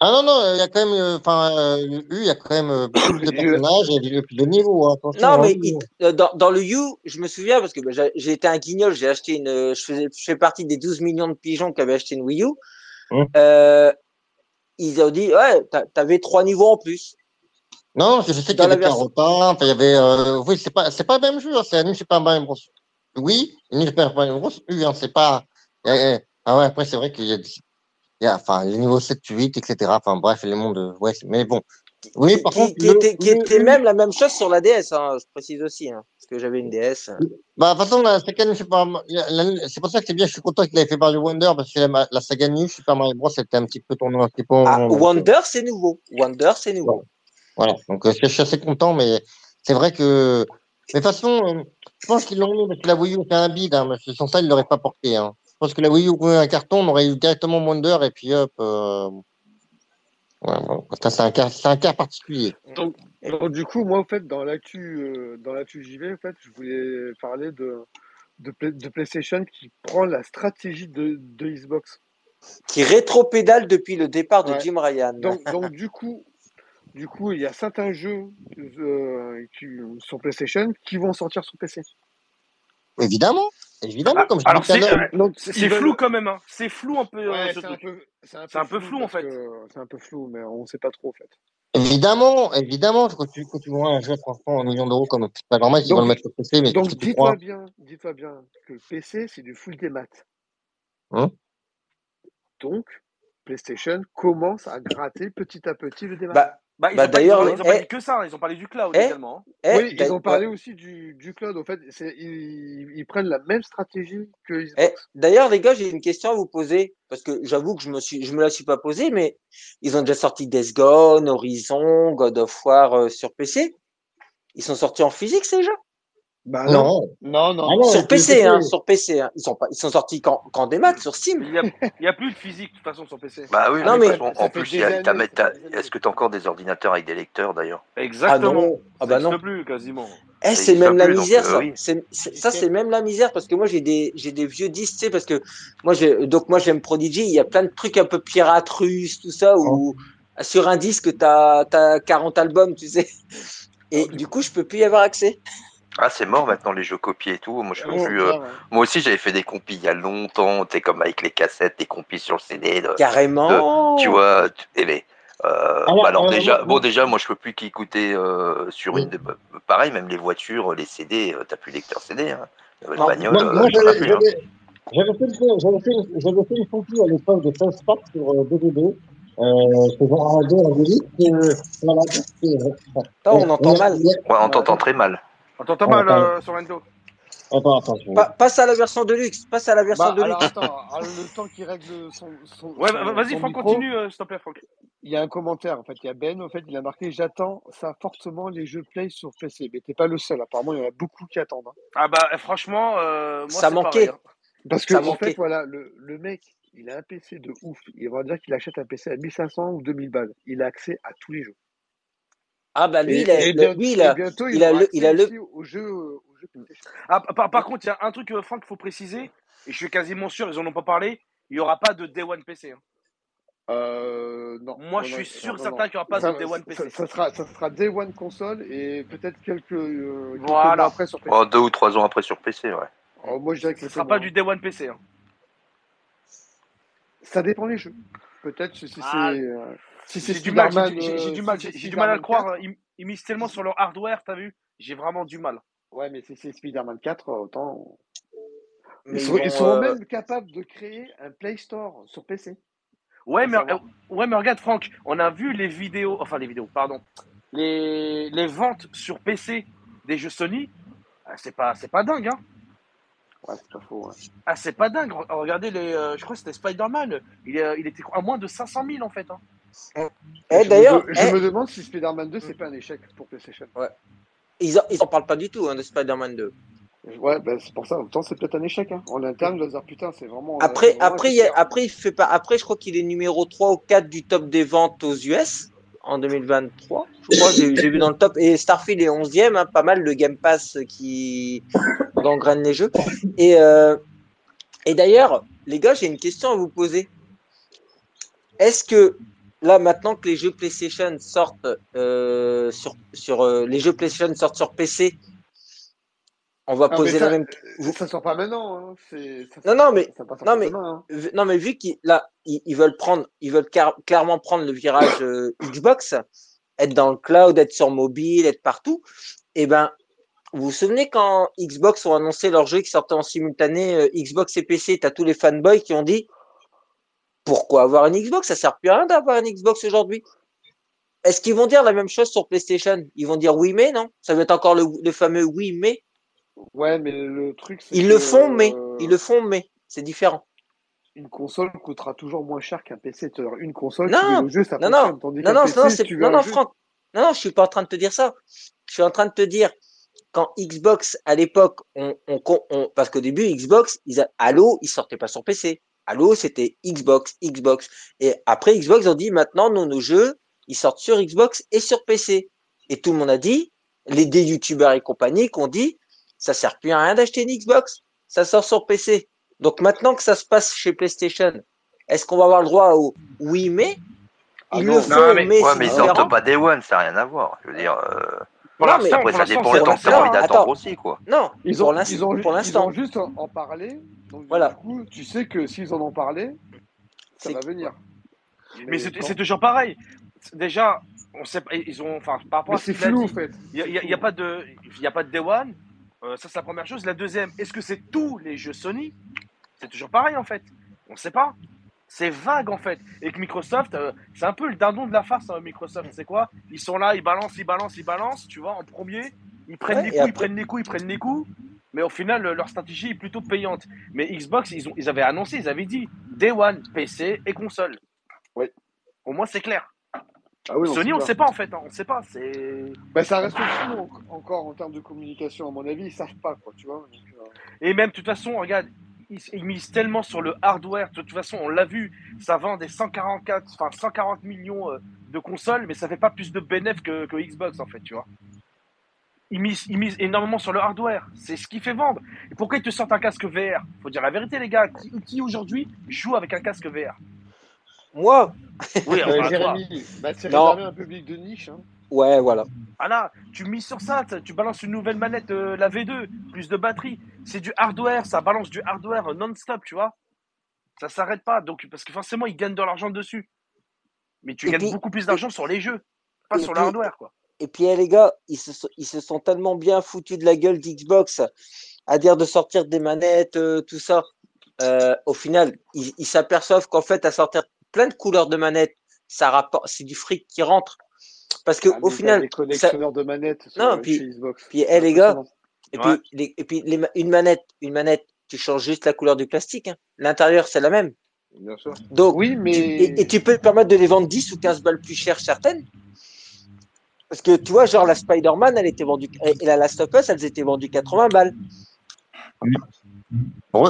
Ah non, non, il y a quand même, euh, enfin, euh, U, il y a quand même euh, plus de <coughs> personnages et plus de niveaux. hein, Non, hein. mais il- dans, dans le You, je me souviens parce que bah, j'ai été un guignol, j'ai acheté une, je, faisais, je fais partie des 12 millions de pigeons qui avaient acheté une Wii U. Euh, ils ont dit, ouais, t'a- t'avais trois niveaux en plus. Non, je sais qu'il y avait un repas, enfin, il y avait, euh, oui, c'est pas, c'est pas le même jeu, hein, c'est un Super Mario Bros. Oui, New Super Mario Bros. U, hein, c'est pas, eh, eh, ah ouais, après, c'est vrai qu'il y a, il y a, enfin, les niveaux 7, 8, etc. Enfin, bref, les mondes, ouais, mais bon. Oui, par qui- contre, qui le- était, qui le- était le- même la même chose sur la DS, hein, je précise aussi, hein, parce que j'avais une DS. Bah, de toute façon, la saga c'est pour ça que c'est bien, je suis content qu'il ait fait Mario Wonder, parce que la, la saga New Super Mario Bros, c'était un petit peu tourné un petit peu en Ah, Wonder, c'est nouveau. Wonder, c'est nouveau. Voilà, donc euh, je suis assez content, mais c'est vrai que. Mais de toute façon, euh, je pense qu'ils l'ont mis parce que la Wii U fait un bide, hein, mais sans ça, ils ne l'auraient pas porté. Hein. Je pense que la Wii U, aurait un carton, on aurait eu directement Wonder et puis hop. Euh... Ouais, bon, ça, c'est un cas, c'est un cas particulier. Donc, donc, du coup, moi, en fait, dans l'actu, euh, dans l'actu JV, en fait, je voulais parler de, de, Play- de PlayStation qui prend la stratégie de, de Xbox. Qui rétro-pédale depuis le départ de Ouais. Jim Ryan. Donc, <laughs> donc du coup, du coup, il y a certains jeux euh, qui, sur PlayStation qui vont sortir sur PC. Évidemment, évidemment, Ah, comme je alors, disais tout à c'est l'heure. Donc, c'est- ils flou quand même. Hein. C'est flou un peu. euh, Ouais, c'est un peu, c'est un C'est un peu flou, en fait. C'est un peu flou, mais on sait pas trop en fait. Évidemment, évidemment, quand tu, quand tu vois un jeu franchement en millions d'euros, comme c'est pas normal qu'ils Donc- vont le mettre sur PC, mais Donc dis-toi crois. bien, dis-toi bien que le PC c'est du full des maths. Hein? Donc PlayStation commence à gratter petit à petit le démat. Bah, Bah, ils Bah, ont pas, ils d'ailleurs, ont, ils ont pas eh, dit que ça. hein. Ils ont parlé du cloud eh, également. eh, oui, ils ont parlé aussi du, du cloud. En fait, c'est, ils, ils prennent la même stratégie que Eh. D'ailleurs, les gars, j'ai une question à vous poser parce que j'avoue que je me suis, je me la suis pas posée, mais ils ont déjà sorti Death Gone, Horizon, God of War euh, sur PC. Ils sont sortis en physique ces jeux? Bah Non, non, non. Ah non, Sur et puis PC, PC. hein, sur PC. Hein. Ils sont pas, ils sont sortis quand, quand des maths sur Steam. Il y a, il y a plus de physique de toute façon sur PC. Bah oui, Non, mais, façon, en plus, t'as- t'as- est-ce que tu as encore des ordinateurs avec des lecteurs d'ailleurs? Ah Exactement. non, ah bah ça non. plus quasiment. Eh, c'est même la plus, donc, misère, euh, ça. ça, c'est même la misère parce que moi, j'ai des, j'ai des vieux disques, tu sais, parce que moi, j'ai, donc moi, j'aime Prodigy. Il y a plein de trucs un peu pirates russes, tout ça, où sur un disque, t'as, t'as 40 albums, tu sais. Et du coup, je peux plus y avoir accès. Ah, c'est mort maintenant les jeux copiés et tout. Moi, je Ouais, plus. euh, ouais. Moi aussi, j'avais fait des compis il y a longtemps. Tu comme avec les cassettes, des compis sur le CD. de- Carrément. Tu vois, tu- eh ben, euh, Alors, bah alors alors, déjà, moi- bon déjà, moi je peux plus qu'écouter euh, sur une, de- pareil, même les voitures, les CD, euh, t'as plus lecteur CD, hein. Les Alors, moi, moi, j'avais plus, hein. j'avais- fait, une- j'avais fait, j'avais fait une copie à l'époque de South Park sur euh, DVD. Euh, c'est genre en délit. Euh, voilà, on entend mal. Ouais, on t'entend très mal. Attends, t'as Ouais, mal euh, sur Endo. Attends, attends. je- Pa- passe à la version de luxe. Passe à la version Bah, de alors luxe. attends, alors, le temps qu'il règle son, son, Ouais, bah, vas-y, Franck, micro, continue, euh, s'il te plaît, Franck. il y a un commentaire en fait. Il y a Ben, en fait, il a marqué J'attends ça fortement les jeux Play sur PC. Mais t'es pas le seul. Apparemment, il y en a beaucoup qui attendent. hein. Ah bah, eh, franchement, euh, moi, Ça manquait. pareil, hein. Parce que Ça en manquait. fait, voilà, le, le mec, il a un PC de ouf. Il va dire qu'il achète un PC à 1500 ou 2000 balles. Il a accès à tous les jeux. Ah bah lui, Et, il a, et le- bien- lui, il et a, bientôt, il a le, il a. Ah, par, par contre, il y a un truc, euh, Franck, qu'il faut préciser, et je suis quasiment sûr, ils en ont pas parlé, il y aura pas de Day One PC. hein. Euh, non. Moi, non, je suis sûr non, et non, certain non. qu'il y aura pas Ça- de Day One PC. Ça, sera, ça sera Day One console et peut-être quelques, euh, quelques Voilà. mois après sur PC. Oh, deux ou trois ans après sur PC, ouais. Alors, moi, je dirais que Ce quelques sera pas du Day One PC. hein. Ça dépend des jeux. Peut-être si, si Ah, c'est euh, si c'est J'ai du mal, j'ai Spider-Man. du- euh, mal, j'ai du mal à le croire. 4, Ils, ils misent tellement sur leur hardware, t'as vu? J'ai vraiment du mal. Ouais, mais si c'est Spider-Man 4, autant. mais Ils, sont, ils euh, même capables de créer un Play Store sur PC. Ouais, mais, euh, ouais, mais regarde, Franck, on a vu les vidéos, enfin les vidéos, pardon, les, les ventes sur PC des jeux Sony. C'est pas, c'est pas dingue, hein. Ouais, c'est pas faux. ouais. Ah, c'est pas dingue. Re- Regardez les, euh, je crois que c'était Spider-Man. Il, est- il était à moins de 500 000 en fait. hein. Eh, je d'ailleurs, me, je eh, me demande si Spider-Man 2, c'est pas un échec pour PlayStation. ils, en, ils en parlent pas du tout hein, de Spider-Man 2. Ouais, ben, c'est pour ça. Autant c'est peut-être un échec. Hein. En interne, de dire putain, c'est vraiment. euh, Après, c'est vraiment après, un il y a- secteur. après, il fait pas. Après, je crois qu'il est numéro 3 ou 4 du top des ventes aux US en 2023. Je crois, j'ai j'ai vu dans le top. Et Starfield est 11e, hein, pas mal le Game Pass qui gangrène les jeux. Et, euh, et d'ailleurs, les gars, j'ai une question à vous poser. Est-ce que là, maintenant que les jeux PlayStation sortent euh, sur, sur euh, les jeux PlayStation sortent sur PC, on va Ah, poser ça, la même. euh, ça sort pas maintenant. Hein. Non, non, mais non, mais demain. Hein. vu- non, mais vu qu'ils là, ils, ils veulent prendre, ils veulent car- clairement prendre le virage euh, Xbox, être dans le cloud, être sur mobile, être partout. Et ben, vous vous souvenez quand Xbox ont annoncé leur jeu qui sortait en simultané euh, Xbox et PC, t'as tous les fanboys qui ont dit pourquoi avoir une Xbox? Ça sert plus à rien d'avoir une Xbox aujourd'hui. Est-ce qu'ils vont dire la même chose sur PlayStation? Ils vont dire oui mais non Ça va être encore le, le fameux oui mais. Ouais, mais le truc, c'est Ils que le font mais. euh, Ils le font mais. C'est différent. une console coûtera toujours moins cher qu'un PC. Une console, tu Non, le jeu, ça non, non, non, non, PC, non, tu non, Franck, non, non, je suis pas en train de te dire ça. Je suis en train de te dire, quand Xbox, à l'époque, on, on, on- parce qu'au début, Xbox, ils a, Halo, ils sortaient pas sur PC. Halo, c'était Xbox, Xbox. Et après, Xbox ont dit, maintenant, nos, nos jeux, ils sortent sur Xbox et sur PC. Et tout le monde a dit, les des youtubeurs et compagnie, qu'on dit, ça sert plus à rien d'acheter une Xbox. Ça sort sur PC. Donc maintenant que ça se passe chez PlayStation, est-ce qu'on va avoir le droit au oui mais Ah Ils non, le non, font, mais- mais, Ouais, c'est mais ils sortent pas Day One, ça n'a rien à voir. Je veux dire, euh, Pour Non, mais- après, ça dépend c'est le temps que tu as Non, envie prometteur. d'attendre attends. aussi, quoi. Non, Ils pour ont, l'instant, ils, ont, pour ils ont juste en, parlé. Donc, Voilà. du coup, tu sais que s'ils en ont parlé, ça va venir. Mais c'est toujours pareil. Déjà, on sait pas, ils ont, enfin, par rapport Mais à ce qu'il en dit, fait. il n'y a, a pas de, il y a pas de Day One. Euh, ça, c'est la première chose. La deuxième, est-ce que c'est tous les jeux Sony? C'est toujours pareil, en fait. On ne sait pas. C'est vague, en fait. Et que Microsoft, euh, c'est un peu le dindon de la farce, hein, Microsoft. C'est quoi? Ils sont là, ils balancent, ils balancent, ils balancent, tu vois, en premier. Ils prennent Ouais, les coups, ils prennent les coups, ils prennent les coups. Mais au final, leur stratégie est plutôt payante. Mais Xbox, ils, ont, ils avaient annoncé, ils avaient dit Day One, PC et console. Ouais. Au moins, c'est clair. Ah oui, Sony, on ne sait pas en fait, hein, on ne sait pas. C'est Bah, ça reste flou encore en termes de communication, à mon avis, ils savent pas, quoi, tu vois. donc, euh, et même de toute façon, regarde, ils, ils misent tellement sur le hardware. De toute façon, on l'a vu, ça vend des 144, enfin 140 millions euh, de consoles, mais ça fait pas plus de bénéfices que, que Xbox en fait, tu vois. Ils misent, ils misent énormément sur le hardware. C'est ce qui fait vendre. Et pourquoi ils te sortent un casque VR Faut dire la vérité, les gars. Qui, qui aujourd'hui joue avec un casque VR Moi, Oui, <laughs> enfin. Jérémy, bah, c'est réservé à un public de niche. Hein. Ouais, voilà. Ah là, tu mises sur ça, tu balances une nouvelle manette, euh, la V2, plus de batterie. C'est du hardware, ça balance du hardware non-stop, tu vois. Ça s'arrête pas, donc parce que forcément ils gagnent de l'argent dessus. Mais tu Et gagnes puis- beaucoup plus d'argent sur les jeux, pas sur le hardware, quoi. Et puis, eh, les gars, ils se, sont- ils se sont tellement bien foutus de la gueule d'Xbox à dire de sortir des manettes, euh, tout ça. Euh, au final, ils ils s'aperçoivent qu'en fait, à sortir plein de couleurs de manettes, ça rapporte, c'est du fric qui rentre. Parce que Ah, au final, des ça- collectionneurs de manettes sur, Non, euh, puis- chez Xbox. puis, eh, les gars. Et Ouais. puis, les, et puis les ma- une manette, une manette, tu changes juste la couleur du plastique. hein. L'intérieur, c'est la même. Bien sûr. Donc, Oui, tu- mais. et, et tu peux te permettre de les vendre 10 ou 15 balles plus cher certaines. Parce que tu vois, genre la Spider-Man, elle était vendue, et et la Last of Us, elles étaient vendues 80 balles. Ouais.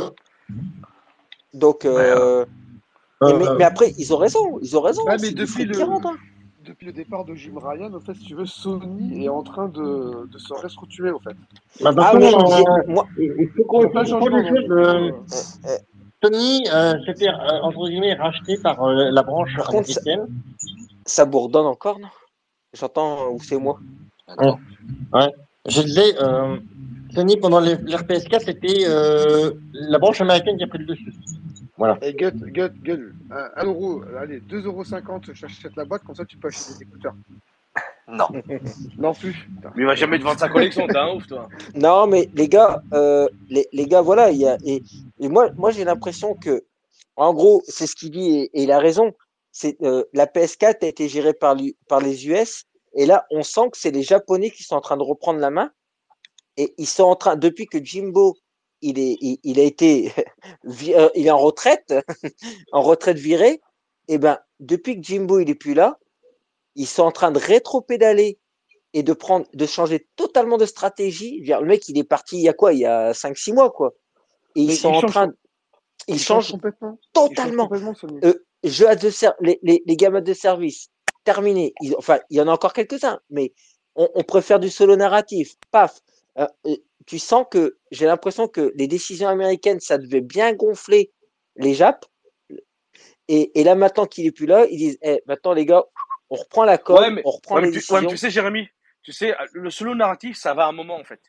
Donc, euh, et mais, Euh, mais après, ils ont raison, ils ont raison. Ouais, c'est mais depuis le, qui rentre, hein. Depuis le départ de Jim Ryan, en fait, si tu veux, Sony est en train de, de se restructurer, en fait. bah, toute Ah il faut qu'on euh, Sony euh, s'était euh, entre guillemets racheté par euh, la branche Par contre, ça- américaine. ça bourdonne encore, non? J'entends, ou c'est moi Je disais, euh, Sony pendant les- l'RPS4, c'était euh, la branche américaine qui a pris le dessus. Voilà. Et gut, gut, gut. 1 euro, allez, 2,50€, j'achète la boîte, comme ça tu peux acheter des écouteurs. <laughs> Non. <laughs> Non plus. Mais il va jamais te vendre sa collection, t'es un ouf, toi. Non, mais les gars, euh, les, les gars, voilà, il y a, et, et moi, moi j'ai l'impression que, en gros, c'est ce qu'il dit et, et il a raison. C'est euh, la PS4 a été gérée par, par les US et là, on sent que c'est les Japonais qui sont en train de reprendre la main et ils sont en train, depuis que Jimbo il est, il, il a été, <laughs> euh, il est en retraite, <laughs> en retraite virée, et ben depuis que Jimbo il est plus là, ils sont en train de rétro-pédaler et de prendre, de changer totalement de stratégie. Dire, Le mec, il est parti il y a quoi? Il y a 5-6 mois, quoi. Et ils Mais sont il en change- train de. Ils Il change changent complètement. Totalement. complètement. Euh, jeux à deux les, les, les gammes de service, terminé. Ils- enfin, il y en a encore quelques-uns, mais on, on préfère du solo narratif. Paf. Euh, tu sens que j'ai l'impression que les décisions américaines, ça devait bien gonfler les Japs. Et, et là, maintenant qu'il est plus là, ils disent eh, maintenant, les gars, on reprend la com, Ouais, mais, on reprend ouais, les tu, ouais, mais décisions. tu sais, Jérémy, tu sais, le solo narratif, ça va à un moment, en fait.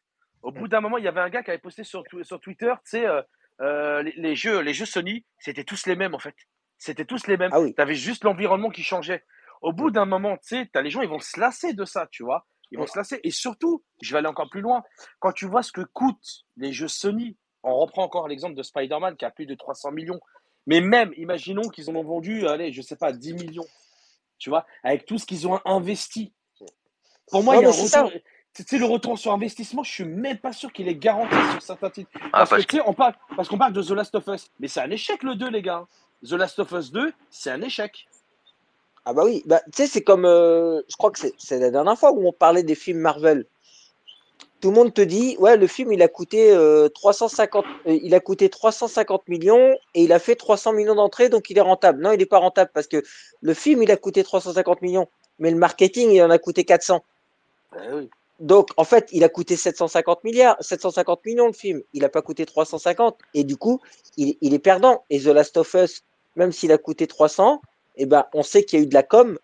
Au bout d'un moment, il y avait un gars qui avait posté sur, Twi- sur Twitter, tu sais, euh, euh, les, les jeux, les jeux Sony, c'était tous les mêmes, en fait. C'était tous les mêmes. Ah oui. Tu avais juste l'environnement qui changeait. Au bout d'un moment, tu sais, les gens, ils vont se lasser de ça, tu vois. Ils vont Ouais. se lasser. Et surtout, je vais aller encore plus loin. Quand tu vois ce que coûtent les jeux Sony, on reprend encore l'exemple de Spider-Man qui a plus de 300 millions. Mais même, imaginons qu'ils en ont vendu, allez, je sais pas, 10 millions. Tu vois, avec tout ce qu'ils ont investi. Pour moi, Non, il y a un c'est ça. retour. Tu sais, le retour sur investissement, je suis même pas sûr qu'il est garanti sur certains titres. Ah, Parce que, parce tu sais, on parle, parce qu'on parle de The Last of Us. Mais c'est un échec, le 2, les gars. The Last of Us 2, c'est un échec. Ah bah oui, bah, tu sais, c'est comme, euh, je crois que c'est la dernière fois où on parlait des films Marvel. Tout le monde te dit, ouais, le film, il a coûté euh, 350, euh, il a coûté 350 millions et il a fait 300 millions d'entrées, donc il est rentable. Non, il n'est pas rentable parce que le film, il a coûté 350 millions, mais le marketing, il en a coûté 400. Eh oui. Donc, en fait, il a coûté 750 milliards, 750 millions le film. Il n'a pas coûté 350. Et du coup, il, il est perdant. Et The Last of Us, même s'il a coûté 300, eh ben, on sait qu'il y a eu de la com.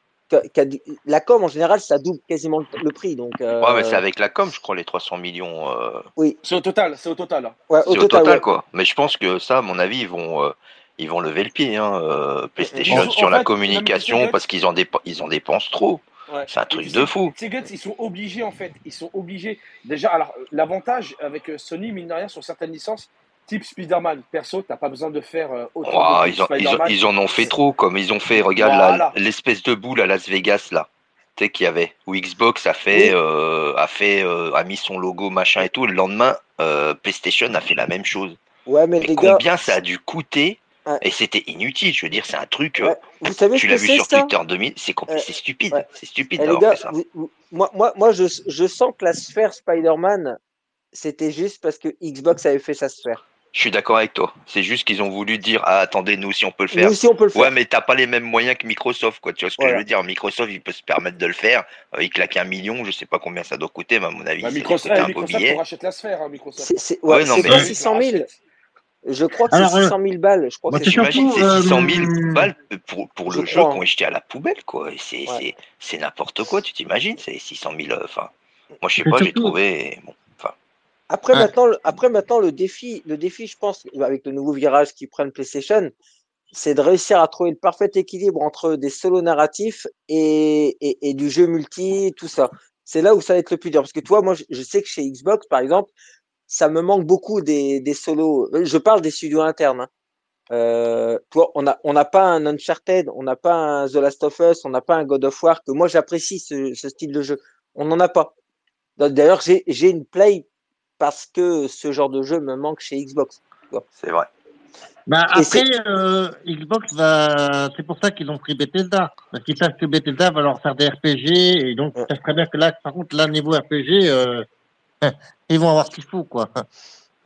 la com, en général, ça double quasiment le, le prix. Donc, euh, Ouais, mais c'est avec la com, je crois, les 300 millions. euh, oui, C'est au total, c'est au total. hein. ouais, c'est au total, ouais. quoi. Mais je pense que ça, à mon avis, ils vont, euh, ils vont lever le pied, hein, euh, PlayStation, En- sur la communication, parce qu'ils en, ils en dépensent trop. Ouais. C'est un truc de fou. Sais, Guts, ils sont obligés, en fait. Ils sont obligés. Déjà, alors, l'avantage avec Sony, mine de rien, sur certaines licences, type Spider-Man, perso, t'as pas besoin de faire euh, autant Ouah, de ils, en, ils, en, Spider-Man. ils en ont fait trop, comme ils ont fait, regarde Voilà. l'espèce de boule à Las Vegas, là. Tu sais, qu'il y avait, où Xbox a fait, Oui. euh, a fait, euh, a mis son logo, machin et tout. Le lendemain, euh, PlayStation a fait la même chose. Ouais, mais Mais les gars, combien ça a dû coûter Ouais. Et c'était inutile. Je veux dire, c'est un truc. ouais, vous savez tu ce l'as que vu sur ça Twitter 2000, c'est stupide. ouais. C'est stupide Eh, d'avoir fait ça. vous- moi, moi, moi je, je sens que la sphère Spider-Man, c'était juste parce que Xbox avait fait sa sphère. Je suis d'accord avec toi. C'est juste qu'ils ont voulu dire ah attendez nous si on peut le Nous faire. aussi, on peut le faire. Ouais mais t'as pas les mêmes moyens que Microsoft quoi. Tu vois ce que Voilà. je veux dire? Microsoft il peut se permettre de le faire. Euh, il claque un million, je sais pas combien ça doit coûter, mais à mon avis Bah, Microsoft, un beau Microsoft, rachète la sphère, hein, Microsoft. C'est c'est- ouais, Ouais, non, c'est mais- pas Ils 600 000. rachètent. Je crois que c'est Alors, euh, 600 000 balles. Je crois que c'est c'est surtout, T'imagines, c'est euh, 600 000 balles pour, le jeu qu'on hein. est jeté à la poubelle quoi. C'est Ouais. c'est- c'est n'importe quoi. Tu t'imagines C'est 600 000. euh, Enfin, moi je sais pas, j'ai trouvé. Bon, Après, Ouais. maintenant, après maintenant, le défi, le défi, je pense, avec le nouveau virage qui prennent PlayStation, c'est de réussir à trouver le parfait équilibre entre des solos narratifs et, et, et du jeu multi, tout ça. C'est là où ça va être le plus dur. Parce que toi, moi, je, sais que chez Xbox, par exemple, ça me manque beaucoup des, des solos. Je parle des studios internes. Hein. Euh, toi, on n'a on n'a pas un Uncharted, on n'a pas un The Last of Us, on n'a pas un God of War, que moi j'apprécie ce, ce style de jeu. On n'en a pas. D'ailleurs, j'ai une Play parce que ce genre de jeu me manque chez Xbox. c'est vrai. Bah, Et c'est- après, euh, Xbox va. C'est pour ça qu'ils ont pris Bethesda. Parce qu'ils savent que Bethesda va leur faire des RPG. Et donc, Ouais. ça serait bien que là, par contre, là, niveau RPG, euh, <laughs> ils vont avoir ce qu'il faut, quoi.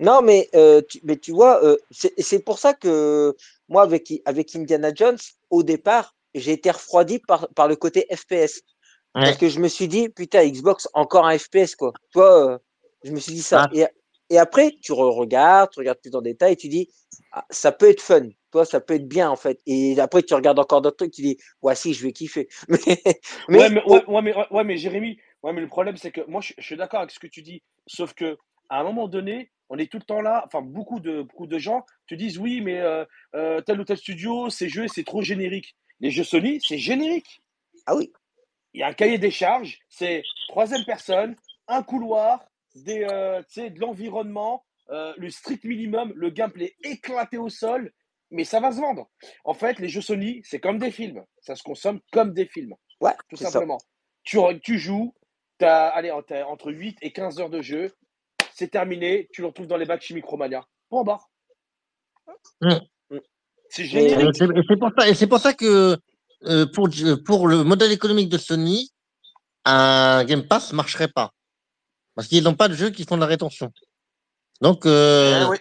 Non, mais, euh, tu, mais tu vois, euh, c'est pour ça que moi, avec, avec Indiana Jones, au départ, j'ai été refroidi par, par le côté FPS. Parce que je me suis dit, putain, Xbox, encore un FPS, quoi. Toi, euh, je me suis dit ça. Ah. Et, et après, tu re-regardes, tu regardes plus en détail, et tu dis, ah, ça peut être fun. Toi, ça peut être bien, en fait. Et après, tu regardes encore d'autres trucs, tu dis, ouais, si, je vais kiffer. <laughs> Mais, mais, ouais, mais, ouais, ouais, mais, ouais, ouais, mais Jérémy, ouais, mais le problème, c'est que moi, je, je suis d'accord avec ce que tu dis. Sauf que à un moment donné, on est tout le temps là. Enfin, beaucoup de, beaucoup de gens te disent oui, mais euh, euh, tel ou tel studio, ces jeux, c'est trop générique. Les jeux Sony, c'est générique. ah oui, Il y a un cahier des charges, c'est troisième personne, un couloir, des, euh, de l'environnement, euh, le strict minimum, le gameplay éclaté au sol, mais ça va se vendre. En fait, les jeux Sony, c'est comme des films. Ça se consomme comme des films ouais, tout ça. simplement. Tu, re- tu joues, as, entre 8 et 15 heures de jeu, c'est terminé, tu le retrouves dans les bacs chez Micromania. Point barre. Mm. C'est générique. c'est et c'est pour ça, et c'est pour ça que euh, pour, pour le modèle économique de Sony, un Game Pass marcherait pas. Parce qu'ils n'ont pas de jeux qui font de la rétention. Donc, euh, Eh oui.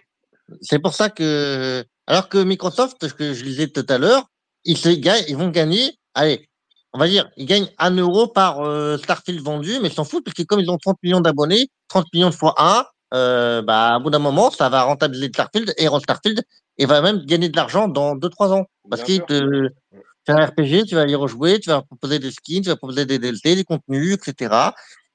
c'est pour ça que, alors que Microsoft, ce que je disais tout à l'heure, ils, se gagnent, ils vont gagner, allez, on va dire, ils gagnent un euro par euh, Starfield vendu, mais ils s'en foutent parce que comme ils ont 30 millions d'abonnés, 30 millions de fois 1, euh, bah, à bout d'un moment, ça va rentabiliser Starfield et Starfield, et va même gagner de l'argent dans 2-3 ans. Parce sûr. te fait un RPG, tu vas y rejouer, tu vas proposer des skins, tu vas proposer des DLC, des contenus, etc.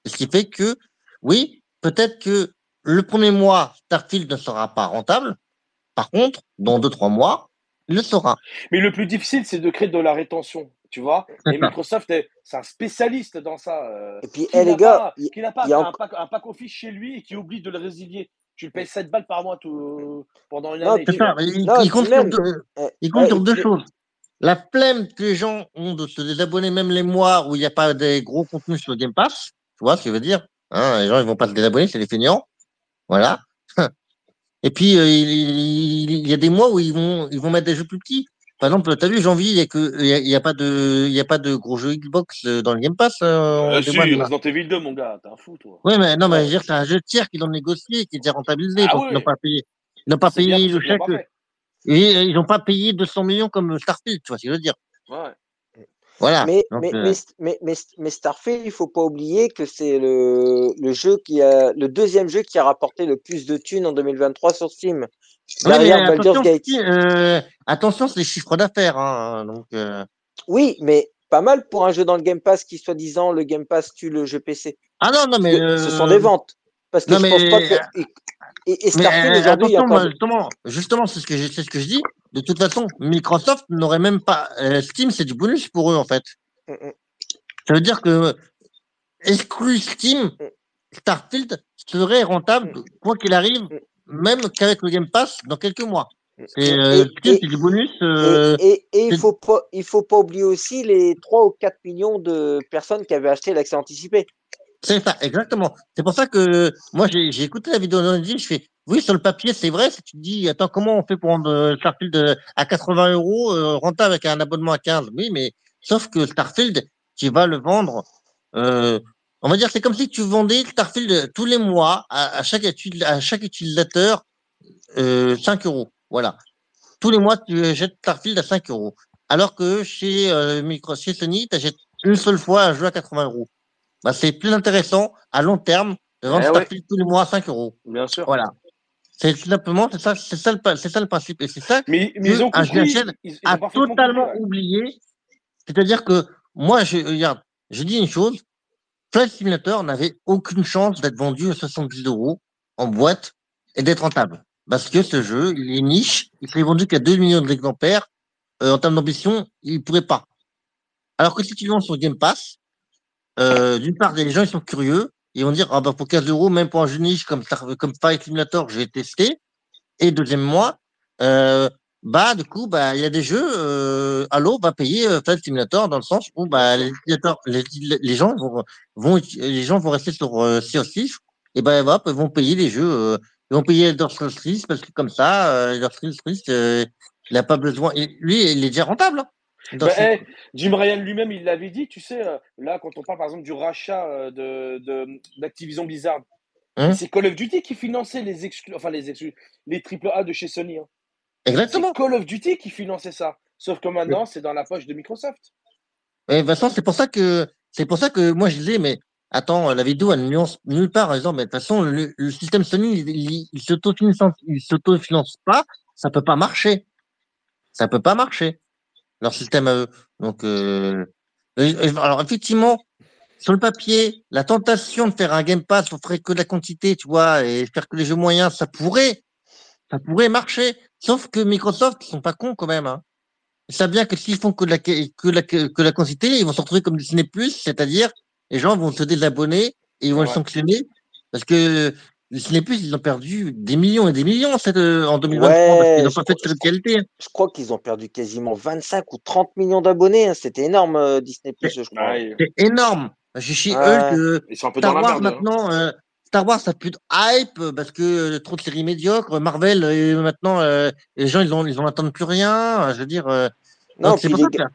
Ce qui fait que, oui, peut-être que le premier mois, Starfield ne sera pas rentable. Par contre, dans 2-3 mois, il le sera. Mais le plus difficile, c'est de créer de la rétention, tu vois. Et. Microsoft, est- c'est un spécialiste dans ça. euh, Et puis, qui eh, les n'a gars, qui n'a pas y a un, pack, un pack office chez lui et qui oublie de le résilier. Tu le payes 7 balles par mois tout, pendant une Non, année, ça. Il, non, il et compte sur deux, eh, il compte ouais, sur et deux puis, choses. La flemme que les gens ont de se désabonner même les mois où il n'y a pas des gros contenus sur Game Pass. Tu vois ce que je veux dire? Hein, les gens, ils vont pas se désabonner, c'est les feignants. Voilà. <laughs> Et puis, euh, il, y a des mois où ils vont, ils vont mettre des jeux plus petits. Par exemple, t'as vu, janvier, il y a que, y a, il y a pas de, il y a pas de gros jeux Xbox euh, dans le Game Pass, euh, Euh, si. Resident Evil 2, mon gars, t'es un fou, toi. Oui, mais non, mais je veux dire, c'est un jeu tiers qu'ils ont négocié, qui est déjà rentabilisé, Ah donc ils n'ont pas payé, ils n'ont pas bien, payé le chèque, parfait. et euh, ils n'ont pas payé 200 millions comme Starfield, tu vois ce que je veux dire. Ouais. Voilà. Mais, Donc, mais, euh, mais, mais, Starfield, il faut pas oublier que c'est le, le jeu qui a, le deuxième jeu qui a rapporté le plus de thunes en 2023 sur Steam. oui, Derrière Baldur's attention, Gate. euh, attention, c'est les chiffres d'affaires, hein, donc, euh, Oui, mais pas mal pour un jeu dans le Game Pass qui, soi-disant, le Game Pass tue le jeu PC. ah non, non, mais, que ce sont euh, des ventes. Parce que non, je pense pas que. Et, Starfield, euh, aujourd'hui, des- justement, justement, c'est ce que je, c'est ce que je dis. De toute façon, Microsoft n'aurait même pas, euh, Steam, c'est du bonus pour eux, en fait. Mm, mm, Ça veut dire que, exclu Steam, mm, Starfield serait rentable, mm, quoi qu'il arrive, même qu'avec le Game Pass dans quelques mois. Et, euh, Steam, et, c'est du bonus, et, euh, et, et il faut pas, il faut pas oublier aussi les 3 ou 4 millions de personnes qui avaient acheté l'accès anticipé. C'est ça, exactement. C'est pour ça que moi j'ai écouté la vidéo d'Andy, je fais oui sur le papier c'est vrai, si tu te dis attends comment on fait pour rendre euh, Starfield euh, à 80 euros euh, rentable avec un abonnement à 15, oui mais sauf que Starfield tu vas le vendre, euh, on va dire c'est comme si tu vendais Starfield euh, tous les mois à, à chaque à chaque utilisateur euh, 5 euros, voilà. Tous les mois tu achètes Starfield à 5 euros, alors que chez euh, Micro, chez Sony tu achètes une seule fois un jeu à 80 euros bah, c'est plus intéressant à long terme de vendre Eh Starfield tous les mois à 5 euros. bien sûr. Voilà. C'est simplement, c'est ça, c'est ça, c'est ça le principe. Et c'est ça Mais, mais que a compris, totalement ouais. oublié. C'est-à-dire que moi, je, regarde, je dis une chose, Flight Simulator n'avait aucune chance d'être vendu à 70 euros en boîte et d'être rentable. Parce que ce jeu, il est niche, il serait vendu qu'à 2 millions d'exemplaires. Euh, en termes d'ambition, il pourrait pas. Alors que si tu le vends sur Game Pass, euh, d'une part, les gens ils sont curieux, ils vont dire ah bah pour 15 euros, même pour un jeu niche comme comme Simulator, je vais tester. Et deuxième mois, euh, bah du coup bah il y a des jeux, euh, va payer euh, Simulator dans le sens où bah les gens vont, vont les gens vont rester sur euh, Thieves, et hop, ils vont payer les jeux, euh, ils vont payer Elder Scrolls 6 parce que comme ça, euh, Elder Scrolls 6, il a pas besoin, et lui il est déjà rentable. hein, Bah, eh, Jim Ryan lui-même, il l'avait dit, tu sais, euh, là, quand on parle par exemple du rachat euh, de, de, d'Activision Blizzard, Hein c'est Call of Duty qui finançait les exclus, enfin les exclus, les AAA de chez Sony. hein. C'est Exactement. Call of Duty qui finançait ça. Sauf que maintenant, c'est dans la poche de Microsoft. Et Vincent, c'est pour ça que c'est pour ça que moi je disais, mais attends, la vidéo elle nuance nulle part disant, mais de toute façon, le, le système Sony, il, il, il s'autofinance, il s'autofinance pas, ça peut pas marcher. Ça peut pas marcher. Leur système à eux. Donc euh, alors effectivement, sur le papier, la tentation de faire un Game Pass, on ferait que de la quantité, tu vois, et faire que les jeux moyens, ça pourrait, ça pourrait marcher. Sauf que Microsoft, ils sont pas cons quand même, hein. Ils savent bien que s'ils font que de la, que la, que la quantité, ils vont se retrouver comme Disney+, c'est-à-dire, les gens vont se désabonner et ils vont Ouais. le sanctionner parce que Disney+, ils ont perdu des millions et des millions cette, euh, en 2023 parce qu'ils Ouais, n'ont je pas fait crois, de crois, qualité. je crois qu'ils ont perdu quasiment 25 ou 30 millions d'abonnés. hein. C'était énorme, euh, Disney+, C'est je crois. Ouais, c'est énorme. Chez chez Hulk, Ouais. euh, ils sont un peu dans Star la Wars merde. hein. maintenant, euh, Star Wars ça plus de hype euh, parce que euh, trop de séries médiocres. Marvel euh, maintenant, euh, les gens ils ont ils en attendent plus rien. Je veux dire, euh, Non, donc c'est puis les gars, que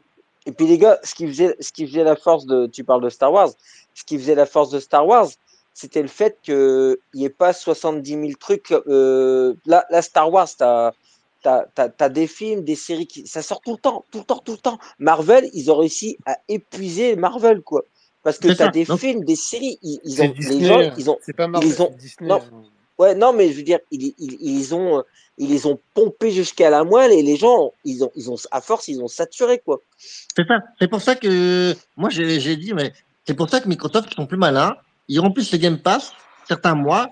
et puis les gars, ce qui faisait, ce qui faisait la force de, tu parles de Star Wars, ce qui faisait la force de Star Wars, c'était le fait qu'il n'y ait pas 70 000 trucs. Euh, là, là, Star Wars, t'as, t'as, t'as, t'as des films, des séries qui, ça sort tout le temps, tout le temps, tout le temps. Marvel, ils ont réussi à épuiser Marvel, quoi. Parce que t'as des films, des séries, ils, ont, les gens, euh, ils ont, c'est pas Marvel, ils ont, Disney. non, hein. Ouais, non, mais je veux dire, ils, ils, ils ont, ils les ont pompés jusqu'à la moelle et les gens, ils ont, ils ont, à force, ils ont saturé, quoi. C'est ça. C'est pour ça que moi j'ai j'ai dit, mais c'est pour ça que Microsoft ils sont plus malins. Ils remplissent le Game Pass certains mois,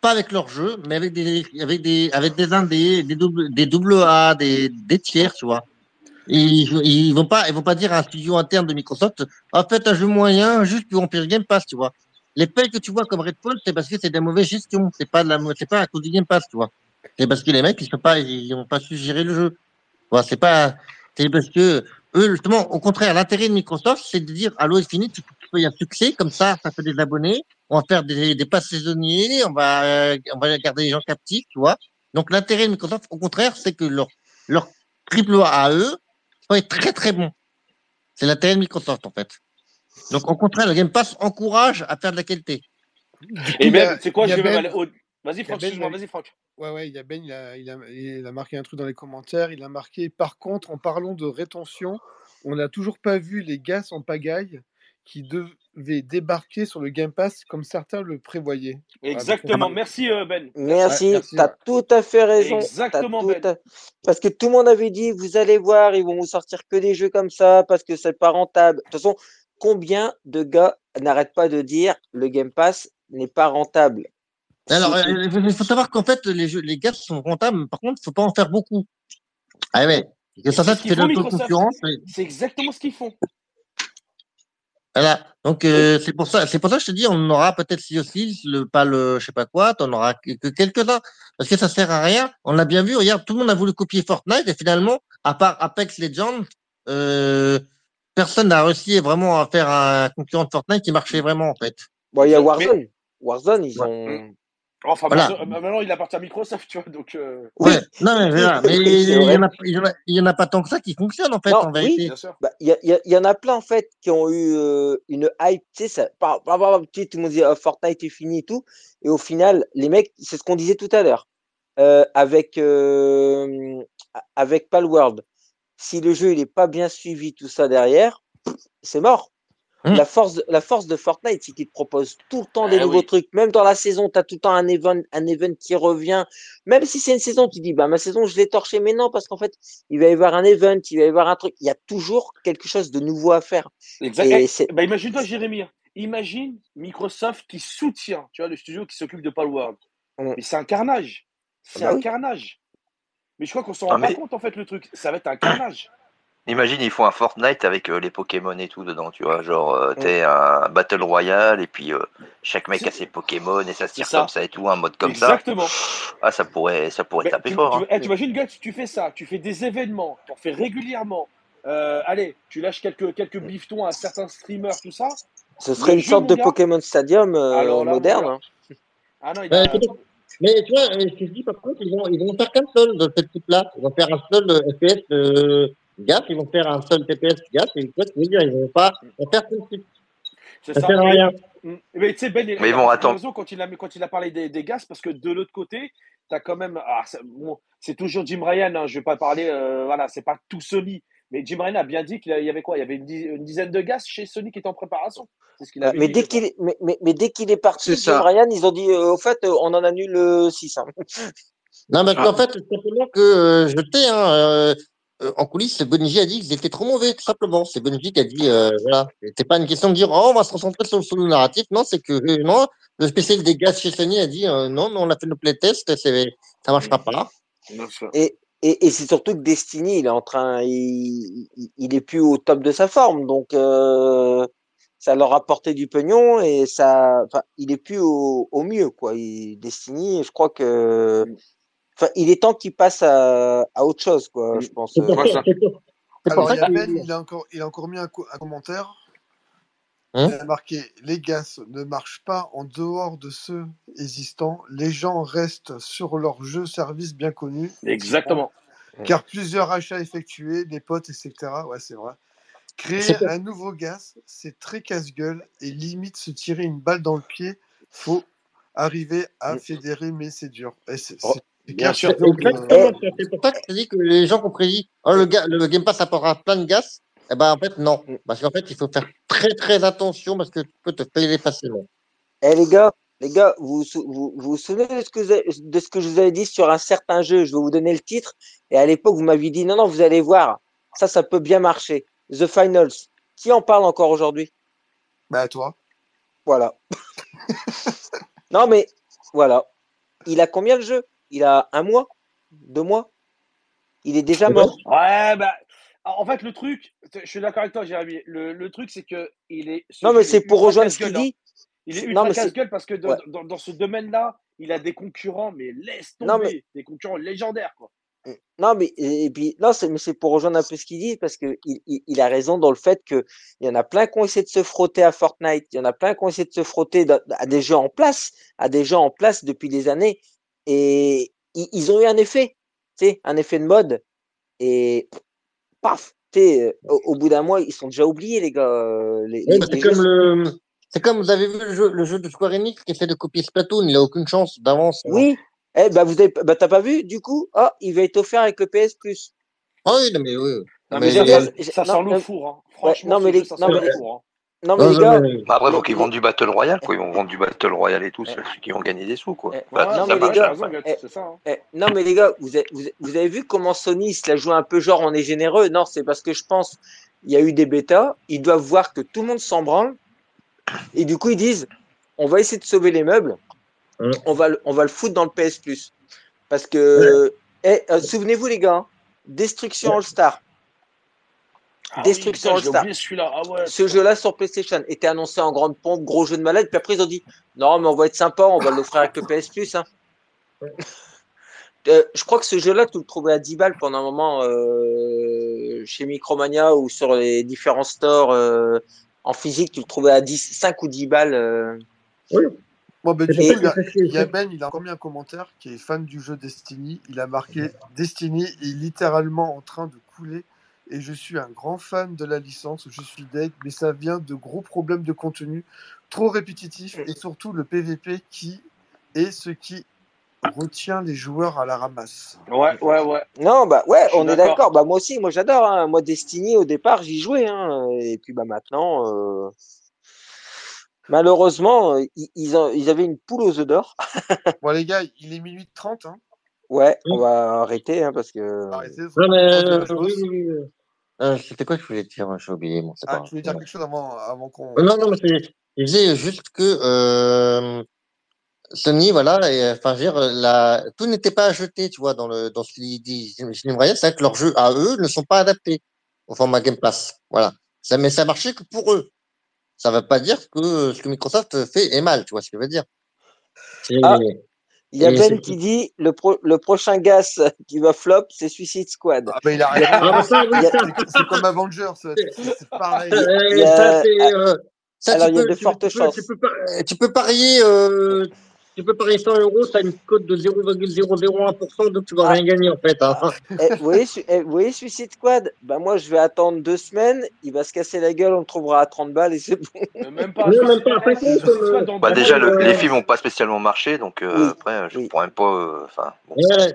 pas avec leurs jeux, mais avec des avec des avec des indés, des double des double A, des des tiers, tu vois. Ils, ils vont pas ils vont pas dire à un studio interne de Microsoft, en fait un jeu moyen juste pour remplir le Game Pass, tu vois. Les payes que tu vois comme Redfall, c'est parce que c'est de la mauvaise gestion, c'est pas de la c'est pas à cause du Game Pass, tu vois. C'est parce que les mecs ils sont pas ils ont pas su gérer le jeu. Vois, c'est pas c'est parce que eux, justement, au contraire, l'intérêt de Microsoft, c'est de dire Halo Infinite, tu peux tu un succès, comme ça, ça fait des abonnés, on va faire des, des passes saisonniers, on va, euh, on va garder les gens captifs, tu vois. Donc l'intérêt de Microsoft, au contraire, c'est que leur, leur triple A à eux soit très très bon. C'est l'intérêt de Microsoft, en fait. Donc au contraire, le Game Pass encourage à faire de la qualité. Et il y a, même, c'est quoi, il y je a vais même Ben, aller au. Vas-y, il y Franck, Ben, excuse-moi, il a- vas-y, Franck. ouais, ouais, il y a Ben, il a, il a, il a marqué un truc dans les commentaires. Il a marqué, par contre, en parlant de rétention, on n'a toujours pas vu les gars en pagaille qui devaient débarquer sur le Game Pass comme certains le prévoyaient. Ah, Exactement. Merci, euh, Ben. Merci. Ouais, t'as ouais. tout à fait raison. Exactement, tout Ben. à- Parce que tout le monde avait dit, vous allez voir, ils vont vous sortir que des jeux comme ça parce que c'est pas rentable. De toute façon, combien de gars n'arrêtent pas de dire le Game Pass n'est pas rentable? Alors, euh, il faut savoir qu'en fait, les jeux, les gars sont rentables, mais par contre, il faut pas en faire beaucoup. Ah ouais. Et ça, ce tu C'est exactement ce qu'ils font. Voilà. Donc euh, c'est pour ça, c'est pour ça que je te dis, on aura peut-être si aussi le pas le, je sais pas quoi, t'en auras que, que quelques-uns, parce que ça sert à rien. On l'a bien vu. Regarde, tout le monde a voulu copier Fortnite et finalement, à part Apex Legends, euh, personne n'a réussi vraiment à faire un concurrent de Fortnite qui marchait vraiment en fait. Bon, il y a Warzone. Warzone, ils ont. Enfin, Voilà. maintenant, euh, maintenant, il appartient à Microsoft, tu vois. Donc, euh, Oui, Ouais. Non mais voilà. Mais il c'est y vrai. en a, en en pas tant que ça qui fonctionnent en fait Non, en vérité. bah, il y, a- il en a plein en fait qui ont eu euh, une hype, tu sais, ça, par, par, par- tout le monde dit Ah, Fortnite est fini et tout, et au final, les mecs, c'est ce qu'on disait tout à l'heure, euh, avec euh, avec Palworld, si le jeu il est pas bien suivi, tout ça derrière, c'est mort. La force, de- la force de Fortnite, c'est qu'il te propose tout le temps des Ah nouveaux oui. trucs. Même dans la saison, tu as tout le temps un event, un event qui revient. Même si c'est une saison, tu dis, bah, ma saison, je l'ai torché. Mais non, parce qu'en fait, il va y avoir un event, il va y avoir un truc. Il y a toujours quelque chose de nouveau à faire. Exact. Eh, bah, imagine-toi, Jérémy. hein. Imagine Microsoft qui soutient, tu vois, le studio qui s'occupe de Palworld. Hum. Mais c'est un carnage. C'est bah un oui. carnage. Mais je crois qu'on s'en Ah, rend pas compte, en fait, le truc. Ça va être un carnage. Imagine, ils font un Fortnite avec euh, les Pokémon et tout dedans, tu vois. Genre, euh, t'es un Battle Royale et puis euh, chaque mec a ses Pokémon et ça se tire ça. comme ça et tout, un mode comme ça. Exactement. Ah, ça pourrait, ça pourrait Mais taper tu, fort. tu, Hein. eh, tu imagines, gars, tu, tu fais ça, tu fais des événements, tu en fais régulièrement. Euh, allez, tu lâches quelques, quelques biftons à certains streamers, tout ça. ce serait une sorte de. Pokémon Stadium euh, Alors là, moderne. hein. Ah non, il a. Mais tu vois, je dis par contre, ils vont, ils vont faire qu'un seul de cette type-là. Ils vont faire un seul FPS euh, gap, ils vont faire un seul TPS gap, et tu veux dire, ils vont pas faire tout de suite. Ça ça. sert à Mais, rien. mm, mais tu sais, Ben, il Mais raison quand il a, quand il a parlé des, des gaz, parce que de l'autre côté, tu as quand même. ah, bon, c'est toujours Jim Ryan, hein, je vais pas parler. euh, voilà, c'est pas tout Sony. Mais Jim Ryan a bien dit qu'il y avait quoi? Il y avait une, dizaine de gaz chez Sony qui étaient en préparation. C'est ce qu'il Euh, avait mais dit, dès qu'il est, mais, mais, mais dès qu'il est parti, C'est Jim ça. Ryan, ils ont dit, euh, au fait, euh, on en annule euh, 6. hein. Non, parce Ah. qu'en fait, simplement que euh, je sais, hein, euh, en coulisses, Bonji a dit qu'ils étaient trop mauvais, tout simplement. C'est Bonji qui a dit, euh, voilà, c'était pas une question de dire, oh, on va se concentrer sur, sur le narratif. Non, c'est que, euh, non, le spécialiste des gaz chez Sony a dit, euh, non, non, on a fait nos playtests, c'est, ça marchera pas. Et, et, et c'est surtout que Destiny, il est en train, il, il, est plus au top de sa forme, donc euh, ça leur a apporté du pognon et ça, enfin, il est plus au, au mieux quoi. Il, Destiny, je crois que, enfin, il est temps qu'il passe à, à autre chose quoi. Je pense. Ouais, ça, Alors, il y a que, Ben, il a encore, il a encore mis un, co- un commentaire. Hein Il a marqué Les gaz ne marchent pas en dehors de ceux existants. Les gens restent sur leur jeu service bien connu. Exactement. Car plusieurs achats effectués, des potes, etc. Ouais, c'est vrai. Créer un nouveau gaz, c'est très casse-gueule et limite se tirer une balle dans le pied. Faut arriver à fédérer, mais c'est dur. Et bien sûr. c'est ça. c'est pour ça que je dis que les gens qui ont prédit, oh, le, ga- le Game Pass apportera plein de gaz. Eh ben, en fait, non. Parce qu'en fait, il faut faire très, très attention parce que tu peux te payer facilement. Eh les gars, Les gars, vous vous, vous, vous vous souvenez de ce, que vous avez- de ce que je vous avais dit sur un certain jeu? Je vais vous donner le titre. Et à l'époque, vous m'aviez dit non, non, vous allez voir. Ça, ça peut bien marcher. The Finals. Qui en parle encore aujourd'hui? Bah, toi. Voilà. <laughs> non, mais voilà. Il a combien le jeu? Il a un mois Deux mois Il est déjà mort. Ouais, bah. En fait, le truc, je suis d'accord avec toi, Jérémy. Le, le truc, c'est que il est. ce Non, mais c'est est pour rejoindre ce qu'il casse-gueule, hein. dit. Il est ultra casse-gueule parce que Ouais. dans, dans ce domaine-là, il a des concurrents, mais laisse tomber. Non, mais- Des concurrents légendaires, quoi. Non, mais et, puis non, c'est mais c'est pour rejoindre un peu ce qu'il dit parce que il, il, il a raison dans le fait que il y en a plein qui ont essayé de se frotter à Fortnite, il y en a plein qui ont essayé de se frotter à des jeux en place, à des jeux en place depuis des années et ils, ils ont eu un effet, tu sais, un effet de mode et paf, tu sais, euh, au, au bout d'un mois ils sont déjà oubliés les gars. euh, Les, Oui, les- bah, c'est les comme le. C'est comme vous avez vu le jeu, le jeu de Square Enix qui essaie de copier Splatoon, il a aucune chance d'avance. Oui, eh ben vous avez, bah t'as pas vu du coup, ah il va être offert avec le PS Plus. Ah oui, non, mais oui. Non, Mais ça, ça- ça non, le four. Hein. Franchement, non, mais les- ça le four. Non mais Non, les gars, mais- Bah après, qu'ils les- vendent du Battle Royale, quoi. Ils vont vendre du Battle Royale et tout, Eh. c'est ceux qui vont gagner des sous, quoi. Eh, Bah, Ouais, non, mais les gars, raison, après. Guts, eh, c'est ça. hein. Eh, non, mais les gars, vous avez, vous vu comment Sony se la joue un peu genre on est généreux? Non, c'est parce que je pense il y a eu des bêtas, ils doivent voir que tout le monde s'en branle, et du coup ils disent on va essayer de sauver les meubles, Ouais. on, va, le- on va le foutre dans le PS Plus. Parce que, eh, euh, souvenez-vous les gars, hein, Destruction All-Star, Ah oui, Destruction All-Star. celui-là. Ah ouais. ce jeu-là sur PlayStation était annoncé en grande pompe, gros jeu de malade, puis après ils ont dit non, mais on va être sympa, on va l'offrir avec le <laughs> PS Plus. Hein. Euh, je crois que ce jeu-là, tu le trouvais à 10 balles pendant un moment euh, chez Micromania ou sur les différents stores euh, en physique, tu le trouvais à 10, 5 ou 10 balles. euh. Bon, ben, il y, a, il a Ben, il a encore mis un commentaire qui est fan du jeu Destiny. Il a marqué Destiny est littéralement en train de couler et je suis un grand fan de la licence. Je suis dead, mais ça vient de gros problèmes de contenu trop répétitifs et surtout le PVP qui est ce qui retient les joueurs à la ramasse. Ouais, ouais, ouais. Non, bah ouais, on est d'accord. Bah moi aussi, moi j'adore. Hein. Moi Destiny au départ, j'y jouais. Hein. Et puis bah maintenant, euh, malheureusement, euh, ils, ils, ont- ils avaient une poule aux œufs d'or. <laughs> Bon, les gars, il est minuit 30. Hein. Ouais, on va arrêter hein, parce que. Arrêtez, Non, mais. euh, oui, oui, oui. Euh, C'était quoi que je voulais te dire? J'ai oublié. Bon, c'est Ah, tu voulais dire quelque chose avant, avant qu'on. Euh, Non, non, mais c'est- je disais juste que euh, Sony, voilà, et, enfin, je veux dire, la, tout n'était pas à jeter, tu vois, dans le dans ce qu'il dit. Je je me voyais, c'est vrai que leurs jeux à eux ne sont pas adaptés au format Game Pass. Voilà. Ça, mais ça marchait que pour eux. Ça ne veut pas dire que ce que Microsoft fait est mal, tu vois ce que je veux dire. C'est- Ah. Il y a Ben qui dit le, pro- le prochain gas qui va flop, c'est Suicide Squad. Ah, ben, il a raison. Ah, C'est comme Avengers, <laughs> c'est pareil. euh, il y a- ça, euh, Alors, il y a peux- de tu- fortes tu chances. Tu peux, tu peux parier, euh, tu peux parier 100 euros, ça a une cote de 0,001%, donc tu vas Ah. rien gagner en fait. Hein. Eh, vous, voyez, Su- eh, vous voyez Suicide Squad? Bah, Moi, je vais attendre deux semaines. Il va se casser la gueule, on le trouvera à 30 balles et c'est bon. Euh, Même pas. Non, même pas, Eh, pas euh, Bah déjà, le- euh, les films n'ont pas spécialement marché, donc euh, Oui, après, je oui. pourrais même pas. euh, Enfin, bon, Ouais,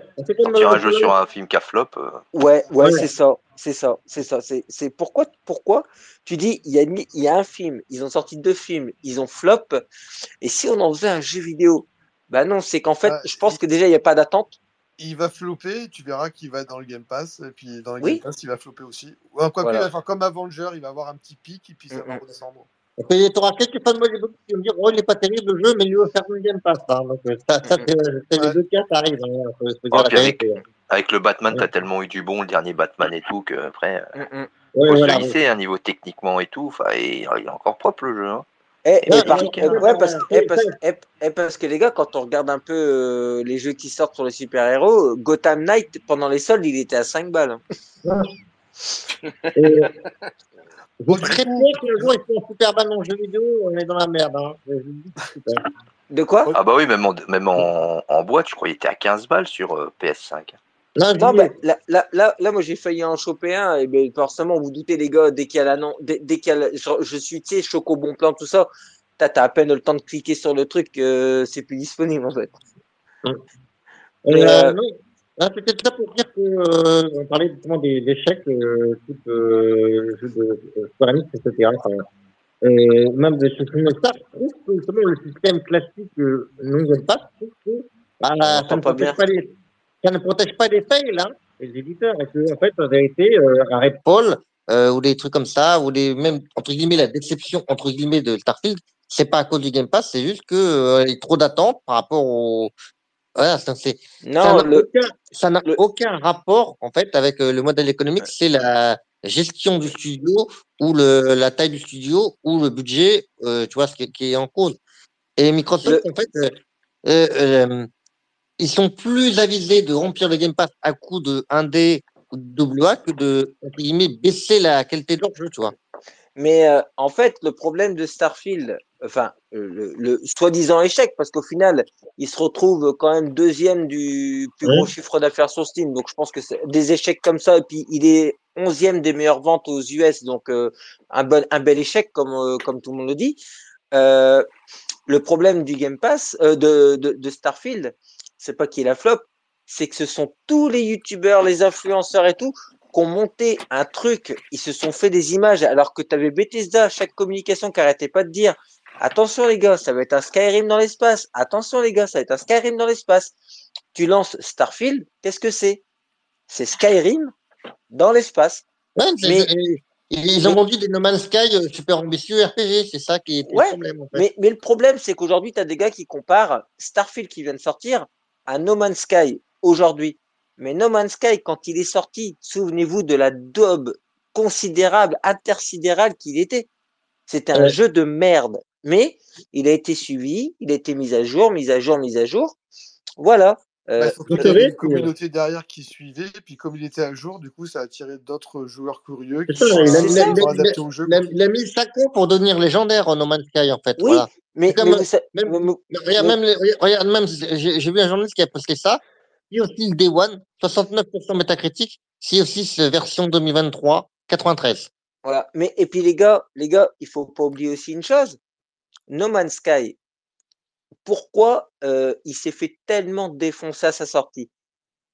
euh, un jeu sur un film qui a flop. euh, Ouais, ouais, Ouais. c'est ça, c'est ça, c'est ça. C'est, c'est pourquoi, pourquoi tu dis il y a, il y a un film, ils ont sorti deux films, ils ont flop. Et si on en faisait un jeu vidéo, bah non, c'est qu'en fait, Ah, je pense il- que déjà il n'y a pas d'attente. il va flopper, tu verras qu'il va être dans le Game Pass, et puis dans le Oui. Game Pass, il va flopper aussi. Ou quoi que, Voilà. il va faire comme Avenger, il va avoir un petit pic, et puis ça va Mhm. redescendre. Tu auras quelques fans de Model Book qui vont dire Oh, il n'est pas terrible le jeu, mais il veut faire une Game Pass. Hein. Donc, euh, ça, ça, c'est Ouais. les deux cas, ça arrive. Hein. Faut, faut dire la puis avec- le Batman, Ouais. t'as tellement eu du bon, le dernier Batman et tout, que après, Mm, mm. Ouais, faut voilà, se niveau techniquement et tout. Et, il est encore propre le jeu. Hein. Eh, Et hein. parce, que- Ouais, parce, ouais. parce que les gars, quand on regarde un peu euh, les jeux qui sortent sur les super-héros, Gotham Knight, pendant les soldes, il était à 5 balles. hein. Et, <laughs> serais coup- bien que le jour ils font Superman en jeu vidéo, on est dans la merde. Hein. Vous de hein. Quoi? Ah bah oui, même en, même en, en boîte, je crois qu'il était à 15 balles sur euh, PS5. Non, Non, bah, là, là, là, là, moi, j'ai failli en choper un. Et ben, forcément, vous doutez, les gars, dès qu'il y a l'annonce, dès, dès qu'il y a le- je, je suis, tu sais, choc au bon plan, tout ça. T'as, à peine le temps de cliquer sur le truc, euh, c'est plus disponible, en fait. Euh, Mais, euh, non. Ah, C'était ça pour dire que euh, on parlait justement des échecs, euh, type euh, jeu de euh, Square etc. Euh, même de ce film ça, je trouve que justement, le système classique euh, non Game Pass, je trouve que bah, ça, ne pas bien. protège pas les, ça ne protège pas les fails, hein, les éditeurs. Et que, en fait, en vérité, euh, un Redfall euh, ou des trucs comme ça, ou des, même, entre guillemets, la déception, entre guillemets, de Starfield, c'est pas à cause du Game Pass, c'est juste que euh, il y a trop d'attentes par rapport au. Voilà, ça, c'est, n'a le, aucun, ça n'a le, aucun rapport, en fait, avec euh, le modèle économique, c'est la gestion du studio ou le, la taille du studio ou le budget, euh, tu vois, ce qui, qui est en cause. Et Microsoft, le, en fait, euh, euh, euh, ils sont plus avisés de remplir le Game Pass à coup de 1D ou de AA que de, entre guillemets, baisser la qualité de leur jeu, tu vois. Mais euh, en fait, le problème de Starfield, enfin, euh, le, le soi-disant échec, parce qu'au final, il se retrouve quand même deuxième du plus gros chiffre d'affaires sur Steam. Donc, je pense que c'est des échecs comme ça. Et puis, il est onzième des meilleures ventes aux US. Donc, euh, un, bon, un bel échec, comme, euh, comme tout le monde le dit. Euh, le problème du Game Pass, euh, de, de, de Starfield, c'est pas qu'il a flop, c'est que ce sont tous les youtubeurs, les influenceurs et tout qui ont monté un truc, ils se sont fait des images, alors que tu avais Bethesda, chaque communication qui arrêtait pas de dire attention les gars, ça va être un Skyrim dans l'espace, attention les gars, ça va être un Skyrim dans l'espace. Tu lances Starfield, qu'est-ce que c'est? C'est Skyrim dans l'espace. Ouais, Mais, ils ont mais, vendu des No Man's Sky euh, super ambitieux RPG, c'est ça qui est le ouais, problème, en fait. mais, mais le problème, c'est qu'aujourd'hui, tu as des gars qui comparent Starfield qui vient de sortir à No Man's Sky aujourd'hui. Mais No Man's Sky, quand il est sorti, souvenez-vous de la daube considérable, intersidérale qu'il était. C'était un Ouais. jeu de merde. Mais il a été suivi, il a été mis à jour, mis à jour, mis à jour. Voilà. Euh, qu'il y avait une communauté derrière qui suivait, et puis comme il était à jour, du coup, ça a attiré d'autres joueurs curieux qui ça, sont, il a, il a- il a- adaptés au jeu. il a- Quoi. il a mis 5 ans pour devenir légendaire en No Man's Sky, en fait, Oui, voilà. Mais, mais vous même, mais- regarde, mais- même, regarde, même, j'ai vu un journaliste qui a posté ça, si aussi le Day One, 69% métacritique, si aussi version 2023, 93. voilà. Mais, et puis les gars, les gars, il faut pas oublier aussi une chose. No Man's Sky, pourquoi euh, il s'est fait tellement défoncer à sa sortie?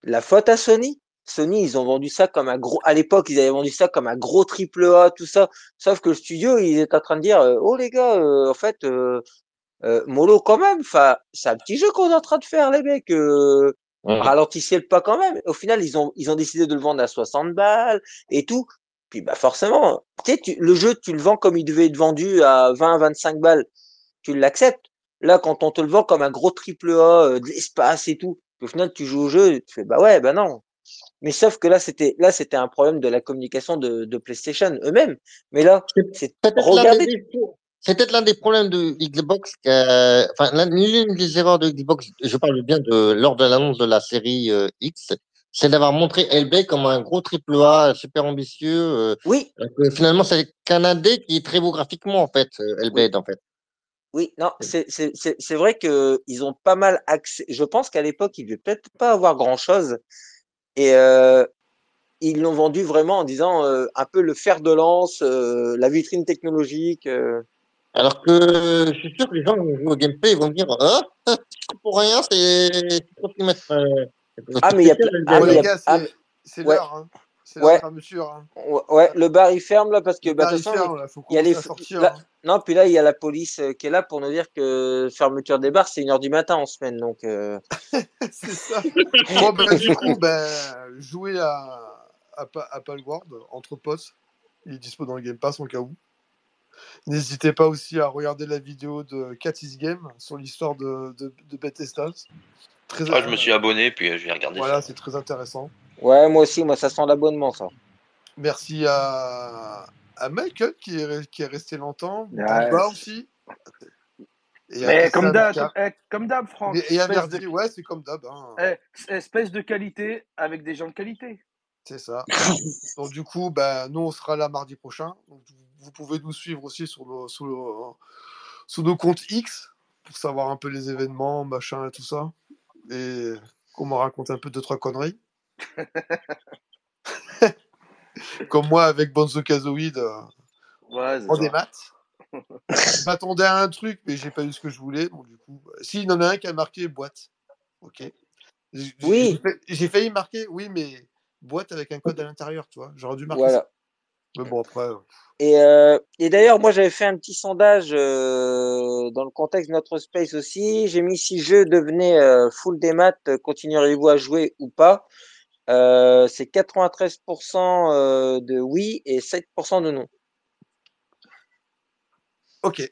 La faute à Sony? Sony, ils ont vendu ça comme un gros. À l'époque, ils avaient vendu ça comme un gros triple A, tout ça. Sauf que le studio, il est en train de dire euh, Oh les gars, euh, en fait, euh, euh, mollo quand même. Enfin, c'est un petit jeu qu'on est en train de faire, les mecs. Euh, Ouais. ralentissez le pas quand même. Au final, ils ont, ils ont décidé de le vendre à 60 balles et tout. Puis bah forcément, tu sais, tu- le jeu, tu le vends comme il devait être vendu à 20, 25 balles. Tu l'acceptes. Là, quand on te le vend comme un gros triple A, euh, de l'espace et tout, au final, tu joues au jeu, et tu fais bah ouais, bah non. Mais sauf que là, c'était là, c'était un problème de la communication de, de PlayStation eux-mêmes. Mais là, C'est regardez. C'est peut-être l'un des problèmes de Xbox, que- enfin l'un- l'une des erreurs de Xbox, je parle bien de lors de l'annonce de la série euh, X, c'est d'avoir montré Hellblade comme un gros triple A super ambitieux. euh, Oui, que finalement, c'est qu'un indé qui est très beau graphiquement en fait, euh, oui. Hellblade en fait. Oui, non, c'est c'est vrai que ils ont pas mal accès. Je pense qu'à l'époque, ils devaient peut-être pas avoir grand-chose et euh, ils l'ont vendu vraiment en disant euh, un peu le fer de lance, euh, la vitrine technologique. euh. Alors que je suis sûr que les gens qui vont jouer au gameplay ils vont dire ah, je comprends rien, c'est c'est trop ce qu'ils mettent. Ah, c'est mais il y a plein. Hellblade. Ah, Ah, c'est c'est l'heure. C'est ouais. Hein. ouais, ouais, le bar il ferme là parce que Le bah de bar toute il façon il ferme, là, faut y a les sortir. là, Hein. non puis là il y a la police euh, qui est là pour nous dire que fermeture des bars c'est une heure du matin en semaine donc euh, <laughs> c'est ça. Bon, ben, du coup, ben, jouez à, à, Pa- à Palworld entre potes. Il est dispo dans le Game Pass en cas où. N'hésitez pas aussi à regarder la vidéo de Cat is Game sur l'histoire de, de, de Bethesda. Très, Ah, je me suis abonné, puis euh, je vais regarder voilà, c'est très intéressant. Ouais moi aussi moi ça sent l'abonnement ça. Merci à, à Michael qui est, qui est resté longtemps. Ouais. Booba aussi. Et Mais comme d'hab, eh, comme d'hab, Franck, et, et à espèce de, Verdi, ouais, c'est comme d'hab. hein. eh, espèce de qualité avec des gens de qualité. C'est ça. Donc du coup, ben, nous, on sera là mardi prochain. Donc, vous vous pouvez nous suivre aussi sur nos, sur nos, sur nos comptes X pour savoir un peu les événements, machin et tout ça. Et qu'on me raconte un peu deux, trois conneries. <laughs> Comme moi avec Bonzo Kazooie euh, Ouais, en ça. démat. Je m'attendais à un truc, mais j'ai pas eu ce que je voulais. Du coup, bah, si, il y en a un qui a marqué boîte. Ok. Oui j'ai fa- j'ai failli marquer, oui, mais boîte avec un code à l'intérieur, tu vois. J'aurais dû marquer ça. voilà. Mais bon, après. euh, Et, euh, et d'ailleurs, moi, j'avais fait un petit sondage euh, dans le contexte de notre space aussi. J'ai mis si je devenais euh, full des maths, continueriez-vous à jouer ou pas? Euh, C'est 93% euh, de oui et 7% de non. Ok.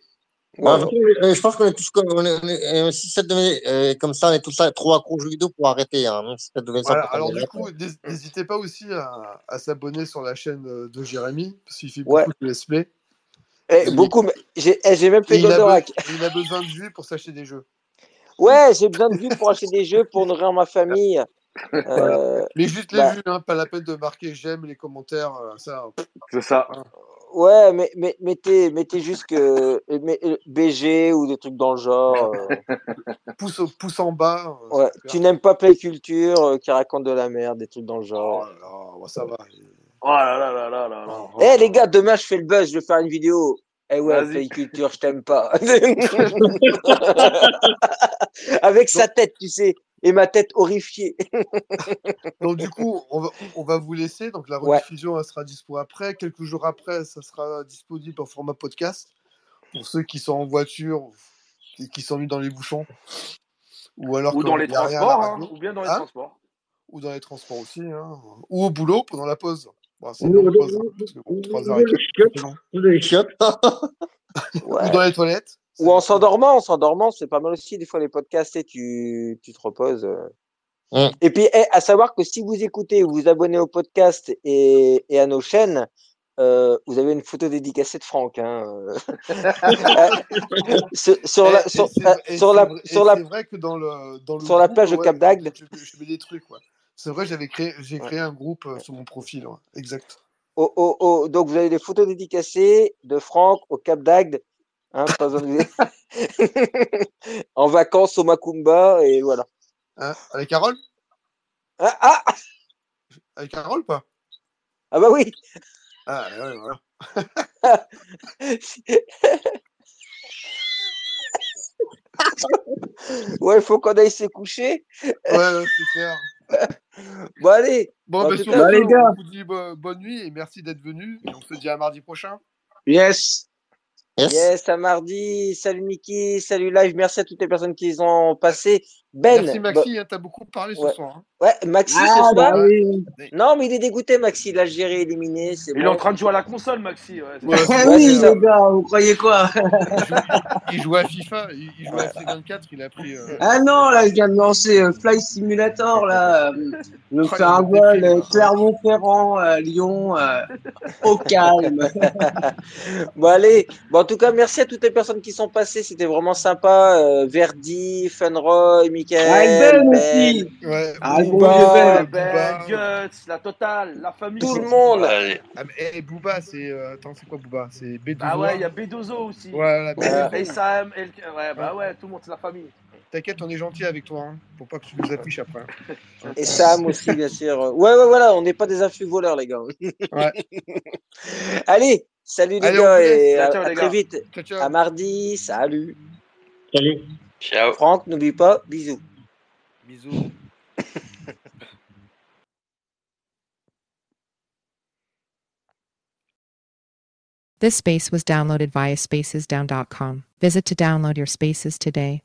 Bah, euh, je pense qu'on est tous comme, on est, on est- si ça euh, comme ça, on est tous là, trop accro aux jeux vidéo pour arrêter. Hein, même si ça devenait ça Voilà, pour alors du coup, n'hés- n'hésitez pas aussi à, à s'abonner sur la chaîne de Jérémy, parce qu'il fait Ouais. beaucoup de let's play. Eh, beaucoup, mais j'ai eh, j'ai même Et fait Goldorak. be- il a besoin de vues pour s'acheter des jeux. Ouais, j'ai besoin de vues pour acheter des jeux, pour nourrir ma famille. Euh, Mais juste les bah, vues, hein, pas la peine de marquer j'aime, les commentaires, euh, ça. pff, C'est ça. ouais, mais, mais mettez, mettez juste que mais, euh, BG ou des trucs dans le genre. euh, <laughs> pouce, en bas. ouais, tu n'aimes pas Play Culture euh, qui raconte de la merde, des trucs dans le Oh genre. là là, bon, ça va. Oh là là là là là là. Eh les gars, demain je fais le buzz, je vais faire une vidéo. Eh ouais. Play Culture, je t'aime pas. <laughs> <laughs> Avec sa tête, tu sais, et ma tête horrifiée. <laughs> Donc du coup, on va, on va vous laisser. Donc la Ouais. rediffusion, elle sera dispo après. Quelques jours après, ça sera disponible en format podcast pour ceux qui sont en voiture et qui sont mis dans les bouchons. Ou alors Ou dans les transports, hein, ou bien dans les Hein transports. ou dans les transports aussi, hein. ou au boulot pendant la pause. Bon, c'est Ou- long, ou- pause, ou- parce que ou- bon, 3 ou heures et les quelques, chiottes. c'est long. Ou les chiottes. Ouais. <laughs> Ou dans les toilettes. Ou en s'endormant, en s'endormant, c'est pas mal aussi. Des fois, les podcasts, et tu, tu te reposes. euh. Mm. Et puis, eh, à savoir que si vous écoutez, vous vous abonnez au podcast et, et à nos chaînes, euh, vous avez une photo dédicacée de Franck. Hein. euh. <laughs> sur, sur la, sur, la, vrai- et sur la, c'est vrai que dans le, dans le sur la plage de Cap d'Agde. je, je mets des trucs. Ouais. C'est vrai, j'avais créé, j'ai Ouais. créé un groupe sur mon profil. ouais. Exact. au, au, au- donc, vous avez des photos dédicacées de Franck au Cap d'Agde. Hein, pas besoin de- <laughs> en vacances au Macumba, et voilà. Hein Avec Carole Ah, ah, Avec Carole ou pas? Ah bah oui! Ah, ouais, voilà. <laughs> Ouais, il faut qu'on aille se coucher. Ouais, clair. <laughs> Bon, allez, Bon, En bah, tout sur cas- ce, Bah, les gars. on vous dit bo- bonne nuit et merci d'être venus. Et on se dit à mardi prochain. Yes. Yes. yes, à mardi. Salut Niki, salut Live. Merci à toutes les personnes qui ont passé. Ben, merci Maxi, hein, t'as beaucoup parlé ouais. ce soir. hein. bah- ouais, Maxi Ah, ce soir. bah oui. Non, mais il est dégoûté, Maxi. L'Algérie éliminé, c'est Il est en train de jouer à la console, Maxi. Ouais, Ouais, Ouais, oui, les gars, vous croyez quoi? Il jouait à FIFA, il, il jouait à FC24, il a pris. euh, Ah non, là, je viens de lancer euh, Fly Simulator, là. euh, Je Ah, fais il un vol euh. Clermont-Ferrand, euh, Lyon, euh, au calme. <laughs> Bon, allez. Bon, en tout cas, merci à toutes les personnes qui sont passées. C'était vraiment sympa. Euh, Verdi, Funroy, Avec Michael, Ben Ben, aussi. Ouais, Ah, Booba, Ben. Ben, Booba. Guts, la totale, la famille. tout le monde. Ouais, Ah, mais, eh, Booba, c'est. euh, attends, c'est quoi Booba? C'est B12. Ah ouais, il y a Bedozo aussi. Ouais, la Ouais. B12. Et Sam, et le- ouais, bah ouais, tout le monde, c'est la famille. T'inquiète, on est gentil avec toi, hein, pour pas que tu nous affiches après. Et Sam aussi, bien sûr. Ouais, ouais, voilà. On n'est pas des influx voleurs, les gars. Ouais. <laughs> allez. Salut les Allez, gars et à, ciao, à les très gars. vite. Ciao, ciao. À mardi. Salut. Salut. Ciao. Franck, n'oublie pas. Bisous. Bisous. <laughs> This space was downloaded via spacesdown.com. Visit to download your spaces today.